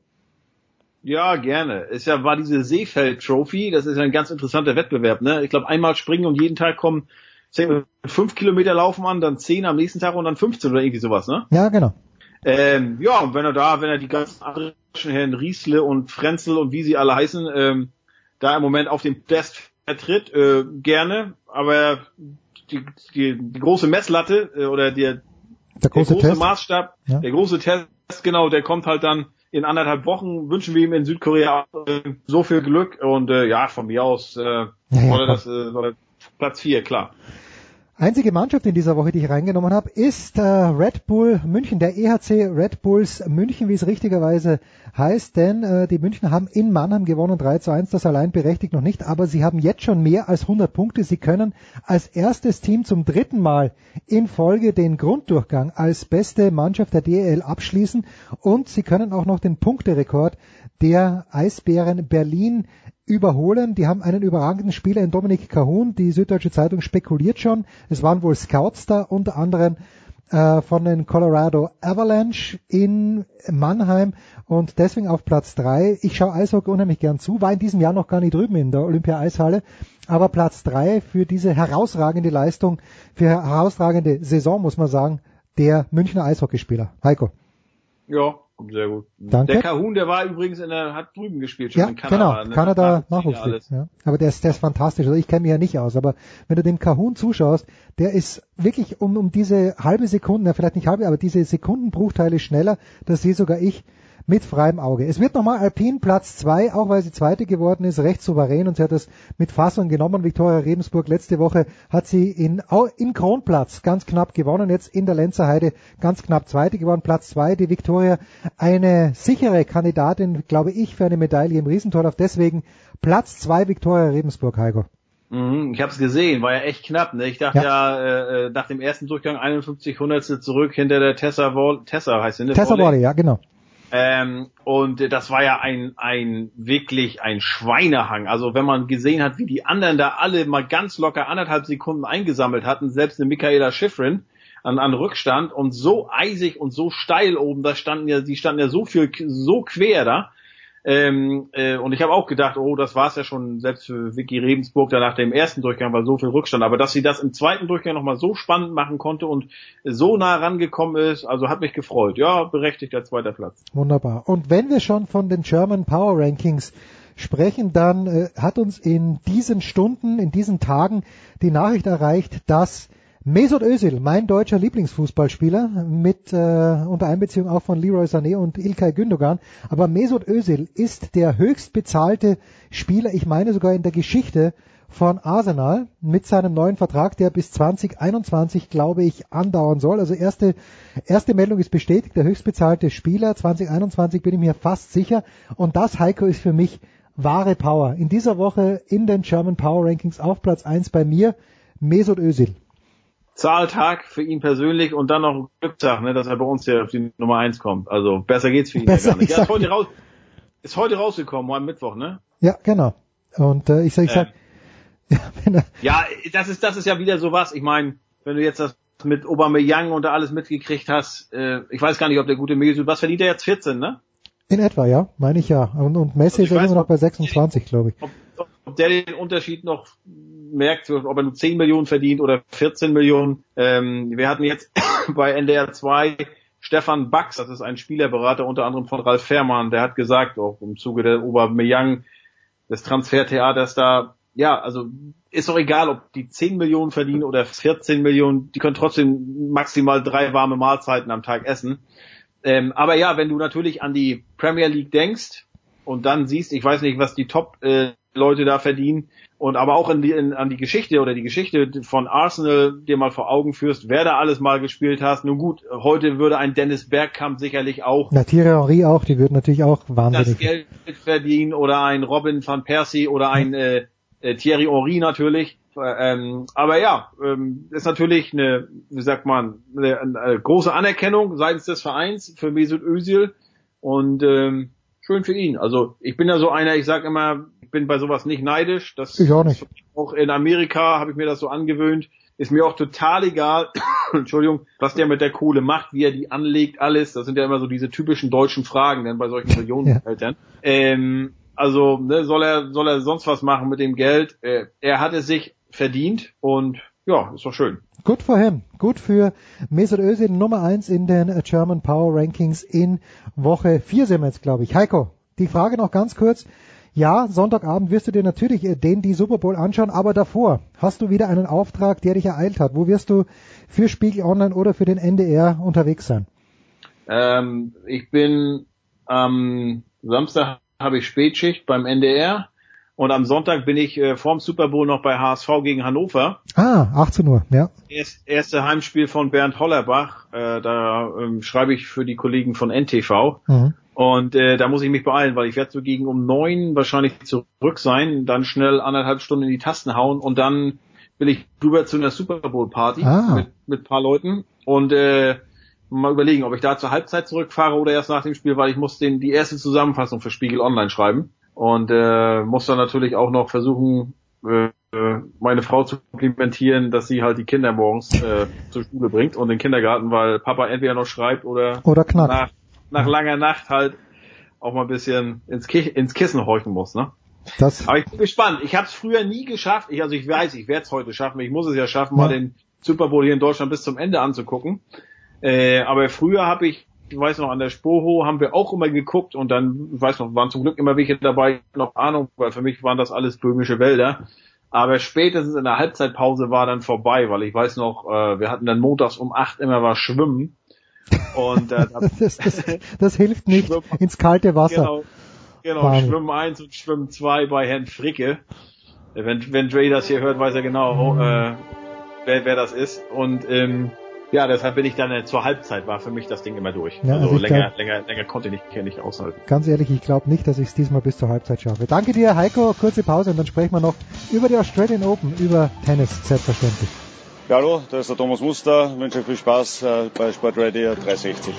Ja, gerne. Es ja, war diese Seefeld-Trophy, das ist ja ein ganz interessanter Wettbewerb. Ne? Ich glaube, einmal springen und jeden Tag kommen fünf Kilometer laufen an, dann zehn am nächsten Tag und dann 15 oder irgendwie sowas. Ne? Ja, genau. Ähm, ja, und wenn er da, wenn er die ganzen anderen Herren Riesle und Frenzel und wie sie alle heißen, ähm, da im Moment auf dem Test vertritt, äh, gerne, aber die, die, die große Messlatte äh, oder der, Der große, große Test. Maßstab, Ja. der große Test, genau, der kommt halt dann in anderthalb Wochen. Wünschen wir ihm in Südkorea so viel Glück und äh, ja, von mir aus äh, soll er das äh, soll er Platz vier, klar. Einzige Mannschaft in dieser Woche, die ich reingenommen habe, ist äh, Red Bull München, der EHC Red Bulls München, wie es richtigerweise heißt, denn äh, die München haben in Mannheim gewonnen 3 zu 1, das allein berechtigt noch nicht, aber sie haben jetzt schon mehr als 100 Punkte. Sie können als erstes Team zum dritten Mal in Folge den Grunddurchgang als beste Mannschaft der DEL abschließen. Und sie können auch noch den Punkterekord der Eisbären Berlin überholen. Die haben einen überragenden Spieler in Dominik Cahun. Die Süddeutsche Zeitung spekuliert schon. Es waren wohl Scouts da, unter anderem äh, von den Colorado Avalanche in Mannheim und deswegen auf Platz drei. Ich schaue Eishockey unheimlich gern zu, war in diesem Jahr noch gar nicht drüben in der Olympia-Eishalle, aber Platz drei für diese herausragende Leistung, für herausragende Saison, muss man sagen, der Münchner Eishockeyspieler. Heiko. Ja, sehr gut. Danke. Der Kahun, der war übrigens in der, hat drüben gespielt, schon Ja, in Kanada. genau, ne? Kanada Nachwuchsliga. Ja. Aber der ist, der ist fantastisch. Also ich kenne mich ja nicht aus, aber wenn du dem Kahun zuschaust, der ist wirklich um, um diese halbe Sekunde, ja, vielleicht nicht halbe, aber diese Sekundenbruchteile schneller, das sehe sogar ich mit freiem Auge. Es wird nochmal Alpin Platz zwei, auch weil sie Zweite geworden ist, recht souverän und sie hat das mit Fassung genommen. Viktoria Rebensburg letzte Woche hat sie in, in Kronplatz ganz knapp gewonnen, jetzt in der Lenzerheide ganz knapp Zweite geworden, Platz zwei. Die Viktoria eine sichere Kandidatin, glaube ich, für eine Medaille im Riesentorlauf. Deswegen Platz zwei Viktoria Rebensburg, Heiko. Mhm, ich habe es gesehen, war ja echt knapp. Ne? Ich dachte ja, äh, äh, nach dem ersten Durchgang 51 Hundertstel zurück hinter der Tessa Wall, Tessa heißt sie, ne? Tessa. Worley, ja, genau. Ähm, und das war ja ein, ein wirklich ein Schweinehang. Also wenn man gesehen hat, wie die anderen da alle mal ganz locker anderthalb Sekunden eingesammelt hatten, selbst eine Michaela Schifrin an, an Rückstand und so eisig und so steil oben, da standen ja, die standen ja so viel, so quer da. Ähm, äh, und ich habe auch gedacht, oh, das war's ja schon selbst für Vicky Rebensburg da nach dem ersten Durchgang war so viel Rückstand. Aber dass sie das im zweiten Durchgang nochmal so spannend machen konnte und so nah rangekommen ist, also hat mich gefreut. Ja, berechtigter zweiter Platz. Wunderbar. Und wenn wir schon von den German Power Rankings sprechen, dann äh, hat uns in diesen Stunden, in diesen Tagen die Nachricht erreicht, dass Mesut Özil, mein deutscher Lieblingsfußballspieler, mit äh, unter Einbeziehung auch von Leroy Sané und Ilkay Gündogan, aber Mesut Özil ist der höchst bezahlte Spieler, ich meine sogar in der Geschichte von Arsenal mit seinem neuen Vertrag, der bis 2021, glaube ich, andauern soll. Also erste, erste Meldung ist bestätigt, der höchstbezahlte Spieler 2021 bin ich mir fast sicher. Und das, Heiko, ist für mich wahre Power. In dieser Woche in den German Power Rankings auf Platz 1 bei mir, Mesut Özil. Zahltag für ihn persönlich und dann noch ein Glückstag, ne, dass er bei uns hier auf die Nummer eins kommt. Also besser geht's für ihn Besser, ja gar nicht. ich Ja, ist heute raus, ist heute rausgekommen, am Mittwoch, ne? Ja, genau. Und äh, ich sag, ich sag, Ja, das ist, das ist ja wieder sowas. Ich meine, wenn du jetzt das mit Aubameyang und da alles mitgekriegt hast, äh, ich weiß gar nicht, ob der gute Mesut, was verdient er jetzt 14, ne? in etwa, ja, meine ich ja. Und, und Messi ist ja immer noch bei 26, glaube ich. Ob der den Unterschied noch merkt, ob er nur 10 Millionen verdient oder 14 Millionen. Ähm, wir hatten jetzt bei NDR 2 Stefan Bax, das ist ein Spielerberater unter anderem von Ralf Fährmann, der hat gesagt, auch im Zuge der Aubameyang, des Transfertheaters da, ja, also ist doch egal, ob die 10 Millionen verdienen oder 14 Millionen, die können trotzdem maximal drei warme Mahlzeiten am Tag essen. Ähm, aber ja, wenn du natürlich an die Premier League denkst und dann siehst, ich weiß nicht, was die Top-Leute da verdienen, und aber auch in die, in, an die Geschichte oder die Geschichte von Arsenal dir mal vor Augen führst, wer da alles mal gespielt hast. Nun gut, heute würde ein Dennis Bergkamp sicherlich auch Na, Thierry Henry auch, die würden natürlich auch das wahnsinnig. Geld verdienen oder ein Robin van Persie oder ein äh, äh, Thierry Henry natürlich. Äh, Ähm, aber ja, ähm, ist natürlich eine, wie sagt man, eine, eine große Anerkennung seitens des Vereins für Mesut Özil und ähm, schön für ihn. Also ich bin ja so einer, ich sag immer, ich bin bei sowas nicht neidisch. Das Ich auch nicht. auch in Amerika habe ich mir das so angewöhnt. Ist mir auch total egal, Entschuldigung, was der mit der Kohle macht, wie er die anlegt, alles. Das sind ja immer so diese typischen deutschen Fragen dann bei solchen Millioneneltern. Ähm, also ne, soll er soll er sonst was machen mit dem Geld? Äh, er hat es sich verdient und ja, ist doch schön. Gut für him. Gut für Mesut Özil, Nummer eins in den German Power Rankings in Woche 4 sind wir jetzt, glaube ich. Heiko, die Frage noch ganz kurz. Ja, Sonntagabend wirst du dir natürlich äh, den die Super Bowl anschauen, aber davor hast du wieder einen Auftrag, der dich ereilt hat. Wo wirst du für Spiegel Online oder für den NDR unterwegs sein? Ähm, ich bin am Samstag habe ich Spätschicht beim NDR Und am Sonntag bin ich äh, vorm Super Bowl noch bei HSV gegen Hannover. Ah, 18 Uhr, ja. Erst, erste Heimspiel von Bernd Hollerbach. Äh, da ähm, schreibe ich für die Kollegen von NTV. Mhm. Und äh, da muss ich mich beeilen, weil ich werde so gegen um neun wahrscheinlich zurück sein, dann schnell anderthalb Stunden in die Tasten hauen und dann will ich rüber zu einer Super Bowl Party Ah. mit, mit paar Leuten und äh, mal überlegen, ob ich da zur Halbzeit zurückfahre oder erst nach dem Spiel, weil ich muss den die erste Zusammenfassung für Spiegel Online schreiben und äh, muss dann natürlich auch noch versuchen, äh, äh, meine Frau zu komplimentieren, dass sie halt die Kinder morgens äh, zur Schule bringt und den Kindergarten, weil Papa entweder noch schreibt oder, Oder knackt. nach, nach langer Nacht halt auch mal ein bisschen ins, Ki ins Kissen horchen muss, ne? Das, Aber ich bin gespannt. Ich habe es früher nie geschafft. Ich, also ich weiß, ich werde es heute schaffen. Ich muss es ja schaffen, mal Ja. den Super Bowl hier in Deutschland bis zum Ende anzugucken. Äh, aber früher habe ich, ich weiß noch, an der Spoho haben wir auch immer geguckt und dann, ich weiß noch, waren zum Glück immer welche dabei, noch Ahnung, weil für mich waren das alles böhmische Wälder. Aber spätestens in der Halbzeitpause war dann vorbei, weil ich weiß noch, äh, wir hatten dann montags um acht immer was Schwimmen. Und äh, da- das, das, das hilft nicht Schwimm- ins kalte Wasser. Genau, genau Wahnsinn. Schwimmen 1 und Schwimmen 2 bei Herrn Fricke. Wenn, wenn Dre das hier hört, weiß er genau, äh, wer, wer das ist. Und ähm, ja, deshalb bin ich dann äh, zur Halbzeit, war für mich das Ding immer durch. Ja, also also ich länger, glaub- länger, länger konnte ich nicht, nicht aushalten. Ganz ehrlich, ich glaube nicht, dass ich es diesmal bis zur Halbzeit schaffe. Danke dir, Heiko. Kurze Pause und dann sprechen wir noch über die Australian Open, über Tennis, selbstverständlich. Ja, hallo, da ist der Thomas Muster. Wünsche euch viel Spaß äh, bei Sportradio 360.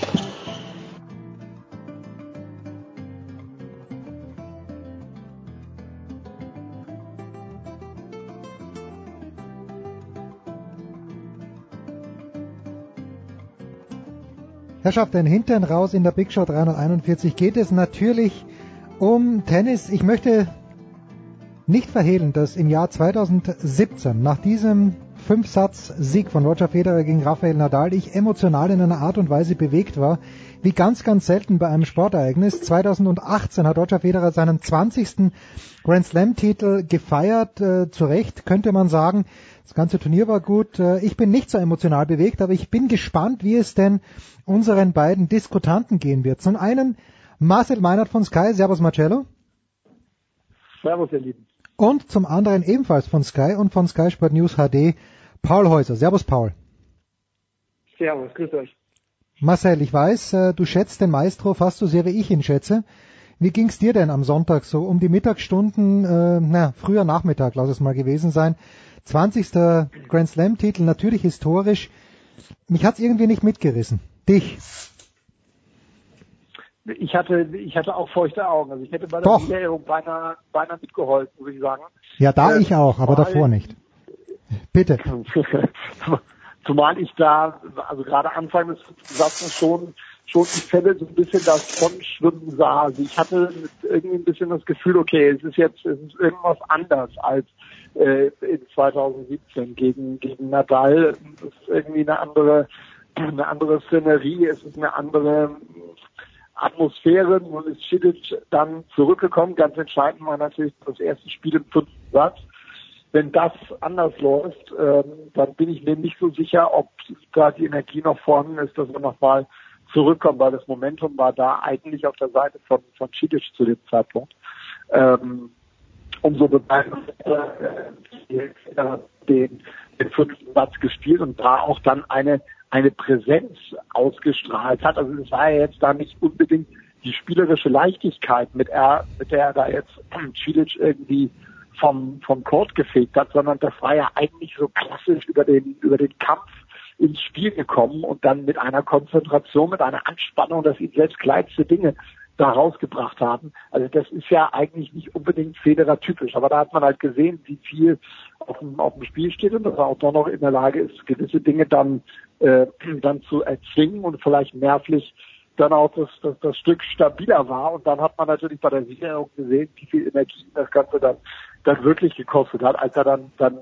Herrschaften, Hintern raus in der Big Show 341 geht es natürlich um Tennis. Ich möchte nicht verhehlen, dass im Jahr 2017 nach diesem Fünfsatz-Sieg von Roger Federer gegen Rafael Nadal ich emotional in einer Art und Weise bewegt war, wie ganz, ganz selten bei einem Sportereignis. 2018 hat Roger Federer seinen 20. Grand Slam-Titel gefeiert. Äh, zu Recht könnte man sagen, das ganze Turnier war gut. Äh, ich bin nicht so emotional bewegt, aber ich bin gespannt, wie es denn unseren beiden Diskutanten gehen wird. Zum einen Marcel Meinert von Sky. Servus Marcello. Servus, ihr Lieben. Und zum anderen ebenfalls von Sky und von Sky Sport News HD Paul Häuser. Servus Paul. Servus, grüß euch. Marcel, ich weiß, äh, du schätzt den Maestro fast so sehr wie ich ihn schätze. Wie ging's dir denn am Sonntag so um die Mittagsstunden, äh, na, früher Nachmittag, lass es mal gewesen sein. 20. Grand Slam Titel, natürlich historisch. Mich hat's irgendwie nicht mitgerissen. Dich? Ich hatte, ich hatte auch feuchte Augen. Also ich hätte bei der Doch. Siegerehrung beinahe, beinahe mitgeholfen, muss ich sagen. Ja, da Äh, ich auch, aber davor nicht. Bitte. Zumal ich da, also gerade Anfang des Satzes schon, schon die Fälle so ein bisschen davon schwimmen sah. Also ich hatte irgendwie ein bisschen das Gefühl, okay, es ist jetzt, es ist irgendwas anders als äh, in 2017 gegen, gegen Nadal. Es ist irgendwie eine andere, eine andere Szenerie, es ist eine andere Atmosphäre. Nun ist Cilic dann zurückgekommen. Ganz entscheidend war natürlich das erste Spiel im fünften Satz. Wenn das anders läuft, ähm, dann bin ich mir nicht so sicher, ob da die Energie noch vorhanden ist, dass wir nochmal zurückkommen, weil das Momentum war da eigentlich auf der Seite von, von Cilic zu dem Zeitpunkt. Ähm, umso bedeutender äh, den, den fünften Satz gespielt und da auch dann eine eine Präsenz ausgestrahlt hat. Also es war ja jetzt da nicht unbedingt die spielerische Leichtigkeit, mit, er, mit der er da jetzt Cilic irgendwie vom, vom Court gefegt hat, sondern das war ja eigentlich so klassisch über den, über den Kampf ins Spiel gekommen und dann mit einer Konzentration, mit einer Anspannung, dass ihn selbst kleinste Dinge da rausgebracht haben. Also das ist ja eigentlich nicht unbedingt Federer typisch, aber da hat man halt gesehen, wie viel auf dem, auf dem Spiel steht und dass er auch doch noch in der Lage ist, gewisse Dinge dann, äh, dann zu erzwingen und vielleicht nervlich dann auch das, das, das Stück stabiler war. Und dann hat man natürlich bei der Siegerehrung gesehen, wie viel Energie das Ganze dann, dann wirklich gekostet hat, als er dann, dann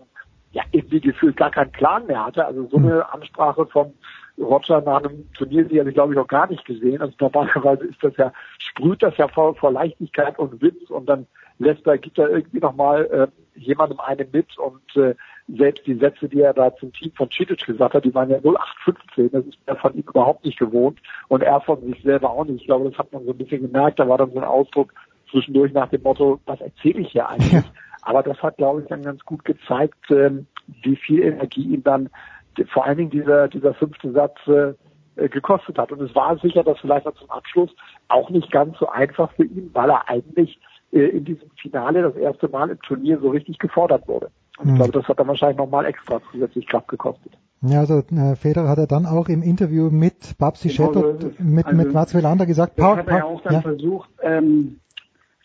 ja irgendwie gefühlt gar keinen Plan mehr hatte. Also so eine Ansprache von Roger nach einem Turnier, die habe ich glaube ich noch gar nicht gesehen. Also normalerweise ist das ja, sprüht das ja vor, vor Leichtigkeit und Witz und dann lässt er, gibt er irgendwie nochmal äh, jemandem eine mit und äh, selbst die Sätze, die er da zum Team von Cilic gesagt hat, die waren ja 0815, das ist er von ihm überhaupt nicht gewohnt und er von sich selber auch nicht. Ich glaube, das hat man so ein bisschen gemerkt, da war dann so ein Ausdruck zwischendurch nach dem Motto, was erzähle ich hier eigentlich? Aber das hat, glaube ich, dann ganz gut gezeigt, ähm, wie viel Energie ihm dann vor allen Dingen dieser, dieser fünfte Satz äh, gekostet hat. Und es war sicher, dass vielleicht noch zum Abschluss auch nicht ganz so einfach für ihn, weil er eigentlich äh, in diesem Finale das erste Mal im Turnier so richtig gefordert wurde. Und ich Mhm. glaube, das hat dann wahrscheinlich nochmal extra zusätzlich Kraft gekostet. Ja, also äh, Federer hat er dann auch im Interview mit Babsi Genau so es. mit, Also, mit Mats Wilander gesagt, Das Paul, hat er ja auch dann ja. versucht, ähm,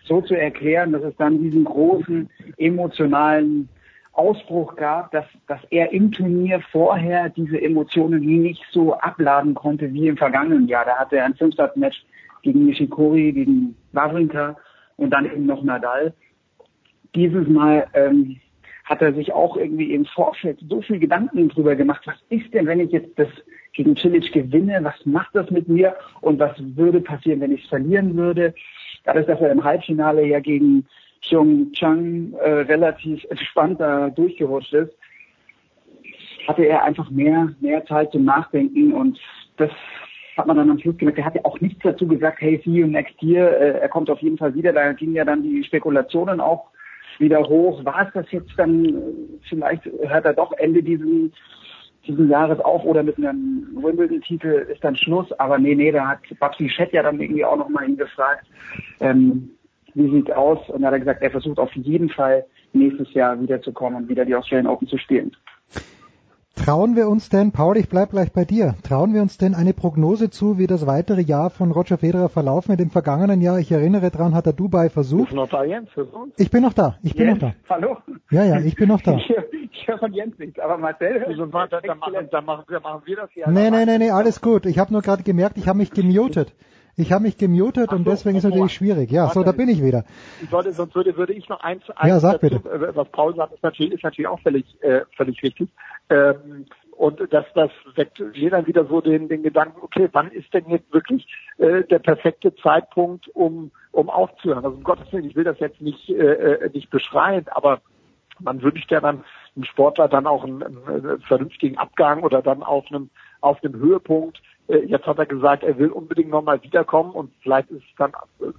so zu erklären, dass es dann diesen großen emotionalen Ausbruch gab, dass, dass er im Turnier vorher diese Emotionen nicht so abladen konnte wie im vergangenen Jahr. Da hatte er ein Fünfsatz-Match gegen Nishikori, gegen Wawrinka und dann eben noch Nadal. Dieses Mal ähm, hat er sich auch irgendwie im Vorfeld so viel Gedanken drüber gemacht, was ist denn, wenn ich jetzt das gegen Cilic gewinne, was macht das mit mir und was würde passieren, wenn ich es verlieren würde. Dadurch, dass er im Halbfinale ja gegen Xiong Chang äh, relativ entspannt da durchgerutscht ist, hatte er einfach mehr, mehr Zeit zum Nachdenken und das hat man dann am Schluss gemerkt. Er hat ja auch nichts dazu gesagt, hey, see you next year, äh, er kommt auf jeden Fall wieder. Da gingen ja dann die Spekulationen auch wieder hoch. War es das jetzt dann, äh, vielleicht hört er doch Ende diesen, diesen Jahres auf oder mit einem Wimbledon-Titel ist dann Schluss. Aber nee, nee, da hat Babsi Schett ja dann irgendwie auch nochmal ihn gefragt, ähm, wie sieht aus? Und da hat er gesagt, er versucht auf jeden Fall nächstes Jahr wiederzukommen und wieder die Australian Open zu spielen. Trauen wir uns denn, Paul, ich bleib gleich bei dir, trauen wir uns denn eine Prognose zu, wie das weitere Jahr von Roger Federer verlaufen wird? Im vergangenen Jahr, ich erinnere dran, hat er Dubai versucht. Ist noch da, Jens? Ich bin noch da, ich bin Jens, noch da. Hallo? Ja, ja, ich bin noch da. Ich, höre- ich höre von Jens nichts, aber Marcel hört. dann, machen, dann, machen, dann machen wir das hier. Nee, nee, nee, nee, alles gut. Ich habe nur gerade gemerkt, ich habe mich gemutet. Ich habe mich gemutet und deswegen ist es natürlich schwierig. Ja, so, da bin ich wieder. Ich wollte, sonst würde, würde ich noch eins, Ja, eins sag dazu, äh, was Paul sagt, ist natürlich, ist natürlich auch völlig, äh, völlig richtig. Ähm, und das, das weckt jeder wieder so den, den Gedanken, okay, wann ist denn jetzt wirklich äh, der perfekte Zeitpunkt, um, um aufzuhören? Also um Gottes Willen, ich will das jetzt nicht, äh, äh, nicht beschreien, aber man wünscht ja dann einem Sportler dann auch einen, einen vernünftigen Abgang oder dann auf einem, auf einem Höhepunkt. Äh, Jetzt hat er gesagt, er will unbedingt nochmal wiederkommen und vielleicht ist dann,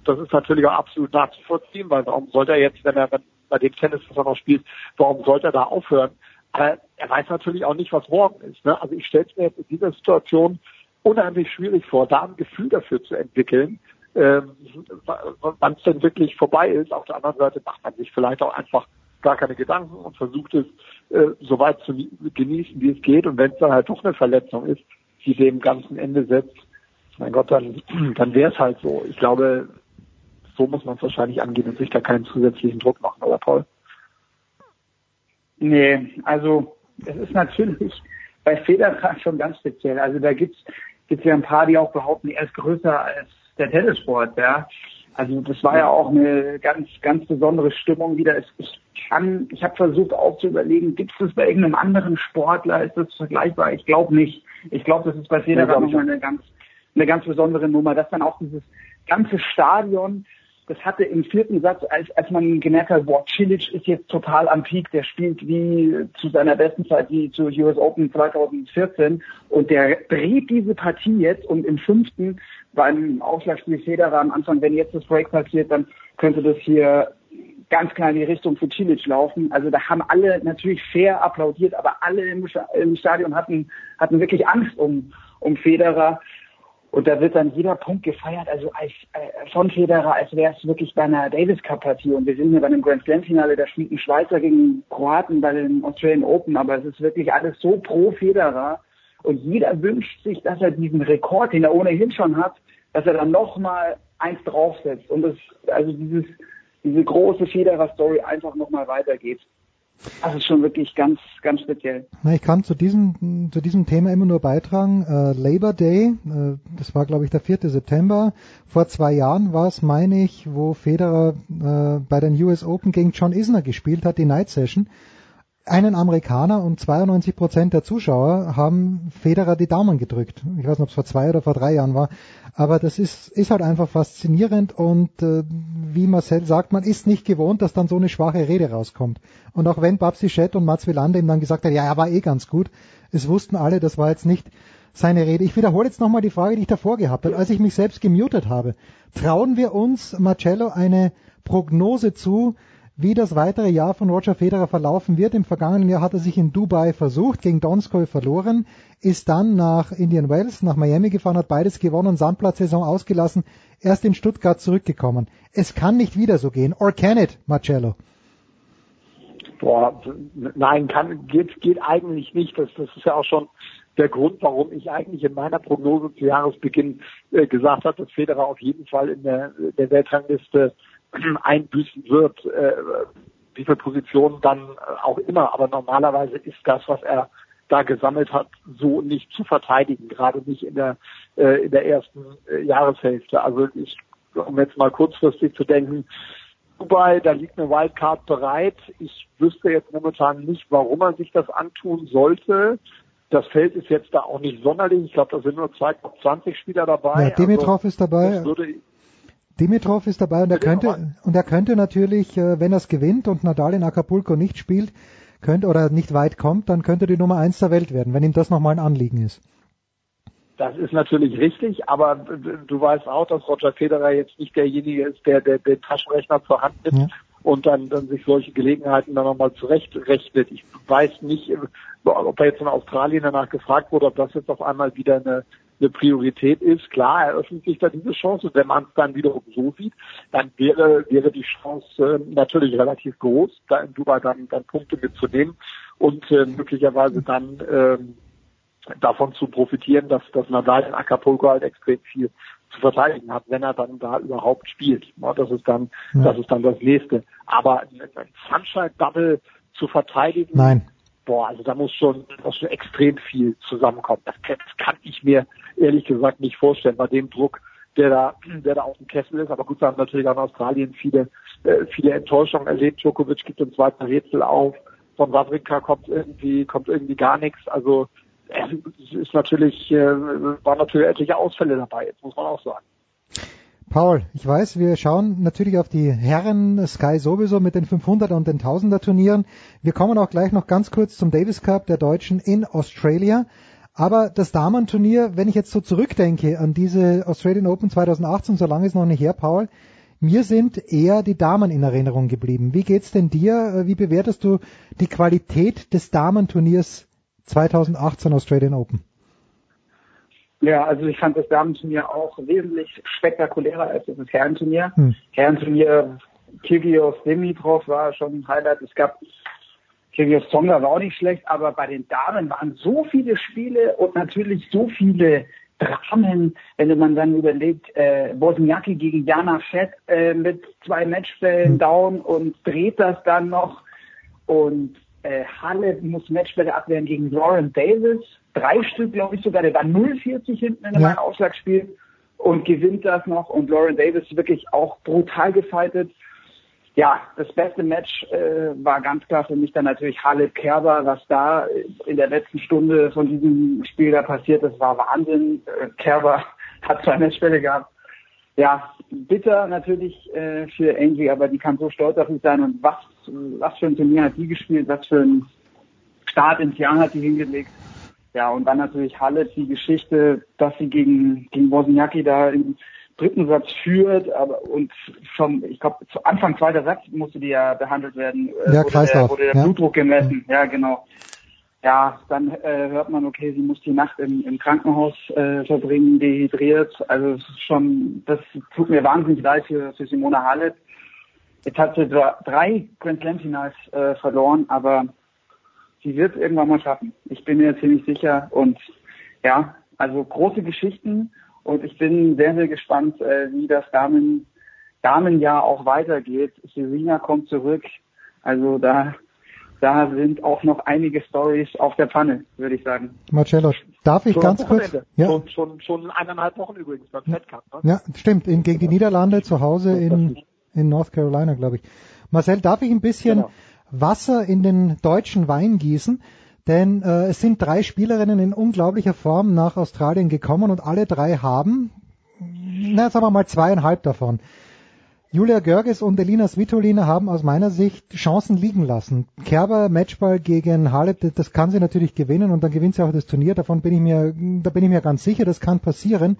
das ist natürlich auch absolut nachzuvollziehen, weil warum sollte er jetzt, wenn er bei dem Tennis, was er noch spielt, warum sollte er da aufhören? Aber er weiß natürlich auch nicht, was morgen ist. Ne? Also ich stelle es mir jetzt in dieser Situation unheimlich schwierig vor, da ein Gefühl dafür zu entwickeln, ähm, wann es denn wirklich vorbei ist. Auf der anderen Seite macht man sich vielleicht auch einfach gar keine Gedanken und versucht es äh, so weit zu genießen, wie es geht. Und wenn es dann halt doch eine Verletzung ist, die dem ganzen Ende setzt, mein Gott, dann, dann wäre es halt so. Ich glaube, so muss man es wahrscheinlich angehen und sich da keinen zusätzlichen Druck machen, oder Paul? Nee, also es ist natürlich bei Federer schon ganz speziell. Also da gibt's gibt's ja ein paar, die auch behaupten, er ist größer als der Tennissport, ja. Also das war ja auch eine ganz ganz besondere Stimmung wieder. Es, ich kann, ich habe versucht auch zu überlegen, gibt es das bei irgendeinem anderen Sportler? Ist das vergleichbar? Ich glaube nicht. Ich glaube, das ist bei Federer nochmal eine ganz eine ganz besondere Nummer, dass dann auch dieses ganze Stadion das hatte im vierten Satz, als, als man gemerkt hat, boah, Cilic ist jetzt total am Peak, der spielt wie zu seiner besten Zeit, wie zu US Open 2014 und der dreht diese Partie jetzt und im fünften beim Aufschlagspiel Federer am Anfang, wenn jetzt das Break passiert, dann könnte das hier ganz klar in die Richtung für Cilic laufen. Also da haben alle natürlich fair applaudiert, aber alle im, Stadion hatten, hatten wirklich Angst um, um Federer. Und da wird dann jeder Punkt gefeiert, also als, äh, von Federer, als wäre es wirklich bei einer Davis Cup Partie. Und wir sind hier bei einem Grand Slam Finale, da spielt ein Schweizer gegen Kroaten bei den Australian Open, aber es ist wirklich alles so pro Federer. Und jeder wünscht sich, dass er diesen Rekord, den er ohnehin schon hat, dass er dann nochmal eins draufsetzt. Und das, also dieses, diese große Federer-Story einfach nochmal weitergeht. Das ist schon wirklich ganz, ganz speziell. Ich kann zu diesem, zu diesem Thema immer nur beitragen. Äh, Labor Day, äh, das war glaube ich der 4. September. Vor zwei Jahren war es, meine ich, wo Federer äh, bei den US Open gegen John Isner gespielt hat, die Night Session. Einen Amerikaner und 92 Prozent der Zuschauer haben Federer die Daumen gedrückt. Ich weiß nicht, ob es vor zwei oder vor drei Jahren war. Aber das ist, ist halt einfach faszinierend und äh, wie Marcel sagt, man ist nicht gewohnt, dass dann so eine schwache Rede rauskommt. Und auch wenn Babsi Schett und Mats Wilander ihm dann gesagt haben, ja, er war eh ganz gut, es wussten alle, das war jetzt nicht seine Rede. Ich wiederhole jetzt nochmal die Frage, die ich davor gehabt habe, als ich mich selbst gemutet habe. Trauen wir uns, Marcello, eine Prognose zu, wie das weitere Jahr von Roger Federer verlaufen wird. Im vergangenen Jahr hat er sich in Dubai versucht, gegen Donskoy verloren, ist dann nach Indian Wells, nach Miami gefahren, hat beides gewonnen, Sandplatzsaison ausgelassen, erst in Stuttgart zurückgekommen. Es kann nicht wieder so gehen. Or can it, Marcello? Boah, nein, kann, geht, geht eigentlich nicht. Das, das ist ja auch schon der Grund, warum ich eigentlich in meiner Prognose zu Jahresbeginn äh, gesagt habe, dass Federer auf jeden Fall in der, der Weltrangliste einbüßen wird, äh, wie viele Positionen dann auch immer. Aber normalerweise ist das, was er da gesammelt hat, so nicht zu verteidigen, gerade nicht in der äh, in der ersten äh, Jahreshälfte. Also ich, um jetzt mal kurzfristig zu denken, Dubai, da liegt eine Wildcard bereit. Ich wüsste jetzt momentan nicht, warum man sich das antun sollte. Das Feld ist jetzt da auch nicht sonderlich. Ich glaube, da sind nur zwei Top 20 Spieler dabei. Ja, Dimitrov also, ist dabei. Würde, Dimitrov ist dabei und er könnte und er könnte natürlich, äh, wenn er es gewinnt und Nadal in Acapulco nicht spielt, könnte oder nicht weit kommt, dann könnte die Nummer eins der Welt werden, wenn ihm das nochmal ein Anliegen ist. Das ist natürlich richtig, aber du weißt auch, dass Roger Federer jetzt nicht derjenige ist, der, der den Taschenrechner zur Hand nimmt ja. und dann, dann sich solche Gelegenheiten dann nochmal zurechtrechnet. Ich weiß nicht, ob er jetzt in Australien danach gefragt wurde, ob das jetzt auf einmal wieder eine, eine Priorität ist. Klar, eröffnet sich da diese Chance. Wenn man es dann wiederum so sieht, dann wäre, wäre die Chance äh, natürlich relativ groß, da in Dubai dann, dann Punkte mitzunehmen und äh, möglicherweise dann äh, davon zu profitieren, dass, dass Nadal in Acapulco halt extrem viel zu verteidigen hat, wenn er dann da überhaupt spielt. Ja, das ist dann, ja. das ist dann das nächste. Aber ein Sunshine-Double zu verteidigen, Nein. Boah, also da muss schon, muss schon extrem viel zusammenkommen. Das, das kann ich mir ehrlich gesagt nicht vorstellen bei dem Druck, der da, der da auf dem Kessel ist. Aber gut, wir haben natürlich auch in Australien viele, äh, viele Enttäuschungen erlebt. Djokovic gibt ein zweiten Rätsel auf. Von Wawrinka kommt irgendwie, kommt irgendwie gar nichts. Also, es ist natürlich, äh, waren natürlich etliche Ausfälle dabei, jetzt muss man auch sagen. Paul, ich weiß, wir schauen natürlich auf die Herren Sky sowieso mit den 500er und den 1000er Turnieren. Wir kommen auch gleich noch ganz kurz zum Davis Cup der Deutschen in Australia. Aber das Damenturnier, wenn ich jetzt so zurückdenke an diese Australian Open 2018, so lange ist noch nicht her, Paul, mir sind eher die Damen in Erinnerung geblieben. Wie geht's denn dir? Wie bewertest du die Qualität des Damenturniers 2018 Australian Open? Ja, also ich fand das Damenturnier auch wesentlich spektakulärer als das Herrenturnier. Hm. Herrenturnier Kyrgios Dimitrov war schon ein Highlight. Es gab Kyrgios Tonga war auch nicht schlecht, aber bei den Damen waren so viele Spiele und natürlich so viele Dramen, wenn man dann überlegt, äh, Bosniaki gegen Jana Fett äh, mit zwei Matchbällen hm. down und dreht das dann noch und äh, Halle muss Matchbälle abwehren gegen Lauren Davis. Drei Stück, glaube ich sogar. Der war 0-40 hinten in einem ja. Ausschlagspiel und gewinnt das noch. Und Lauren Davis wirklich auch brutal gefightet. Ja, das beste Match äh, war ganz klar für mich dann natürlich Halle Kerber, was da in der letzten Stunde von diesem Spiel da passiert ist, war Wahnsinn. Äh, Kerber hat zwei Matchbälle gehabt ja, bitter natürlich äh, für Angie, aber die kann so stolz auf sich sein und was, was für ein Turnier hat die gespielt, was für ein Start ins Jahr hat die hingelegt. Ja, und dann natürlich Halle, die Geschichte, dass sie gegen, gegen Wozniacki da im dritten Satz führt, aber und schon, ich glaube, zu Anfang zweiter Satz musste die ja behandelt werden, äh, ja, wurde, der, wurde der ja. Blutdruck gemessen, ja, genau ja, dann äh, hört man, okay, sie muss die Nacht im, im Krankenhaus äh, verbringen, dehydriert. Also schon, das tut mir wahnsinnig leid für, für Simona Halep. Jetzt hat sie drei Grand Slam Finals äh, verloren, aber sie wird es irgendwann mal schaffen. Ich bin mir ziemlich sicher. Und ja, also große Geschichten und ich bin sehr, sehr gespannt, äh, wie das Damen, Damenjahr auch weitergeht. Serena kommt zurück. Also da da sind auch noch einige Stories auf der Pfanne, würde ich sagen. Marcello, darf ich schon ganz kurz? Ja. Schon, schon, schon eineinhalb Wochen übrigens beim Fed Cup. Ne? Ja, stimmt. In, gegen die Niederlande zu Hause in, in North Carolina, glaube ich. Marcel, darf ich ein bisschen genau. Wasser in den deutschen Wein gießen? Denn äh, es sind drei Spielerinnen in unglaublicher Form nach Australien gekommen und alle drei haben, na sagen wir mal zweieinhalb davon Julia Görges und Elina Svitolina haben aus meiner Sicht Chancen liegen lassen. Kerber Matchball gegen Halep, das kann sie natürlich gewinnen und dann gewinnt sie auch das Turnier. Davon bin ich mir, da bin ich mir ganz sicher, das kann passieren.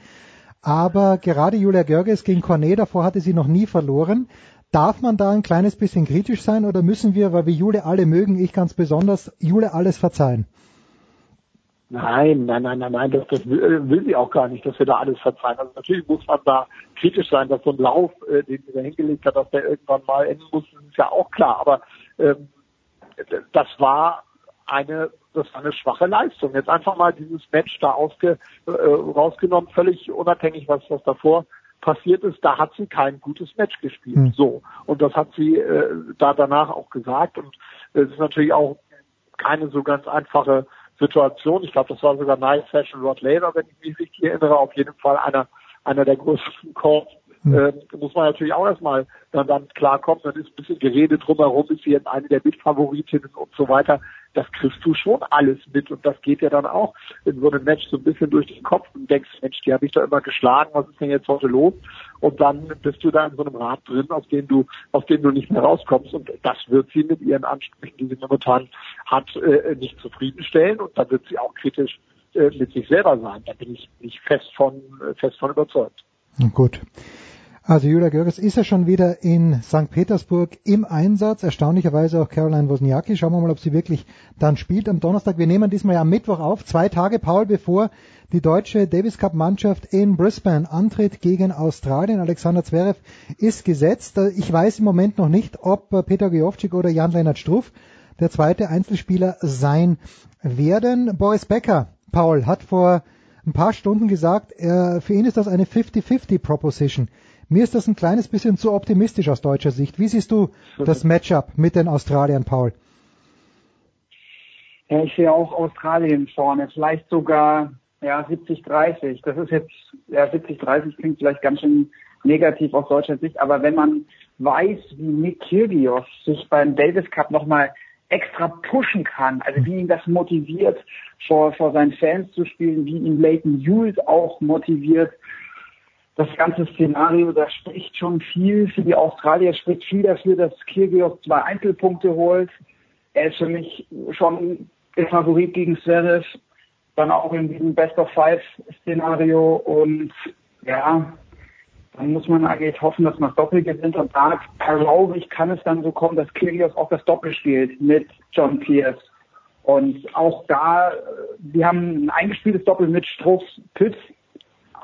Aber gerade Julia Görges gegen Cornet, davor hatte sie noch nie verloren. Darf man da ein kleines bisschen kritisch sein oder müssen wir, weil wir Jule alle mögen, ich ganz besonders, Jule alles verzeihen? Nein, nein, nein, nein, nein, das, das will, will sie auch gar nicht, dass wir da alles verzeihen. Also natürlich muss man da kritisch sein, dass so ein Lauf, äh, den sie da hingelegt hat, dass der irgendwann mal enden muss, ist ja auch klar. Aber ähm, das war eine, das war eine schwache Leistung. Jetzt einfach mal dieses Match da ausge, äh, rausgenommen, völlig unabhängig, was, was davor passiert ist, da hat sie kein gutes Match gespielt. Hm. So. Und das hat sie äh, da danach auch gesagt. Und es ist natürlich auch keine so ganz einfache Situation. Ich glaube, das war sogar Nice Fashion Rod Later, wenn ich mich richtig erinnere. Auf jeden Fall einer, einer der größten Calls. Mhm. Äh, muss man natürlich auch erstmal dann, dann klarkommen. Dann ist ein bisschen Gerede drumherum, ist sie jetzt eine der Mitfavoritinnen und so weiter das kriegst du schon alles mit und das geht ja dann auch in so einem Match so ein bisschen durch den Kopf und denkst, Mensch, die habe ich da immer geschlagen, was ist denn jetzt heute los? Und dann bist du da in so einem Rad drin, aus dem du, aus dem du nicht mehr rauskommst und das wird sie mit ihren Ansprüchen, die sie momentan hat, äh, nicht zufriedenstellen und da wird sie auch kritisch äh, mit sich selber sein. Da bin ich nicht fest von, fest von überzeugt. Gut. Also Julia Görges ist ja schon wieder in St. Petersburg im Einsatz. Erstaunlicherweise auch Caroline Wozniacki. Schauen wir mal, ob sie wirklich dann spielt am Donnerstag. Wir nehmen diesmal ja am Mittwoch auf, zwei Tage, Paul, bevor die deutsche Davis Cup Mannschaft in Brisbane antritt gegen Australien. Alexander Zverev ist gesetzt. Ich weiß im Moment noch nicht, ob Peter Gejovcik oder Jan-Lennart Struff der zweite Einzelspieler sein werden. Boris Becker, Paul, hat vor ein paar Stunden gesagt, für ihn ist das eine 50-50 Proposition. Mir ist das ein kleines bisschen zu optimistisch aus deutscher Sicht. Wie siehst du das Matchup mit den Australiern, Paul? Ja, ich sehe auch Australien vorne, vielleicht sogar ja 70-30. Das ist jetzt ja 70-30 klingt vielleicht ganz schön negativ aus deutscher Sicht, aber wenn man weiß, wie Nick Kyrgios sich beim Davis Cup nochmal extra pushen kann, also wie ihn das motiviert, vor, vor seinen Fans zu spielen, wie ihn Leighton Hughes auch motiviert, das ganze Szenario, da spricht schon viel für die Australier, spricht viel dafür, dass Kyrgios zwei Einzelpunkte holt. Er ist für mich schon der Favorit gegen Zverev, dann auch in diesem Best of Five Szenario und ja, dann muss man eigentlich hoffen, dass man Doppel gewinnt und da glaube ich, kann es dann so kommen, dass Kyrgios auch das Doppel spielt mit John Pierce. Und auch da, wir haben ein eingespieltes Doppel mit Struff Pütz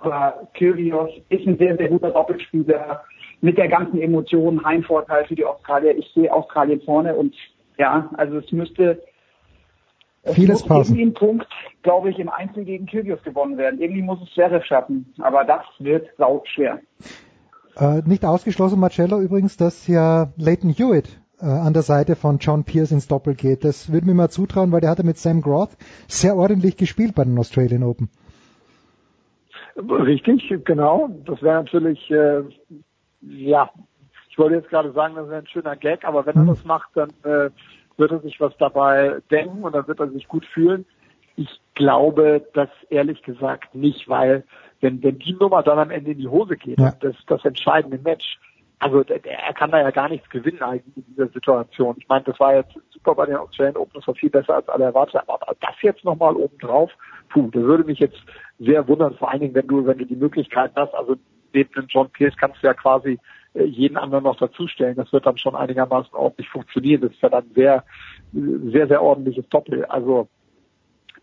aber Kyrgios ist ein sehr, sehr guter Doppelspieler mit der ganzen Emotion, Heimvorteil für die Australier. Ich sehe Australien vorne und ja, also es müsste es Vieles muss passen. irgendwie ein Punkt, glaube ich, im Einzel gegen Kyrgios gewonnen werden. Irgendwie muss es Zverev schaffen, aber das wird sau schwer. Äh, nicht ausgeschlossen, Marcello, übrigens, dass ja Leighton Hewitt äh, an der Seite von John Pierce ins Doppel geht. Das würde mir mal zutrauen, weil der hatte mit Sam Groth sehr ordentlich gespielt bei den Australian Open. Richtig, genau. Das wäre natürlich, äh, ja, ich wollte jetzt gerade sagen, das wäre ein schöner Gag, aber wenn er das macht, dann äh, wird er sich was dabei denken und dann wird er sich gut fühlen. Ich glaube das ehrlich gesagt nicht, weil wenn, wenn die Nummer dann am Ende in die Hose geht, Ja. das, das entscheidende Match, also er kann da ja gar nichts gewinnen eigentlich in dieser Situation. Ich meine, das war jetzt super bei den Australian Open, das war viel besser als alle erwartet haben, aber das jetzt nochmal oben drauf, puh, das würde mich jetzt sehr wundern, vor allen Dingen, wenn du, wenn du die Möglichkeit hast, also neben dem John Pierce kannst du ja quasi äh, jeden anderen noch dazustellen. Das wird dann schon einigermaßen ordentlich funktionieren. Das ist ja dann sehr, sehr, sehr ordentliches Doppel. Also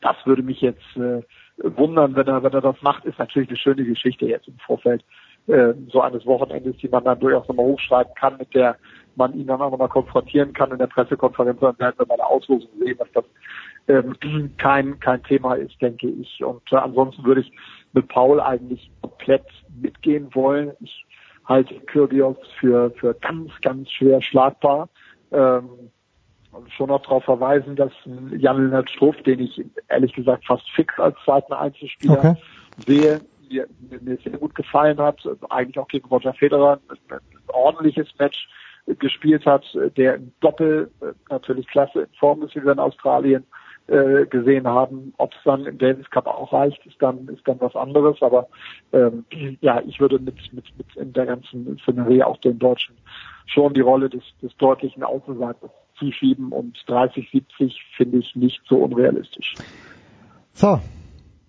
das würde mich jetzt äh, wundern, wenn er, wenn er das macht, ist natürlich eine schöne Geschichte jetzt im Vorfeld äh, so eines Wochenendes, die man dann durchaus nochmal hochschreiben kann, mit der man ihn dann auch nochmal konfrontieren kann in der Pressekonferenz. Dann werden wir bei der Auslosung sehen, dass das ähm, kein, kein Thema ist, denke ich. Und äh, ansonsten würde ich mit Paul eigentlich komplett mitgehen wollen. Ich halte Kyrgios für, für ganz, ganz schwer schlagbar. Ähm, und schon noch darauf verweisen, dass Jan-Lennart Struff, den ich ehrlich gesagt fast fix als zweiten Einzelspieler Okay. sehe, mir, mir sehr gut gefallen hat, eigentlich auch gegen Roger Federer ein, ordentliches Match gespielt hat, der im Doppel äh, natürlich klasse in Form ist wie in Australien, äh, gesehen haben. Ob es dann im Davis Cup auch reicht, ist dann ist dann was anderes. Aber ähm, ja, ich würde mit mit mit in der ganzen Szenerie auch den Deutschen schon die Rolle des, des deutlichen Außenseiters zuschieben und 30-70 finde ich nicht so unrealistisch. So,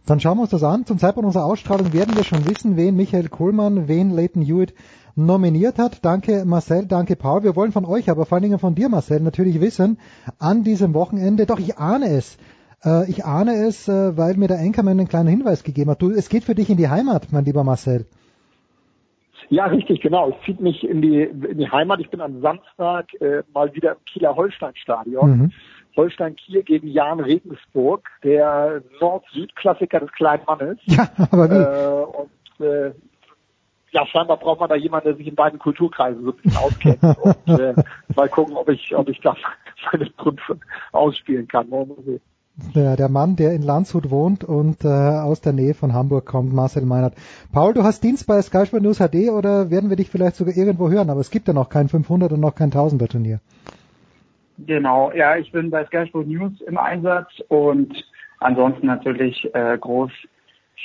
dann schauen wir uns das an. Zum Zeitpunkt unserer Ausstrahlung werden wir schon wissen, wen Michael Kohlmann, wen Leighton Hewitt nominiert hat. Danke Marcel, danke Paul. Wir wollen von euch, aber vor allen Dingen von dir Marcel, natürlich wissen, an diesem Wochenende, doch ich ahne es, äh, ich ahne es, äh, weil mir der Enkermann einen kleinen Hinweis gegeben hat. Du, es geht für dich in die Heimat, mein lieber Marcel. Ja, richtig, genau. Es zieht mich in die, in die Heimat. Ich bin am Samstag äh, mal wieder im Kieler Holstein-Stadion. Mhm. Holstein Kiel gegen Jan Regensburg, der Nord-Süd-Klassiker des kleinen Mannes. Ja, aber wie? Äh, und äh, ja, scheinbar braucht man da jemanden, der sich in beiden Kulturkreisen so ein bisschen auskennt. und äh, mal gucken, ob ich, ob ich da meine Trümpfe ausspielen kann. Der, der Mann, der in Landshut wohnt und äh, aus der Nähe von Hamburg kommt, Marcel Meinert. Paul, du hast Dienst bei Sky Sport News HD oder werden wir dich vielleicht sogar irgendwo hören? Aber es gibt ja noch kein 500 und noch kein 1000er Turnier. Genau, ja, ich bin bei Sky Sport News im Einsatz und ansonsten natürlich äh, groß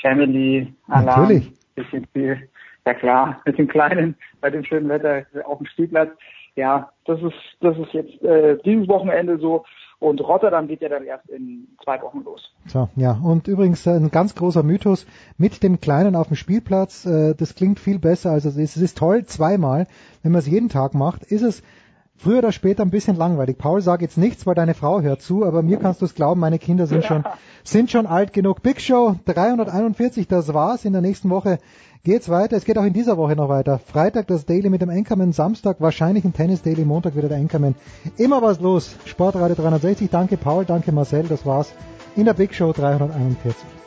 Family Alarm. Natürlich. Bisschen viel ja klar, mit dem Kleinen, bei dem schönen Wetter auf dem Spielplatz. Ja, das ist, das ist jetzt äh, dieses Wochenende so. Und Rotterdam geht ja dann erst in zwei Wochen los. So, ja. Und übrigens ein ganz großer Mythos mit dem Kleinen auf dem Spielplatz. Äh, das klingt viel besser, als es ist. Es ist toll zweimal. Wenn man es jeden Tag macht, ist es früher oder später ein bisschen langweilig. Paul, sag jetzt nichts, weil deine Frau hört zu, aber mir kannst du es glauben, meine Kinder sind schon, sind schon alt genug. Big Show 341, das war's. In der nächsten Woche geht's weiter. Es geht auch in dieser Woche noch weiter. Freitag das Daily mit dem Anchorman, Samstag wahrscheinlich ein Tennis Daily, Montag wieder der Anchorman. Immer was los. Sportradio 360. Danke Paul, danke Marcel. Das war's in der Big Show 341.